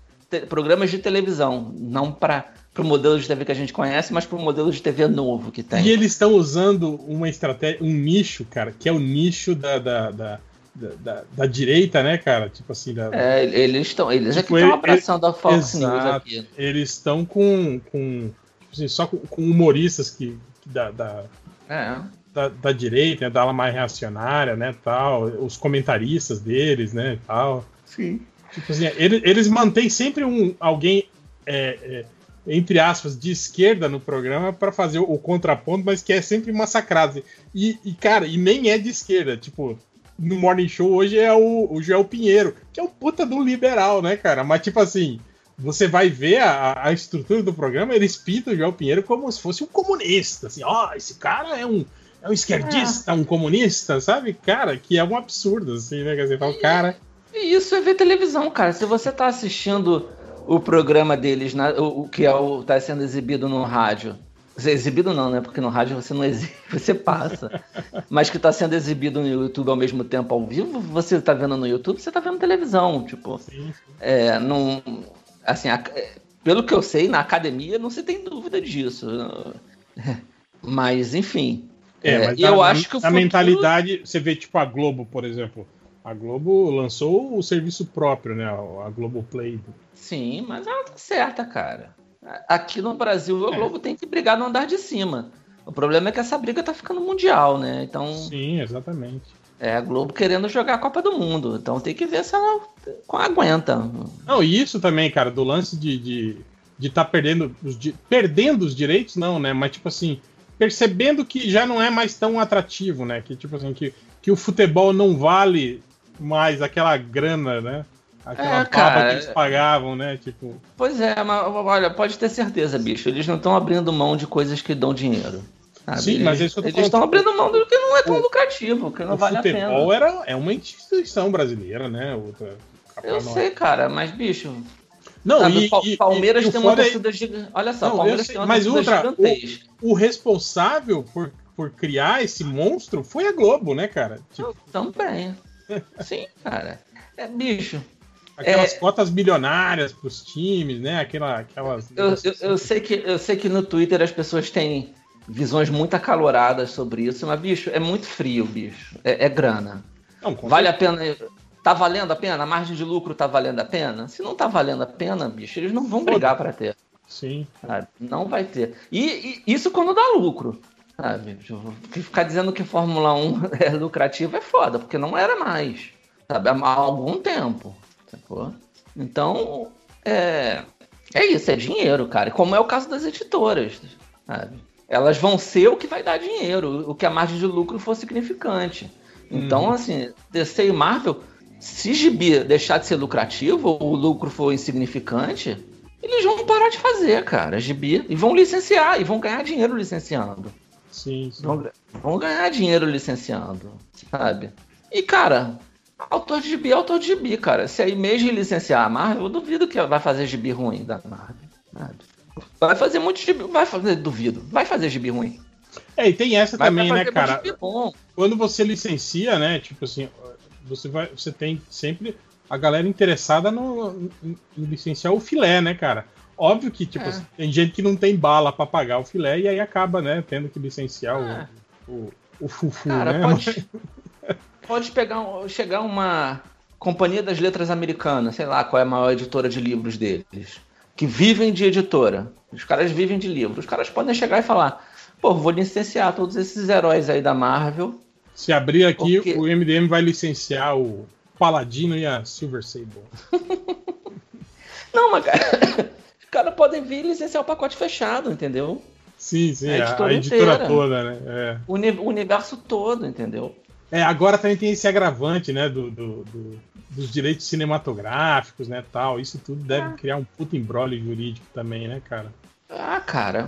programas de televisão, não para o modelo de TV que a gente conhece, mas para o modelo de TV novo que tem. E eles estão usando uma estratégia, um nicho, cara, que é o nicho da, da, da, da, da- da direita, né, cara? Tipo assim, da, É, eles estão, eles Tipo, aqui estão ele- abraçando a Fox News Exato. aqui. eles estão com, com tipo assim, só com, com humoristas que, que da, da, É. da, da direita, né, da ala mais reacionária, né, tal, os comentaristas deles, né, tal. Sim. Tipo assim, eles, eles mantêm sempre um alguém é, é, entre aspas de esquerda no programa para fazer o, o contraponto, mas que é sempre massacrado. E, e, cara, e nem é de esquerda, tipo no Morning Show hoje é o, o Joel Pinheiro, que é um puta do liberal, né, cara? Mas tipo assim, você vai ver a, a estrutura do programa, eles pintam o Joel Pinheiro como se fosse um comunista, assim, ó, esse cara é um é um esquerdista, um comunista, sabe? Cara, que é um absurdo, assim, né? Que você fala, cara. E isso é ver televisão, cara. Se você tá assistindo o programa deles, na- o, o que é o, tá sendo exibido no rádio. Exibido não, né? Porque no rádio você não exibe, você passa. Mas que tá sendo exibido no YouTube ao mesmo tempo ao vivo, você tá vendo no YouTube, você tá vendo televisão. Tipo, Sim, é, não. Assim, a- é, pelo que eu sei, na academia não se tem dúvida disso. Mas, enfim. É, É, mas e eu a, acho que a futuro- mentalidade, você vê tipo a Globo, por exemplo. A Globo lançou o serviço próprio, né? A Globo Play. Sim, mas ela tá certa, cara. Aqui no Brasil, a Globo tem que brigar no andar de cima. O problema é que essa briga tá ficando mundial, né? Então, Sim, exatamente. é a Globo querendo jogar a Copa do Mundo. Então tem que ver se ela aguenta. Não, e isso também, cara, do lance de, de, de estar perdendo os di- perdendo os direitos, não, né? Mas tipo assim, percebendo que já não é mais tão atrativo, né? Que tipo assim, que, que o futebol não vale mais aquela grana, né? Aquela É, cara, que eles pagavam, né? Tipo, Pois é, mas olha, pode ter certeza, bicho. Eles não estão abrindo mão de coisas que dão dinheiro. sabe? Sim, mas é eles estão abrindo mão do que não é tão O- lucrativo, que não o vale a futebol pena. era, é uma instituição brasileira, né? Outra, Eu sei, cara, mas bicho. Não, sabe, e, Pa- e- Palmeiras e o tem uma é- torcida gigante. Olha só, Não, Palmeiras sei, tem uma mas torcida outra, gigantesca. o responsável por, por criar esse monstro foi a Globo, né, cara? Tipo, Também. Sim, cara. É, bicho, aquelas É. cotas bilionárias pros times, né? Aquela, aquelas. eu, eu, eu sei que, eu sei que no Twitter as pessoas têm visões muito acaloradas sobre isso, mas, bicho, é muito frio, bicho. É, é grana. Não, Vale a pena. Tá valendo a pena? A margem de lucro tá valendo a pena? Se não tá valendo a pena, bicho, eles não vão brigar para ter. Sim. sabe? Não vai ter. E, e isso quando dá lucro. Sabe? Ficar dizendo que Fórmula 1 é lucrativa é foda, porque não era mais. Sabe? Há algum tempo. Sacou? Então, é, é isso, é dinheiro, cara. Como é o caso das editoras. Sabe? Elas vão ser o que vai dar dinheiro, o que a margem de lucro for significante. Então, Uhum. assim, DC e Marvel, se gibi deixar de ser lucrativo, ou o lucro for insignificante, eles vão parar de fazer, cara, gibi, e vão licenciar, e vão ganhar dinheiro licenciando. Sim, sim. Vão, vão ganhar dinheiro licenciando, sabe? E, cara, autor de gibi é autor de gibi, cara. Se a Image licenciar a Marvel, eu duvido que vai fazer gibi ruim da Marvel. sabe? Vai fazer muito gibi, vai fazer, duvido, vai fazer gibi ruim. É, e tem essa Vai, também, né, cara? Quando você licencia, né? Tipo assim, você vai. Você tem sempre a galera interessada no, em em licenciar o filé, né, cara? Óbvio que, tipo, É. assim, tem gente que não tem bala pra pagar o filé e aí acaba, né, tendo que licenciar o- É. o, o, fufu, Cara, né? pode, pode pegar, um- chegar uma companhia das letras americana, sei lá qual é a maior editora de livros deles, que vivem de editora. Os caras vivem de livros. Os caras podem chegar e falar: pô, vou licenciar todos esses heróis aí da Marvel. Se abrir aqui, Porque- o MDM vai licenciar o Paladino e a Silver Sable. Não, mas cara, os caras podem vir licenciar o pacote fechado, entendeu? Sim, sim, A editora a editora inteira. toda, né? É. O, uni- o universo todo, entendeu? É, agora também tem esse agravante, né, do, do- do- dos direitos cinematográficos, né, tal. Isso tudo deve Ah. criar um puta embrólio jurídico também, né, cara? Ah, cara.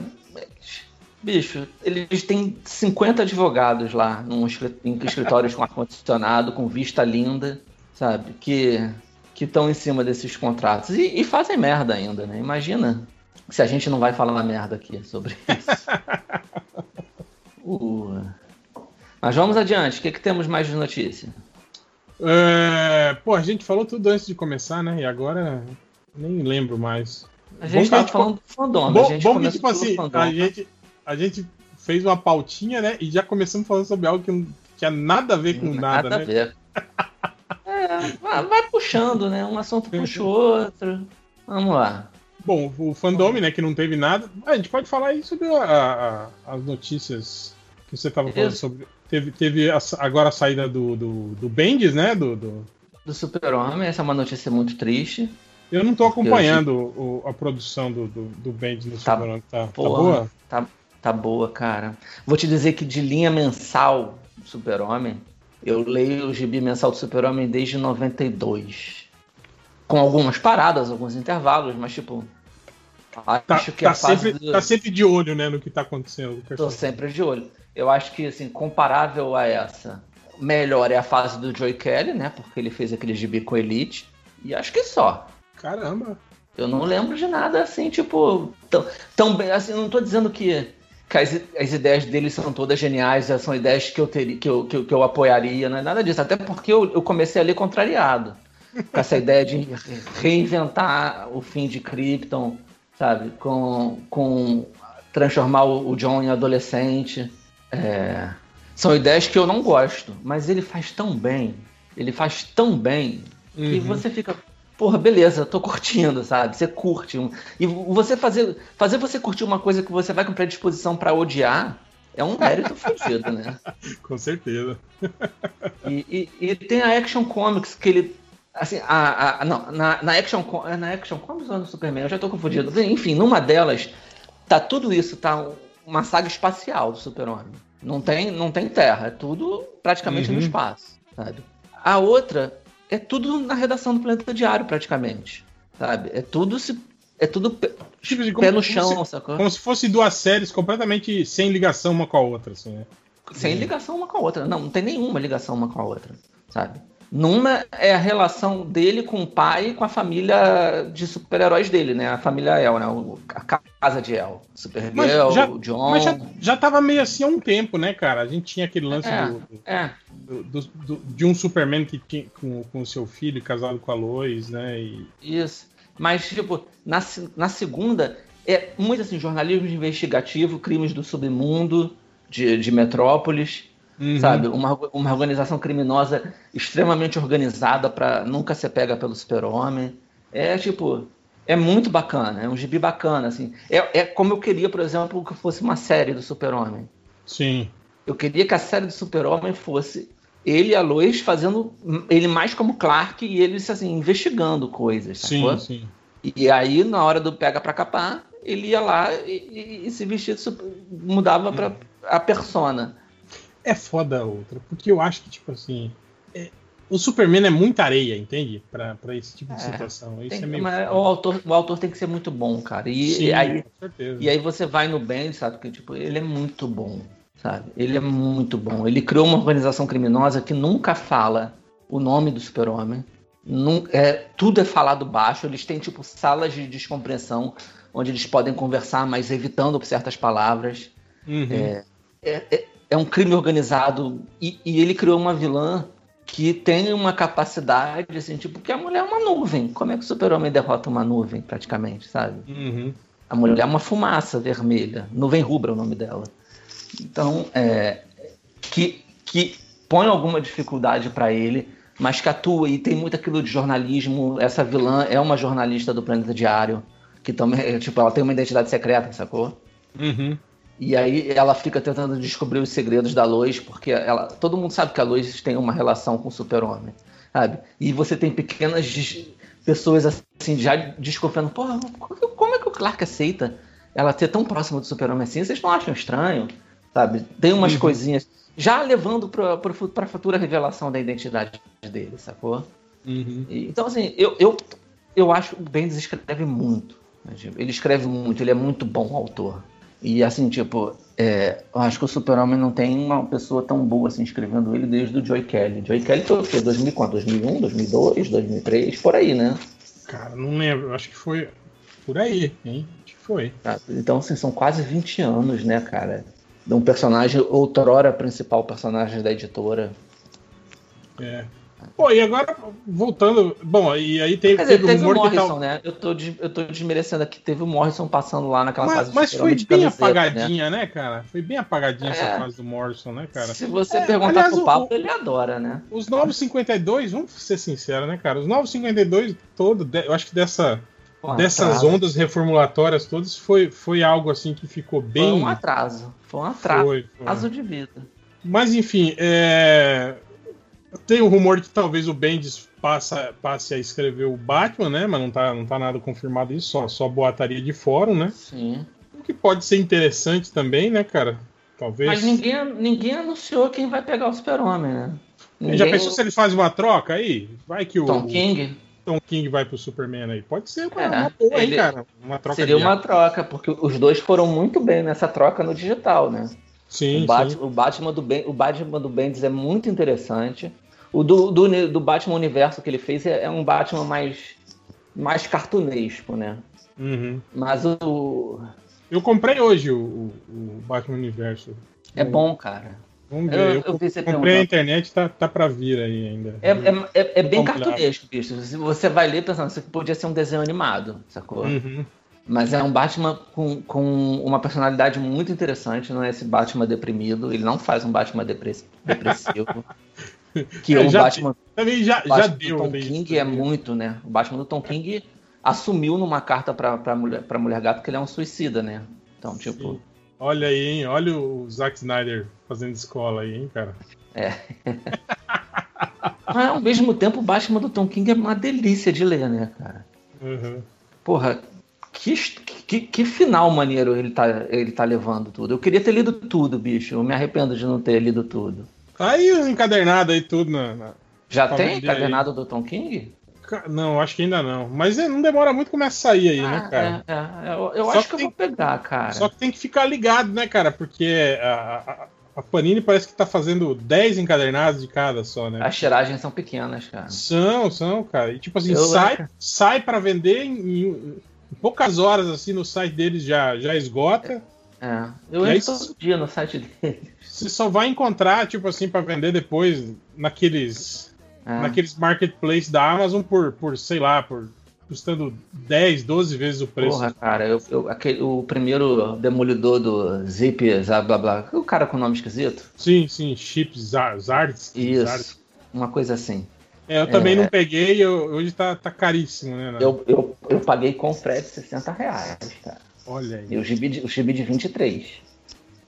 Bicho, eles têm 50 advogados lá num em escritórios com ar-condicionado, com vista linda, sabe? Que que estão em cima desses contratos. E, e fazem merda ainda, né? Imagina se a gente não vai falar merda aqui sobre isso. Uh. Mas vamos adiante. O que, que temos mais de notícia? É, pô, a gente falou tudo antes de começar, né? E agora nem lembro mais. A gente tava gente falando do fandom. Bom, a gente bom que, tipo assim, fandom. a gente, a gente fez uma pautinha, né? E já começamos falando sobre algo que não tinha nada a ver com nada, a né? ver. É, vai, vai puxando, né? Um assunto puxa o outro. Vamos lá. Bom, o fandom, né, que não teve nada. A gente pode falar aí sobre a- a- as notícias que você tava falando Isso. sobre. Teve, teve a- agora a saída do, do, do Bendis, né? Do, do- Do Super-Homem, essa é uma notícia muito triste. Eu não eu acompanhando o- a produção do, do, do Bendis no Tá- Super-Homem. Tá, tá Porra, boa? Tá, tá boa, cara. Vou te dizer que de linha mensal do Super-Homem, eu leio o gibi mensal do Super-Homem desde 92. Com algumas paradas, alguns intervalos, mas tipo. Tá, Acho que tá a fase sempre, do- tá sempre de olho, né, no que tá acontecendo. Tô sempre de olho. Eu acho que, assim, comparável a essa, melhor é a fase do Joey Kelly, né? Porque ele fez aquele gibi com Elite. E acho que só. Caramba. Eu não lembro de nada assim, tipo, tão, tão bem. Assim, não tô dizendo que, que as, as ideias dele são todas geniais, são ideias que eu teria, que eu, que eu, que eu apoiaria, não é nada disso. Até porque eu, eu comecei a ler contrariado. Com essa ideia de reinventar o fim de Krypton, sabe? Com, com transformar o, o John em adolescente. É, são ideias que eu não gosto, mas ele faz tão bem, ele faz tão bem, que Uhum. você fica, porra, beleza, tô curtindo, sabe? Você curte. E você fazer, fazer você curtir uma coisa que você vai com predisposição pra odiar é um mérito fudido, né? Com certeza. E, e- e tem a Action Comics que ele Assim, a, a- não, na, na Action é na Action Comics ou no Superman? Eu já tô confundido. Enfim, numa delas, tá tudo isso, tá um- uma saga espacial do Super-Homem. Não tem, não tem terra, é tudo praticamente no Uhum. espaço, sabe? A outra é tudo na redação do Planeta Diário, praticamente, sabe? É tudo se é tudo Tipo assim, pé como- no como chão, se- sacou? Como se fosse duas séries completamente sem ligação uma com a outra, assim, né? Sem ligação uma com a outra. Não, não tem nenhuma ligação uma com a outra, sabe? Numa é a relação dele com o pai e com a família de super-heróis dele, né? A família El, né? A casa de El. Supergirl, já- John. Mas já, já tava meio assim há um tempo, né, cara? A gente tinha aquele lance É. do, É, do- do- de um Superman que tinha com, com seu filho casado com a Lois, né? E, isso. Mas, tipo, na, na segunda, é muito assim, jornalismo investigativo, crimes do submundo de, de Metrópolis. Uhum. sabe? Uma, uma organização criminosa extremamente organizada para nunca ser pega pelo super-homem. É tipo, é muito bacana, é um gibi bacana, assim. É, é como eu queria, por exemplo, que fosse uma série do super-homem. Sim. Eu queria que a série do super-homem fosse ele e a Lois fazendo ele mais como Clark e eles assim investigando coisas, Sim, sacou? sim. E aí na hora do pega pra capar, ele ia lá e, e- e se vestia mudava para a persona. É foda a outra, porque eu acho que, tipo assim. é- o Superman é muita areia, entende? Pra, pra esse tipo de É, situação. Isso Tem- é meio. mas o, autor, o autor tem que ser muito bom, cara. E, Sim, e aí, com certeza. e aí você vai no Ben, sabe? Que tipo, ele é muito bom, sabe? Ele é muito bom. Ele criou uma organização criminosa que nunca fala o nome do super-homem. É, tudo é falado baixo. Eles têm, tipo, salas de descompreensão onde eles podem conversar, mas evitando certas palavras. Uhum. É, é, é um crime organizado. E, e ele criou uma vilã que tem uma capacidade, assim, tipo, que a mulher é uma nuvem. Como é que o super-homem derrota uma nuvem, praticamente, sabe? Uhum. A mulher é uma fumaça vermelha. Nuvem rubra é o nome dela. Então, é, que, que põe alguma dificuldade para ele, mas que atua e tem muito aquilo de jornalismo. Essa vilã é uma jornalista do Planeta Diário, que também, é, tipo, ela tem uma identidade secreta, sacou? Uhum. E aí ela fica tentando descobrir os segredos da Lois, porque ela, todo mundo sabe que a Lois tem uma relação com o super-homem, sabe? E você tem pequenas pessoas assim, já desconfiando, porra, como é que o Clark aceita ela ser tão próxima do super-homem assim? Vocês não acham estranho? Sabe? Tem umas Uhum. coisinhas, já levando para a futura revelação da identidade dele, sacou? Uhum. E- Então, assim, eu, eu, eu acho que o Bendis escreve muito. né, Ele escreve muito, ele é muito bom autor. E, assim, tipo, é, eu acho que o Super-Homem não tem uma pessoa tão boa assim escrevendo ele desde o Joy Kelly. Joy Kelly foi o quê? 2000 quanto? 2001, 2002, 2003, por aí, né? Cara, não lembro. Acho que foi por aí, hein? Acho que foi. Tá, Então, assim, são quase 20 anos, né, cara? De um personagem, outrora principal personagem da editora. É. Pô, e agora, voltando. Bom, e aí teve, dizer, teve o teve o Morrison, tal. né? Eu tô, des- eu tô desmerecendo aqui. Teve o Morrison passando lá naquela Mas, fase mas foi de bem camiseta, né? apagadinha, né? cara? Foi bem apagadinha essa É. fase do Morrison, né, cara? Se você É, perguntar aliás, pro o- Pablo, ele adora, né? Os Novos 52, vamos ser sinceros, né, cara? Os Novos 52 todo, de- eu acho que dessa, Foi um dessas atraso. ondas reformulatórias todas foi, foi algo assim que ficou Foi bem. um atraso. Foi um atraso Foi, foi. de vida. Mas enfim, é... tem o rumor de que talvez o Bendis passa, passe a escrever o Batman, né? Mas não tá, não tá nada confirmado isso, só, só boataria de fórum, né? Sim. O que pode ser interessante também, né, cara? Talvez. Mas ninguém, ninguém anunciou quem vai pegar o Super-Homem, né? Já Ninguém- pensou se eles fazem uma troca aí? Vai que o Tom King? Tom King vai pro Superman aí. Pode ser uma, É, uma boa, hein, cara? Uma troca Seria de- uma troca, porque os dois foram muito bem nessa troca no digital, né? Sim, o, Bat- o Batman do ben, o Batman do Bendis é muito interessante. O do, do, do Batman Universo que ele fez é, é um Batman mais, mais cartunesco, né? Uhum. Mas o. Eu comprei hoje o, o- o Batman Universo. É bom, cara. Vamos Eu, ver. Eu, eu você comprei na perguntando. internet, tá, tá pra vir aí ainda. É, é, é, é bem cartunesco, bicho. Você vai ler pensando, isso aqui podia ser um desenho animado, sacou? Uhum. Mas é um Batman com, com uma personalidade muito interessante, não é esse Batman deprimido. Ele não faz um Batman depress- depressivo. que É, o já Batman, Também já, Batman deu. do Tom desde- King é muito, né? O Batman do Tom King assumiu numa carta pra, pra, mulher, pra Mulher Gato que ele é um suicida, né? Então, tipo, Sim. Olha aí, hein? Olha o Zack Snyder fazendo escola aí, hein, cara? É. Mas ao mesmo tempo, o Batman do Tom King é uma delícia de ler, né, cara? Uhum. Porra, que, que, que final maneiro ele tá, ele tá levando tudo. Eu queria ter lido tudo, bicho. Eu me arrependo de não ter lido tudo. Tá aí os encadernados aí, tudo na. na- Já tem encadernado do Tom King? Não, acho que ainda não. Mas é, não demora muito, começa a sair aí, né, cara? É, é, eu eu acho que que eu vou pegar, cara. Só que tem que ficar ligado, né, cara? Porque a, a- a Panini parece que tá fazendo 10 encadernados de cada só, né? As tiragens são pequenas, cara. São, são, cara. E tipo assim, Eu- sai, sai para vender em, em- em poucas horas, assim, no site deles já, já esgota. É. Eu E aí, entro todo dia no site dele. Você só vai encontrar, tipo assim, para vender depois naqueles, É. naqueles marketplace da Amazon por, por, sei lá, por custando 10, 12 vezes o preço. Porra, cara, eu, eu- aquele, o primeiro demolidor do Zip, blá blá blá. O cara com nome esquisito? Sim, sim, chips, Zar- Zards. Isso. Zards. Uma coisa assim. É, eu também É. não peguei, eu- hoje tá, tá caríssimo, né? né? Eu, eu, eu paguei com frete 60 reais, cara. Olha aí. E o gibi de, o gibi de 23.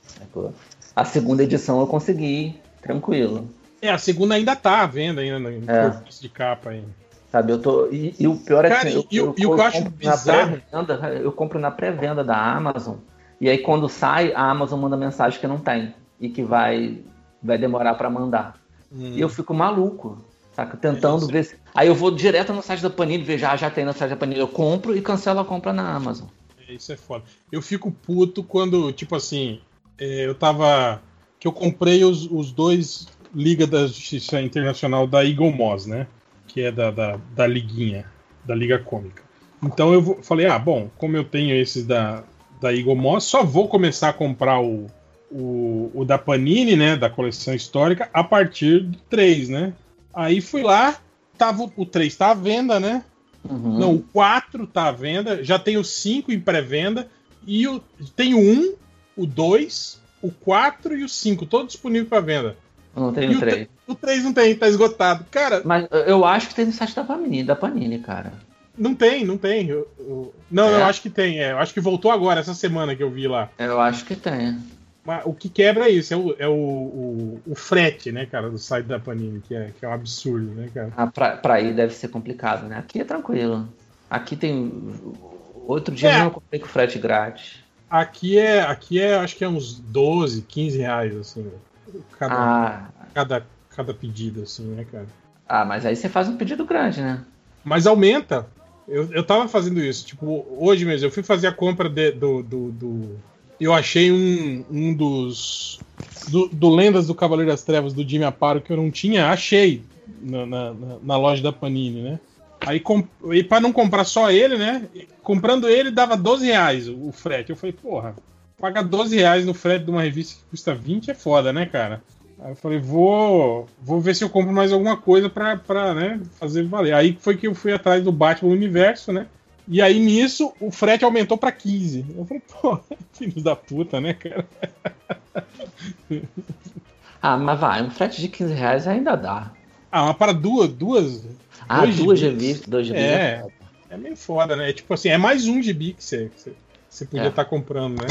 Sacou? A segunda edição eu consegui, tranquilo. É, a segunda ainda tá à venda ainda no É. de capa ainda. Sabe, eu tô. E, e o pior é Cara, que eu, e eu, e o que eu acho compro na bizarro- pré-venda, eu compro na pré-venda da Amazon. E aí quando sai, a Amazon manda mensagem que não tem. E que vai, vai demorar pra mandar. Hum. E eu fico maluco. Saca? Tentando ver se. Aí eu vou direto no site da Panini, ver já, já tem no site da Panini. Eu compro e cancelo a compra na Amazon. É, Isso é foda. Eu fico puto quando, tipo assim, é, eu tava. Que eu comprei os, os dois Liga da Justiça Internacional da Eagle Moss, né? Que é da, da, da Liguinha, da Liga Cômica. Então eu vou- falei, ah, bom, como eu tenho esses da, da Eagle Moss, só vou começar a comprar o, o, o da Panini, né? Da coleção histórica, a partir do 3, né? Aí fui lá, tava, o- o 3 tá à venda, né? Uhum. Não, o 4 tá à venda, já tem o 5 em pré-venda, e o, tem o 1, o 2, o 4 e o 5, todos disponíveis para venda. Não tenho o três. O 3 não tem, tá esgotado. Cara, Mas eu acho que tem no site da Panini, da Panini, cara. não tem, não tem. Eu- eu- não, É? eu acho que tem, é. Eu acho que voltou agora, essa semana que eu vi lá. Eu acho que tem. Mas o que quebra é isso, é o, é o, o, o frete, né, cara, do site da Panini, que é, que é um absurdo, né, cara? Ah, pra, pra ir deve ser complicado, né? Aqui é tranquilo. Aqui tem. Outro dia É. eu comprei com frete grátis. Aqui é, aqui é, acho que é uns 12, 15 reais, assim, cada, Ah, cada, cada pedido, assim, né, cara? ah, mas aí você faz um pedido grande, né? Mas aumenta. Eu, eu tava fazendo isso. Tipo, hoje mesmo, eu fui fazer a compra de- do, do, do- Eu achei um, um dos. Do, do Lendas do Cavaleiro das Trevas do Jimmy Aparo que eu não tinha, achei na, na, na- na loja da Panini, né? Aí, e pra não comprar só ele, né? Comprando ele dava 12 reais o, o frete. Eu falei, porra, pagar 12 reais no frete de uma revista que custa 20 é foda, né, cara? Aí eu falei, vou, vou ver se eu compro mais alguma coisa pra, pra né, fazer valer. Aí foi que eu fui atrás do Batman Universo, né? E aí nisso o frete aumentou pra 15. Eu falei, pô, filhos da puta, né, cara? Ah, mas vai, um frete de 15 reais ainda dá. Ah, mas para duas, duas. Ah, dois duas gibis. dois gibis. É, é meio foda, né? Tipo assim, é mais um gibi que você, que você, podia É. estar comprando, né?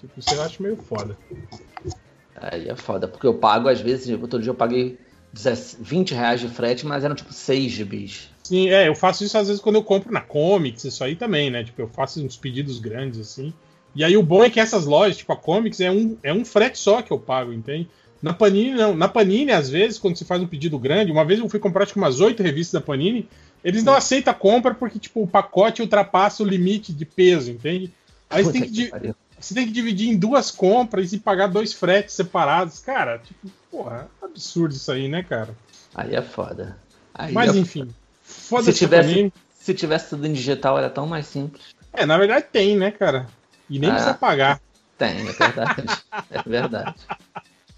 Tipo, você acha meio foda. Aí é foda, porque eu pago, às vezes, outro dia eu paguei 17 20 reais de frete, mas eram tipo 6 gibis. Sim, é, eu faço isso às vezes quando eu compro na Comics, isso aí também, né? Tipo, eu faço uns pedidos grandes assim. E aí o bom é que essas lojas, tipo a Comics, é um, é um frete só que eu pago, entende? Na Panini, não. Na Panini, às vezes, quando você faz um pedido grande, uma vez eu fui comprar acho que umas oito revistas da Panini, eles não aceitam a compra porque, tipo, o pacote ultrapassa o limite de peso, entende? Aí você tem, que, pariu. você tem que dividir em duas compras e pagar dois fretes separados. Cara, tipo, porra, absurdo isso aí, né, cara? Aí é foda. Aí Mas é enfim, foda-se Se tivesse-. Se tivesse tudo em digital, era tão mais simples. É, na verdade tem, né, cara? E nem Ah. precisa pagar. Tem, é verdade. é verdade.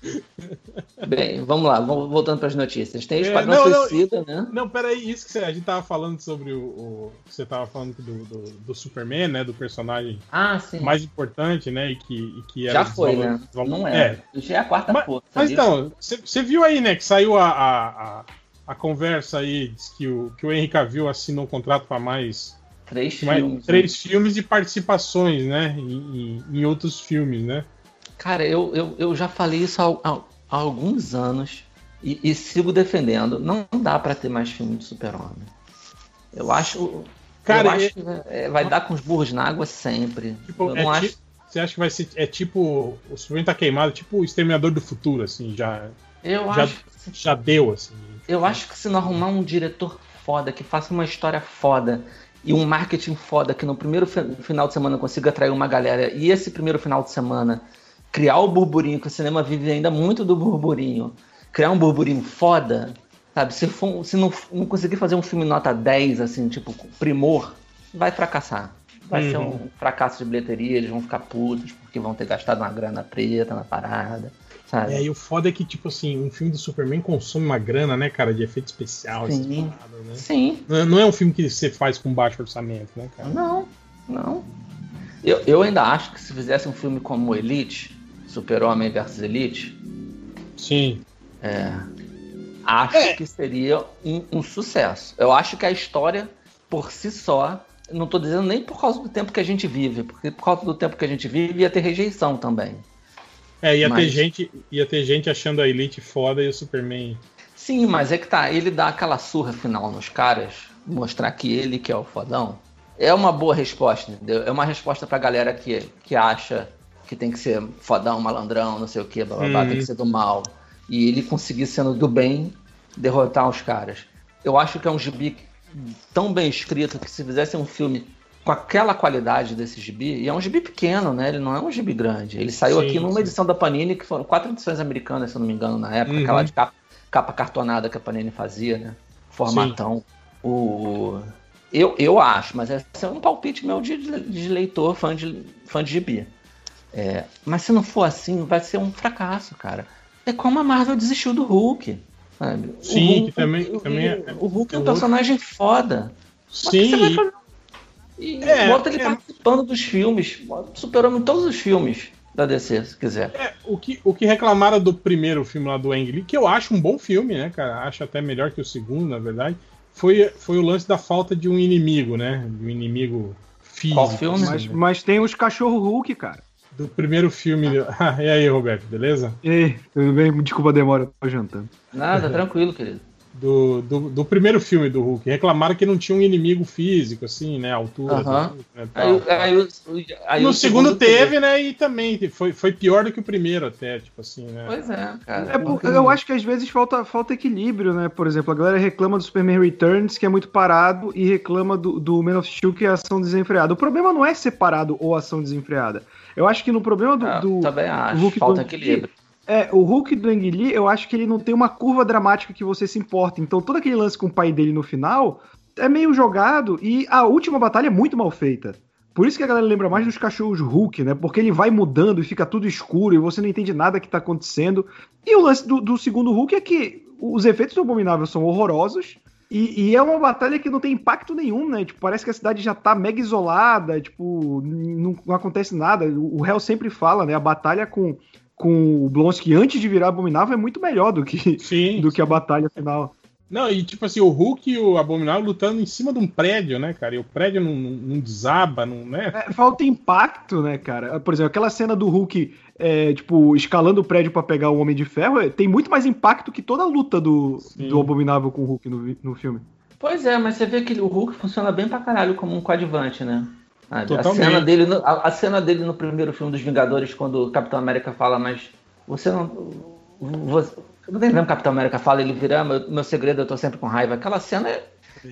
Bem, vamos lá, vamos voltando para as notícias. Tem o É, Esquadrão não, não, Suicida, né? Não, peraí, isso que você- a gente tava falando sobre o. o- que você tava falando do, do, do Superman, né? Do personagem Ah, mais importante, né? E que, e que era Já foi, né? Não É. é. Já é a quarta Mas, força. mas então, você viu aí, né? Que saiu a, a, a, a conversa aí, diz que o, que o Henry Cavill assinou um contrato para mais, Três mais filmes. né? três filmes de participações, né? Em, em, em outros filmes, né? Cara, eu, eu, eu já falei isso há, há- há alguns anos. E, e sigo defendendo. Não dá pra ter mais filme de super-homem. Eu acho. Cara, eu acho que é, vai dar com os burros na água sempre. Tipo, eu é ti- acho. Você acha que vai ser. É tipo. O Superman tá queimado, tipo o Exterminador do Futuro, assim, já, Eu já, acho. já deu, assim. Eu acho que se não arrumar um diretor foda, que faça uma história foda e um marketing foda, que no primeiro fi- final de semana consiga atrair uma galera, e esse primeiro final de semana criar o burburinho, que o cinema vive ainda muito do burburinho, criar um burburinho foda, sabe? Se, for, se não, não conseguir fazer um filme nota 10, assim, tipo, primor, vai fracassar. Vai ser Uhum. um fracasso de bilheteria, eles vão ficar putos porque vão ter gastado uma grana preta na parada, sabe? É, e o foda é que, tipo assim, um filme do Superman consome uma grana, né, cara, de efeito especial, Sim. paradas, né? Sim. Não é- Não é um filme que você faz com baixo orçamento, né, cara? Não, não. Eu, eu ainda acho que se fizesse um filme como Elite, Super-Homem versus Elite, Sim. é, acho que seria um, um sucesso. Eu acho que a história, por si só, não tô dizendo nem por causa do tempo que a gente vive, porque por causa do tempo que a gente vive ia ter rejeição também. É, ia ter Mas- gente, ia ter gente achando a Elite foda e o Superman. Sim, mas é que tá, ele dá aquela surra final nos caras, mostrar que ele que é o fodão, é uma boa resposta, entendeu? É uma resposta pra galera que, que acha que tem que ser fodão, malandrão, não sei o que, blá blá blá, Uhum. tem que ser do mal. E ele conseguir, sendo do bem, derrotar os caras. Eu acho que é um gibi tão bem escrito que se fizesse um filme com aquela qualidade desse gibi, e é um gibi pequeno, né? Ele não é um gibi grande. Ele saiu Sim, aqui numa sim. edição da Panini, que foram quatro edições americanas, se eu não me engano, na época, Uhum. aquela de capa, capa cartonada que a Panini fazia, né? Formatão. O... Eu, eu acho, mas esse é um palpite meu de, de leitor, fã de, fã de gibi. É, mas se não for assim, vai ser um fracasso, cara. É como a Marvel desistiu do Hulk. Sabe? O Sim, Hulk- que também- o- também é- o Hulk é um é personagem foda. Mas que Sim, você vai e- fazer? E É, bota ele é. participando dos filmes. Superou em todos os filmes da DC, se quiser. É, o que, o que reclamaram do primeiro filme lá do Ang Lee, que eu acho um bom filme, né, cara? Acho até melhor que o segundo, na verdade. Foi, foi o lance da falta de um inimigo, né? De um inimigo físico. Qual filme? Mas, mas tem os cachorro Hulk, cara. Do primeiro filme. Ah, e aí, Roberto, beleza? Ei, tudo bem? Desculpa a demora, eu tô jantando. Nada, tranquilo, querido. Do, do, do primeiro filme do Hulk. Reclamaram que não tinha um inimigo físico, assim, né? A altura. Hulk, né, Aí, aí, aí no o segundo teve, né? E também foi, foi pior do que o primeiro, até, tipo assim, né? Pois é, cara. É, por- eu acho que às vezes falta, falta equilíbrio, né? Por exemplo, a galera reclama do Superman Returns, que é muito parado, e reclama do, do Man of Steel, que é ação desenfreada. O problema não é separado ou ação desenfreada. Eu acho que no problema do. Ah, do- também acho. Hulk Falta equilíbrio. É, o Hulk do Ang Lee, eu acho que ele não tem uma curva dramática que você se importa. Então, todo aquele lance com o pai dele no final é meio jogado e a última batalha é muito mal feita. Por isso que a galera lembra mais dos cachorros Hulk, né? Porque ele vai mudando e fica tudo escuro e você não entende nada que tá acontecendo. E o lance do, do segundo Hulk é que os efeitos do Abominável são horrorosos. E, e é uma batalha que não tem impacto nenhum, né? Tipo, parece que a cidade já tá mega isolada, tipo, não, não acontece nada. O, Hell sempre fala, né? A batalha com, com o Blonsky antes de virar Abominável é muito melhor do que, Sim. do que a batalha final. Não, e tipo assim, o Hulk e o Abominável lutando em cima de um prédio, né, cara? E o prédio não, não, não desaba, não, né? É, falta impacto, né, cara? Por exemplo, aquela cena do Hulk, é, tipo, escalando o prédio pra pegar o Homem de Ferro, é, tem muito mais impacto que toda a luta do, Sim. do Abominável com o Hulk no, no filme. Pois é, mas você vê que o Hulk funciona bem pra caralho como um coadjuvante, né? A, a Totalmente. cena dele no, a, a cena dele no primeiro filme dos Vingadores, quando o Capitão América fala, mas você não. Você, eu não lembro o Capitão América fala, ele vira, "Ah, meu, meu segredo, eu tô sempre com raiva. Aquela cena é,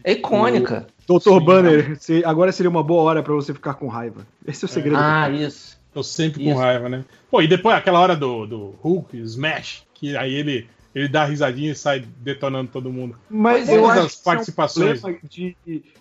é icônica. Doutor Sim. Banner, se- agora seria uma boa hora pra você ficar com raiva. Esse é o segredo. Ah, isso. Tô sempre Isso. com raiva, né? Pô, e depois aquela hora do, do Hulk, Smash, que aí ele, ele dá risadinha e sai detonando todo mundo. Mas Todas eu as acho que participações. é um problema de,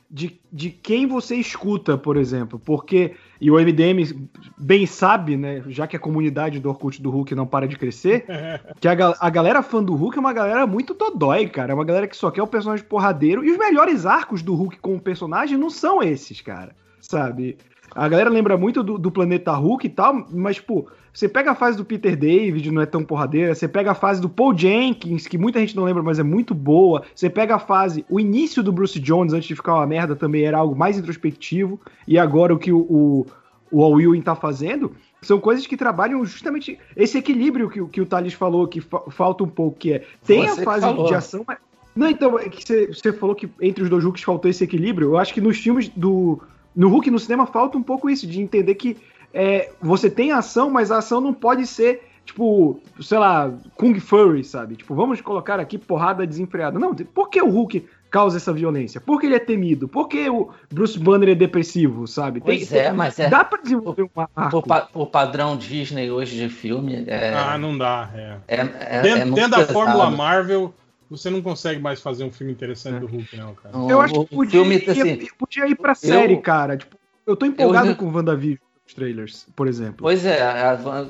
de, de quem você escuta, por exemplo. Porque, e o MDM bem sabe, né? Já que a comunidade do Orkut do Hulk não para de crescer, que a, a galera fã do Hulk é uma galera muito dodói, cara. É uma galera que só quer o personagem porradeiro. E os melhores arcos do Hulk como personagem não são esses, cara. Sabe? A galera lembra muito do, do planeta Hulk e tal, mas, pô, você pega a fase do Peter David, não é tão porradeira. Você pega a fase do Paul Jenkins, que muita gente não lembra, mas é muito boa. Você pega a fase, o início do Bruce Jones, antes de ficar uma merda, também era algo mais introspectivo. E agora o que o, o, o Al Ewing tá fazendo São coisas que trabalham justamente esse equilíbrio que, o- que o Thales falou, que fa- falta um pouco, que é. Tem Você a fase falou. de ação, mas. Não, então, é que você, você falou que entre os dois Hulks faltou esse equilíbrio. Eu acho que nos filmes do. No Hulk no cinema falta um pouco isso, de entender que é, você tem ação, mas a ação não pode ser, tipo, sei lá, Kung Fury, sabe? Tipo, vamos colocar aqui porrada desenfreada. Não, por que o Hulk causa essa violência? Por que ele é temido? Por que o Bruce Banner é depressivo, sabe? Pois é, mas é. Dá pra desenvolver um arco. por padrão Disney hoje de filme, é. Ah, não dá. É. é, é- dentro é muito dentro da. Fórmula Marvel, você não consegue mais fazer um filme interessante do Hulk, não, cara. Eu acho o que podia, filme, assim, podia ir pra série, cara. Tipo, eu tô empolgado Eu- com o WandaVision, os trailers, por exemplo. Pois é,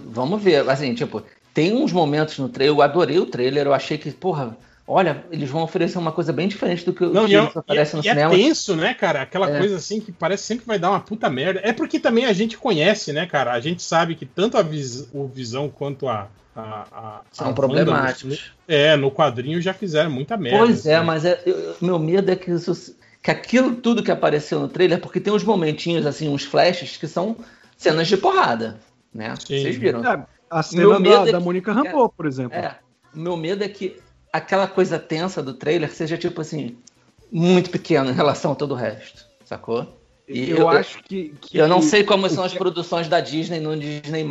vamos ver. Assim, tipo, tem uns momentos no trailer, eu adorei o trailer, eu achei que, porra, olha, eles vão oferecer uma coisa bem diferente do que, Não, que e é, eles oferecem no e é- e é cinema. tenso, né, cara? Aquela É. coisa assim que parece sempre que vai dar uma puta merda. É porque também a gente conhece, né, cara? A gente sabe que tanto a vis- o Visão quanto a. a, a São a problemáticos. no- é, no quadrinho já fizeram muita merda. Pois é, assim. mas é, eu- meu medo é que, isso, que aquilo tudo que apareceu no trailer, porque tem uns momentinhos, assim, uns flashes que são cenas de porrada, né? Sim. Vocês viram? É, a Meu cena medo da, é da que- Mônica Rambeau, por exemplo. É, o meu medo é que aquela coisa tensa do trailer seja, tipo assim, muito pequena em relação a todo o resto, sacou? E eu, acho que, que- Eu não sei como são as produções da Disney no Disney+,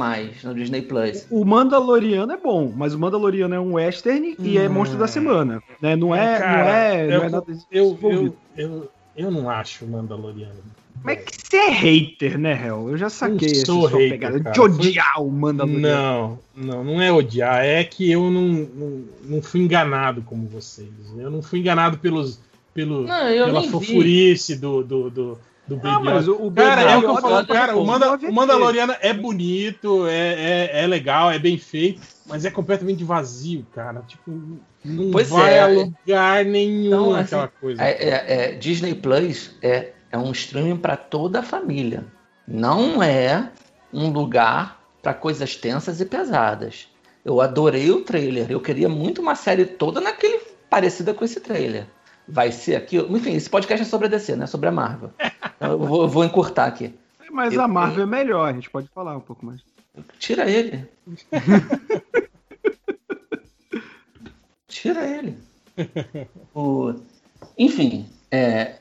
no Disney Plus. O Mandaloriano é bom, mas o Mandaloriano é um western e é monstro da semana. Né? Não é, Cara, não é, não eu- é nada Eu, eu, eu, eu não acho o Mandaloriano. Mas é que você é hater, né, Hel? Eu já saquei essa sou sua hater, pegada cara. de odiar o Mandaloriano. Não, não, não é odiar, é que eu não, não, não fui enganado como vocês. Eu não fui enganado pelos, pelo, Não, eu pela nem vi. fofurice do, do, do, do Baby Ah, mas o, o Cara, Baby é o que eu Yoda falo, é cara, o, Manda, eu o Mandaloriano é bonito, é, é, é legal, é bem feito, mas é completamente vazio, cara. Tipo, não Pois vai é. a lugar nenhum Então, assim, aquela coisa. É, é- é- Disney Plus é, é um streaming para toda a família. Não é um lugar para coisas tensas e pesadas. Eu adorei o trailer. Eu queria muito uma série toda naquele parecida com esse trailer. Vai ser aqui. Enfim, esse podcast é sobre a DC, né? Sobre a Marvel. Eu vou, eu vou encurtar aqui. Mas Eu- a Marvel é melhor, a gente pode falar um pouco mais. Tira ele. Tira ele. O- Enfim, é,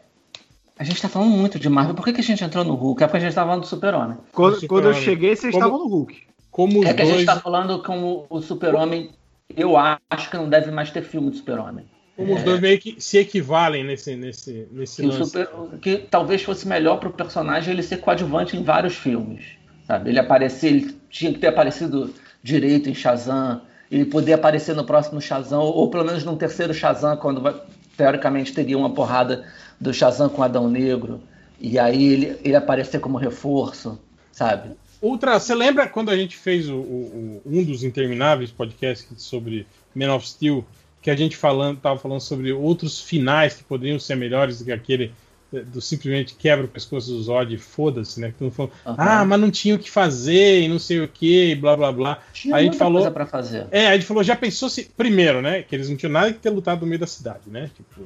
a gente tá falando muito de Marvel. Por que, que a gente entrou no Hulk? É porque a gente tá falando do Super-Homem. Quando, Super quando eu Homem. cheguei, vocês Como- estavam no Hulk. Como os É que a gente dois, tá falando como o Super-Homem. Eu acho que não deve mais ter filme do Super-Homem. como os dois meio que se equivalem nesse, nesse, nesse Que, lance. super- que talvez fosse melhor pro personagem ele ser coadjuvante em vários filmes. Sabe? Ele aparecer, ele tinha que ter aparecido direito em Shazam, ele poder aparecer no próximo Shazam, ou pelo menos no terceiro Shazam, quando vai- teoricamente teria uma porrada do Shazam com Adão Negro, e aí ele, ele aparecer como reforço, sabe? Ultra, você lembra quando a gente fez o, o- um dos intermináveis podcasts sobre Man of Steel, que a gente falando, tava falando sobre outros finais que poderiam ser melhores do que aquele do simplesmente quebra o pescoço do Zod e foda-se, né? Que não falou, Aham. ah, mas não tinha o que fazer e não sei o que, e blá blá blá. Tinha Aí a gente falou- coisa pra fazer. É, a gente falou, já pensou se. Primeiro, né? Que eles não tinham nada que ter lutado no meio da cidade, né? Tipo,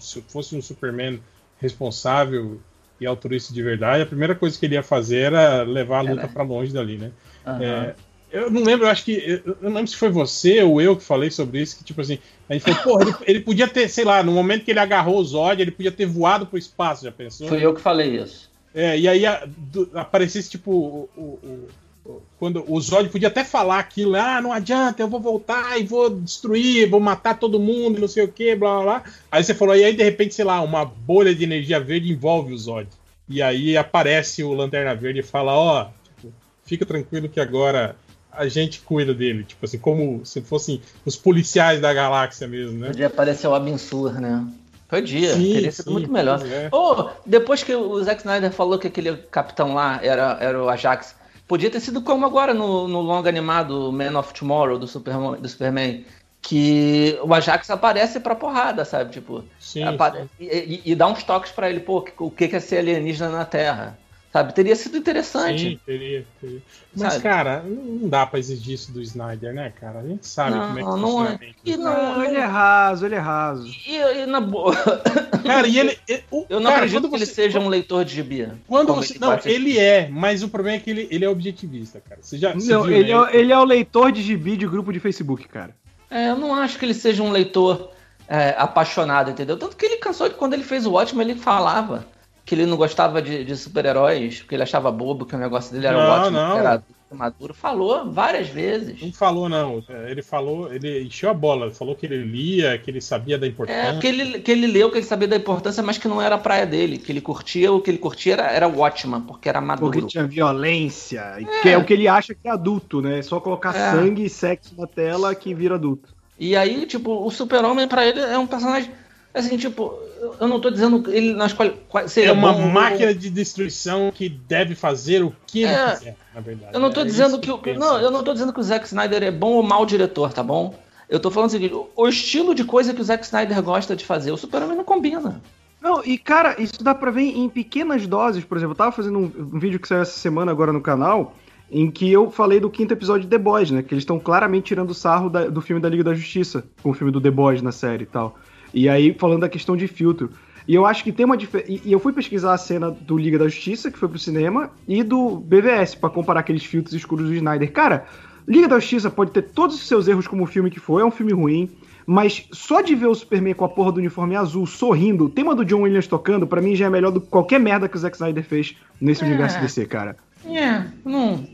se fosse um Superman responsável e altruísta de verdade, a primeira coisa que ele ia fazer era levar a luta Era. pra longe dali, né? Aham. É, eu não lembro, eu acho que. Eu não lembro se foi você ou eu que falei sobre isso, que tipo assim, a gente falou, porra, ele, ele podia ter, sei lá, no momento que ele agarrou o Zod, ele podia ter voado pro espaço, já pensou? Fui eu que falei isso. É, e aí a- do- aparecesse, tipo, o, o- o- quando o Zod podia até falar aquilo, ah, não adianta, eu vou voltar e vou destruir, vou matar todo mundo, não sei o que, blá blá blá. Aí você falou, e aí de repente, sei lá, uma bolha de energia verde envolve o Zod. E aí aparece o Lanterna Verde e fala, ó, tipo, fica tranquilo que agora a gente cuida dele, tipo assim, como se fossem os policiais da galáxia mesmo, né? Podia aparecer o Abensur, né? Podia, Sim, teria sido sim, muito melhor. é. Ô, depois que o Zack Snyder falou que aquele capitão lá era, era o Ajax, podia ter sido como agora no, no longa animado Man of Tomorrow do Superman, do Superman que o Ajax aparece pra porrada, sabe? Tipo, Sim, apare- E, e- e dá uns toques pra ele, pô, o que que é ser alienígena na Terra, Sabe? Teria sido interessante. Sim, teria, teria. Mas, Sabe? cara, não dá pra exigir isso do Snyder, né, cara? A gente sabe Não, como é que não funciona é. E não- ele é raso, ele é raso. E, e na boa. Cara, e ele. e- o- Eu não cara, acredito que ele você- seja um leitor de gibi. Quando você. Não, ele é, mas o problema é que ele, ele é objetivista, cara. Você já. você Não, viu, ele, né? é, ele é o leitor de gibi de grupo de Facebook, cara. É, eu não acho que ele seja um leitor é, apaixonado, entendeu? Tanto que ele cansou de quando ele fez o ótimo, ele falava que ele não gostava de, de super-heróis, porque ele achava bobo, que o negócio dele era Não, ótimo, não. que era adulto, maduro. Falou várias vezes. Não falou, não. É, Ele falou, ele encheu a bola, falou que ele lia, que ele sabia da É, importância. que ele, que ele leu, que ele sabia da importância, mas que não era a praia dele. Que ele curtia, o que ele curtia era, era o Watchman, porque era maduro. Porque tinha violência, e que é o que ele acha que é adulto, né? É só colocar É. sangue e sexo na tela que vira adulto. E aí, tipo, o super-homem pra ele é um personagem. Assim, tipo, eu não tô dizendo que ele nas qual, qual- seria É uma bom ou- máquina de destruição que deve fazer o que ele É. quiser, na verdade. Eu não tô É dizendo que, o- pensa. não, eu não tô dizendo que o Zack Snyder é bom ou mau diretor, tá bom? Eu tô falando o seguinte, o- estilo de coisa que o Zack Snyder gosta de fazer, o Super-Homem não combina. Não, e cara, isso dá pra ver em pequenas doses. Por exemplo, eu tava fazendo um, um vídeo que saiu essa semana agora no canal, em que eu falei do quinto episódio de The Boys, né? Que eles estão claramente tirando sarro da- do filme da Liga da Justiça, com o filme do The Boys na série e tal. E aí, falando da questão de filtro. E eu acho que tem uma diferença. E eu fui pesquisar a cena do Liga da Justiça, que foi pro cinema, e do BVS, pra comparar aqueles filtros escuros do Snyder. Cara, Liga da Justiça pode ter todos os seus erros como o filme que foi, é um filme ruim. Mas só de ver o Superman com a porra do uniforme azul sorrindo, o tema do John Williams tocando, pra mim já é melhor do que qualquer merda que o Zack Snyder fez nesse É. universo DC, cara. É, não,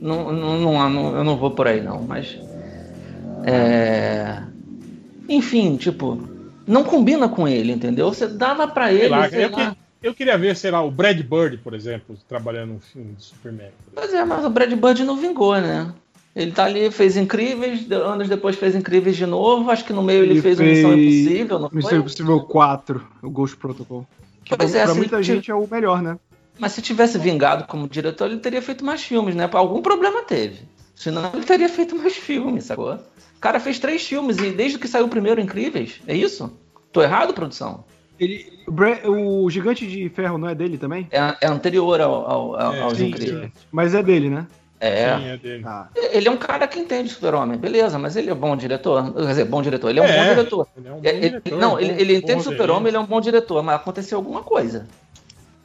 não, não, não, não- eu não vou por aí não, mas é, enfim, tipo, não combina com ele, entendeu? Você dava pra Sei ele, lá, sei eu, lá. que- eu queria ver, sei lá, o Brad Bird, por exemplo, trabalhando num filme de Superman. Pois é, mas o Brad Bird não vingou, né? Ele tá ali, fez Incríveis, anos depois fez Incríveis de novo, acho que no meio ele, fez, o Missão Impossível, não Missão foi? Impossível 4, o Ghost Protocol. Que Pois pra, é, pra muita ele gente é o melhor, né? Mas se tivesse vingado como diretor, ele teria feito mais filmes, né? Algum problema teve. Senão ele teria feito mais filmes, sacou? O cara fez três filmes e desde que saiu o primeiro Incríveis, é isso? Tô errado, produção? Ele, o, Gigante de Ferro não é dele também? É, é anterior ao, ao- ao- É, aos sim, Incríveis. Mas é dele, né? É. Sim, é dele. Ah. Ele é um cara que entende Super-Homem, beleza, mas ele é bom diretor. Quer dizer, bom diretor, ele é um bom diretor. Ele é um bom É, ele- diretor, não, ele, ele bom entende Super-Homem, ele é um bom diretor, mas aconteceu alguma coisa.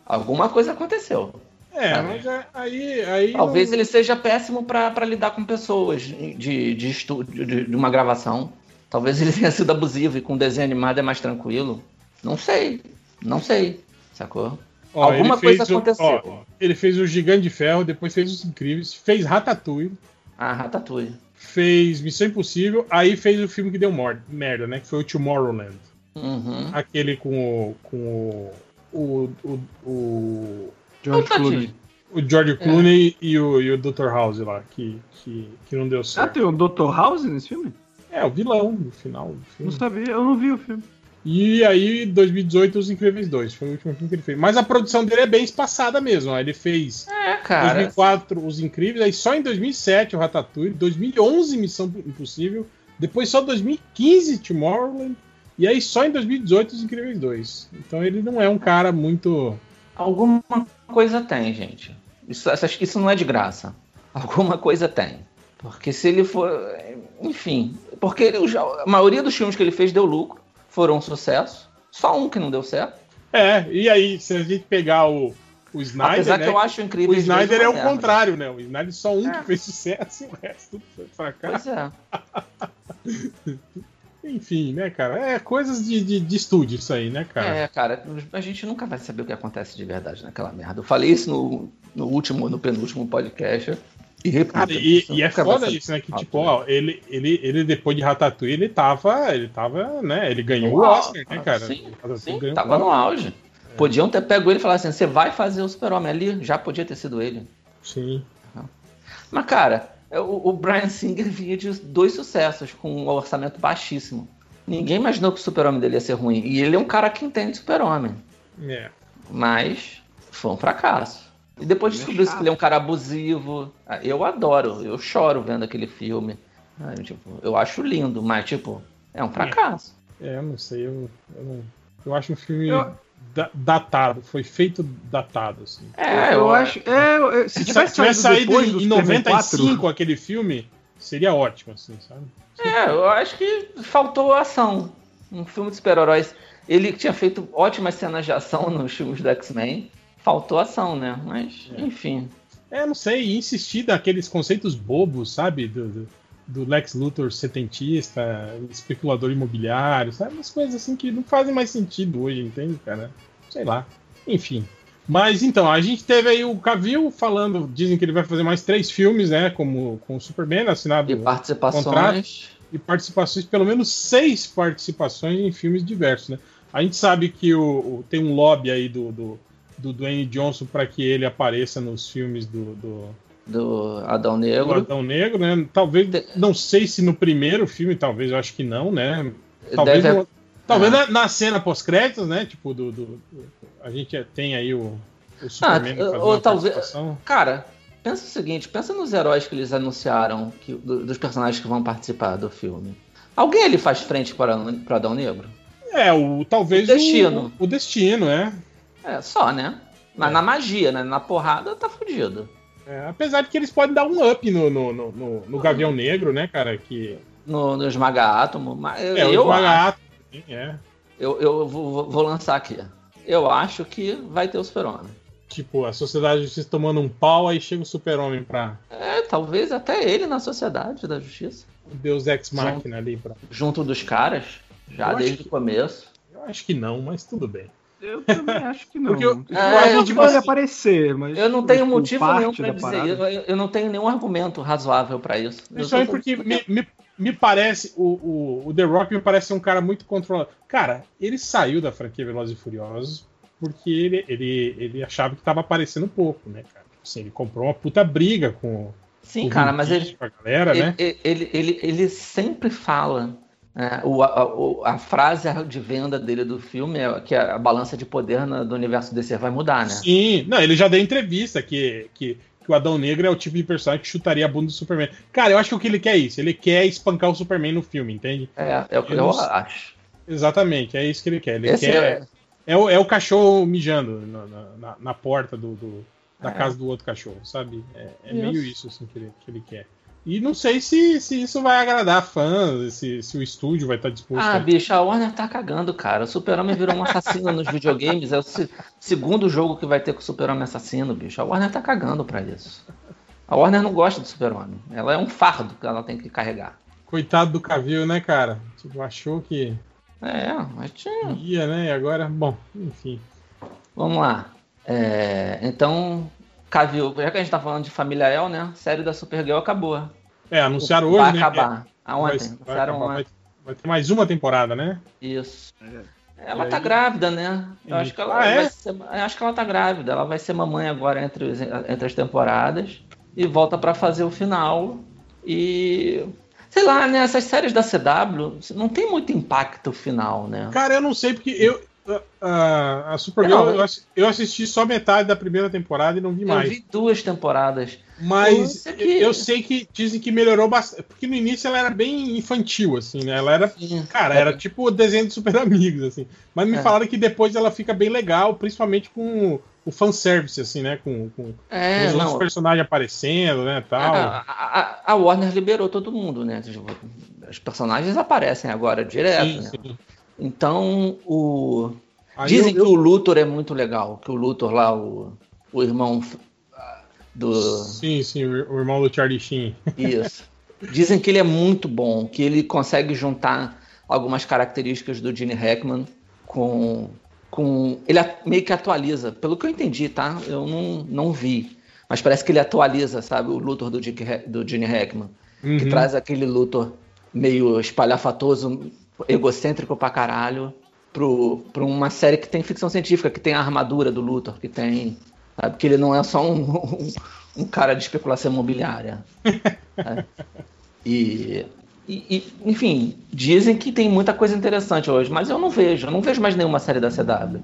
Alguma coisa aconteceu. É, mas é- aí. aí Talvez não- ele seja péssimo pra pra lidar com pessoas de, de estúdio, de, de uma gravação. Talvez ele tenha sido abusivo e com desenho animado é mais tranquilo. Não sei. Não sei. Sacou? Ó, Alguma coisa o- aconteceu. ó, ele fez o Gigante de Ferro, depois fez os Incríveis, fez Ratatouille, Ah, Ratatouille. fez Missão Impossível, aí fez o filme que deu merda, né? Que foi o Tomorrowland. Uhum. Aquele com o. com o. o, o, o, George. Clooney. o George Clooney e, o, e o Dr. House lá, que, que, que não deu Ah, certo. tem o Dr. House nesse filme? É, o vilão no final do Não filme. sabia, eu não vi o filme. E aí, 2018, Os Incríveis 2. Foi o último filme que ele fez. Mas a produção dele é bem espaçada mesmo. ó. Ele fez É, cara. 2004 Os Incríveis, aí só em 2007 o Ratatouille, 2011 Missão Impossível, depois só 2015 Tomorrowland, e aí só em 2018 Os Incríveis 2. Então ele não é um cara muito... Alguma coisa tem, gente. Isso, isso não é de graça. Alguma coisa tem. Porque se ele for. Enfim. Porque ele já- a maioria dos filmes que ele fez deu lucro, foram um sucesso. Só um que não deu certo. É, e aí se a gente pegar o, o Snyder, Apesar né, que eu acho o incrível. Snyder é o contrário, né? O Snyder só um que fez sucesso e o resto tudo foi fracasso. Pois é. Enfim, né, cara? É coisas de, de, de estúdio isso aí, né, cara? É, cara, a gente nunca vai saber o que acontece de verdade naquela merda. Eu falei isso no, no último, no penúltimo podcast. E repito. Cara, e, e é foda isso, né? Que, tipo, ó, ele, ele, ele depois de Ratatouille, ele tava, ele tava, né? Ele ganhou o Oscar, né, cara? Sim, sim, tava no auge. Podiam ter pego ele e falado assim: você vai fazer o Super-Homem ali? Já podia ter sido ele. Sim. Mas, cara, o, o Brian Singer vinha de dois sucessos com um orçamento baixíssimo. Ninguém imaginou que o Super-Homem dele ia ser ruim. E ele é um cara que entende Super-Homem. É. Mas foi um fracasso. E depois descobriu que ele é um cara abusivo. Ah, Eu adoro, eu choro vendo aquele filme. Ah, eu, tipo, eu acho lindo, mas, tipo, é um fracasso. É, eu não sei, eu, eu, não- eu acho um filme Eu- datado, foi feito datado. Assim. É, eu, acho. É, eu- se Se tivesse tivesse saído em em Superman 95 4, aquele filme, seria ótimo, assim, sabe? É, eu acho que faltou ação. Um filme de super-heróis. Ele tinha feito ótimas cenas de ação nos filmes do X-Men. Faltou ação, né? Mas, enfim. É, não sei, insistir naqueles conceitos bobos, sabe? Do, do, do Lex Luthor setentista, especulador imobiliário, sabe? Umas coisas assim que não fazem mais sentido hoje, entende, cara? Sei lá. Enfim. Mas então, a gente teve aí o Cavill falando, dizem que ele vai fazer mais três filmes, né? Como com o Superman, assinado E participações. contrato. e participações, pelo menos seis participações em filmes diversos, né? A gente sabe que o, o- tem um lobby aí do, do, do Dwayne Johnson para que ele apareça nos filmes do, do, Do Adão do Negro. Adão Negro, né? Talvez, não sei se no primeiro filme, talvez, eu acho que não, né? Talvez, Deve- no- talvez Ah. na, na cena pós-créditos, né? Tipo, do, do- do- a gente tem aí o, o Ah, Superman ou fazendo uma talvez-. Cara, pensa o seguinte: pensa nos heróis que eles anunciaram, que, do- dos personagens que vão participar do filme. Alguém ali faz frente para, para Adão Negro? É, o, talvez O Destino. O, o Destino, é. É, só, né? Mas É. na magia, né? Na porrada tá fudido. É, apesar de que eles podem dar um up no, no, no, no- no Gavião Negro, né, cara? Que No, no Esmaga Átomo. Mas eu, é o eu, Esmaga acho- Átomo, é. eu, eu vou, vou- lançar aqui. Eu acho que vai ter o Super-Homem. Tipo, a Sociedade da Justiça tomando um pau, aí chega o Super-Homem pra É, talvez até ele na Sociedade da Justiça. o Deus Ex Machina ali. Pra... Junto dos caras, já Eu desde que- o começo. Eu acho que não, mas tudo bem. Eu também acho que não. Porque eu- eu É, acho eu, que tipo pode assim, aparecer, mas. Eu não tenho tipo, motivo nenhum pra da dizer. Eu, eu- não tenho nenhum argumento razoável pra isso. Principalmente só- porque me, me, me parece, o, o, o The Rock me parece ser um cara muito controlado. Cara, ele saiu da franquia Velozes e Furiosos porque ele, ele, ele achava que tava aparecendo pouco, né, cara? Assim, ele comprou uma puta briga com, Sim, com cara, mas ele, Diesel, com a galera, né? ele, ele, ele, ele sempre fala. Né, o, a, o- a frase de venda dele do filme é que a, balança de poder na- do universo DC vai mudar, né? Sim, não, ele já deu entrevista que, que, que o Adão Negro é o tipo de personagem que chutaria a bunda do Superman. Cara, eu acho que o que ele quer é isso. Ele quer espancar o Superman no filme, entende? É, é o que Eu eu, acho. Exatamente, é isso que ele quer. Ele Esse quer. é- É o, é o cachorro mijando na, na- na- porta do, do- da É. casa do outro cachorro, sabe? É, é meio isso assim, que, ele, que ele quer. E não sei se, se isso vai agradar fãs, se, se o estúdio vai estar disposto Ah, a. bicho, a Warner tá cagando, cara. O Super-Homem virou um assassino nos videogames. É o se- segundo jogo que vai ter com o Super-Homem assassino, bicho. A Warner tá cagando pra isso. A Warner não gosta do Super-Homem. Ela é um fardo que ela tem que carregar. Coitado do Cavill, né, cara? Tipo, achou que É, mas tinha. ia, né? E agora, bom, enfim. Vamos lá. É, então, Cavill, já que a gente tá falando de Família El, né? A série da Supergirl acabou. É, anunciaram vai hoje, né? acabar. É, Aonde? vai, vai, Anunciaram acabar, ontem. vai, vai ter mais uma temporada, né? Isso. E Ela tá aí? grávida, né? Eu E- acho que ela Ah, é? vai ser, eu acho que ela tá grávida. Ela vai ser mamãe agora entre, os- entre as temporadas e volta pra fazer o final. E sei lá, né? Essas séries da CW não tem muito impacto final, né? Cara, eu não sei porque eu. A, a Supergirl, Não, eu, eu assisti só metade da primeira temporada e não vi Eu mais. vi duas temporadas. Mas aqui- eu sei que dizem que melhorou bastante. Porque no início ela era bem infantil, assim, né? Ela era. Sim. Cara, era tipo o desenho de super amigos, assim. Mas me É. falaram que depois ela fica bem legal, principalmente com o fanservice, assim, né? Com, com É, os outros não. personagens aparecendo, né? Tal. A, a- a Warner liberou todo mundo, né? Tipo, Os personagens aparecem agora direto, Sim, né? sim. Então, o. Aí Dizem eu- que o Luthor é muito legal, que o Luthor lá, o, o irmão ah, do. Sim, sim, o irmão do Charlie Sheen. Isso. Dizem que ele é muito bom, que ele consegue juntar algumas características do Gene Hackman com. com ele meio que atualiza, pelo que eu entendi, tá? Eu não, não vi. Mas parece que ele atualiza, sabe, o Luthor do, Dick do Gene Hackman. Que Uhum. traz aquele Luthor meio espalhafatoso, egocêntrico pra caralho, pro, pra uma série que tem ficção científica, que tem a armadura do Luthor, que tem. Sabe, que ele não é só um, um, um cara de especulação imobiliária. sabe? E, e- e, enfim, dizem que tem muita coisa interessante hoje, mas eu não vejo, eu não vejo mais nenhuma série da CW.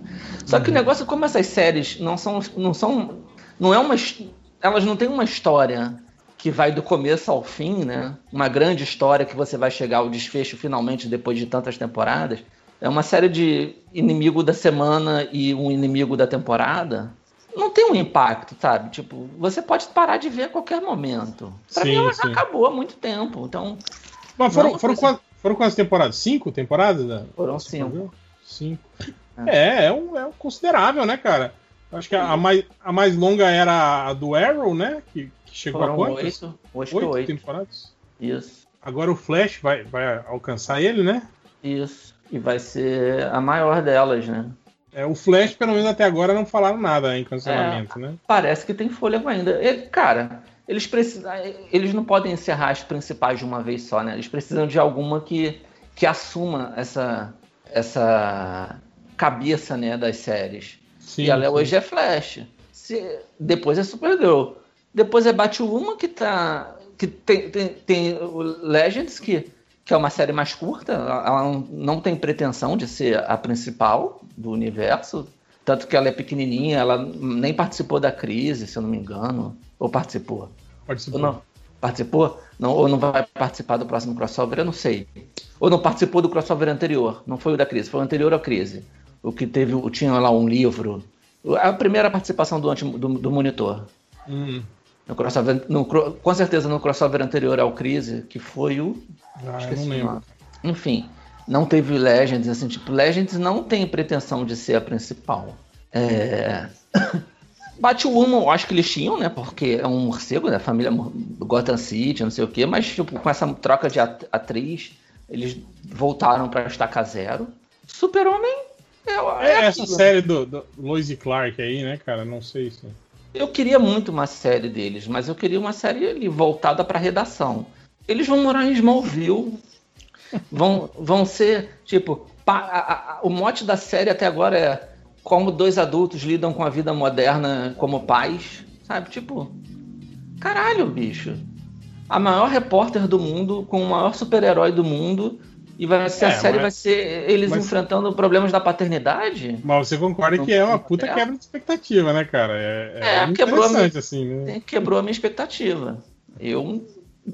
Só que o negócio, como essas séries não são. Não são. Não é uma. Elas não têm uma história que vai do começo ao fim, né? Uma grande história que você vai chegar ao desfecho finalmente depois de tantas temporadas. é uma série de inimigo da semana e um inimigo da temporada, não tem um impacto, sabe? Tipo, você pode parar de ver a qualquer momento. Pra Sim, mim, ela já sim. acabou há muito tempo. Então, Mas foram, foram, quantas, foram quantas temporadas? Cinco temporadas? né? foram cinco. Cinco. É, é um, é um considerável, né, cara? Acho que a, a mais, a mais longa era a do Arrow, né? Que chegou Foram a quantas? oito. Que Oito oito. temporadas. Isso, Agora o Flash vai, vai alcançar ele, né? isso. E vai ser a maior delas, né? É, o Flash, pelo menos até agora, não falaram nada em cancelamento, né? Parece que tem fôlego ainda. E, cara, eles precisam. Eles não podem encerrar as principais de uma vez só, né? Eles precisam de alguma que, que assuma essa, essa cabeça né, das séries. Sim, e ela sim. hoje é Flash. Se- depois é Supergirl. Depois é Batwoman, que tá. que tem, tem, tem o Legends, que, que é uma série mais curta. Ela não, não tem pretensão de ser a principal do universo. Tanto que ela é pequenininha, ela nem participou da crise, se eu não me engano. Ou participou? Participou. Ou não? Participou? Não, ou não vai participar do próximo crossover? Eu não sei. Ou não participou do crossover anterior? Não foi o da crise, foi o anterior à crise. O que teve, tinha lá um livro. A primeira participação do, anti- do, do monitor. Hum, No crossover, no com certeza no crossover anterior ao crise, que foi o. ah, não lembro. Enfim, não teve Legends, assim, tipo, Legends não tem pretensão de ser a principal. É. Batwoman, eu acho que eles tinham, né? Porque é um morcego, né? Família Gotham City, não sei o quê, mas tipo, com essa troca de at- atriz, eles voltaram pra estaca zero. Super-Homem é, É, é essa série do, do Lois e Clark aí, né, cara? Não sei se. Eu queria muito uma série deles, mas eu queria uma série ali voltada para redação. Eles vão morar em Smallville, vão, vão ser tipo pa- a- a- o mote da série até agora é como dois adultos lidam com a vida moderna como pais, sabe? Tipo, caralho, bicho. A maior repórter do mundo com o maior super-herói do mundo e vai ser É, a série mas- vai ser eles mas- enfrentando problemas da paternidade. Mas você concorda que é uma puta É. quebra de expectativa, né, cara? É, é, É, quebrou a interessante, assim, né? Quebrou a minha expectativa. Eu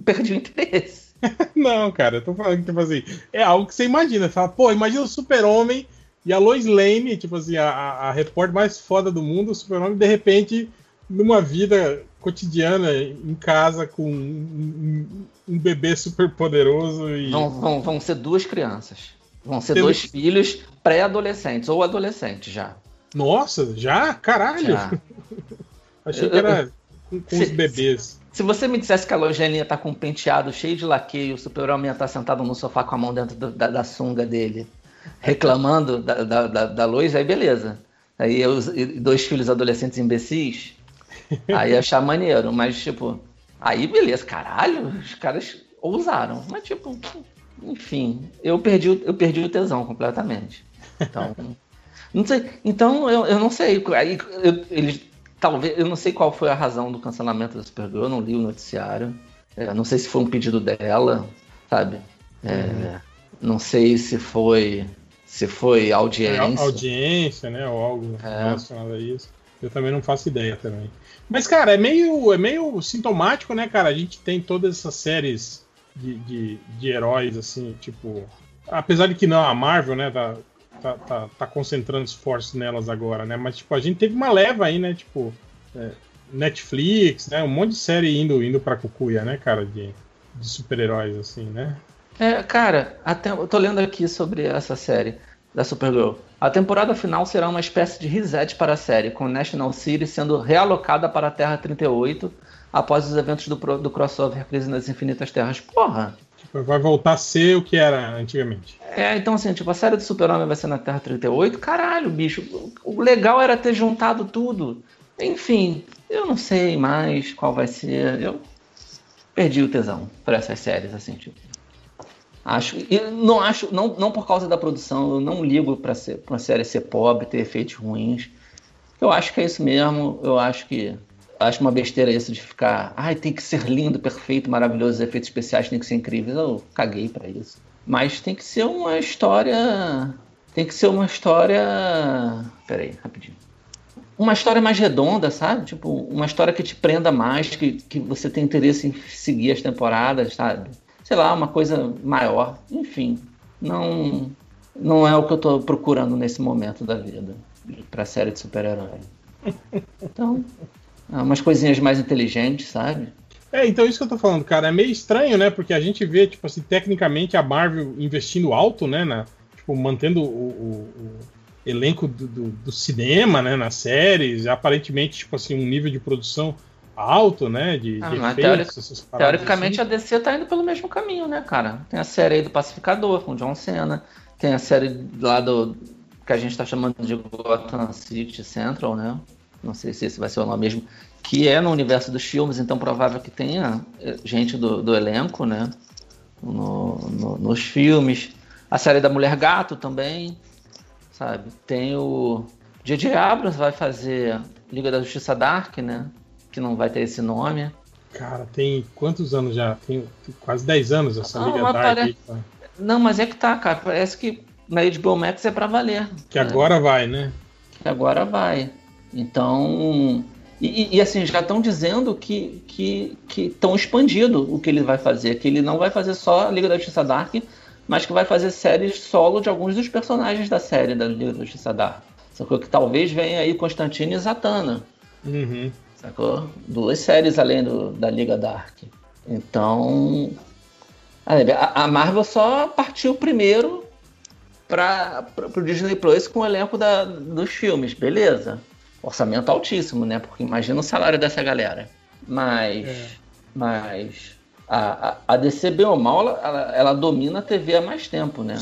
perdi o interesse. Não, cara, eu tô falando que, tipo assim, é algo que você imagina. Você fala, pô, imagina o Super-Homem e a Lois Lane, tipo assim, a, a, a repórter mais foda do mundo, o Super-Homem, de repente, numa vida cotidiana, em casa, com um, um- um bebê super poderoso e. Vão, vão, vão ser duas crianças. Vão ser Tendo- dois filhos pré-adolescentes, ou adolescentes já. Nossa, já? Caralho! Já. Achei que era com, com os Se- bebês. Se você me dissesse que a Logênia ia estar com um penteado cheio de laque e o super-homem estar sentado no sofá com a mão dentro do- da, da sunga dele, reclamando da, da, da, da luz, aí beleza. Aí eu, dois filhos adolescentes imbecis, aí ia achar maneiro. Mas, tipo, aí beleza, caralho, os caras ousaram. Mas, tipo, enfim, eu perdi, o- eu perdi o tesão completamente. Então, não sei. Então, eu, eu não sei. Aí, eu, eles, talvez, eu não sei qual foi a razão do cancelamento da Supergirl, eu não li o noticiário. É, não sei se foi um pedido dela, sabe? É, Não sei se foi se foi É, audiência. audiência, né? Ou algo É. relacionado a isso. Eu também não faço ideia também. Mas, cara, é meio, é meio sintomático, né, cara? A gente tem todas essas séries de, de, de heróis, assim, tipo. Apesar de que não, a Marvel, né, tá, tá, tá, tá concentrando esforços nelas agora, né? Mas, tipo, a gente teve uma leva aí, né? Tipo, é, Netflix, né? Um monte de série indo, indo pra cucuia, né, cara? De, de super-heróis, assim, né? É, cara, até, eu tô lendo aqui sobre essa série da Supergirl. A temporada final será uma espécie de reset para a série, com National City sendo realocada para a Terra 38 após os eventos do, do crossover Crise nas Infinitas Terras. Porra! Tipo, vai voltar a ser o que era antigamente. É, então assim, tipo, a série do Super-Homem vai ser na Terra 38. Caralho, bicho. O legal era ter juntado tudo. Enfim, eu não sei mais qual vai ser. Eu perdi o tesão por essas séries, assim, tipo. Acho, e não acho, não, não por causa da produção, eu não ligo ser, pra uma série ser pobre, ter efeitos ruins. Eu acho que é isso mesmo, eu acho que. Acho uma besteira isso de ficar. Ai, tem que ser lindo, perfeito, maravilhoso, os efeitos especiais tem que ser incríveis. Eu caguei pra isso. Mas tem que ser uma história. Tem que ser uma história. Peraí, rapidinho. Uma história mais redonda, sabe? Tipo, uma história que te prenda mais, que, que você tem interesse em seguir as temporadas, sabe? Sei lá, uma coisa maior. Enfim, não. não é o que eu tô procurando nesse momento da vida pra série de super-herói. Então, ah, umas coisinhas mais inteligentes, sabe? É, então isso que eu tô falando, cara, é meio estranho, né? Porque a gente vê, tipo assim, tecnicamente a Marvel investindo alto, né? Na, tipo, mantendo o, o- o elenco do, do- do cinema, né? Nas séries, aparentemente, tipo assim, um nível de produção alto, né? De, Ah, de efeitos, Teoricamente assim. a DC tá indo pelo mesmo caminho, né, cara? Tem a série aí do Pacificador com John Cena, tem a série lá do que a gente tá chamando de Gotham City Central, né? Não sei se esse vai ser o nome mesmo, que é no universo dos filmes, então provável que tenha eh, gente do, do elenco, né? No- no- nos filmes. A série da Mulher Gato também, sabe? Tem o J.J. Abrams vai fazer Liga da Justiça Dark, né? Que não vai ter esse nome. Cara, tem quantos anos já? Tem quase 10 anos essa Ah, Liga Dark? Não, mas é que tá, cara. Parece que na HBO Max é pra valer. que agora vai, né? Que agora vai. Então. E, e- assim, já estão dizendo que que estão expandindo o que ele vai fazer. Que ele não vai fazer só a Liga da Justiça Dark, mas que vai fazer séries solo de alguns dos personagens da série da Liga da Justiça Dark. Sacou? Que talvez venha aí Constantine e Zatanna. Uhum. Sacou? Duas séries além do- da Liga Dark. Então. A, a Marvel só partiu primeiro para o Disney Plus com o elenco da- dos filmes, beleza. Orçamento altíssimo, né? Porque imagina o salário dessa galera. Mas. É. Mas. A, a, DC, bem ou mal, ela, ela- ela domina a TV há mais tempo, né?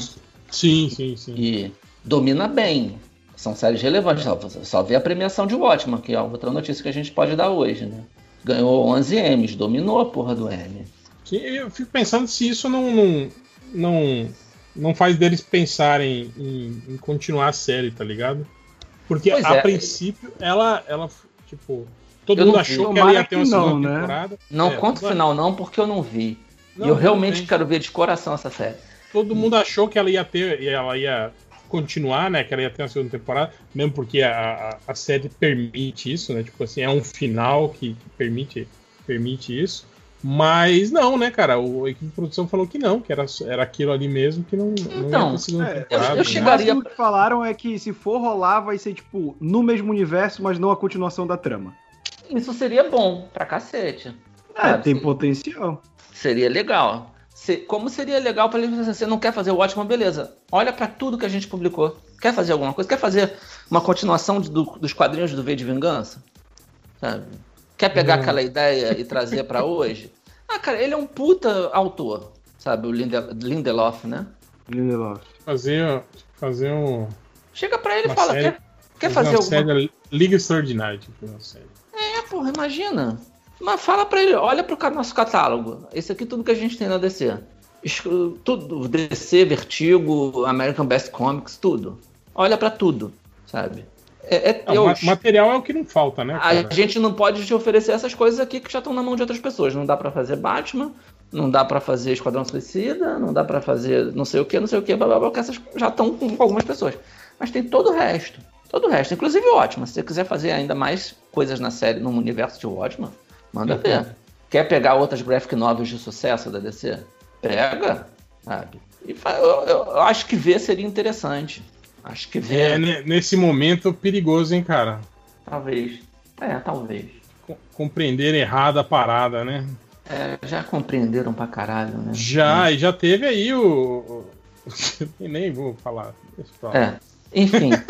Sim, sim, sim. E domina bem. São séries relevantes. Só, só vê a premiação de Watchmen, que é outra notícia que a gente pode dar hoje, né? Ganhou 11 M's, dominou a porra do M. Eu fico pensando se isso não, não, não, não faz deles pensarem em, em continuar a série, tá ligado? Porque Pois a é. princípio ela, ela tipo, todo Eu mundo achou vi. que ela ia ter uma não, segunda né? temporada. Não É, conta o final, não, porque eu não vi. Não, e eu realmente quero ver de coração essa série. Todo mundo achou que ela ia ter, e ela ia continuar, né? Que ela ia ter uma segunda temporada, mesmo porque a, a, a série permite isso, né? Tipo assim, é um final que, que permite, permite isso. Mas não, né, cara? O, a equipe de produção falou que não, que era, era aquilo ali mesmo, que não, não Então, segunda é, temporada. eu né? chegaria- O que falaram é que se for rolar, vai ser tipo no mesmo universo, mas não a continuação da trama. Isso seria bom pra cacete. É, Sabe? tem potencial. Seria legal. Se- como seria legal pra ele dizer, você não quer fazer o Watchmen, beleza. Olha pra tudo que a gente publicou. Quer fazer alguma coisa? Quer fazer uma continuação de- do- dos quadrinhos do V de Vingança? Sabe? Quer pegar Hum. aquela ideia e trazer pra hoje? Ah, cara, ele é um puta autor, sabe? O Linde- Lindelof, né? Lindelof. Fazer, fazer um. Chega pra ele e fala, série- quer, quer fazer fazer uma alguma série Liga Extraordinária, tipo, uma série. É, porra, imagina. Mas fala pra ele, olha pro nosso catálogo. Esse aqui é tudo que a gente tem na DC. Tudo, DC, Vertigo, American Best Comics, tudo. Olha pra tudo, sabe? É, é- Não, eu- ma- material é o que não falta, né? cara? a gente não pode te oferecer essas coisas aqui que já estão na mão de outras pessoas. Não dá pra fazer Batman, não dá pra fazer Esquadrão Suicida, não dá pra fazer não sei o que, não sei o que, blá, blá, blá, que essas já estão com algumas pessoas. Mas tem todo o resto. Todo o resto, inclusive o Watchmen. Se você quiser fazer ainda mais coisas na série, no universo de Watchmen, manda Uhum. ver. Quer pegar outras graphic novels de sucesso da DC? Pega, sabe? E eu, eu- eu acho que ver seria interessante. Acho que ver, É, ne- nesse momento perigoso, hein, cara? talvez. É, talvez. Co- Compreender errado a parada, né? É, já compreenderam pra caralho, né? Já, e já teve aí o. Nem vou falar. É. Enfim.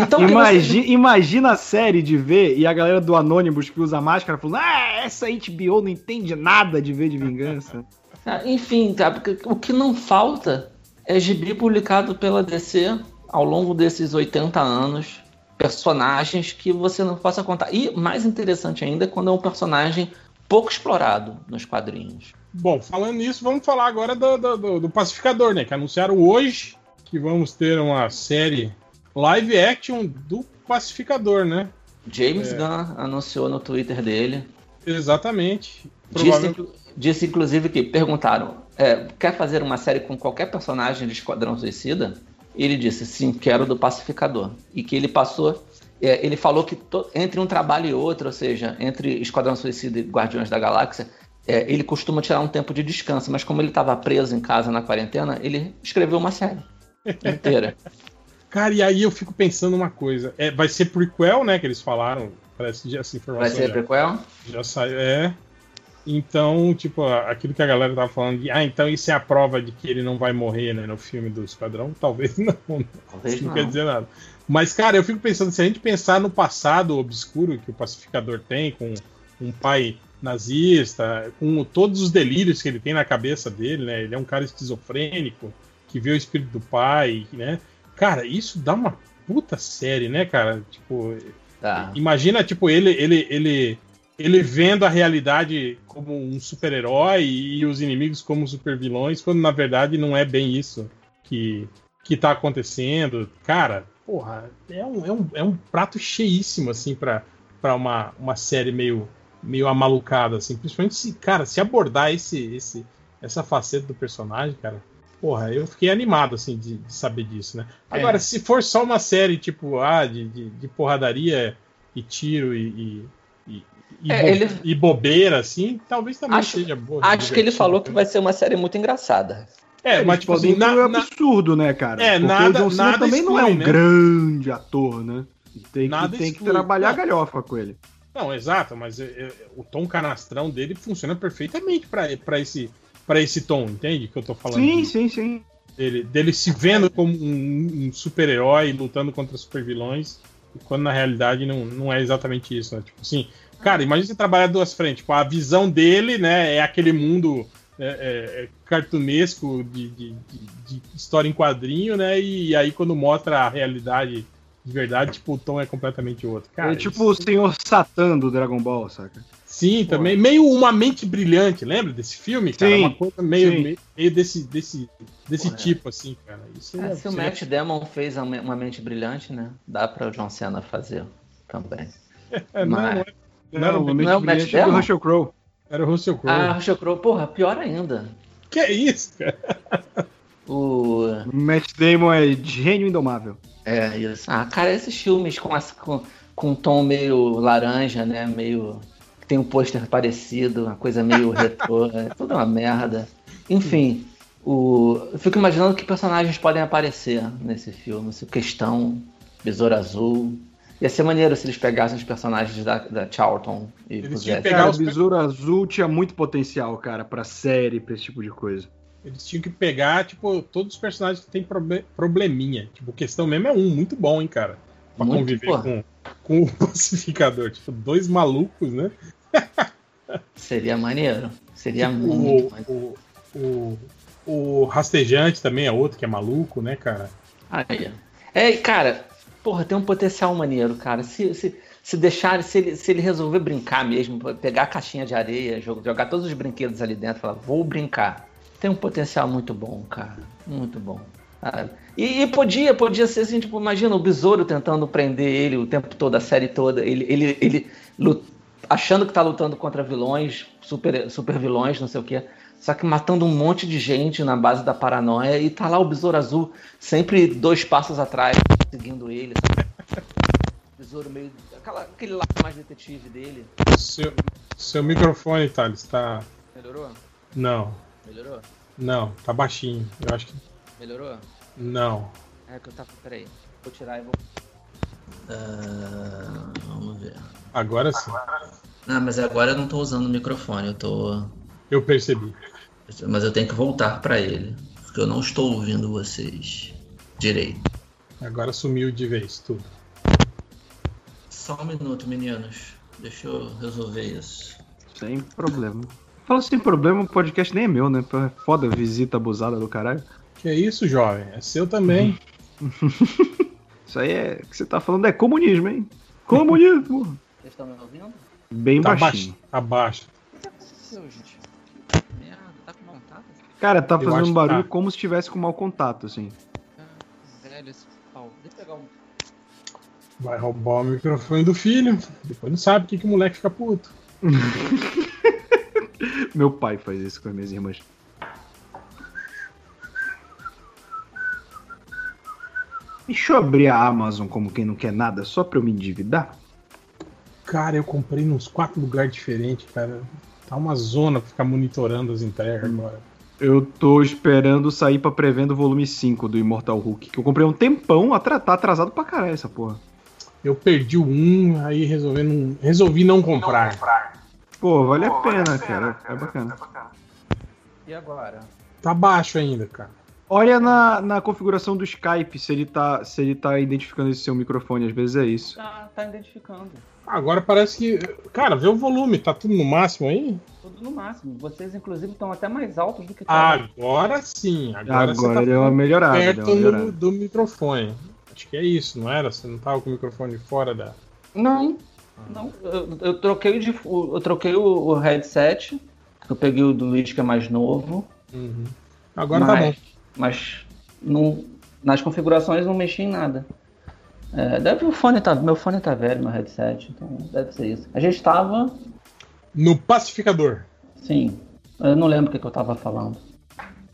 Então, o que Imagi- Imagina a série de ver e a galera do Anonymous que usa máscara falando: Ah, essa HBO não entende nada de ver de vingança. você- Ah, Enfim, tá, porque o que não falta é gibi publicado pela DC ao longo desses 80 anos. Personagens que você não possa contar. E mais interessante ainda quando é um personagem pouco explorado nos quadrinhos. Bom, falando nisso, vamos falar agora do, do- do- do Pacificador, né? Que anunciaram hoje que vamos ter uma série live action do Pacificador, né? James É. Gunn anunciou no Twitter dele Exatamente. Disse, disse, inclusive que perguntaram: é, quer fazer uma série com qualquer personagem de Esquadrão Suicida? E ele disse: sim, quero do Pacificador. E que ele passou. é, ele falou que to- entre um trabalho e outro, ou seja, entre Esquadrão Suicida e Guardiões da Galáxia, é, ele costuma tirar um tempo de descanso, mas como ele estava preso em casa na quarentena, ele escreveu uma série. Inteira. Cara, e aí eu fico pensando uma coisa. É, vai ser prequel, né? Que eles falaram. Parece que já essa Vai informação ser já, prequel? já saiu. É. Então, tipo, aquilo que a galera tava falando de. Ah, então isso é a prova de que ele não vai morrer, né? No filme do Esquadrão? Talvez não. Talvez Isso não, não. quer dizer nada. Mas, cara, eu fico pensando, se a gente pensar no passado obscuro que o pacificador tem, com um pai nazista, com todos os delírios que ele tem na cabeça dele, né? Ele é um cara esquizofrênico, que vê o espírito do pai, né? Cara, isso dá uma puta série, né, cara? Tipo, Tá. imagina, tipo, ele, ele, ele, ele vendo a realidade como um super-herói e os inimigos como super-vilões, quando na verdade não é bem isso que, que tá acontecendo. Cara, porra, é um, é um, é um prato cheíssimo, assim, pra, pra uma, uma série meio, meio amalucada, assim. Principalmente se, cara, se abordar esse, esse, essa faceta do personagem, cara. Porra, eu fiquei animado, assim, de, de saber disso, né? Agora, se for só uma série, tipo, ah, de, de, de porradaria e tiro e, e, e, É, bo- ele- e bobeira, assim, talvez também Acho- seja boa. Acho que ele falou que vai ser uma série muito engraçada. É, Eles mas tipo podem assim, na, incluir o na- absurdo, né, cara? É, Porque nada- o John Cena nada também não é exclui, um né? grande ator, né? Tem que, Nada tem que exclui. trabalhar a Não. galhofa com ele. Não, exato, mas é, é, o tom canastrão dele funciona perfeitamente pra esse, pra esse tom, entende? Que eu tô falando. Sim, de- sim, sim. Dele, dele se vendo como um, um super-herói lutando contra super-vilões, quando na realidade não, não é exatamente isso, né? Tipo assim, cara, imagina você trabalhar duas frentes. Tipo, a visão dele, né, é aquele mundo é, é, é, cartunesco de, de, de- história em quadrinho, né? E, aí quando mostra a realidade de verdade, tipo, o tom é completamente outro. Cara, é tipo o senhor Satã do Dragon Ball, saca? Sim, também. Meio uma mente brilhante, lembra desse filme, cara? Sim, uma coisa meio, sim. meio, meio desse, desse, desse Porra. tipo, assim, cara. Isso É, é, se o Matt Damon fez uma mente brilhante, né? Dá para o John Cena fazer também. é, não, Mas- não é- não era o o Matt- não é o Matt do Damon? Russell Crowe. Era o Russell Crowe. Ah, Russell Crowe, porra, pior ainda. Que é isso, cara? O... O Matt Damon é gênio indomável. É, isso. Ah, cara, esses filmes com, essa- com, com um tom meio laranja, né? Meio. Tem um pôster parecido, uma coisa meio retrô, é tudo uma merda. Enfim, o... eu fico imaginando que personagens podem aparecer nesse filme. Se questão, Besouro Azul. Ia ser maneiro se eles pegassem os personagens da, da Charlton e Eles tinham pusessem. Pegar Cara, os- o Besouro Azul tinha muito potencial, cara, pra série, pra esse tipo de coisa. Eles tinham que pegar, tipo, todos os personagens que tem proble- probleminha. Tipo, questão mesmo é um, muito bom, hein, cara. Pra Muito, conviver com, com o pacificador. Tipo, dois malucos, né? Seria maneiro. Seria Tipo, muito o, maneiro. o, o, o rastejante também é outro que é maluco, né, cara? Aí. É, cara, porra, tem um potencial maneiro, cara. Se, se, se deixar, se ele, se ele resolver brincar mesmo, pegar a caixinha de areia, jo- jogar todos os brinquedos ali dentro e falar, vou brincar. Tem um potencial muito bom, cara. Muito bom. E, e podia, podia ser assim, tipo, imagina o besouro tentando prender ele o tempo todo, a série toda, ele, ele, ele lu- achando que tá lutando contra vilões, super, super vilões, não sei o quê. Só que matando um monte de gente na base da paranoia e tá lá o Besouro Azul sempre dois passos atrás, seguindo ele. Sabe? Besouro meio. Aquela, aquele lado mais detetive dele. Seu, seu microfone, Thales, tá. Melhorou? Não, Melhorou? não, tá baixinho. Eu acho que. Melhorou? Não. É que eu tava. Peraí. Vou tirar e vou. vamos ver. Agora sim. Não, mas agora eu não tô usando o microfone, eu tô. Eu percebi. Mas eu tenho que voltar pra ele. Porque eu não estou ouvindo vocês direito. Agora sumiu de vez tudo. Só um minuto, meninos. Deixa eu resolver isso. Sem problema. Fala sem problema, o podcast nem é meu, né? É Foda, visita abusada do caralho. Que é isso, jovem? É seu também. Isso aí é. O que você tá falando é comunismo, hein? Comunismo! Vocês estão me ouvindo? Bem Tá baixinho. baixo. Tá. O que aconteceu, gente? Merda, tá com montado? Cara, tá Eu fazendo que um barulho tá. como se estivesse com mau contato, assim. Velho, esse pau. Deixa eu pegar um. Vai roubar o microfone do filho. Depois não sabe o que, que o moleque fica puto. Meu pai faz isso com as minhas irmãs. Deixa eu abrir a Amazon como quem não quer nada, só pra eu me endividar. Cara, eu comprei nos quatro lugares diferentes, cara. Tá uma zona pra ficar monitorando as entregas agora. Eu tô esperando sair pra prevendo o volume 5 do Immortal Hulk, que eu comprei um tempão, atra- tá atrasado pra caralho essa porra. Eu perdi o 1, aí resolvi não, resolvi não comprar. Pô, vale a pena, cara. É bacana. E agora? Tá baixo ainda, cara. Olha na, na configuração do Skype se ele, tá, se ele tá identificando esse seu microfone, às vezes é isso. Tá, tá identificando. Agora parece que. Cara, vê o volume, tá tudo no máximo aí? Tudo no máximo. Vocês, inclusive, estão até mais altos do que Agora sim. Agora, Agora, você tá deu uma melhorada. Deu perto uma do, melhorada. do microfone. Acho que é isso, não era? Você não tava com o microfone fora da. Não, não. Eu, eu troquei, de, eu troquei o, o headset. Eu peguei o do Luiz, que é mais novo. Uhum. Agora tá mas, bom. Mas não, nas configurações não mexi em nada. É, deve o fone tá, meu fone tá velho, meu headset, então deve ser isso. A gente tava, No pacificador. sim. Eu não lembro o que, que eu tava falando.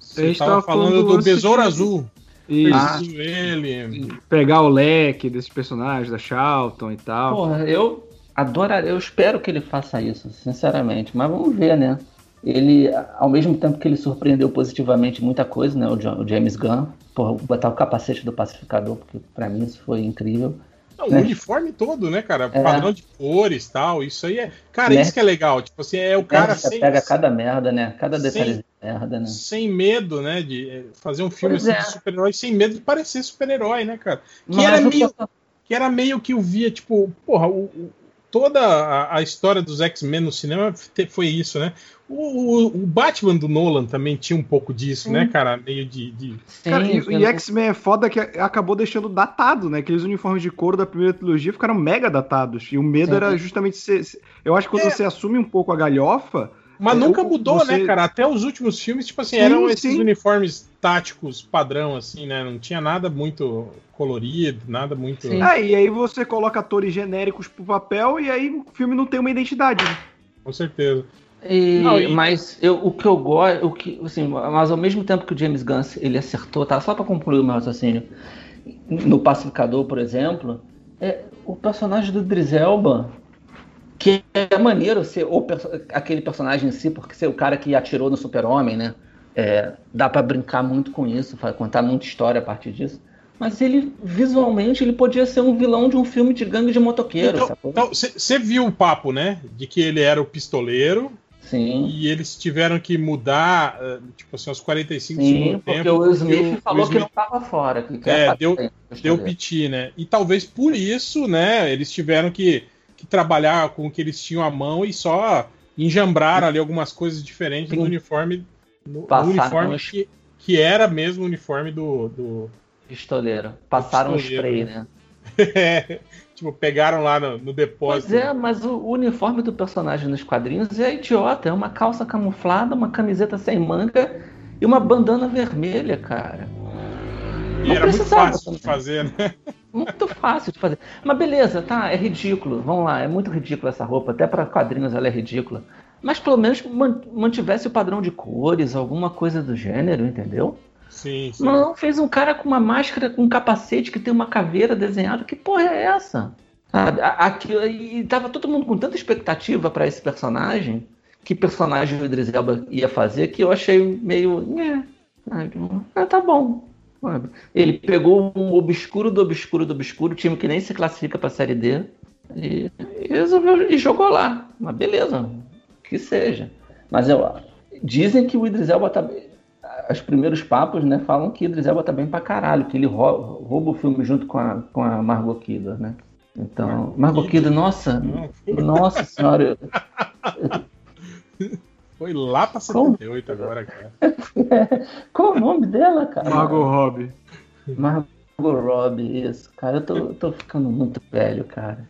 Você A gente tava tava falando falando do do Besouro de- Azul. Isso. Ah. Ele. Pegar o leque desses personagens, da Charlton e tal. Porra, eu adoraria, eu espero que ele faça isso, sinceramente. Mas vamos ver, né? Ele, ao mesmo tempo que ele surpreendeu positivamente muita coisa, né? O James Gunn, porra, botar o capacete do pacificador, porque pra mim isso foi incrível. Não, o né? uniforme todo, né, cara? É. Padrão de cores tal. Isso aí é. Cara, Né? isso que é legal. Tipo assim, é o cara Cara, você sem, pega cada merda, né? Cada sem- detalhe de merda, né? sem medo, né? De é, fazer um filme assim, é. de super-herói sem medo de parecer super-herói, né, cara? Que Mas era o meio. que era meio que eu via, tipo, porra, o- o- toda a, a história dos X-Men no cinema foi isso, né? O, o- o Batman do Nolan também tinha um pouco disso, né, cara? Meio de. de- Cara, Sim, e, e X-Men é foda que acabou deixando datado, né? Aqueles uniformes de couro da primeira trilogia ficaram mega datados. E o medo Sim. era justamente ser. ser- Eu acho que quando É. você assume um pouco a galhofa. Mas É, nunca mudou, você- né, cara? Até os últimos filmes, tipo assim, Sim, eram esses sim. uniformes táticos padrão, assim, né? Não tinha nada muito colorido, nada muito. Sim. É, e aí você coloca atores genéricos pro papel e aí o filme não tem uma identidade. né? Com certeza. E- Não, e- Mas eu, o que eu gosto, o que, assim, mas ao mesmo tempo que o James Gunn ele acertou, tá? Só pra concluir o meu raciocínio, no Pacificador, por exemplo, é o personagem do Idris Elba, que é maneiro ser o aquele personagem em si, porque ser o cara que atirou no Super-Homem, né? É, dá pra brincar muito com isso, contar muita história a partir disso. Mas ele, visualmente, ele podia ser um vilão de um filme de gangue de motoqueiro? Então, você viu o papo, né? De que ele era o pistoleiro Sim. e eles tiveram que mudar, eh, tipo assim, aos 45 do Sim, segundo porque tempo. o Will Smith o falou Will que Smith não tava fora. Que É, deu- deu piti, né? E talvez por isso, né, eles tiveram que, que trabalhar com o que eles tinham à mão e só enjambraram ali algumas coisas diferentes Sim. no uniforme, no, no Passaram uniforme os- que, que era mesmo o uniforme do, do Pistoleiro. Passaram um pistoleiro, spray, né? né? tipo, pegaram lá no, no depósito. Pois é, mas o o uniforme do personagem nos quadrinhos é idiota. É uma calça camuflada, uma camiseta sem manga e uma bandana vermelha, cara. E não era muito fácil de fazer, né? Muito fácil de fazer. Mas beleza, tá, é ridículo. Vamos lá, é muito ridículo essa roupa. Até para quadrinhos ela é ridícula. Mas pelo menos man- mantivesse o padrão de cores, alguma coisa do gênero, entendeu? Sim, sim. Não, fez um cara com uma máscara, com um capacete que tem uma caveira desenhada. Que porra é essa? Sabe? Aquilo, e tava todo mundo com tanta expectativa pra esse personagem, que personagem o Idris Elba ia fazer, que eu achei meio. É? Ah, tá bom. Ele pegou um obscuro do obscuro do obscuro, time que nem se classifica pra Série D, e, e resolveu e jogou lá. Mas beleza, que seja. Mas eu, dizem que o Idris Elba tá. Os primeiros papos, né, falam que Idris Elba tá bem pra caralho, que ele rou- rouba o filme junto com a, com a Margot Kidder, né? Então, Margot Kidder, nossa, nossa senhora, foi lá pra Como? 78 agora, cara. qual o nome dela, cara? Margot Robbie. Margot Robbie, isso, cara, eu tô, eu tô ficando muito velho, cara.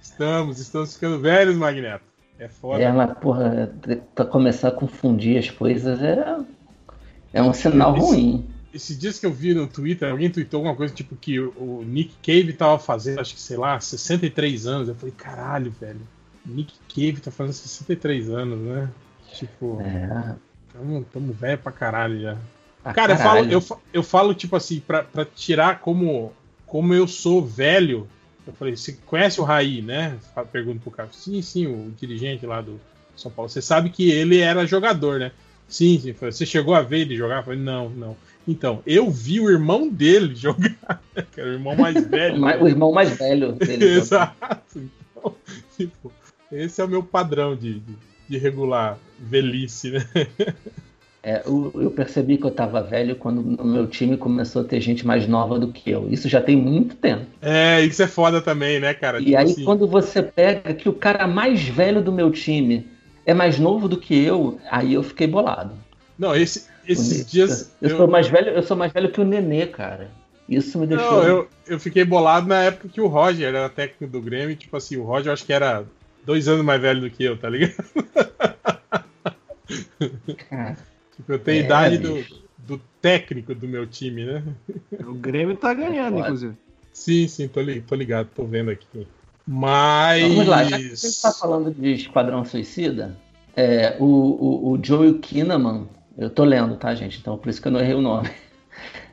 Estamos, estamos ficando velhos, Magneto. É foda. É, mas, porra, tá começar a confundir as coisas é, é um sinal ruim. Esses dias que eu vi no Twitter, alguém tweetou alguma coisa tipo que o Nick Cave tava fazendo, acho que, sei lá, 63 anos. Eu falei, caralho, velho. Nick Cave tá fazendo 63 anos, né? Tipo, É, tamo, tamo velho pra caralho já. pra Cara, eu falo, caralho. eu, eu falo, tipo assim, pra, pra tirar como, como eu sou velho. Eu falei, você conhece o Raí, né? Pergunto pro cara. Sim, sim, o dirigente lá do, São Paulo. Você sabe que ele era jogador, né? Sim, sim. Você chegou a ver ele jogar? Eu falei, não, não. Então, eu vi o irmão dele jogar, que era o irmão mais velho. O irmão mais velho dele. Exato. Então, tipo, esse é o meu padrão de, de, regular velhice, né? É, eu, eu percebi que eu tava velho quando no meu time começou a ter gente mais nova do que eu. Isso já tem muito tempo. É, isso é foda também, né, cara? E Tipo aí, assim, quando você pega que o cara mais velho do meu time é mais novo do que eu, aí eu fiquei bolado. Não, esse, esses dias. Eu, sou mais velho, eu sou mais velho que o Nenê, cara. Isso me deixou. Não, eu, eu fiquei bolado na época que o Roger era técnico do Grêmio. Tipo assim, o Roger eu acho que era dois anos mais velho do que eu, tá ligado? Cara, Tipo, eu tenho É, a idade do, bicho. do técnico do meu time, né? O Grêmio tá ganhando, Foda. inclusive. Sim, sim, tô, li- tô ligado, tô vendo aqui. Mas. Vamos lá, já que você está falando de Esquadrão Suicida, é, o, o, o Joel Kinnaman, eu tô lendo, tá, gente? Então por isso que eu não errei o nome.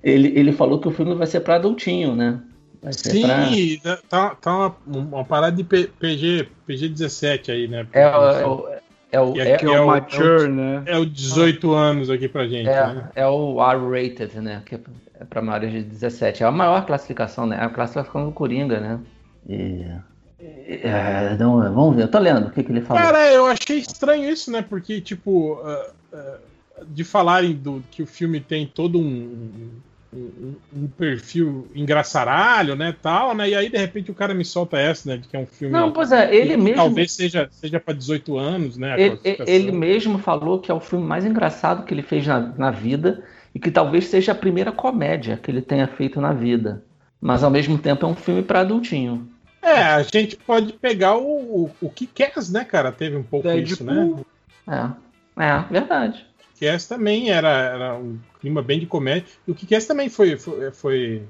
Ele, ele falou que o filme vai ser pra adultinho, né? Vai ser pra. Sim, tá, tá uma, uma parada de PG, PG-17 aí, né? É, o- é, o- é, o- é, Que é o mature, né? É o 18 anos aqui pra gente, né? é, é o R-rated, né? Que é pra maiores de 17. É a maior classificação, né? É a classificação do Coringa, né? E, é, não, vamos ver, eu tô lendo o que, que ele falou. Cara, eu achei estranho isso, né? Porque, tipo, ah, ah, de falarem do, que o filme tem todo um, um, um perfil engraçaralho, né, tal, né? E aí, de repente, o cara me solta essa, né? De que é um filme... Não, pois é, ele que mesmo. Talvez seja, seja pra 18 anos, né? a Ele, ele mesmo falou que é o filme mais engraçado que ele fez na, na vida e que talvez seja a primeira comédia que ele tenha feito na vida. Mas ao mesmo tempo é um filme para adultinho. É, a gente pode pegar o, o, o Kick-Ass, né, cara? Teve um pouco isso, né? É, é verdade. O Kick-Ass também era, era um clima bem de comédia. E o Kick-Ass também foi, foi, foi,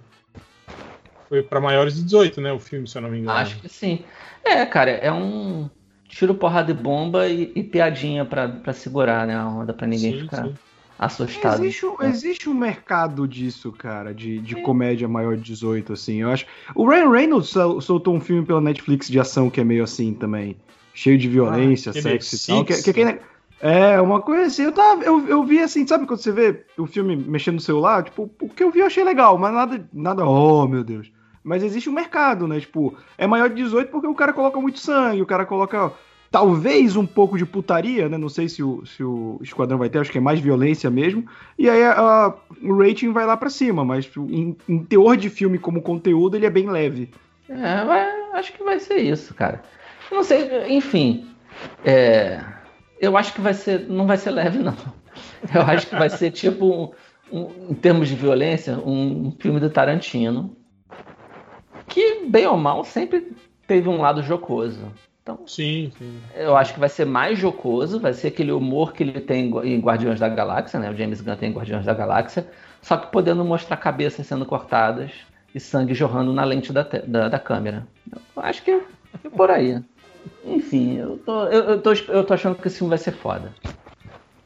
foi para maiores de 18, né? O filme, se eu não me engano. Acho que sim. É, cara, é um tiro, porrada e bomba e, e piadinha pra, pra segurar né, a onda, pra ninguém Sim, ficar sim. assustado. Existe, um- existe um mercado disso, cara, de, de comédia maior de 18, assim. Eu acho. O Ryan Reynolds sol- soltou um filme pela Netflix de ação que é meio assim também. Cheio de violência, Ah, sexo e tal. Que, que, que- é, uma coisa assim. Eu, tava, eu, eu vi assim, sabe quando você vê o filme mexendo no celular? Tipo, o que eu vi eu achei legal, mas nada, nada, oh meu Deus. Mas existe um mercado, né? Tipo, é maior de 18 porque o cara coloca muito sangue, o cara coloca talvez um pouco de putaria, né? Não sei se o, se o Esquadrão vai ter, acho que é mais violência mesmo. E aí a- o rating vai lá pra cima, mas em, em teor de filme como conteúdo, ele é bem leve. É, acho que vai ser isso, cara. Não sei, enfim. é, eu acho que vai ser. Não vai ser leve, não. Eu acho que vai ser tipo, um- um- em termos de violência, um filme do Tarantino. Que, bem ou mal, sempre teve um lado jocoso. Então, Sim, sim. eu acho que vai ser mais jocoso, vai ser aquele humor que ele tem em Gua- em Guardiões da Galáxia, né? O James Gunn tem em Guardiões da Galáxia, só que podendo mostrar cabeças sendo cortadas e sangue jorrando na lente da, da, da câmera. Eu acho que é por aí. Enfim, eu tô, eu, eu tô, eu tô achando que esse filme vai ser foda.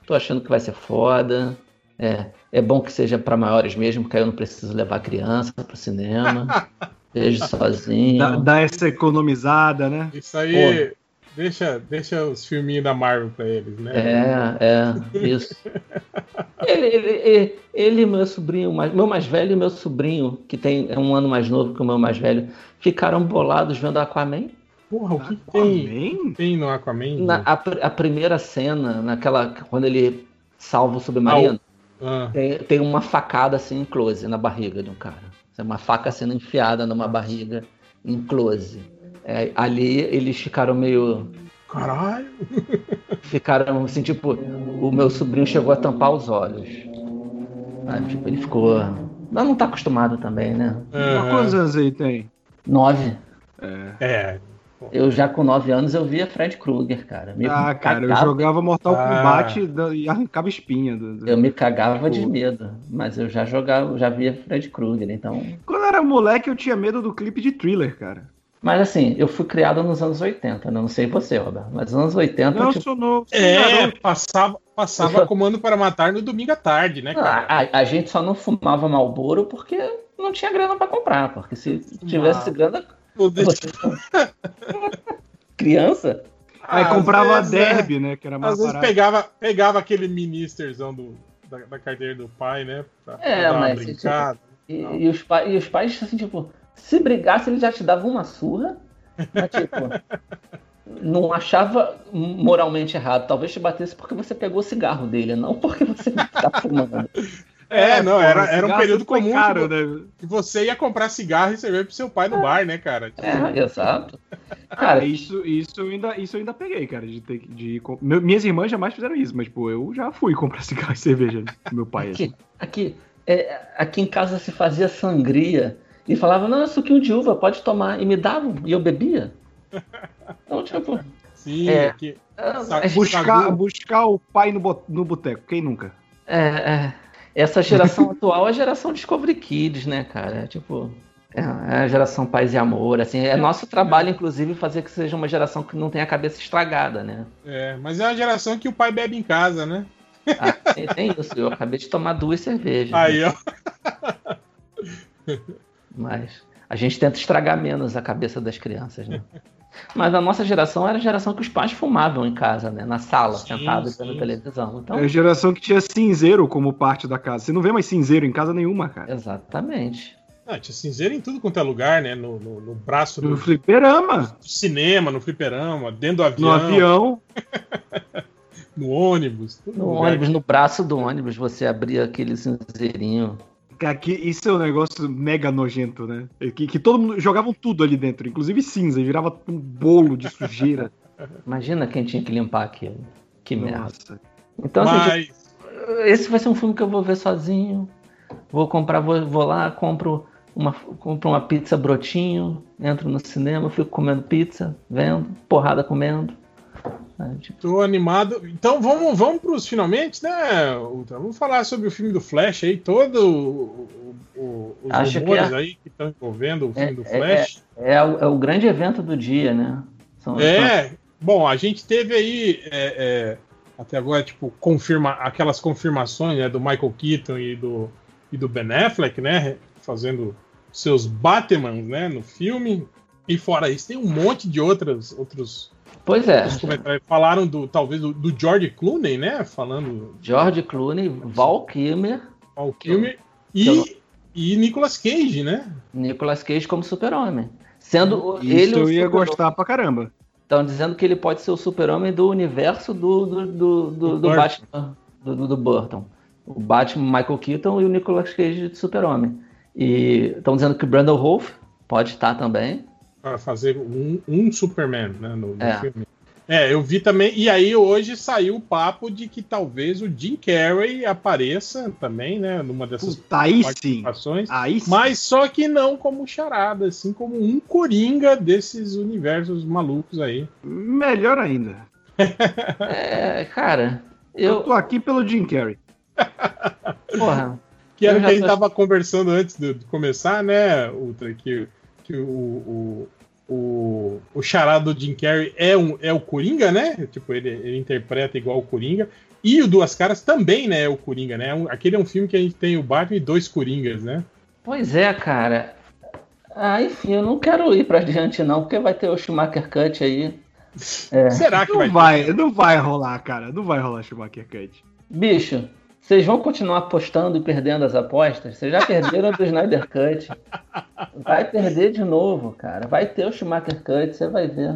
Tô achando que vai ser foda. É, é bom que seja para maiores mesmo, porque aí eu não preciso levar criança pro cinema. Vejo sozinho. Dá, dá essa economizada, né? Isso aí deixa, deixa os filminhos da Marvel pra eles, né? É, é, isso. Ele, ele, ele, ele e meu sobrinho, mais- meu mais velho e meu sobrinho, que tem é um ano mais novo que o meu mais velho, ficaram bolados vendo Aquaman. Porra, o que tem, tem no Aquaman? Na, a, a primeira cena, naquela. Quando ele salva o submarino, Ah, tem, tem uma facada assim em close na barriga de um cara. É uma faca sendo enfiada numa barriga em close. É, ali eles ficaram meio. caralho. Ficaram assim, tipo, o meu sobrinho chegou a tampar os olhos. Ah, tipo, ele ficou. Mas não tá acostumado também, né? Aham. Quantos anos aí tem? Nove. É. Eu já com nove anos eu via Fred Krueger, cara. Me Ah, cara, eu jogava Mortal Ah. Kombat e arrancava espinha. do- do- Eu me cagava de medo, mas eu já jogava, já via Fred Krueger, então. Quando eu era moleque, eu tinha medo do clipe de thriller, cara. Mas assim, eu fui criado nos anos 80, né? não sei você, Robert, mas nos anos 80, Não, eu tipo, sou novo. É, passava, passava comando para matar no domingo à tarde, né, cara? a, a- a gente só não fumava Malboro porque não tinha grana pra comprar, porque se tivesse grana, Criança, Aí Às comprava vezes, a né? Derby, né? Que era mais Às vezes barato. pegava, pegava aquele ministerzão do, da, da carteira do pai, né? Pra, pra É, uma mas, brincada. E, e os pa- e os pais, assim, tipo, se brigasse, ele já te dava uma surra. Mas, tipo, não achava moralmente errado. Talvez te batesse porque você pegou o cigarro dele, não porque você tá fumando. É, não, porra, era, era um período comum caro, que, né? que você ia comprar cigarro e cerveja pro seu pai no bar, né, cara? É, exato. Cara, Cara, isso, isso, eu ainda, isso eu ainda peguei, cara. De ter, de, minhas irmãs jamais fizeram isso, mas, pô, eu já fui comprar cigarro e cerveja com meu pai. assim. aqui, aqui, é, aqui em casa se fazia sangria e falava, não, é suquinho de uva, pode tomar. E me davam, e eu bebia. Então, tipo, Sim, É. que- é- Buscar, buscar o pai no, bo- no boteco, quem nunca? É, é. Essa geração atual é a geração Discovery Kids, né, cara? É tipo. É é a geração paz e amor, assim. É nosso trabalho, inclusive, fazer que seja uma geração que não tenha a cabeça estragada, né? é, mas é uma geração que o pai bebe em casa, né? Ah, tem, tem isso. Eu acabei de tomar duas cervejas. Aí, né? ó. Mas a gente tenta estragar menos a cabeça das crianças, né? Mas a nossa geração era a geração que os pais fumavam em casa, né? Na sala, Sim, sentados sim. vendo televisão. Então, É a geração que tinha cinzeiro como parte da casa. Você não vê mais cinzeiro em casa nenhuma, cara. exatamente. Ah, tinha cinzeiro em tudo quanto é lugar, né? No, no, no braço do, No fliperama, do cinema, no fliperama, dentro do avião, no avião. no ônibus. No lugar. ônibus, no braço do ônibus, você abria aquele cinzeirinho. Aqui, isso é um negócio mega nojento, né? Que, que todo mundo jogavam tudo ali dentro, inclusive cinza, e virava um bolo de sujeira. Imagina quem tinha que limpar aquilo. Que merda. Nossa. Então, assim, Mas, esse vai ser um filme que eu vou ver sozinho. Vou comprar, vou, vou lá, compro uma, compro uma pizza brotinho, entro no cinema, fico comendo pizza, vendo, porrada comendo. É, tipo, tô animado. Então vamos, vamos pros finalmente, né, Ultra? Vamos falar sobre o filme do Flash aí, todo o, o- os Acho que rumores é- aí que estão envolvendo o filme É, do é, Flash. é, o, é o grande evento do dia, né? São- É, bom, a gente teve aí é, é, até agora, tipo, confirma, aquelas confirmações né, do Michael Keaton e do, e do Ben Affleck, né? Fazendo seus Batmans, né, no filme. E fora isso, tem um monte de outras, outros, Pois é. Falaram do, talvez, do, do George Clooney, né? Falando George Clooney, Val Kilmer, que eu- E, e Nicolas Cage, né? Nicolas Cage como super-homem. Sendo Isso ele o eu ia gostar pra caramba. Estão dizendo que ele pode ser o super-homem do universo do, do, do, do, Do. Batman, do, do- do Burton. O Batman Michael Keaton e o Nicolas Cage de super-homem. E estão dizendo que o Brandon Wolf pode estar também. Pra fazer um, um Superman, né? No, no É. filme. É, eu vi também. E aí hoje saiu o papo de que talvez o Jim Carrey apareça também, né? Numa dessas Puta, aí sim. participações. Aí sim. Mas só que não como charada, assim como um coringa desses universos malucos aí. Melhor ainda. É, cara, Eu eu. tô aqui pelo Jim Carrey. Porra. Que era o que a gente tô- tava conversando antes de, de começar, né, Ultra? Que, que o, o, o, o charado do Jim Carrey é, um, é o Coringa, né? Tipo, ele, ele interpreta igual o Coringa. E o Duas Caras também, né, é o Coringa, né? Um- Aquele é um filme que a gente tem o Batman e dois Coringas, né? Pois é, cara. Ah, enfim, eu não quero ir pra diante, não, porque vai ter o Schumacher Cut aí. É. Será que Não vai, vai, não vai rolar, cara. Não vai rolar Schumacher Cut. Bicho, vocês vão continuar apostando e perdendo as apostas? Vocês já perderam do Snyder Cut. Vai perder de novo, cara. Vai ter o Schumacher Cut, você vai ver.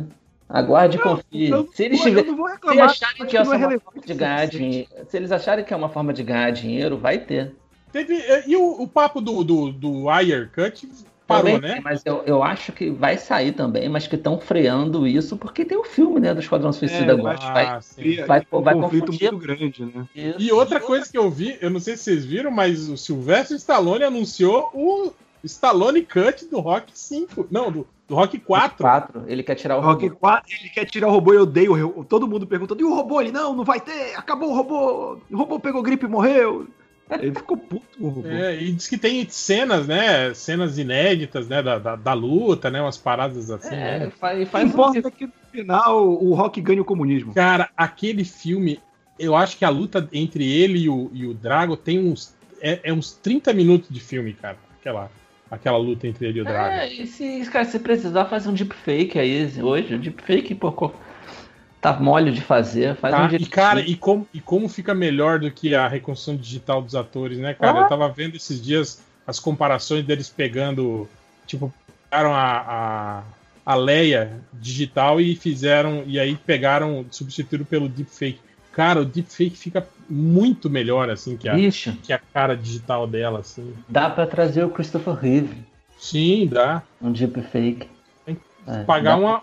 Aguarde e confie. Eu, Se eles, tiver- se acharem que é uma forma de ganhar dinheiro, se eles acharem que é uma forma de ganhar dinheiro, vai ter. Teve, e o, o papo do, do, do Ayer Cut parou, Também né? tem, Mas eu, eu acho que vai sair também, mas que estão freando isso, porque tem o filme, né, do Esquadrão Suicida É, agora. Vai, Ah. Cria- vai- um vai conflito confundir. muito grande, né? isso. E outra coisa que eu vi, eu não sei se vocês viram, mas o Sylvester Stallone anunciou o Stallone Cut do Rock 5. Não, do, do Rock 4. Quatro, ele quer tirar o Rock robô. 4, ele quer tirar o robô, eu odeio. Todo mundo perguntando, e o robô? Ele, não, não vai ter, acabou o robô. O robô pegou gripe e morreu. Ele ficou puto com o robô. É, e diz que tem cenas, né? Cenas inéditas, né? Da, da, da luta, né? Umas paradas assim, É, né? faz, O que faz um importa é que no final o Rock ganha o comunismo. Cara, aquele filme, eu acho que a luta entre ele e o, e o Drago tem uns. É, é uns 30 minutos de filme, cara. Aquela, aquela luta entre ele e o Drago. É, e se, cara, se precisar fazer um deepfake aí hoje, um deepfake, pô, tá mole de fazer. Faz Tá, um e cara, e como, e como fica melhor do que a reconstrução digital dos atores, né, cara? Ah. Eu tava vendo esses dias as comparações deles pegando, tipo, pegaram a, a, a Leia digital e fizeram, e aí pegaram, substituíram pelo deepfake. Cara, o deepfake fica muito melhor, assim, que a, Bicho, que a cara digital dela, assim. dá pra trazer o Christopher Reeve, Sim, dá. um deepfake. Tem É, Pagar dá- uma,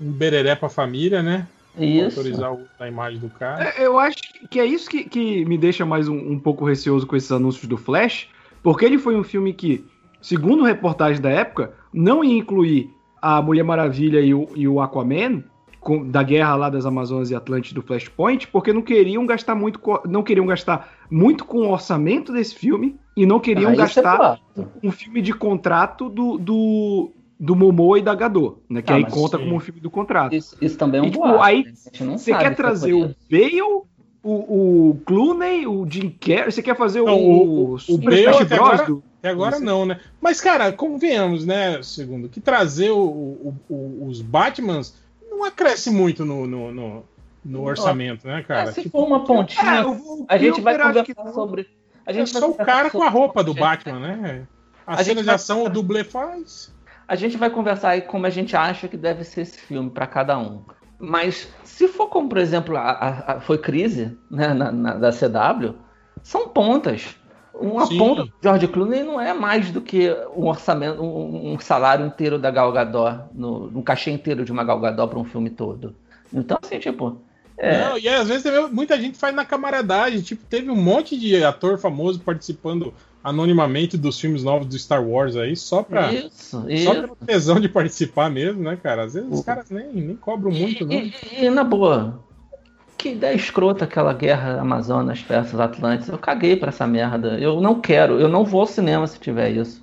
um bereré pra família, né? Isso. Autorizar a imagem do cara. É, Eu acho que é isso que, que me deixa mais um, um pouco receoso com esses anúncios do Flash, porque ele foi um filme que, segundo reportagem da época, não ia incluir a Mulher Maravilha e o, e o Aquaman com- da guerra lá das Amazonas e Atlantes do Flashpoint, porque não queriam gastar muito, não queriam gastar muito com o orçamento desse filme e não queriam Ah, é gastar boato. um filme de contrato do do, do Momoa e da Gadot, né? Que Ah, aí conta sim. como um filme do contrato. Isso, isso também é um E, tipo, boato. aí né? Você quer é trazer o. Bale, o, o Clooney, o Jim Carrey, você quer fazer Não, o, o- o Super Bale até agora- do- Até agora não, né? Mas, cara, convenhamos, né, segundo, que trazer o, o- o- os Batmans não acresce muito no, no, no- no orçamento, né, cara? É, se Tipo, for uma pontinha, É, o- o a gente vai conversar sobre. A é gente vai só o cara com a roupa do Batman, né? A, A cena de ação o dublê faz. A gente vai conversar aí como a gente acha que deve ser esse filme para cada um. Mas se for como, por exemplo, a, a- a- foi crise né, na, na- da CW, são pontas. Uma Sim. ponta do George Clooney não é mais do que um orçamento, um, um salário inteiro da Gal Gadot, no, um cachê inteiro de uma Gal Gadot para um filme todo. Então, assim, tipo, é, Não, e às vezes muita gente faz na camaradagem. Tipo, teve um monte de ator famoso participando anonimamente dos filmes novos do Star Wars aí, só pra. isso, Só isso. pela tesão de participar mesmo, né, cara? Às vezes os caras nem, nem cobram muito, né? E, e- e, na boa, que ideia escrota aquela guerra Amazonas versus Atlantis. Eu caguei pra essa merda. Eu não quero, eu não vou ao cinema se tiver isso.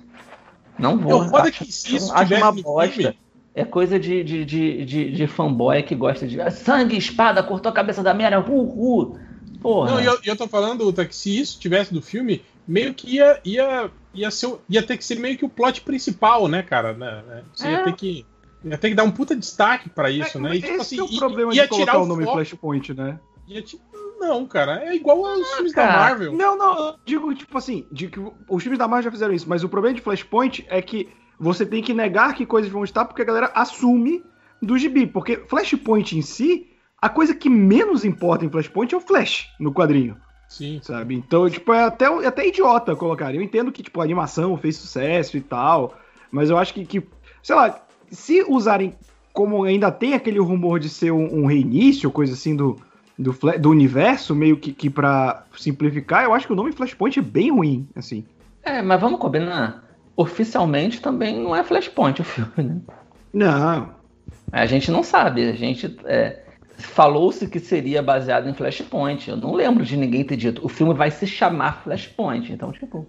Não vou. Eu Acho- que se isso acho uma bosta. filme- É coisa de, de, de, de, de fanboy que gosta de sangue, espada, cortou a cabeça da Mera, uhul. Porra. Não, e eu, e eu tô falando, Uta, que se isso tivesse do filme, meio que ia, ia, ia, ser, ia ter que ser meio que o plot principal, né, cara? Né, né? Você ia É. ter que. Ia ter que dar um puta destaque pra isso, É, né? E, tipo esse assim, é o problema ia de colocar o nome foco, Flashpoint, né? ia Não, cara, é igual aos filmes da cara. Marvel. Não, não, eu digo, tipo assim, de que os filmes da Marvel já fizeram isso, mas o problema de Flashpoint é que você tem que negar que coisas vão estar porque a galera assume do gibi. Porque Flashpoint em si, a coisa que menos importa em Flashpoint é o Flash no quadrinho, Sim. sabe? Então, tipo, é até, é até idiota colocar. Eu entendo que, tipo, a animação fez sucesso e tal, mas eu acho que, que sei lá, se usarem como ainda tem aquele rumor de ser um, um reinício, coisa assim do, do, do universo, meio que, que para simplificar, eu acho que o nome Flashpoint é bem ruim, assim. É, mas vamos combinar. Oficialmente também não é Flashpoint o filme, né? Não. A gente não sabe. A gente é, falou-se que seria baseado em Flashpoint. Eu não lembro de ninguém ter dito. O filme vai se chamar Flashpoint. Então, tipo.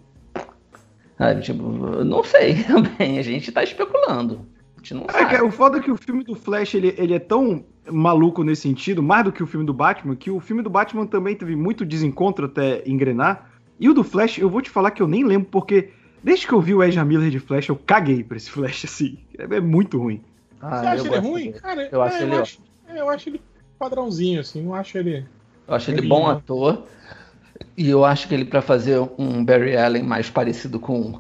sabe, tipo, não sei também. A gente tá especulando. A gente não É, sabe. que o foda é que o filme do Flash ele, ele é tão maluco nesse sentido, mais do que o filme do Batman, que o filme do Batman também teve muito desencontro até engrenar. E o do Flash, eu vou te falar que eu nem lembro, porque desde que eu vi o Ezra Miller de Flash, eu caguei pra esse Flash, assim. É, é muito ruim. Ah, Você acha eu ele ruim? dele. Cara, Eu é, acho ele eu, acho, é, eu acho ele padrãozinho, assim, não acho ele. Eu acho ele bom ator. E eu acho que ele, pra fazer um Barry Allen mais parecido com,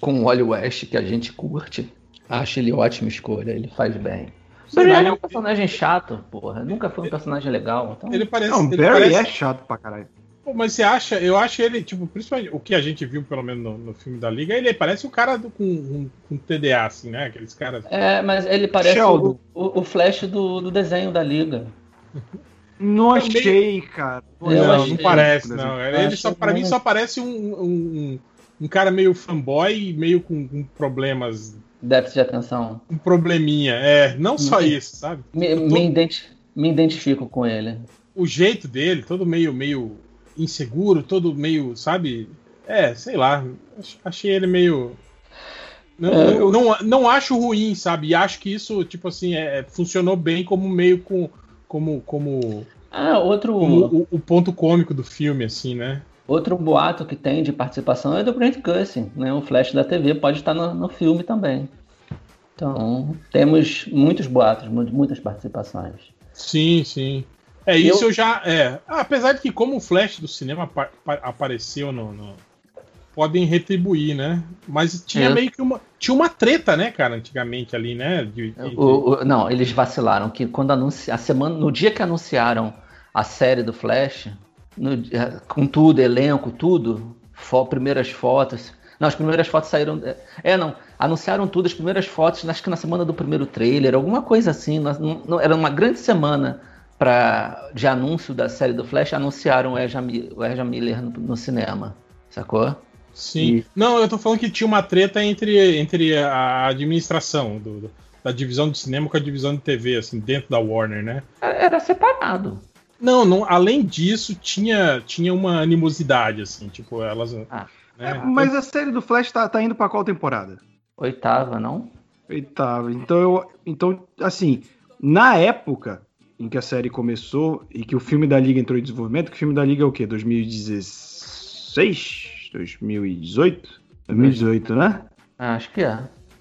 com o Wally West, que a gente curte, acho ele ótima escolha. Ele faz bem. Sei Barry Allen é um ele- personagem chato, porra. Nunca foi um personagem legal. Então... Ele parece. Não, ele Barry parece- é chato pra caralho. Pô, Mas você acha, eu acho ele, tipo, principalmente o que a gente viu, pelo menos no, no filme da Liga, ele parece um cara do- com, com TDA, assim, né? Aqueles caras. É, mas ele parece o, o, o Flash do, do desenho da Liga. Não achei, cara. Eu não, achei- não parece, eu não. Ele só, pra mim só parece um, um, um, cara meio fanboy, meio com, com problemas, Déficit de atenção. um probleminha. É, não só Uhum. isso, sabe? Me, Eu tô- me, identi- me identifico com ele. O jeito dele, todo meio, meio inseguro, todo meio, sabe? É, sei lá. ach- Achei ele meio. Não, É, não, não, não acho ruim, sabe? E acho que isso, tipo assim, é, funcionou bem como meio com. Como, como, Ah, outro, como o, o ponto cômico do filme, assim, né? outro boato que tem de participação é do Brent Gussin, né? O Flash da TV pode estar no, no filme também. Então, temos muitos boatos, mu- muitas participações. Sim, sim. É, isso eu, já. É. Apesar de que, como o Flash do cinema apa- apa- apareceu no, no- Podem retribuir, né? Mas tinha É. meio que uma. Tinha uma treta, né, cara, antigamente ali, né? de- de- O- o- não, eles vacilaram que quando anunci... a semana, no dia que anunciaram a série do Flash, no dia- com tudo, elenco, tudo, fo- primeiras fotos. Não, as primeiras fotos saíram. É, não. Anunciaram tudo, as primeiras fotos, acho que na semana do primeiro trailer, alguma coisa assim. não- não- era uma grande semana pra, de anúncio da série do Flash, anunciaram o Ezra, Mi- o Ezra Miller no, no cinema. Sacou? Sim. Não, eu tô falando que tinha uma treta entre, entre a administração do, do- da divisão de cinema com a divisão de TV, assim, dentro da Warner, né? Era separado. Não, não além disso, tinha, tinha uma animosidade, assim, tipo, elas. Ah. É, né? mas a série do Flash tá, tá indo pra qual temporada? Oitava, não? Oitava. Então, eu, então, assim, na época em que a série começou e que o filme da Liga entrou em desenvolvimento, que o filme da Liga é o quê? 2016? 2018? 2018, né? Acho que é.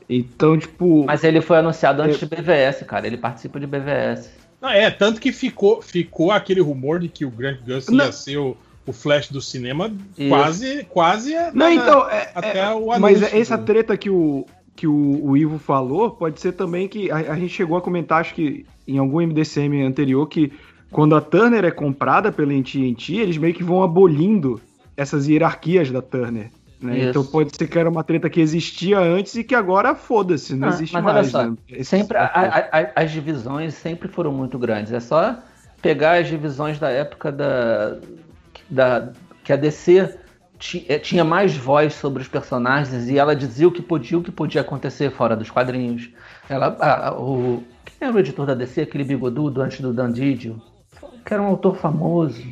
Então, tipo. Mas ele foi anunciado antes de BVS, cara. Ele participa de BVS. Não, é, tanto que ficou, ficou aquele rumor de que o Grant Gus Não. ia ser o, o Flash do cinema Isso. quase, quase Não, na- então, é- até é- o anúncio. mas essa treta que o, que o, o Ivo falou pode ser também que a, a gente chegou a comentar, acho que em algum MDCM anterior, que quando a Turner é comprada pela AT&T, eles meio que vão abolindo essas hierarquias da Turner. Né? Então pode ser que era uma treta que existia antes e que agora foda-se, não Ah, existe mas olha mais. só, né? Sempre a- a- a- as divisões sempre foram muito grandes. É só pegar as divisões da época da, da que a DC eh, tinha mais voz sobre os personagens e ela dizia o que podia, o que podia acontecer fora dos quadrinhos. Ela, a- o quem era o editor da DC, aquele bigodudo antes do Dan Didio, que era um autor famoso.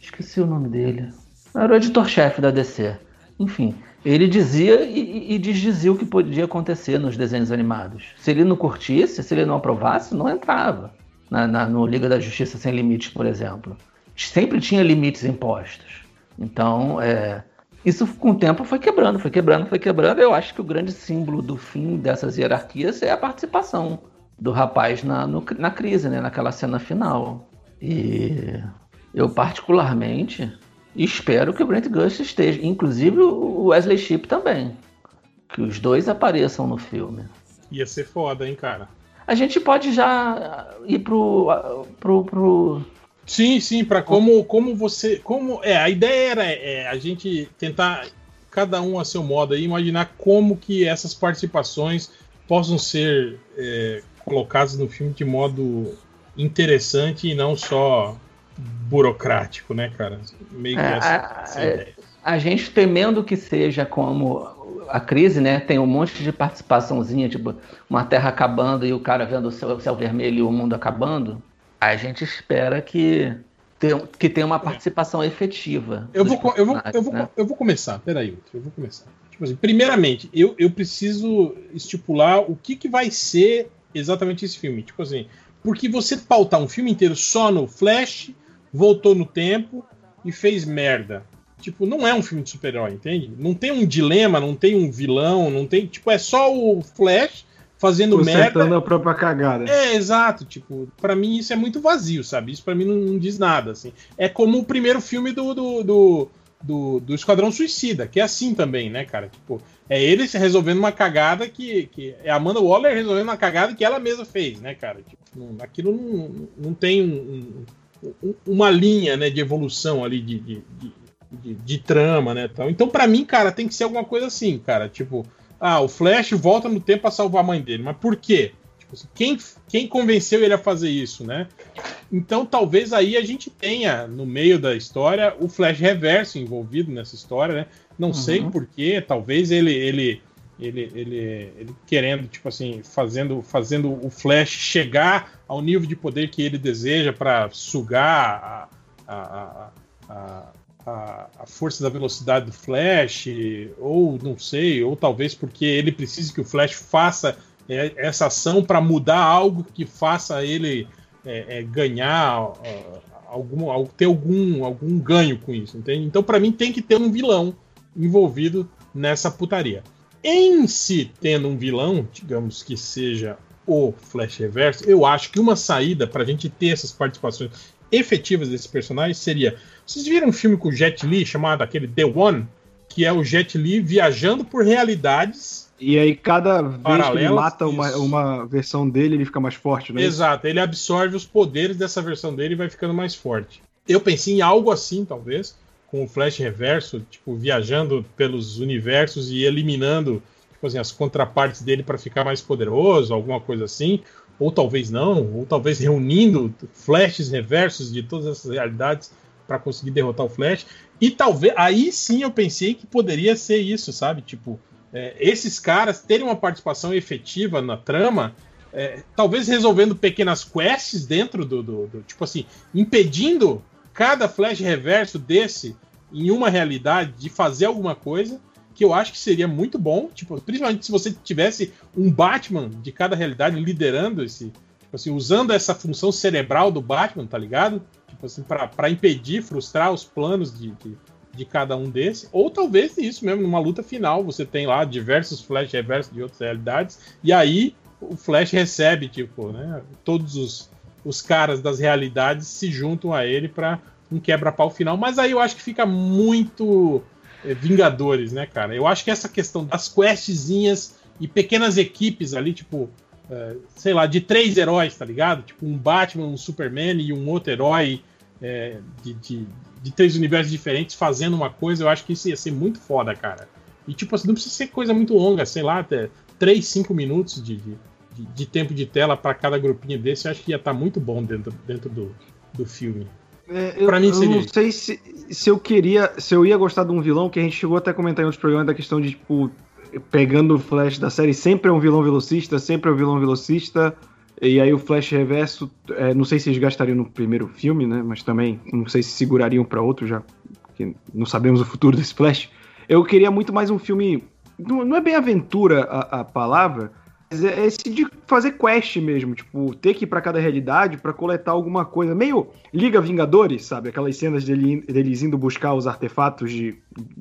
Esqueci o nome dele. Era o editor-chefe da DC. Enfim, ele dizia e, e- desdizia o que podia acontecer nos desenhos animados. Se ele não curtisse, se ele não aprovasse, não entrava na, na- no Liga da Justiça Sem Limites, por exemplo. Sempre tinha limites impostos. Então, é, isso com o tempo foi quebrando, foi quebrando, foi quebrando. Eu acho que o grande símbolo do fim dessas hierarquias é a participação do rapaz na, no- na crise, né, naquela cena final. E eu, particularmente, espero que o Grant Gust esteja. Inclusive o Wesley Shipp também. Que os dois apareçam no filme. Ia ser foda, hein, cara. A gente pode já ir pro. pro, pro... Sim, sim, para como, como você. como É, a ideia era é, a gente tentar, cada um a seu modo, aí, imaginar como que essas participações possam ser é, colocadas no filme de modo interessante e não só burocrático, né, cara? Meio que É, essa, a- essa é, ideia. a gente temendo que seja como a crise, né? Tem um monte de participaçãozinha, tipo, uma terra acabando e o cara vendo o céu, o céu vermelho e o mundo acabando. A gente espera que, tenha- que tenha uma participação efetiva. Eu vou, eu, vou, eu, vou, né? eu vou começar, peraí, eu vou começar. Tipo assim, primeiramente, eu, eu preciso estipular o que, que vai ser exatamente esse filme. Tipo assim, porque você pautar um filme inteiro só no Flash, voltou no tempo e fez merda. Tipo, não é um filme de super-herói, entende? Não tem um dilema, não tem um vilão, não tem. Tipo, é só o Flash fazendo merda. A própria cagada. É, exato. Tipo, pra mim isso é muito vazio, sabe? Isso pra mim não, não diz nada, assim. É como o primeiro filme do, do, do, do, do Esquadrão Suicida, que é assim também, né, cara? Tipo, é ele resolvendo uma cagada que, que... É a Amanda Waller resolvendo uma cagada que ela mesma fez, né, cara? Tipo, não- aquilo não, não tem um- um- uma linha, né, de evolução ali de... de, de de, trama, né, tal. Então, pra mim, cara, tem que ser alguma coisa assim, cara. Tipo, ah, o Flash volta no tempo pra salvar a mãe dele. Mas por quê? Tipo assim, quem, quem convenceu ele a fazer isso, né? Então, talvez aí a gente tenha, no meio da história, o Flash Reverso envolvido nessa história, né? Não sei porquê, talvez ele, ele, ele, ele, ele querendo, tipo assim, fazendo, fazendo o Flash chegar ao nível de poder que ele deseja para sugar a, a, a, a, força da velocidade do Flash, ou não sei, ou talvez porque ele precise que o Flash faça é, essa ação para mudar algo que faça ele é, é, ganhar algum, al- ter algum, algum ganho com isso, entende? Então, para mim, tem que ter um vilão envolvido nessa putaria. Em se tendo um vilão, digamos que seja o Flash Reverso, eu acho que uma saída pra gente ter essas participações efetivas desses personagens seria. Vocês viram um filme com o Jet Li chamado aquele The One? Que é o Jet Li viajando por realidades. E aí, cada vez que ele mata uma, uma versão dele, ele fica mais forte, né? Exato, ele absorve os poderes dessa versão dele e vai ficando mais forte. Eu pensei em algo assim, talvez, com o Flash Reverso, tipo, viajando pelos universos e eliminando tipo assim, as contrapartes dele para ficar mais poderoso, alguma coisa assim. Ou talvez não, ou talvez reunindo flashes reversos de todas essas realidades para conseguir derrotar o Flash. E talvez aí sim eu pensei que poderia ser isso, sabe? Tipo, é, esses caras terem uma participação efetiva na trama, é, talvez resolvendo pequenas quests dentro do, do, do- Tipo assim, impedindo cada flash reverso desse em uma realidade de fazer alguma coisa, que eu acho que seria muito bom. Tipo, principalmente se você tivesse um Batman de cada realidade liderando esse. Tipo assim, usando essa função cerebral do Batman, tá ligado? Tipo assim, pra impedir, frustrar os planos de, de, de cada um desses. Ou talvez isso mesmo, numa luta final, você tem lá diversos flash reversos de outras realidades, e aí o Flash recebe, tipo, né? Todos os, os caras das realidades se juntam a ele pra um quebra-pau final. Mas aí eu acho que fica muito Vingadores, né, cara? Eu acho que essa questão das questzinhas e pequenas equipes ali, tipo, é, sei lá, de três heróis, tá ligado? Tipo, um Batman, um Superman e um outro herói é, de, de, de três universos diferentes fazendo uma coisa, eu acho que isso ia ser muito foda, cara. E, tipo assim, não precisa ser coisa muito longa, sei lá, até 3, 5 minutos de, de, de- tempo de tela para cada grupinho desse, eu acho que ia estar muito bom dentro, dentro do, do filme. É, eu, Pra eu não sei se, se eu queria, se eu ia gostar de um vilão, que a gente chegou até a comentar em outros programas da questão de, tipo, pegando o Flash da série, sempre é um vilão velocista, sempre é um vilão velocista, e aí o Flash reverso, é, não sei se eles gastariam no primeiro filme, né, mas também não sei se segurariam pra outro já, porque não sabemos o futuro desse Flash. Eu queria muito mais um filme, não, não é bem aventura a, a palavra, é esse de fazer quest mesmo, tipo, ter que ir pra cada realidade pra coletar alguma coisa. Meio Liga Vingadores, sabe? Aquelas cenas dele, deles indo buscar os artefatos de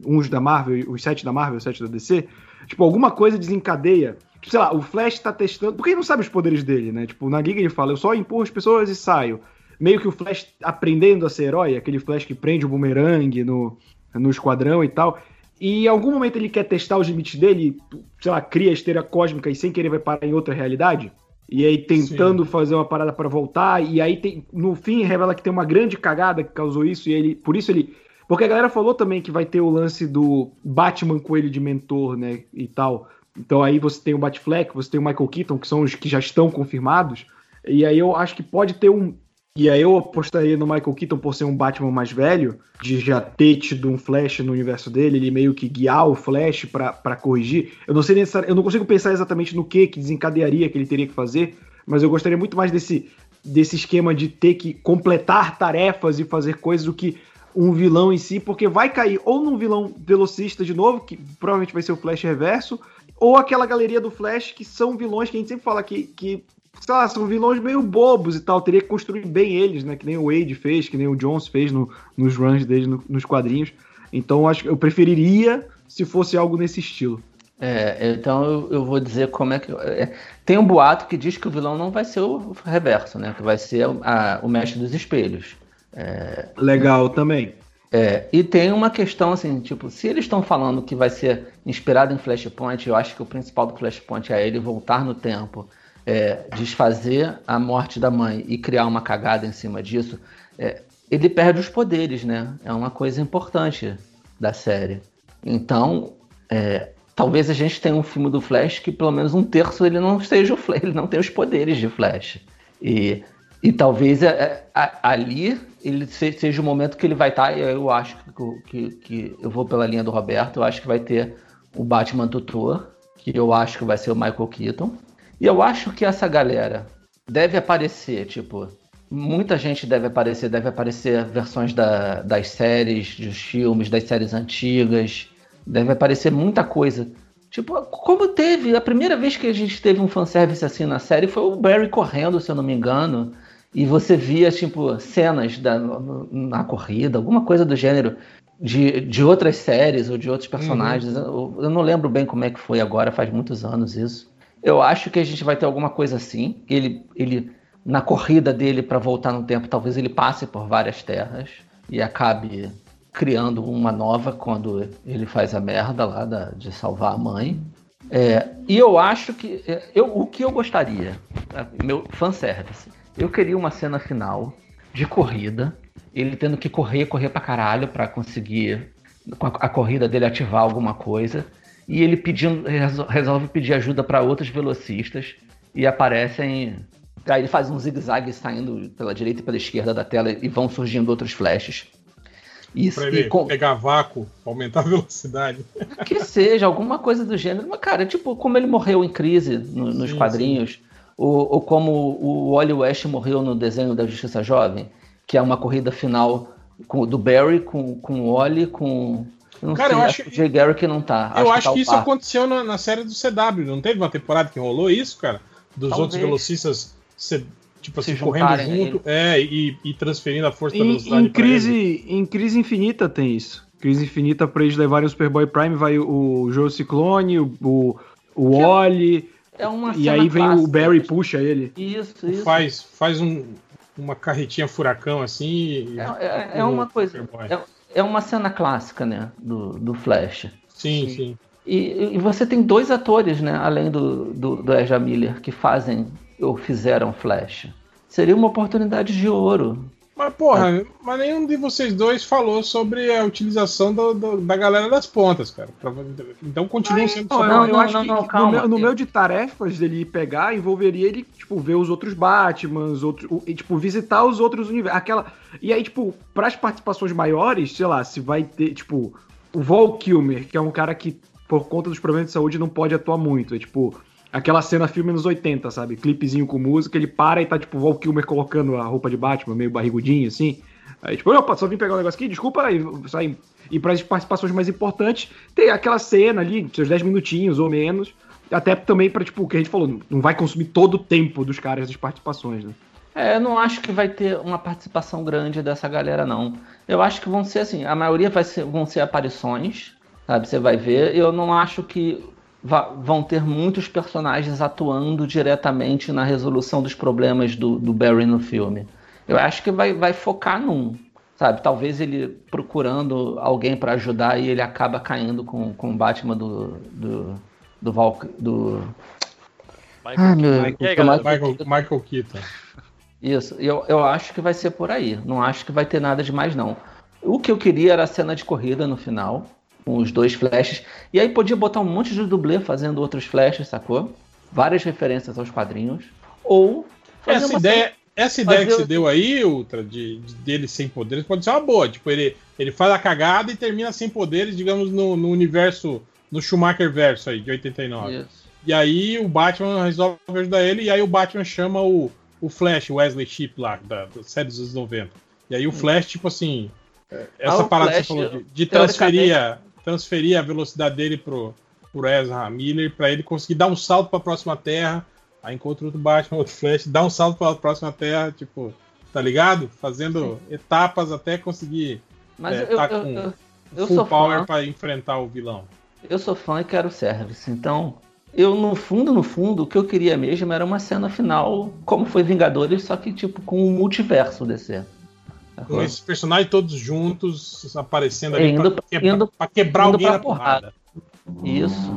uns da Marvel, os sete da Marvel, os sete da DC. Tipo, alguma coisa desencadeia. Tipo, sei lá, o Flash tá testando. Porque ele não sabe os poderes dele, né? Tipo, na Liga ele fala, eu só empurro as pessoas e saio. Meio que o Flash aprendendo a ser herói, aquele Flash que prende o bumerangue no, no esquadrão e tal. E em algum momento ele quer testar os limites dele, sei lá, cria a esteira cósmica e sem querer vai parar em outra realidade. E aí tentando fazer uma parada pra voltar, e aí tem, no fim revela que tem uma grande cagada que causou isso, e ele. Por isso ele. Porque a galera falou também que vai ter o lance do Batman com ele de mentor, né? E tal. Então aí você tem o Batfleck, você tem o Michael Keaton, que são os que já estão confirmados. E aí eu acho que pode ter um. E aí eu apostaria no Michael Keaton por ser um Batman mais velho, de já ter tido um Flash no universo dele, ele meio que guiar o Flash pra corrigir. Eu não sei eu não consigo pensar exatamente no que que desencadearia que ele teria que fazer, mas eu gostaria muito mais desse desse esquema de ter que completar tarefas e fazer coisas do que um vilão em si, porque vai cair ou num vilão velocista de novo, que provavelmente vai ser o Flash reverso, ou aquela galeria do Flash que são vilões que a gente sempre fala que, que sei lá, são vilões meio bobos e tal, teria que construir bem eles, né? Que nem o Wade fez, que nem o Jones fez no- nos runs dele no- nos quadrinhos. Então acho que eu preferiria se fosse algo nesse estilo. É, então eu, eu vou dizer como é que. é, tem um boato que diz que o vilão não vai ser o reverso, né? Que vai ser a- o mestre dos espelhos. É, Legal também. é, e tem uma questão assim, tipo, se eles estão falando que vai ser inspirado em Flashpoint, eu acho que o principal do Flashpoint é ele voltar no tempo, é, desfazer a morte da mãe e criar uma cagada em cima disso. é, ele perde os poderes, né? É uma coisa importante da série. Então, é, talvez a gente tenha um filme do Flash que pelo menos um terço ele não seja o Flash, ele não tem os poderes de Flash. E, e talvez é, é, ali ele se- seja o momento que ele vai estar, e eu acho que, que, que eu vou pela linha do Roberto, eu acho que vai ter o Batman tutor, que eu acho que vai ser o Michael Keaton. E eu acho que essa galera deve aparecer, tipo, muita gente deve aparecer, deve aparecer versões da- das séries, dos filmes, das séries antigas, deve aparecer muita coisa. Tipo, como teve, a primeira vez que a gente teve um fanservice assim na série foi o Barry correndo, se eu não me engano, e você via, tipo, cenas da, na corrida, alguma coisa do gênero, de, de outras séries ou de outros personagens. Eu, eu não lembro bem como é que foi agora, faz muitos anos isso. Eu acho que a gente vai ter alguma coisa assim. Ele, ele na corrida dele para voltar no tempo, talvez ele passe por várias terras e acabe criando uma nova quando ele faz a merda lá da, de salvar a mãe. É, e eu acho que é, eu, o que eu gostaria, tá? meu fanservice, eu queria uma cena final de corrida, ele tendo que correr, correr pra caralho pra conseguir com a, a corrida dele ativar alguma coisa, e ele pedindo, resol- resolve pedir ajuda para outros velocistas e aparecem. Aí ele faz um zigue-zague saindo pela direita e pela esquerda da tela e vão surgindo outros flashes. E, Pra e ele com- pegar vácuo, aumentar a velocidade. que seja alguma coisa do gênero. Mas, cara, tipo, como ele morreu em crise no- nos Sim, quadrinhos, ou, ou como o Wally West morreu no desenho da Justiça Jovem, que é uma corrida final com- do Barry com, com o Wally, com. Eu não Cara, sei, eu acho acho- que o Jay Garrick não tá. eu acho tá que o isso Parker. aconteceu na, na série do CW. Não teve uma temporada que rolou isso, cara? Dos Talvez. outros velocistas, se- tipo Se assim, correndo junto, é, e, e transferindo a força da Em, velocidade em crise, em crise Infinita tem isso. Crise Infinita, pra eles levarem o Superboy Prime, vai o Joe Ciclone, o, o, o Que é- Wally, É uma e aí vem o clássica. Barry e puxa ele. Isso, isso. Faz, faz um, uma carretinha furacão assim. e- É, é- é o uma coisa. Superboy. É, é uma cena clássica, né? Do, do Flash. Sim, sim. E, e você tem dois atores, né? Além do, do, do Ezra Miller, que fazem ou fizeram Flash. Seria uma oportunidade de ouro. Mas, porra, mas nenhum de vocês dois falou sobre a utilização do- do- da galera das pontas, cara. Então continuam sendo Não, Não, eu não, acho não, que não, no, calma. meu, no meu de tarefas dele ir pegar, envolveria ele, tipo, ver os outros Batmans, outros, o- e, tipo, visitar os outros universos. Aquela. E aí, tipo, pras participações maiores, sei lá, se vai ter, tipo, o Val Kilmer, que é um cara que, por conta dos problemas de saúde, não pode atuar muito. É tipo. Aquela cena filme nos 80, sabe? Clipezinho com música, ele para e tá, tipo, o Val Kilmer colocando a roupa de Batman, meio barrigudinho, assim. Aí, tipo, opa, só vim pegar um negócio aqui, desculpa, e sai. E para as participações mais importantes, tem aquela cena ali, seus 10 minutinhos ou menos. Até também pra, tipo, o que a gente falou, não vai consumir todo o tempo dos caras das participações, né? É, eu não acho que vai ter uma participação grande dessa galera, não. Eu acho que vão ser assim, a maioria vai ser- vão ser aparições, sabe? Você vai ver. Eu não acho que vão ter muitos personagens atuando diretamente na resolução dos problemas do, do Barry no filme. Eu acho que vai, vai focar num, sabe? Talvez ele procurando alguém pra ajudar e ele acaba caindo com, com o Batman do. do. do, Val, do Michael Ah, meu- galera? Michael, Michael Keaton. Isso, eu, eu acho que vai ser por aí. Não acho que vai ter nada demais, não. O que eu queria era a cena de corrida no final, com os dois flashes. E aí podia botar um monte de dublê fazendo outros flashes, sacou? Várias referências aos quadrinhos. Ou. Essa ideia, essa ideia que fazer- você deu aí, Ultra, de, de- dele sem poderes, pode ser uma boa. Tipo, ele, ele faz a cagada e termina sem poderes, digamos, no, no universo, no Schumacher verso aí, de 89. Isso. E aí o Batman resolve ajudar ele, e aí o Batman chama o, o Flash, Wesley Chip lá, da, da série dos anos 90. E aí o Flash, tipo assim, é, essa Ah, parada Flash, que você falou, de, de transferir, a, transferir a velocidade dele pro, pro Ezra Miller, pra ele conseguir dar um salto pra próxima Terra, aí encontra outro Batman, outro Flash, dá um salto pra próxima Terra, tipo, tá ligado? Fazendo etapas até conseguir Mas é, eu, tá eu, com eu, eu full power pra enfrentar o vilão. Eu sou fã e quero service. Então, eu no fundo, no fundo, o que eu queria mesmo era uma cena final, como foi Vingadores, só que tipo com o multiverso DC. Com esses personagens todos juntos aparecendo ali Indo- pra, quebra- indo- pra quebrar indo alguém pra na porrada. Isso.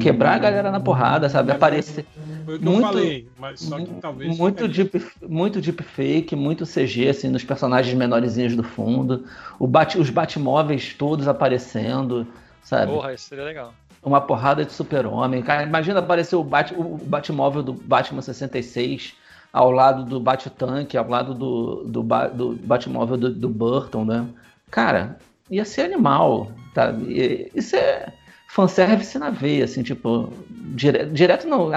Quebrar a galera na porrada, sabe? Aparecer. Foi o que eu Muito- falei, mas só que talvez. Muito deep, muito fake, muito CG, assim, nos personagens menorzinhos do fundo. O Bat, os Batmóveis todos aparecendo, sabe? Porra, isso seria legal. Uma porrada de super-homem. Cara, imagina aparecer o, Bat, o Batmóvel do Batman 66 ao lado do Bat-Tanque, ao lado do, do, do Batmóvel do, do Burton, né? Cara, ia ser animal, tá? E- Isso é fanservice na veia, assim, tipo, dire, direto no.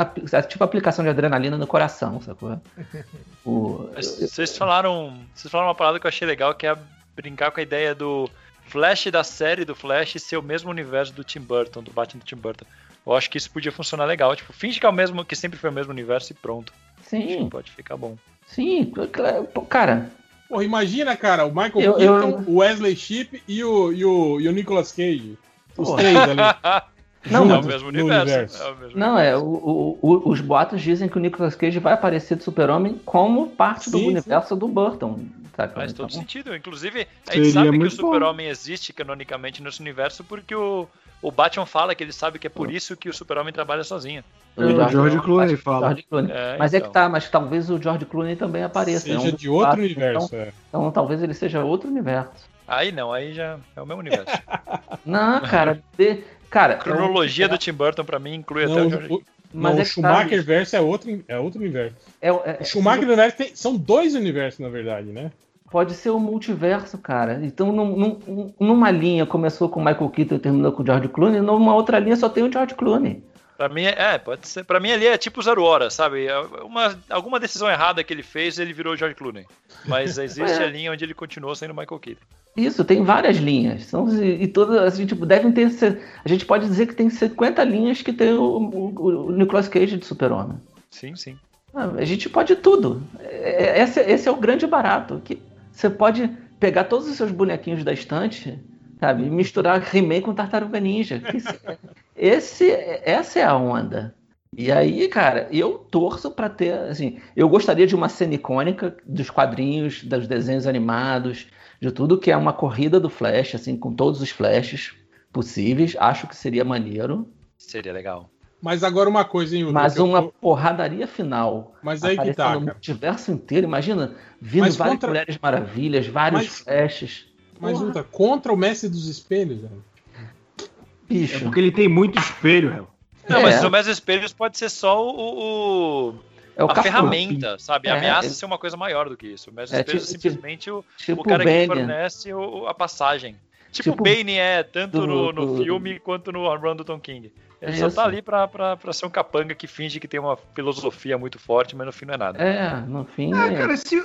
Tipo aplicação de adrenalina no coração, sacou? O, Vocês falaram. Vocês falaram uma parada que eu achei legal, que é brincar com a ideia do Flash da série do Flash ser o mesmo universo do Tim Burton, do Batman do Tim Burton. Eu acho que isso podia funcionar legal. Tipo, finge que é o mesmo, que sempre foi o mesmo universo e pronto. Acho sim, que pode ficar bom. sim, cara, Porra, imagina, cara, o Michael Eu- Keaton, eu- o Wesley Shipp e o, e, o, e o Nicolas Cage. Os Porra. três ali. Não, É o juntos mesmo no universo. É o mesmo Não, é. O, o- o- os boatos dizem que o Nicolas Cage vai aparecer de Super-Homem como parte do Sim, sim. universo do Burton. Sabe? Faz todo Então, sentido. Inclusive, a Seria gente sabe que o. Super-Homem existe canonicamente nesse universo porque o, o Batman fala que ele sabe que é por isso que o Super-Homem trabalha sozinho. o O George Clooney fala. George Clooney. É, Mas é então. que tá, mas talvez o George Clooney também apareça. é um Seja dos de outro boatos, universo. Então, é. então talvez ele seja outro universo. Aí não, aí já é o meu universo. Não, cara. de- cara, A cronologia é um- do Tim Burton pra mim inclui até Não, o George o, Mas não, é o que Schumacher tá, verso é outro, é outro universo. é, é- O Schumacher universo tem, são dois universos, na verdade, né? Pode ser o multiverso, cara. Então, num- num- numa linha começou com o Michael Keaton e terminou com o George Clooney, numa outra linha só tem o George Clooney. Pra mim, é, é, pode ser. Pra mim ali é tipo zero hora, sabe? É Uma, alguma decisão errada que ele fez, ele virou George Clooney. Mas existe É. a linha onde ele continuou sendo Michael Keaton. Isso, tem várias linhas. São, e todas, assim, tipo, devem ter. A gente pode dizer que tem 50 linhas que tem o, o- o Nicolas Cage de Super-Homem. Sim, sim. Ah, A gente pode tudo. É- Esse, esse é o grande barato. Que você pode pegar todos os seus bonequinhos da estante, sabe, e misturar He-Man com Tartaruga Ninja. Esse, essa é a onda. E aí, cara, eu torço pra ter, assim, eu gostaria de uma cena icônica dos quadrinhos, dos desenhos animados, de tudo que é uma corrida do Flash, assim, com todos os flashes possíveis. Acho que seria maneiro. Seria legal. Mas agora uma coisa, hein, Udo, Mas que eu uma tô- porradaria final. Mas aí que tá, no cara. multiverso inteiro, imagina, vindo Mas várias contra- Mulheres Maravilhas, vários Mas- flashes. Mas, Porra. Uta, contra o mestre dos espelhos, velho. É Bicho. porque ele tem muito espelho, Hel. Não, É. mas o Mestre Espelhos pode ser só o, o- É o a Cafu. ferramenta, sabe? É, Ameaça é- ser uma coisa maior do que isso. O Mestre É, Espelhos é tipo- simplesmente o, Tipo o cara o que Bane. fornece o- a passagem. Tipo, Tipo o Bane é tanto do- no, no do- filme quanto no run do Tom King. Ele só Isso. tá ali pra, pra, pra ser um capanga que finge que tem uma filosofia muito forte, mas no fim não é nada. É, no fim. Ah, é- cara, se,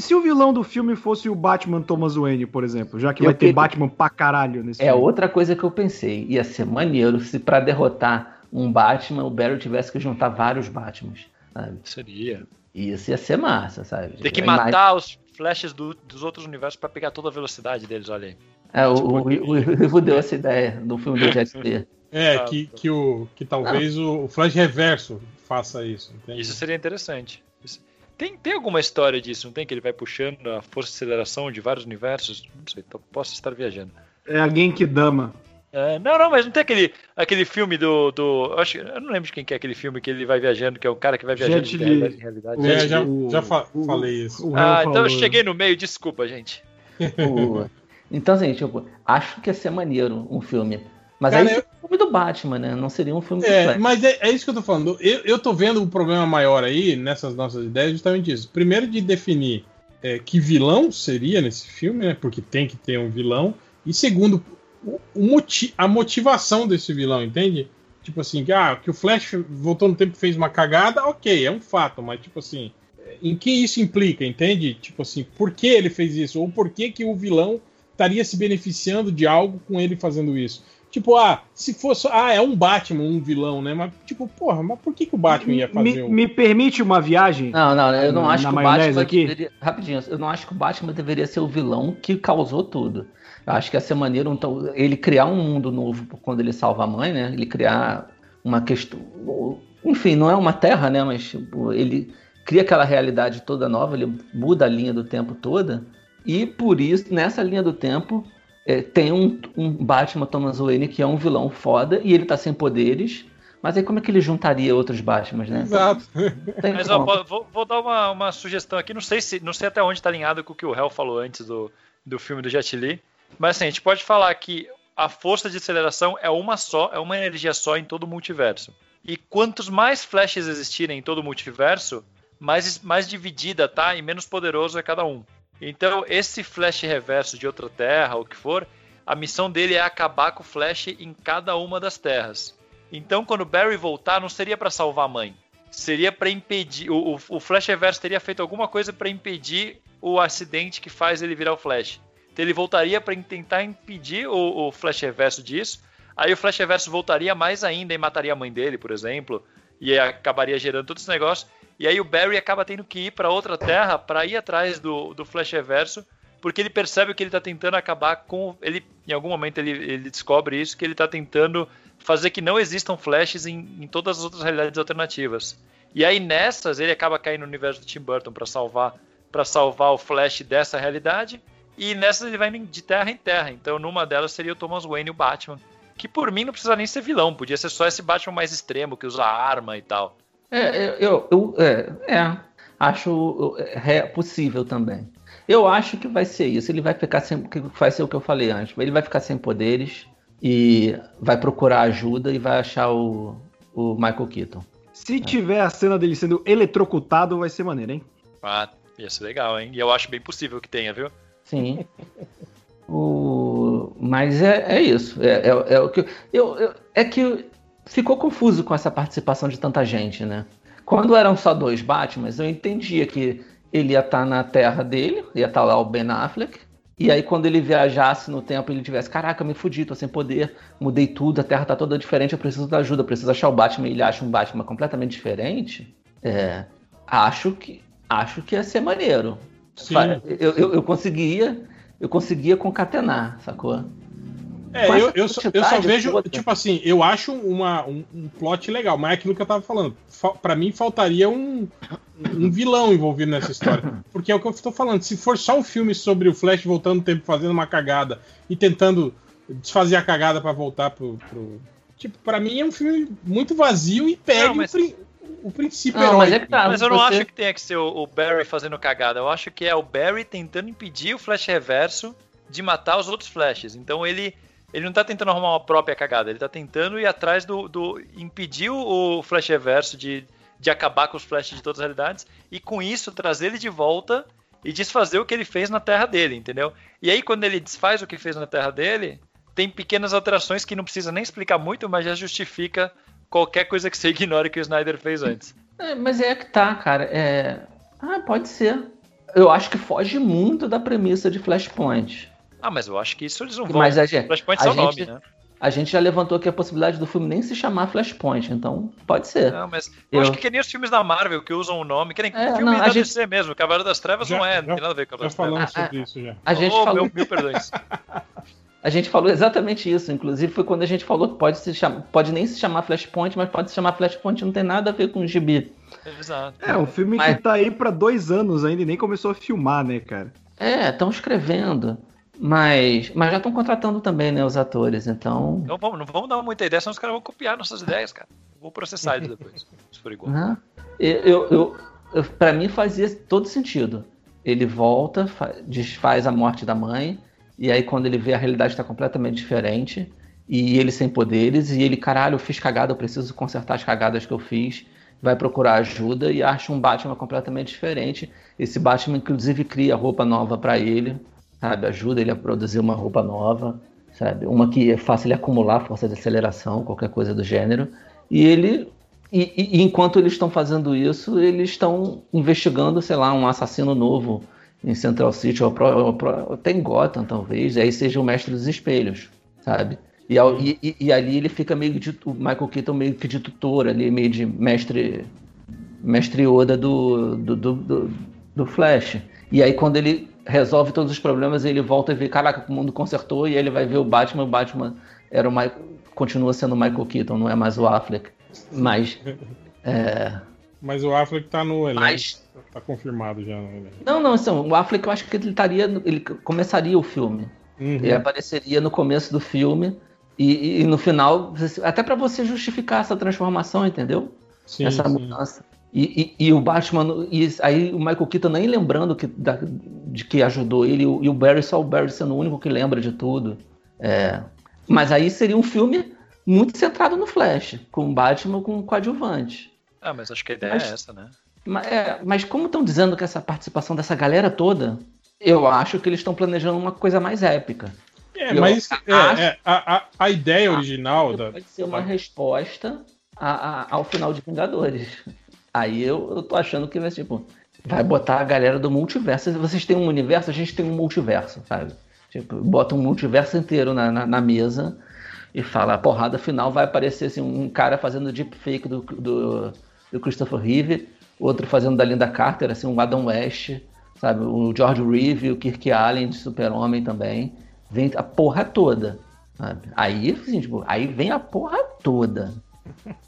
se o vilão do filme fosse o Batman Thomas Wayne, por exemplo, já que Eu vai ter Batman pra caralho nesse É filme. outra coisa que eu pensei. Ia ser maneiro se pra derrotar um Batman, o Barry tivesse que juntar vários Batmans. Sabe? Seria. Isso ia ser massa, sabe? Tem que imagem- matar os flashes do- dos outros universos pra pegar toda a velocidade deles, olha aí. É, o, Tipo, o, o, deu essa ideia no filme do Jet Li. É, Ah, que, que, o, que talvez o, o Flash Reverso faça isso. entende? Isso seria interessante. Tem, tem alguma história disso, não tem? Que ele vai puxando a força de aceleração de vários universos? Não sei, tô- posso estar viajando. É alguém que dama. É, não, não, mas não tem aquele, aquele filme do. do eu, acho, eu não lembro de quem que é aquele filme que ele vai viajando, que é um cara que vai viajando Jet de Li. realidade em realidade. É, já, o- já fa- o- falei isso. O Ah, Hel então eu falou. cheguei no meio, desculpa, gente. O- Então, assim, tipo, acho que ia ser maneiro um filme. Mas Cara, aí eu- filme do Batman, né? Não seria um filme do É, Flash. mas é, é isso que eu tô falando. Eu, eu tô vendo o problema maior aí, nessas nossas ideias, justamente isso. Primeiro, de definir é, que vilão seria nesse filme, né? Porque tem que ter um vilão. E segundo, o, o moti- a motivação desse vilão, entende? Tipo assim, que, ah, que o Flash voltou no tempo e fez uma cagada, ok, é um fato, mas tipo assim, em que isso implica, entende? Tipo assim, por que ele fez isso? Ou por que, que o vilão estaria se beneficiando de algo com ele fazendo isso? Tipo, ah, se fosse. Ah, é um Batman, um vilão, né? Mas, tipo, porra, mas por que, que o Batman ia fazer Me, um. me permite uma viagem? Não, não, eu não Na acho que o Batman aqui? deveria. Rapidinho, eu não acho que o Batman deveria ser o vilão que causou tudo. Eu acho que ia ser maneiro então, ele criar um mundo novo quando ele salva a mãe, né? Ele criar uma questão. Enfim, não é uma terra, né? Mas tipo, ele cria aquela realidade toda nova, ele muda a linha do tempo toda. E por isso, nessa linha do tempo, é, tem um, um Batman Thomas Wayne que é um vilão foda e ele tá sem poderes. Mas aí como é que ele juntaria outros Batmans, né? Exato. Tem Mas ó, como. vou, vou dar uma, uma sugestão aqui, não sei se não sei até onde tá alinhado com o que o Hell falou antes do, do filme do Jet Li. Mas assim, a gente pode falar que a força de aceleração é uma só, é uma energia só em todo o multiverso. E quantos mais flashes existirem em todo o multiverso, mais, mais dividida tá e menos poderoso é cada um. Então, esse flash reverso de outra terra, ou o que for, a missão dele é acabar com o flash em cada uma das terras. Então, quando Barry voltar, não seria para salvar a mãe. Seria para impedir. O, o, o Flash Reverso teria feito alguma coisa para impedir o acidente que faz ele virar o Flash. Então ele voltaria para tentar impedir o, o Flash Reverso disso. Aí o Flash Reverso voltaria mais ainda e mataria a mãe dele, por exemplo. E acabaria gerando todo esse negócio. E aí o Barry acaba tendo que ir para outra terra para ir atrás do, do Flash Reverso porque ele percebe que ele tá tentando acabar com. Ele, em algum momento ele, ele descobre isso, que ele tá tentando fazer que não existam flashes em, em todas as outras realidades alternativas. E aí nessas ele acaba caindo no universo do Tim Burton para salvar para salvar o Flash dessa realidade. E nessas ele vai de terra em terra. Então numa delas seria o Thomas Wayne e o Batman, que por mim não precisa nem ser vilão, podia ser só esse Batman mais extremo que usa arma e tal. É, eu, eu é, é, acho é, possível também. Eu acho que vai ser isso. Ele vai ficar sem, que vai ser o que eu falei antes. Ele vai ficar sem poderes e vai procurar ajuda e vai achar o, o Michael Keaton. Se tiver a cena dele sendo eletrocutado, vai ser maneiro, hein? Ah, ia ser legal, hein? E eu acho bem possível que tenha, viu? Sim. o... Mas é, é isso. É, é, é o que eu, eu, é que ficou confuso com essa participação de tanta gente, né? Quando eram só dois Batmans, eu entendia que ele ia estar na terra dele, ia estar lá o Ben Affleck, e aí, quando ele viajasse no tempo, ele tivesse, caraca, me fudi, tô sem poder, mudei tudo, a Terra tá toda diferente, eu preciso da ajuda, eu preciso achar o Batman, e ele acha um Batman completamente diferente, é, acho que acho que ia ser maneiro. Sim. Eu, eu, eu conseguia, eu conseguia concatenar, sacou? É, eu, eu, só, eu só vejo, tipo assim, eu acho uma, um, um, plot legal, mas é aquilo que eu tava falando. para mim faltaria um, um vilão envolvido nessa história. Porque é o que eu tô falando. Se for só um filme sobre o Flash voltando no tempo, fazendo uma cagada e tentando desfazer a cagada para voltar pro, pro. Tipo, pra mim é um filme muito vazio e não, mas... o, o, princípio não, mas, é tá, mas, eu não você... acho que tenha que ser o, o Barry fazendo cagada. Eu acho que é o Barry tentando impedir o Flash Reverso de matar os outros Flashes. Então ele ele não tá tentando arrumar uma própria cagada, ele tá tentando ir atrás do. do impedir o Flash Reverso de, de acabar com os Flashes de todas as realidades e com isso trazer ele de volta e desfazer o que ele fez na terra dele, entendeu? E aí, quando ele desfaz o que fez na terra dele, tem pequenas alterações que não precisa nem explicar muito, mas já justifica qualquer coisa que você ignore que o Snyder fez antes. É, mas é que tá, cara. É... Ah, pode ser. Eu acho que foge muito da premissa de Flashpoint. Ah, mas eu acho que isso eles não vão. Mas a, Flashpoint a é o nome, né? A gente já levantou aqui a possibilidade do filme nem se chamar Flashpoint, então pode ser. Não, mas eu, eu acho que, que nem os filmes da Marvel que usam o nome, que nem é, filme não, da gente... DC mesmo, Cavaleiro das Trevas já, não é, já, não tem nada a ver com Cavaleiro das Trevas. Já falamos sobre isso já. A gente oh, falou... Meu, mil perdões. A gente falou exatamente isso. Inclusive, foi quando a gente falou que pode, se chama, pode nem se chamar Flashpoint, mas pode se chamar Flashpoint, não tem nada a ver com o gibi. Exato. É, um filme mas... que tá aí para dois anos ainda e nem começou a filmar, né, cara? É, estão escrevendo. Mas, mas já estão contratando também, né, os atores, então. Não vamos, não vamos dar muita ideia, senão os caras vão copiar nossas ideias, cara. Vou processar eles depois, se for igual. Não, eu, eu, eu, pra mim fazia todo sentido. Ele volta, desfaz a morte da mãe, e aí quando ele vê a realidade está completamente diferente, e ele sem poderes, e ele, caralho, eu fiz cagada, eu preciso consertar as cagadas que eu fiz, vai procurar ajuda e acha um Batman completamente diferente. Esse Batman, inclusive, cria roupa nova para ele sabe? Ajuda ele a produzir uma roupa nova, sabe? Uma que faça ele acumular força de aceleração, qualquer coisa do gênero. E ele e, e, enquanto eles estão fazendo isso, eles estão investigando, sei lá, um assassino novo em Central City, ou, ou, ou até em Gotham, talvez, e aí seja o mestre dos espelhos, sabe? E, e, e, ali ele fica meio de. O Michael Keaton meio que de tutor ali, meio de mestre. Mestre Oda do, do, do, do, do Flash. E aí quando ele resolve todos os problemas e ele volta e vê, caraca, o mundo consertou, e aí ele vai ver o Batman, o Batman era o Michael, continua sendo o Michael Keaton, não é mais o Affleck. Mas. É... Mas o Affleck tá no elenco. Mas... Tá confirmado já. Não, não, então, o Affleck eu acho que ele estaria. Ele começaria o filme. Uhum. Ele apareceria no começo do filme. E, e no final, até para você justificar essa transformação, entendeu? Sim, essa sim. mudança. E, e, e, o Batman, e aí o Michael Keaton nem lembrando que, da, de que ajudou ele, e o Barry só o Barry sendo o único que lembra de tudo. É. Mas aí seria um filme muito centrado no Flash, com o Batman com o coadjuvante. Ah, mas acho que a ideia mas, é essa, né? Mas, é, mas como estão dizendo que essa participação dessa galera toda, eu acho que eles estão planejando uma coisa mais épica. É, eu mas é, acho, é, a, a, a, ideia original da. Pode ser uma resposta a, ao final de Vingadores. Aí eu, eu tô achando que vai, tipo, vai botar a galera do multiverso. Vocês têm um universo, a gente tem um multiverso, sabe? Tipo, bota um multiverso inteiro na, na, na mesa e fala, a porrada final vai aparecer assim, um cara fazendo deepfake do, do, do Christopher Reeve, outro fazendo da Linda Carter, assim, um Adam West, sabe? O George Reeve, o Kirk Allen de Super-Homem também. Vem a porra toda. Sabe? Aí, assim, tipo, aí vem a porra toda.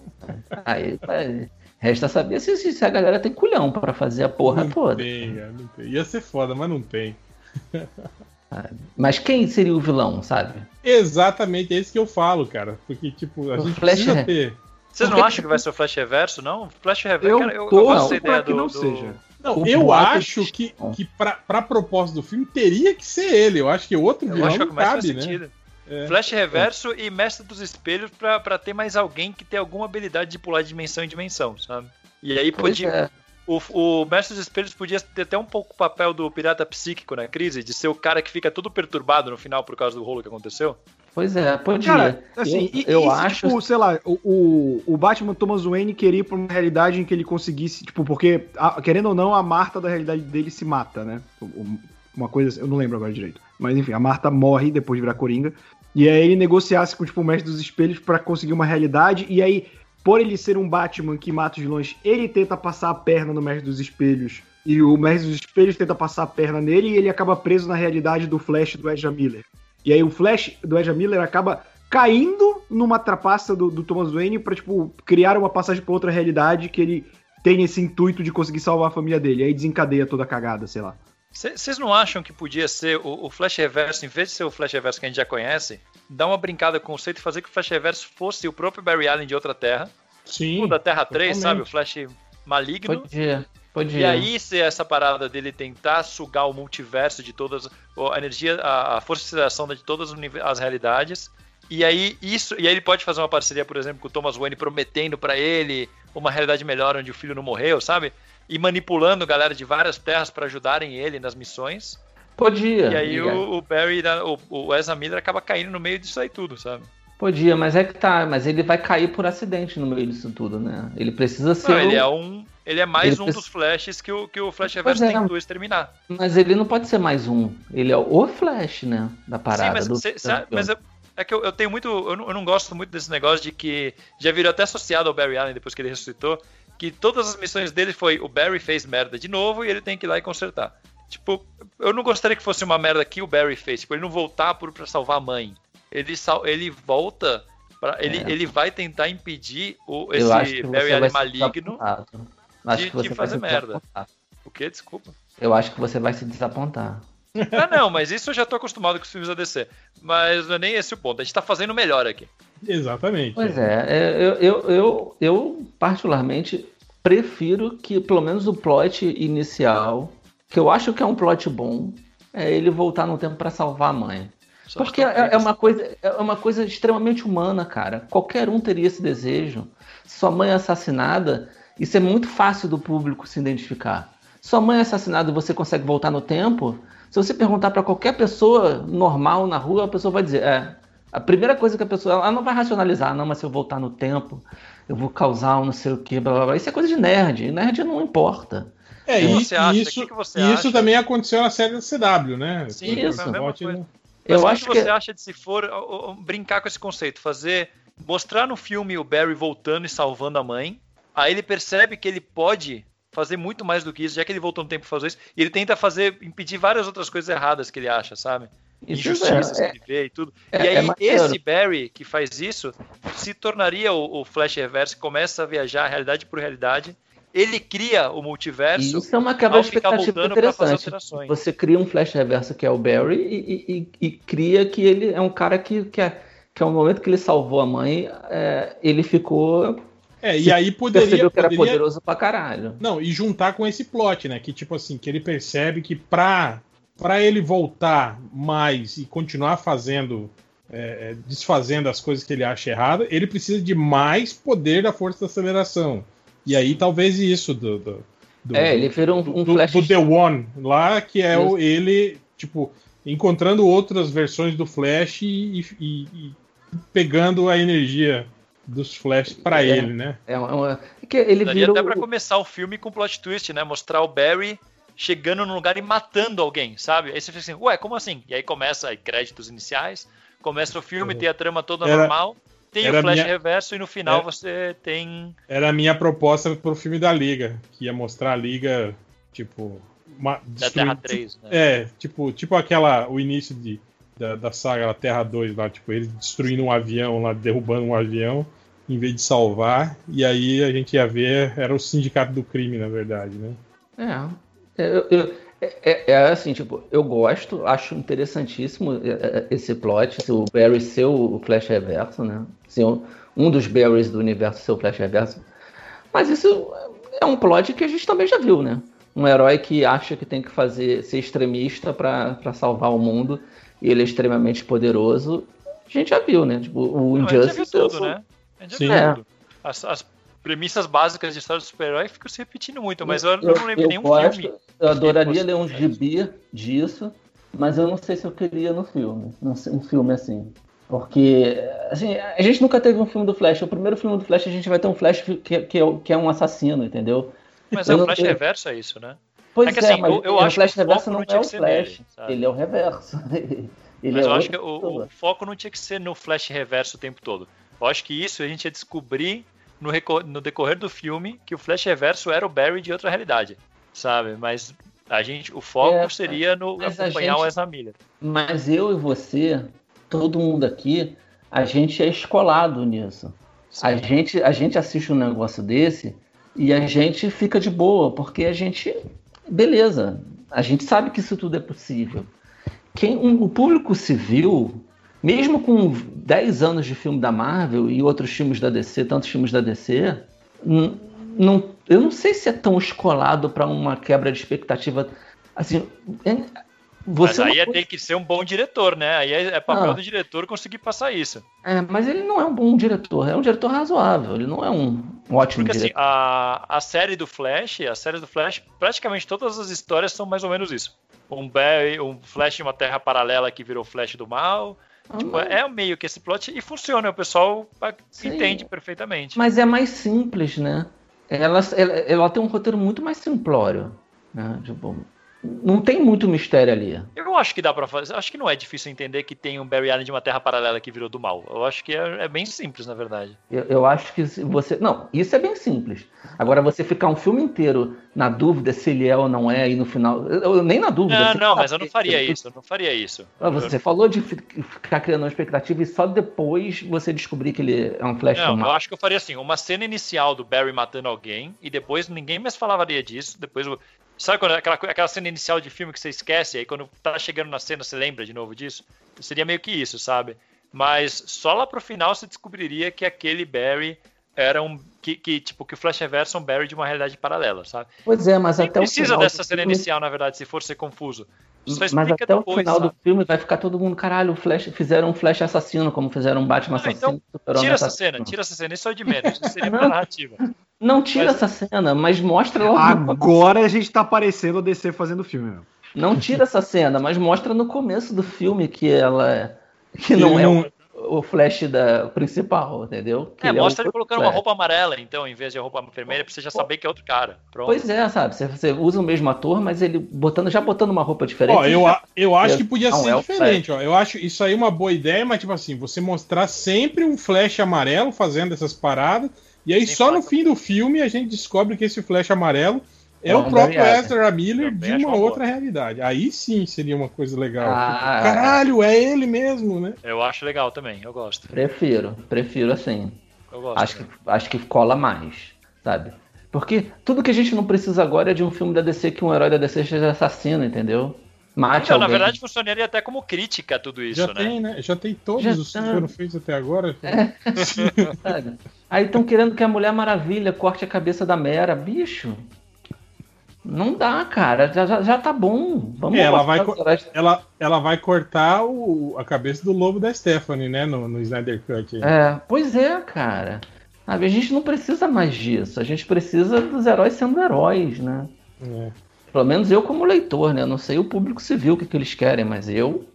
Aí, aí, resta saber se, se a galera tem culhão pra fazer a porra não toda. Tem, cara, não tem. Ia ser foda, mas não tem. Mas quem seria o vilão, sabe? Exatamente, é isso que eu falo, cara. Porque, tipo, a O gente Flash precisa é- ter. Vocês não Porque- acham que vai ser o Flash Reverso, não? Flash Reverso, Eu cara, eu, tô eu gosto pra ideia que do, não do- seja. Não, O eu acho que, que pra, pra propósito do filme teria que ser ele. Eu acho que outro Eu vilão acho que é não cabe, né? sentido. É. Flash Reverso e Mestre dos Espelhos pra, pra ter mais alguém que tem alguma habilidade de pular de dimensão em dimensão, sabe? E aí Pois podia. é. O, o Mestre dos Espelhos podia ter até um pouco o papel do pirata psíquico na crise, de ser o cara que fica todo perturbado no final por causa do rolo que aconteceu. Pois é, podia. Cara, assim, eu, e, eu e acho. tipo, sei lá, o, o, o Batman Thomas Wayne queria ir pra uma realidade em que ele conseguisse, tipo, porque, a- querendo ou não, a Marta da realidade dele se mata, né? O- o- Uma coisa, eu não lembro agora direito. Mas enfim, a Marta morre depois de virar Coringa. E aí ele negociasse com, tipo, o Mestre dos Espelhos pra conseguir uma realidade. E aí, por ele ser um Batman que mata os vilões, ele tenta passar a perna no Mestre dos Espelhos. E o Mestre dos Espelhos tenta passar a perna nele e ele acaba preso na realidade do Flash do Ezra Miller. E aí o Flash do Ezra Miller acaba caindo numa trapaça do, do Thomas Wayne pra, tipo, criar uma passagem pra outra realidade que ele tem esse intuito de conseguir salvar a família dele. Aí desencadeia toda a cagada, sei lá. Vocês não acham que podia ser o, o Flash Reverso, em vez de ser o Flash Reverso que a gente já conhece, dar uma brincada com o conceito e fazer que o Flash Reverso fosse o próprio Barry Allen de outra Terra? Sim. Tipo da Terra 3, totalmente. sabe? O Flash maligno. Podia, podia. E aí ser essa parada dele tentar sugar o multiverso de todas a energia, a, a força de aceleração de todas as realidades. E aí isso, e aí ele pode fazer uma parceria, por exemplo, com o Thomas Wayne prometendo pra ele uma realidade melhor onde o filho não morreu, sabe? E manipulando galera de várias terras pra ajudarem ele nas missões. Podia. E aí o, o Barry, da- o, o Ezra Miller acaba caindo no meio disso aí tudo, sabe? Podia, mas é que tá, mas ele vai cair por acidente no meio disso tudo, né? Ele precisa ser. Não, ele é um, ele é mais Ele um precisa- dos flashes que o, que o Flash Reverso é. tentou exterminar. Mas ele não pode ser mais um. Ele é o Flash, né? Da parada. Sim, mas, do... cê- cê- mas eu- é que eu, eu tenho muito. Eu não, eu não gosto muito desse negócio de que já virou até associado ao Barry Allen depois que ele ressuscitou. Que todas as missões dele foi o Barry fez merda de novo e ele tem que ir lá e consertar. Tipo, eu não gostaria que fosse uma merda que o Barry fez. Tipo, ele não voltar por, pra salvar a mãe. Ele, sal, ele volta. Pra, ele, É. ele vai tentar impedir o, esse Barry maligno. de- de fazer merda. O que? Desculpa. Eu acho que você vai se desapontar. Ah, não, mas isso eu já tô acostumado com os filmes da DC. Mas não é nem esse o ponto. A gente tá fazendo melhor aqui. Exatamente. Pois é, é, eu, eu, eu, eu particularmente prefiro que pelo menos o plot inicial, que eu acho que é um plot bom, é ele voltar no tempo pra salvar a mãe. Só Porque é, é uma coisa, é uma coisa extremamente humana, cara. Qualquer um teria esse desejo. Sua mãe é assassinada, isso é muito fácil do público se identificar. Sua mãe é assassinada e você consegue voltar no tempo. Se você perguntar pra qualquer pessoa normal na rua, a pessoa vai dizer: é. A primeira coisa que a pessoa. Ela não vai racionalizar, não, mas se eu voltar no tempo, eu vou causar um não sei o que, blá blá blá. Isso é coisa de nerd. Nerd não importa. É, que e, você acha? e isso, O que que você isso também aconteceu na série da CW, né? Sim, ótimo. coisa. Eu Mas acho o que que. você acha de se for brincar com esse conceito? Fazer. Mostrar no filme o Barry voltando e salvando a mãe. Aí ele percebe que ele pode fazer muito mais do que isso, já que ele voltou no tempo pra fazer isso. E ele tenta fazer. impedir várias outras coisas erradas que ele acha, sabe? Isso Injustiças é- que ele vê e tudo. é- e aí, é esse Barry que faz isso se tornaria o, o Flash Reverso, começa a viajar realidade por realidade. Ele cria o multiverso. Isso é uma quebra de ficar expectativa voltando pra fazer interessante. alterações. Você cria um flash reverso que é o Barry e, e- e- e cria que ele é um cara que, que, é, que é o momento que ele salvou a mãe, é, ele ficou. É, e aí poderia, percebeu que era poderia- poderoso pra caralho. Não, e juntar com esse plot, né? Que tipo assim, que ele percebe que pra, pra ele voltar mais e continuar fazendo, é, é, desfazendo as coisas que ele acha errado, ele precisa de mais poder da força da aceleração. E aí talvez isso do. do, do- É, ele vira um, um do, flash. do The One lá, que é o, ele, tipo, encontrando outras versões do Flash e, e- e pegando a energia dos Flash pra É. ele, né? É uma, é que ele Daria vira até pra o- começar o filme com plot twist, né? Mostrar o Barry chegando num lugar e matando alguém, sabe? Aí você fica assim, ué, como assim? E aí começa aí, créditos iniciais, começa o filme, tem a trama toda Era- normal, tem era o flash minha- reverso e no final É. você tem. Era a minha proposta pro filme da Liga, que ia mostrar a Liga, tipo, ma- Da destruindo- Terra 3, né? É, tipo, tipo aquela. O início de, da, da saga da Terra 2 lá, tipo, eles destruindo um avião lá, derrubando um avião, em vez de salvar. E aí a gente ia ver, era o sindicato do crime, na verdade, né? É. Eu- eu- é, é- é assim, tipo, eu gosto, acho interessantíssimo é, é, esse plot, se o Barry ser o Flash Reverso, né? Ser um, um dos Barrys do universo ser o Flash Reverso. Mas isso é um plot que a gente também já viu, né? Um herói que acha que tem que fazer ser extremista pra pra salvar o mundo e ele é extremamente poderoso. A gente já viu, né? Tipo, o Não, a gente já viu Injustice. tudo, né? A gente já Sim. viu É. tudo. As, as premissas básicas de história do super-herói ficam se repetindo muito, mas eu, eu Eu- não lembro eu nenhum gosto, filme. Eu adoraria ler um gibi disso, mas eu não sei se eu queria no filme. Um filme assim. Porque assim, a gente nunca teve um filme do Flash. O primeiro filme do Flash a gente vai ter um Flash que, que, é, que é um assassino, entendeu? Mas eu é o Flash tenho- reverso, é isso, né? Pois É que, é, assim, mas eu- eu o acho Flash que o Reverso não é o Flash. sabe? ele é o Reverso. ele Mas é eu acho que o, o foco não tinha que ser no Flash reverso o tempo todo. Eu acho que isso a gente ia descobrir no, no decorrer do filme que o Flash reverso era o Barry de outra realidade, sabe? Mas a gente, o foco É, seria no acompanhar o gente- Ezra Miller. Mas eu e você, todo mundo aqui, a gente é escolado nisso. A gente, a gente assiste um negócio desse e a gente fica de boa, porque a gente. Beleza, a gente sabe que isso tudo é possível. Quem, um- o público civil, mesmo com 10 anos de filme da Marvel e outros filmes da DC, tantos filmes da DC, não, eu não sei se é tão escolado para uma quebra de expectativa. Assim, é- Mas você aí não ia ter que ser um bom diretor, né? Aí é é papel Ah. do diretor conseguir passar isso. É, mas ele não é um bom diretor, é um diretor razoável, ele não é um ótimo Porque assim, diretor. a, a série do Flash, a série do Flash, praticamente todas as histórias são mais ou menos isso. Um Barry, um Flash de uma terra paralela que virou Flash do mal. Tipo, é meio que esse plot e funciona, o pessoal Sim. entende perfeitamente. Mas é mais simples, né? Ela, ela, ela tem um roteiro muito mais simplório. Né? Tipo, não tem muito mistério ali. Eu acho que dá pra fazer. Acho que não é difícil entender que tem um Barry Allen de uma terra paralela que virou do mal. Eu acho que é, é bem simples, na verdade. Eu, eu acho que você. Não, isso é bem simples. Agora, você ficar um filme inteiro na dúvida se ele é ou não é, e no final. Eu, eu nem na dúvida. Não, não, mas eu não faria isso. Eu não faria isso. Ah, Você falou de fi- ficar criando uma expectativa e só depois você descobrir que ele é um flash Não, eu acho que eu faria assim, uma cena inicial do Barry matando alguém e depois ninguém mais falaria disso. Depois, sabe quando aquela, aquela cena inicial de filme que você esquece, aí quando tá chegando na cena você lembra de novo disso? Seria meio que isso, sabe? Mas só lá pro final você descobriria que aquele Barry era um que, que, tipo que o Flash Reverso é um Barry de uma realidade paralela, sabe? Pois é, mas Nem até o precisa final dessa cena filme- inicial, na verdade, se for ser confuso. Só Mas explica até depois, o final sabe? do filme vai ficar todo mundo, caralho, o Flash, fizeram um Flash assassino, como fizeram um Batman Ah, assassino. então Tira essa assassino. cena, tira essa cena, isso é o de menos. Isso seria Não. pra narrativa. Não tira Mas- essa cena, mas mostra logo. Agora a gente tá aparecendo a DC fazendo filme. Meu. Não tira essa cena, mas mostra no começo do filme que ela é- que não é não- o, Flash da principal, entendeu? Que É, ele mostra o ele colocando Flash. uma roupa amarela, então, em vez de roupa vermelha, pra você já saber que é outro cara. Pronto. Pois é, sabe? Você, usa o mesmo ator, mas ele botando já botando uma roupa diferente. Ó, eu, a- eu acho que podia Não, ser é diferente, ó. Eu acho isso aí uma boa ideia, mas tipo assim, você mostrar sempre um Flash amarelo fazendo essas paradas, e aí Sem só no fim do filme a gente descobre que esse Flash amarelo é É o próprio. Ezra Miller Também de uma outra realidade. Aí sim seria uma coisa legal. Ah, Tipo, Caralho, é ele mesmo, né? Eu acho legal também, eu gosto. Prefiro, prefiro assim. Eu gosto. Acho que, acho que cola mais, sabe? Porque tudo que a gente não precisa agora é de um filme da DC que um herói da DC seja assassino, entendeu? Mate Então, na alguém. verdade, funcionaria até como crítica a tudo isso, Já né? tem, né? Já tem todos Já os que tá. foram feitos até agora. sabe? Aí estão querendo que a Mulher Maravilha corte a cabeça da Mera. Bicho, não dá, cara. Já, já, já tá bom. Vamos É, ela vai Ela, ela vai cortar o- a cabeça do lobo da Stephanie, né? No, no Snyder Cut. aí. É, pois é, cara. A gente não precisa mais disso. A gente precisa dos heróis sendo heróis, né? É. Pelo menos eu como leitor, né? Eu não sei o público civil o que, que eles querem, mas eu,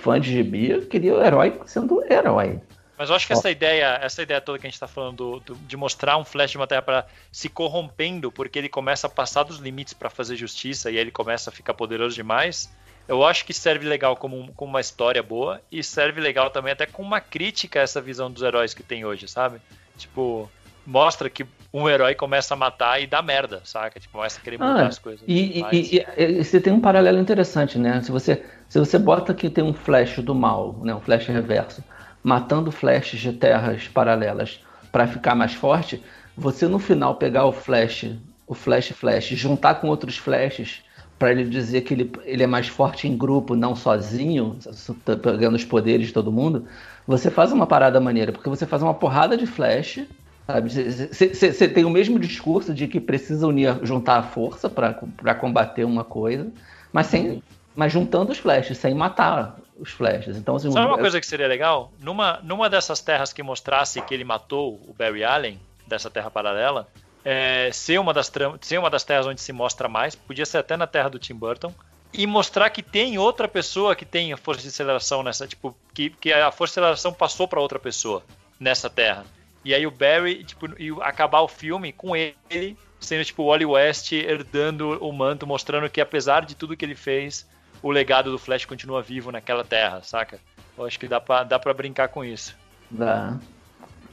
fã de gibi, queria o herói sendo herói. Mas eu acho que essa ideia, essa ideia toda que a gente tá falando do- do- de mostrar um Flash de uma Terra para se corrompendo, porque ele começa a passar dos limites para fazer justiça e aí ele começa a ficar poderoso demais. Eu acho que serve legal como, como uma história boa e serve legal também até com uma crítica a essa visão dos heróis que tem hoje, sabe? Tipo, mostra que um herói começa a matar e dá merda, saca? Tipo, começa a querer mudar Ah, as coisas. E, e- Mas- e- e- e você tem um paralelo interessante, né? Se você, se você bota que tem um flash do mal, né? um flash reverso, matando flashes de terras paralelas para ficar mais forte, você no final pegar o flash, o flash flash, juntar com outros flashes para ele dizer que ele, ele é mais forte em grupo, não sozinho, tá pegando os poderes de todo mundo, você faz uma parada maneira, porque você faz uma porrada de flash Sabe? Você tem o mesmo discurso de que precisa unir, juntar a força para combater uma coisa, mas, sem, mas juntando os flashes, sem matar os flashes. Então, assim, Sabe uma coisa que seria legal? Numa, numa dessas terras que mostrasse que ele matou o Barry Allen, dessa terra paralela, é, ser, uma das ser uma das terras onde se mostra mais, podia ser até na terra do Tim Burton, e mostrar que tem outra pessoa que tem a força de aceleração nessa, tipo, que, que a força de aceleração passou para outra pessoa nessa terra. E aí o Barry, tipo, e acabar o filme com ele sendo tipo o Wally West herdando o manto, mostrando que apesar de tudo que ele fez, o legado do Flash continua vivo naquela terra, saca? Eu acho que dá pra, dá pra brincar com isso. Dá.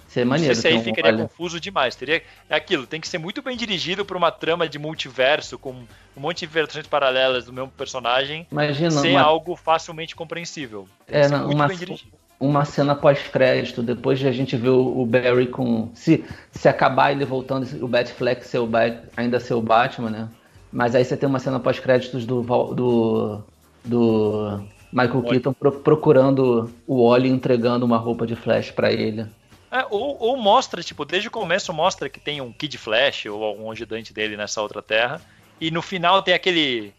Seria Não maneiro. sei se aí ficaria Wally- confuso demais. Teria, é aquilo, tem que ser muito bem dirigido pra uma trama de multiverso, com um monte de versões paralelas do mesmo personagem, Imagina, ser uma- algo facilmente compreensível. Tem É, não, muito uma, bem dirigido. uma cena pós-crédito, depois de a gente ver o, Barry com. Se, se acabar ele voltando, o Batfleck ser o Bat, ainda ser o Batman, né? Mas aí você tem uma cena pós-créditos do, do, do Michael Wally. Keaton pro- procurando o Wally entregando uma roupa de Flash pra ele. É, ou, ou mostra, tipo, desde o começo mostra que tem um Kid Flash ou algum ajudante dele nessa outra terra. E no final tem aquele.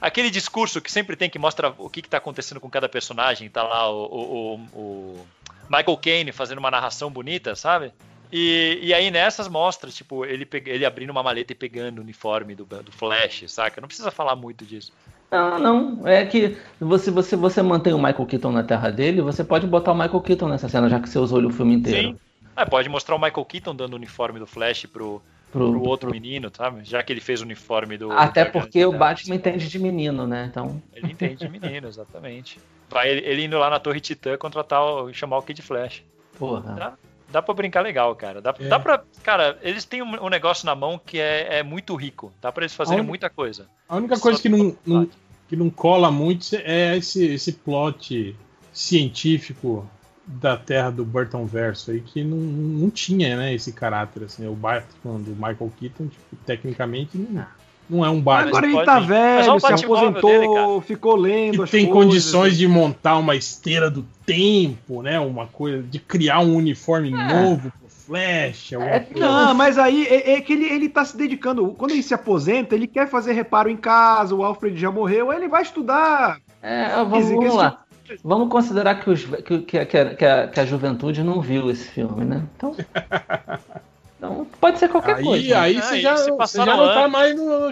Aquele discurso que sempre tem que mostra o que, que tá acontecendo com cada personagem. Tá lá o, o, o- Michael Caine fazendo uma narração bonita, sabe? E, e aí nessas mostra, tipo, ele, ele abrindo uma maleta e pegando o uniforme do, do Flash, saca? Não precisa falar muito disso. Não, não. É que você, você, você mantém o Michael Keaton na terra dele, você pode botar o Michael Keaton nessa cena, já que você usou ele o filme inteiro. Sim. É, pode mostrar o Michael Keaton dando o uniforme do Flash pro, Pro- pro outro menino, sabe? Já que ele fez o uniforme do. Até do porque o Batman entende de menino, né? Então. Ele entende de menino, exatamente. Vai ele, indo lá na Torre Titã contratar o, chamar o Kid Flash. Porra. Dá, dá pra brincar legal, cara. Dá, É. dá pra. Cara, eles têm um, um negócio na mão que é, é muito rico. Dá pra eles fazerem Aonde- muita coisa. A única Só coisa que não, não- que não cola muito é esse, esse plot científico da Terra do Burton Verso aí, que não, não tinha, né, esse caráter, assim, o Batman do Michael Keaton, tipo, tecnicamente não, não é um Batman Agora ele pode- tá olha velho, se aposentou, dele, ficou lendo que as tem coisas. condições de montar uma esteira do tempo, né, uma coisa, de criar um uniforme novo pro Flash, É. Não, mas aí é, é que ele, ele tá se dedicando. Quando ele se aposenta, ele quer fazer reparo em casa, o Alfred já morreu, aí ele vai estudar. É, vamos, vamos lá. Vamos considerar que, os, que, que, que, a, que, a, que a juventude não viu esse filme, né? Então. então pode ser qualquer aí, coisa. Aí Ah, você e já, você passaram já não tá mais no,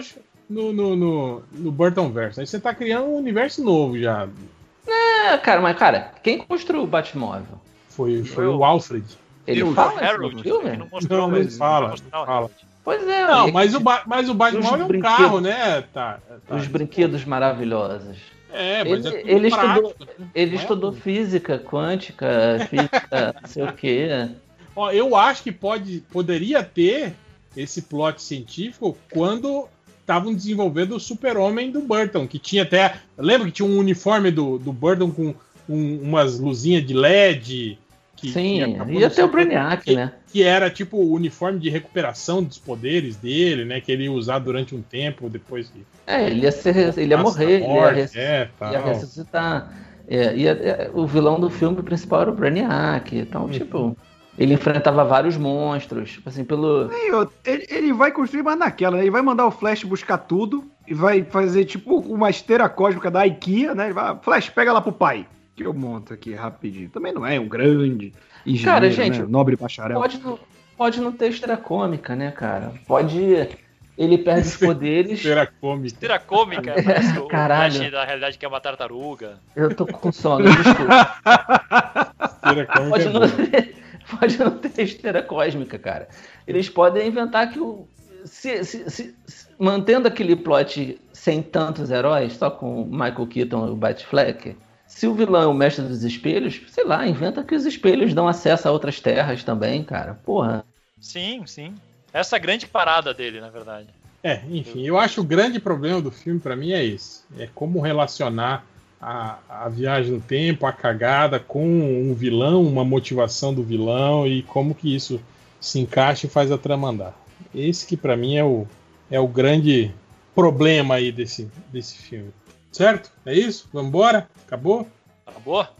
no, no, no, no Burton Verso. Aí você tá criando um universo novo já. É, cara, mas, cara, quem construiu o Batmóvel? Foi, foi Eu- o Alfred. Ele fala isso Harold, no ele filme? não mostrou, Não, mas ele fala, fala. Pois é. Não, mas o, ba mas o Batmóvel é um carro, né? Tá, tá. Os brinquedos maravilhosos. É, mas Ele- é tudo ele prático, estudou- né? Ele é estudou tudo. física quântica, física, não sei o quê. Ó, eu acho que pode, poderia ter esse plot científico quando estavam desenvolvendo o super-homem do Burton, que tinha até... Lembra que tinha um uniforme do, do Burton com um- umas luzinhas de LED? Que, Sim, que ia ter o Brainiac, que- né? que era tipo o uniforme de recuperação dos poderes dele, né? Que ele ia usar durante um tempo depois que. É, ele ia, ser, ele ia morrer, da ele ia, morte, res- é, ia ressuscitar. É, ia- é, o vilão do filme principal era o Brainiac. Então, tipo, ele enfrentava vários monstros. Tipo assim, pelo. Ele, ele vai construir mais naquela, né? Ele vai mandar o Flash buscar tudo e vai fazer tipo uma esteira cósmica da IKEA, né? Ele vai, Flash, pega lá pro pai. Que eu monto aqui rapidinho. Também não é um grande engenheiro, Cara, gente, né? Nobre bacharel. Pode não, pode não ter história cômica, né, cara? Pode. Ele perde os poderes. Era cômico. Tira cômica, parece o, Caralho. Flash da realidade que é uma tartaruga. Eu tô com sono, desculpa. Cômico Pode é não, bom. ter, pode não ter esteira cósmica, cara. Eles podem inventar que o. se- se- se- se- mantendo aquele plot sem tantos heróis, só com o Michael Keaton e o Batfleck, se o vilão é o mestre dos espelhos, sei lá, inventa que os espelhos dão acesso a outras terras também, cara. Porra. Sim, sim. Essa é a grande parada dele, na verdade. É, enfim, eu acho que o grande problema do filme pra mim é esse. É como relacionar a, a viagem no tempo, a cagada com um vilão, uma motivação do vilão e como que isso se encaixa e faz a trama andar. Esse que pra mim é o, é o grande problema aí desse, desse filme. Certo? É isso? Vamos embora? Acabou? Acabou?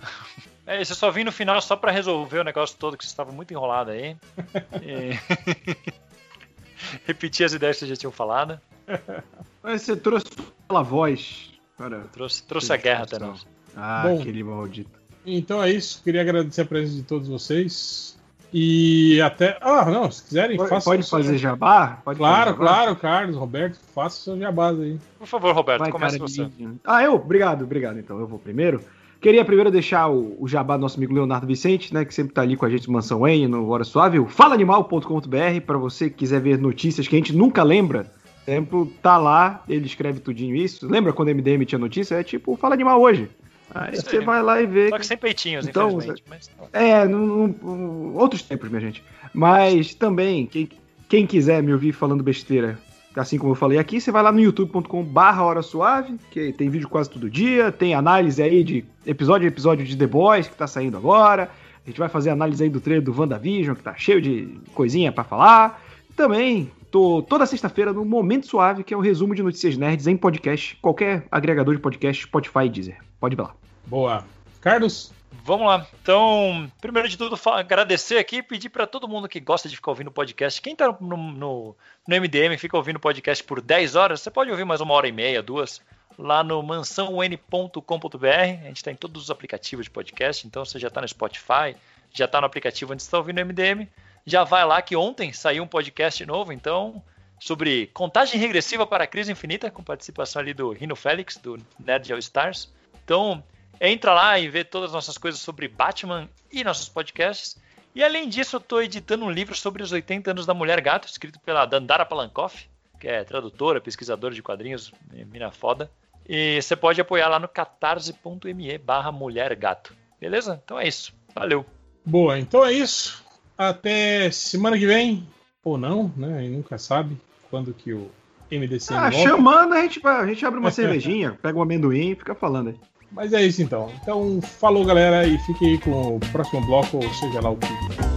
É, isso eu só vim no final só pra resolver o negócio todo que você estava muito enrolado aí. E- Repetir as ideias que vocês já tinham falado. Mas você trouxe aquela voz. Cara, Trouxe, trouxe a guerra até nós. ah, Bom. aquele maldito. Então é isso. Queria agradecer a presença de todos vocês. E até. Ah, não, se quiserem, Pode, façam pode o seu- fazer jabá? Pode Claro, fazer jabá? claro, Carlos, Roberto, faça o seu jabás aí. Por favor, Roberto, Vai, comece cara, você. de- Ah, eu? Obrigado, obrigado. Então, eu vou primeiro. Queria primeiro deixar o, o jabá do nosso amigo Leonardo Vicente, né, que sempre tá ali com a gente no Mansão N, no Hora Suave, o falaanimal.com.br, para você que quiser ver notícias que a gente nunca lembra. Exemplo, tá lá, ele escreve tudinho isso. Lembra quando o MDM tinha notícia? É tipo, Fala Animal hoje. Aí Isso você aí. vai lá e vê. Só que sem peitinhos, Então, infelizmente. Mas... É, num- num- outros tempos, minha gente. Mas também, quem, quem quiser me ouvir falando besteira, assim como eu falei aqui, você vai lá no youtube.com barra Hora Suave, que tem vídeo quase todo dia, tem análise aí de episódio a episódio de The Boys, que tá saindo agora. A gente vai fazer análise aí do trailer do WandaVision, que tá cheio de coisinha pra falar. Também tô toda sexta-feira no Momento Suave, que é o resumo de notícias nerds em podcast, qualquer agregador de podcast, Spotify Deezer. Pode ir lá. Boa. Carlos? Vamos lá. Então, primeiro de tudo, agradecer aqui e pedir para todo mundo que gosta de ficar ouvindo podcast. Quem tá no, no, no MDM e fica ouvindo podcast por 10 horas, você pode ouvir mais uma hora e meia, duas, lá no mansãon.com.br. A gente está em todos os aplicativos de podcast, então você já está no Spotify, já está no aplicativo onde você está ouvindo o MDM. Já vai lá que ontem saiu um podcast novo, então, sobre contagem regressiva para a crise infinita, com participação ali do Rino Félix, do Nerd All Stars. Então, entra lá e vê todas as nossas coisas sobre Batman e nossos podcasts. E além disso, eu estou editando um livro sobre os 80 anos da Mulher Gato, escrito pela Dandara Palankoff, que é tradutora, pesquisadora de quadrinhos, eh, mina foda. E você pode apoiar lá no catarse.me barra Mulher Gato. Beleza? Então é isso. Valeu. Boa, então é isso. Até semana que vem. Ou não, né? E nunca sabe quando que o MDC Ah, volta. chamando, a gente, a gente abre uma cervejinha, pega um amendoim e fica falando aí. Mas é isso então. Então, falou galera e fique aí com o próximo bloco, ou seja lá o que.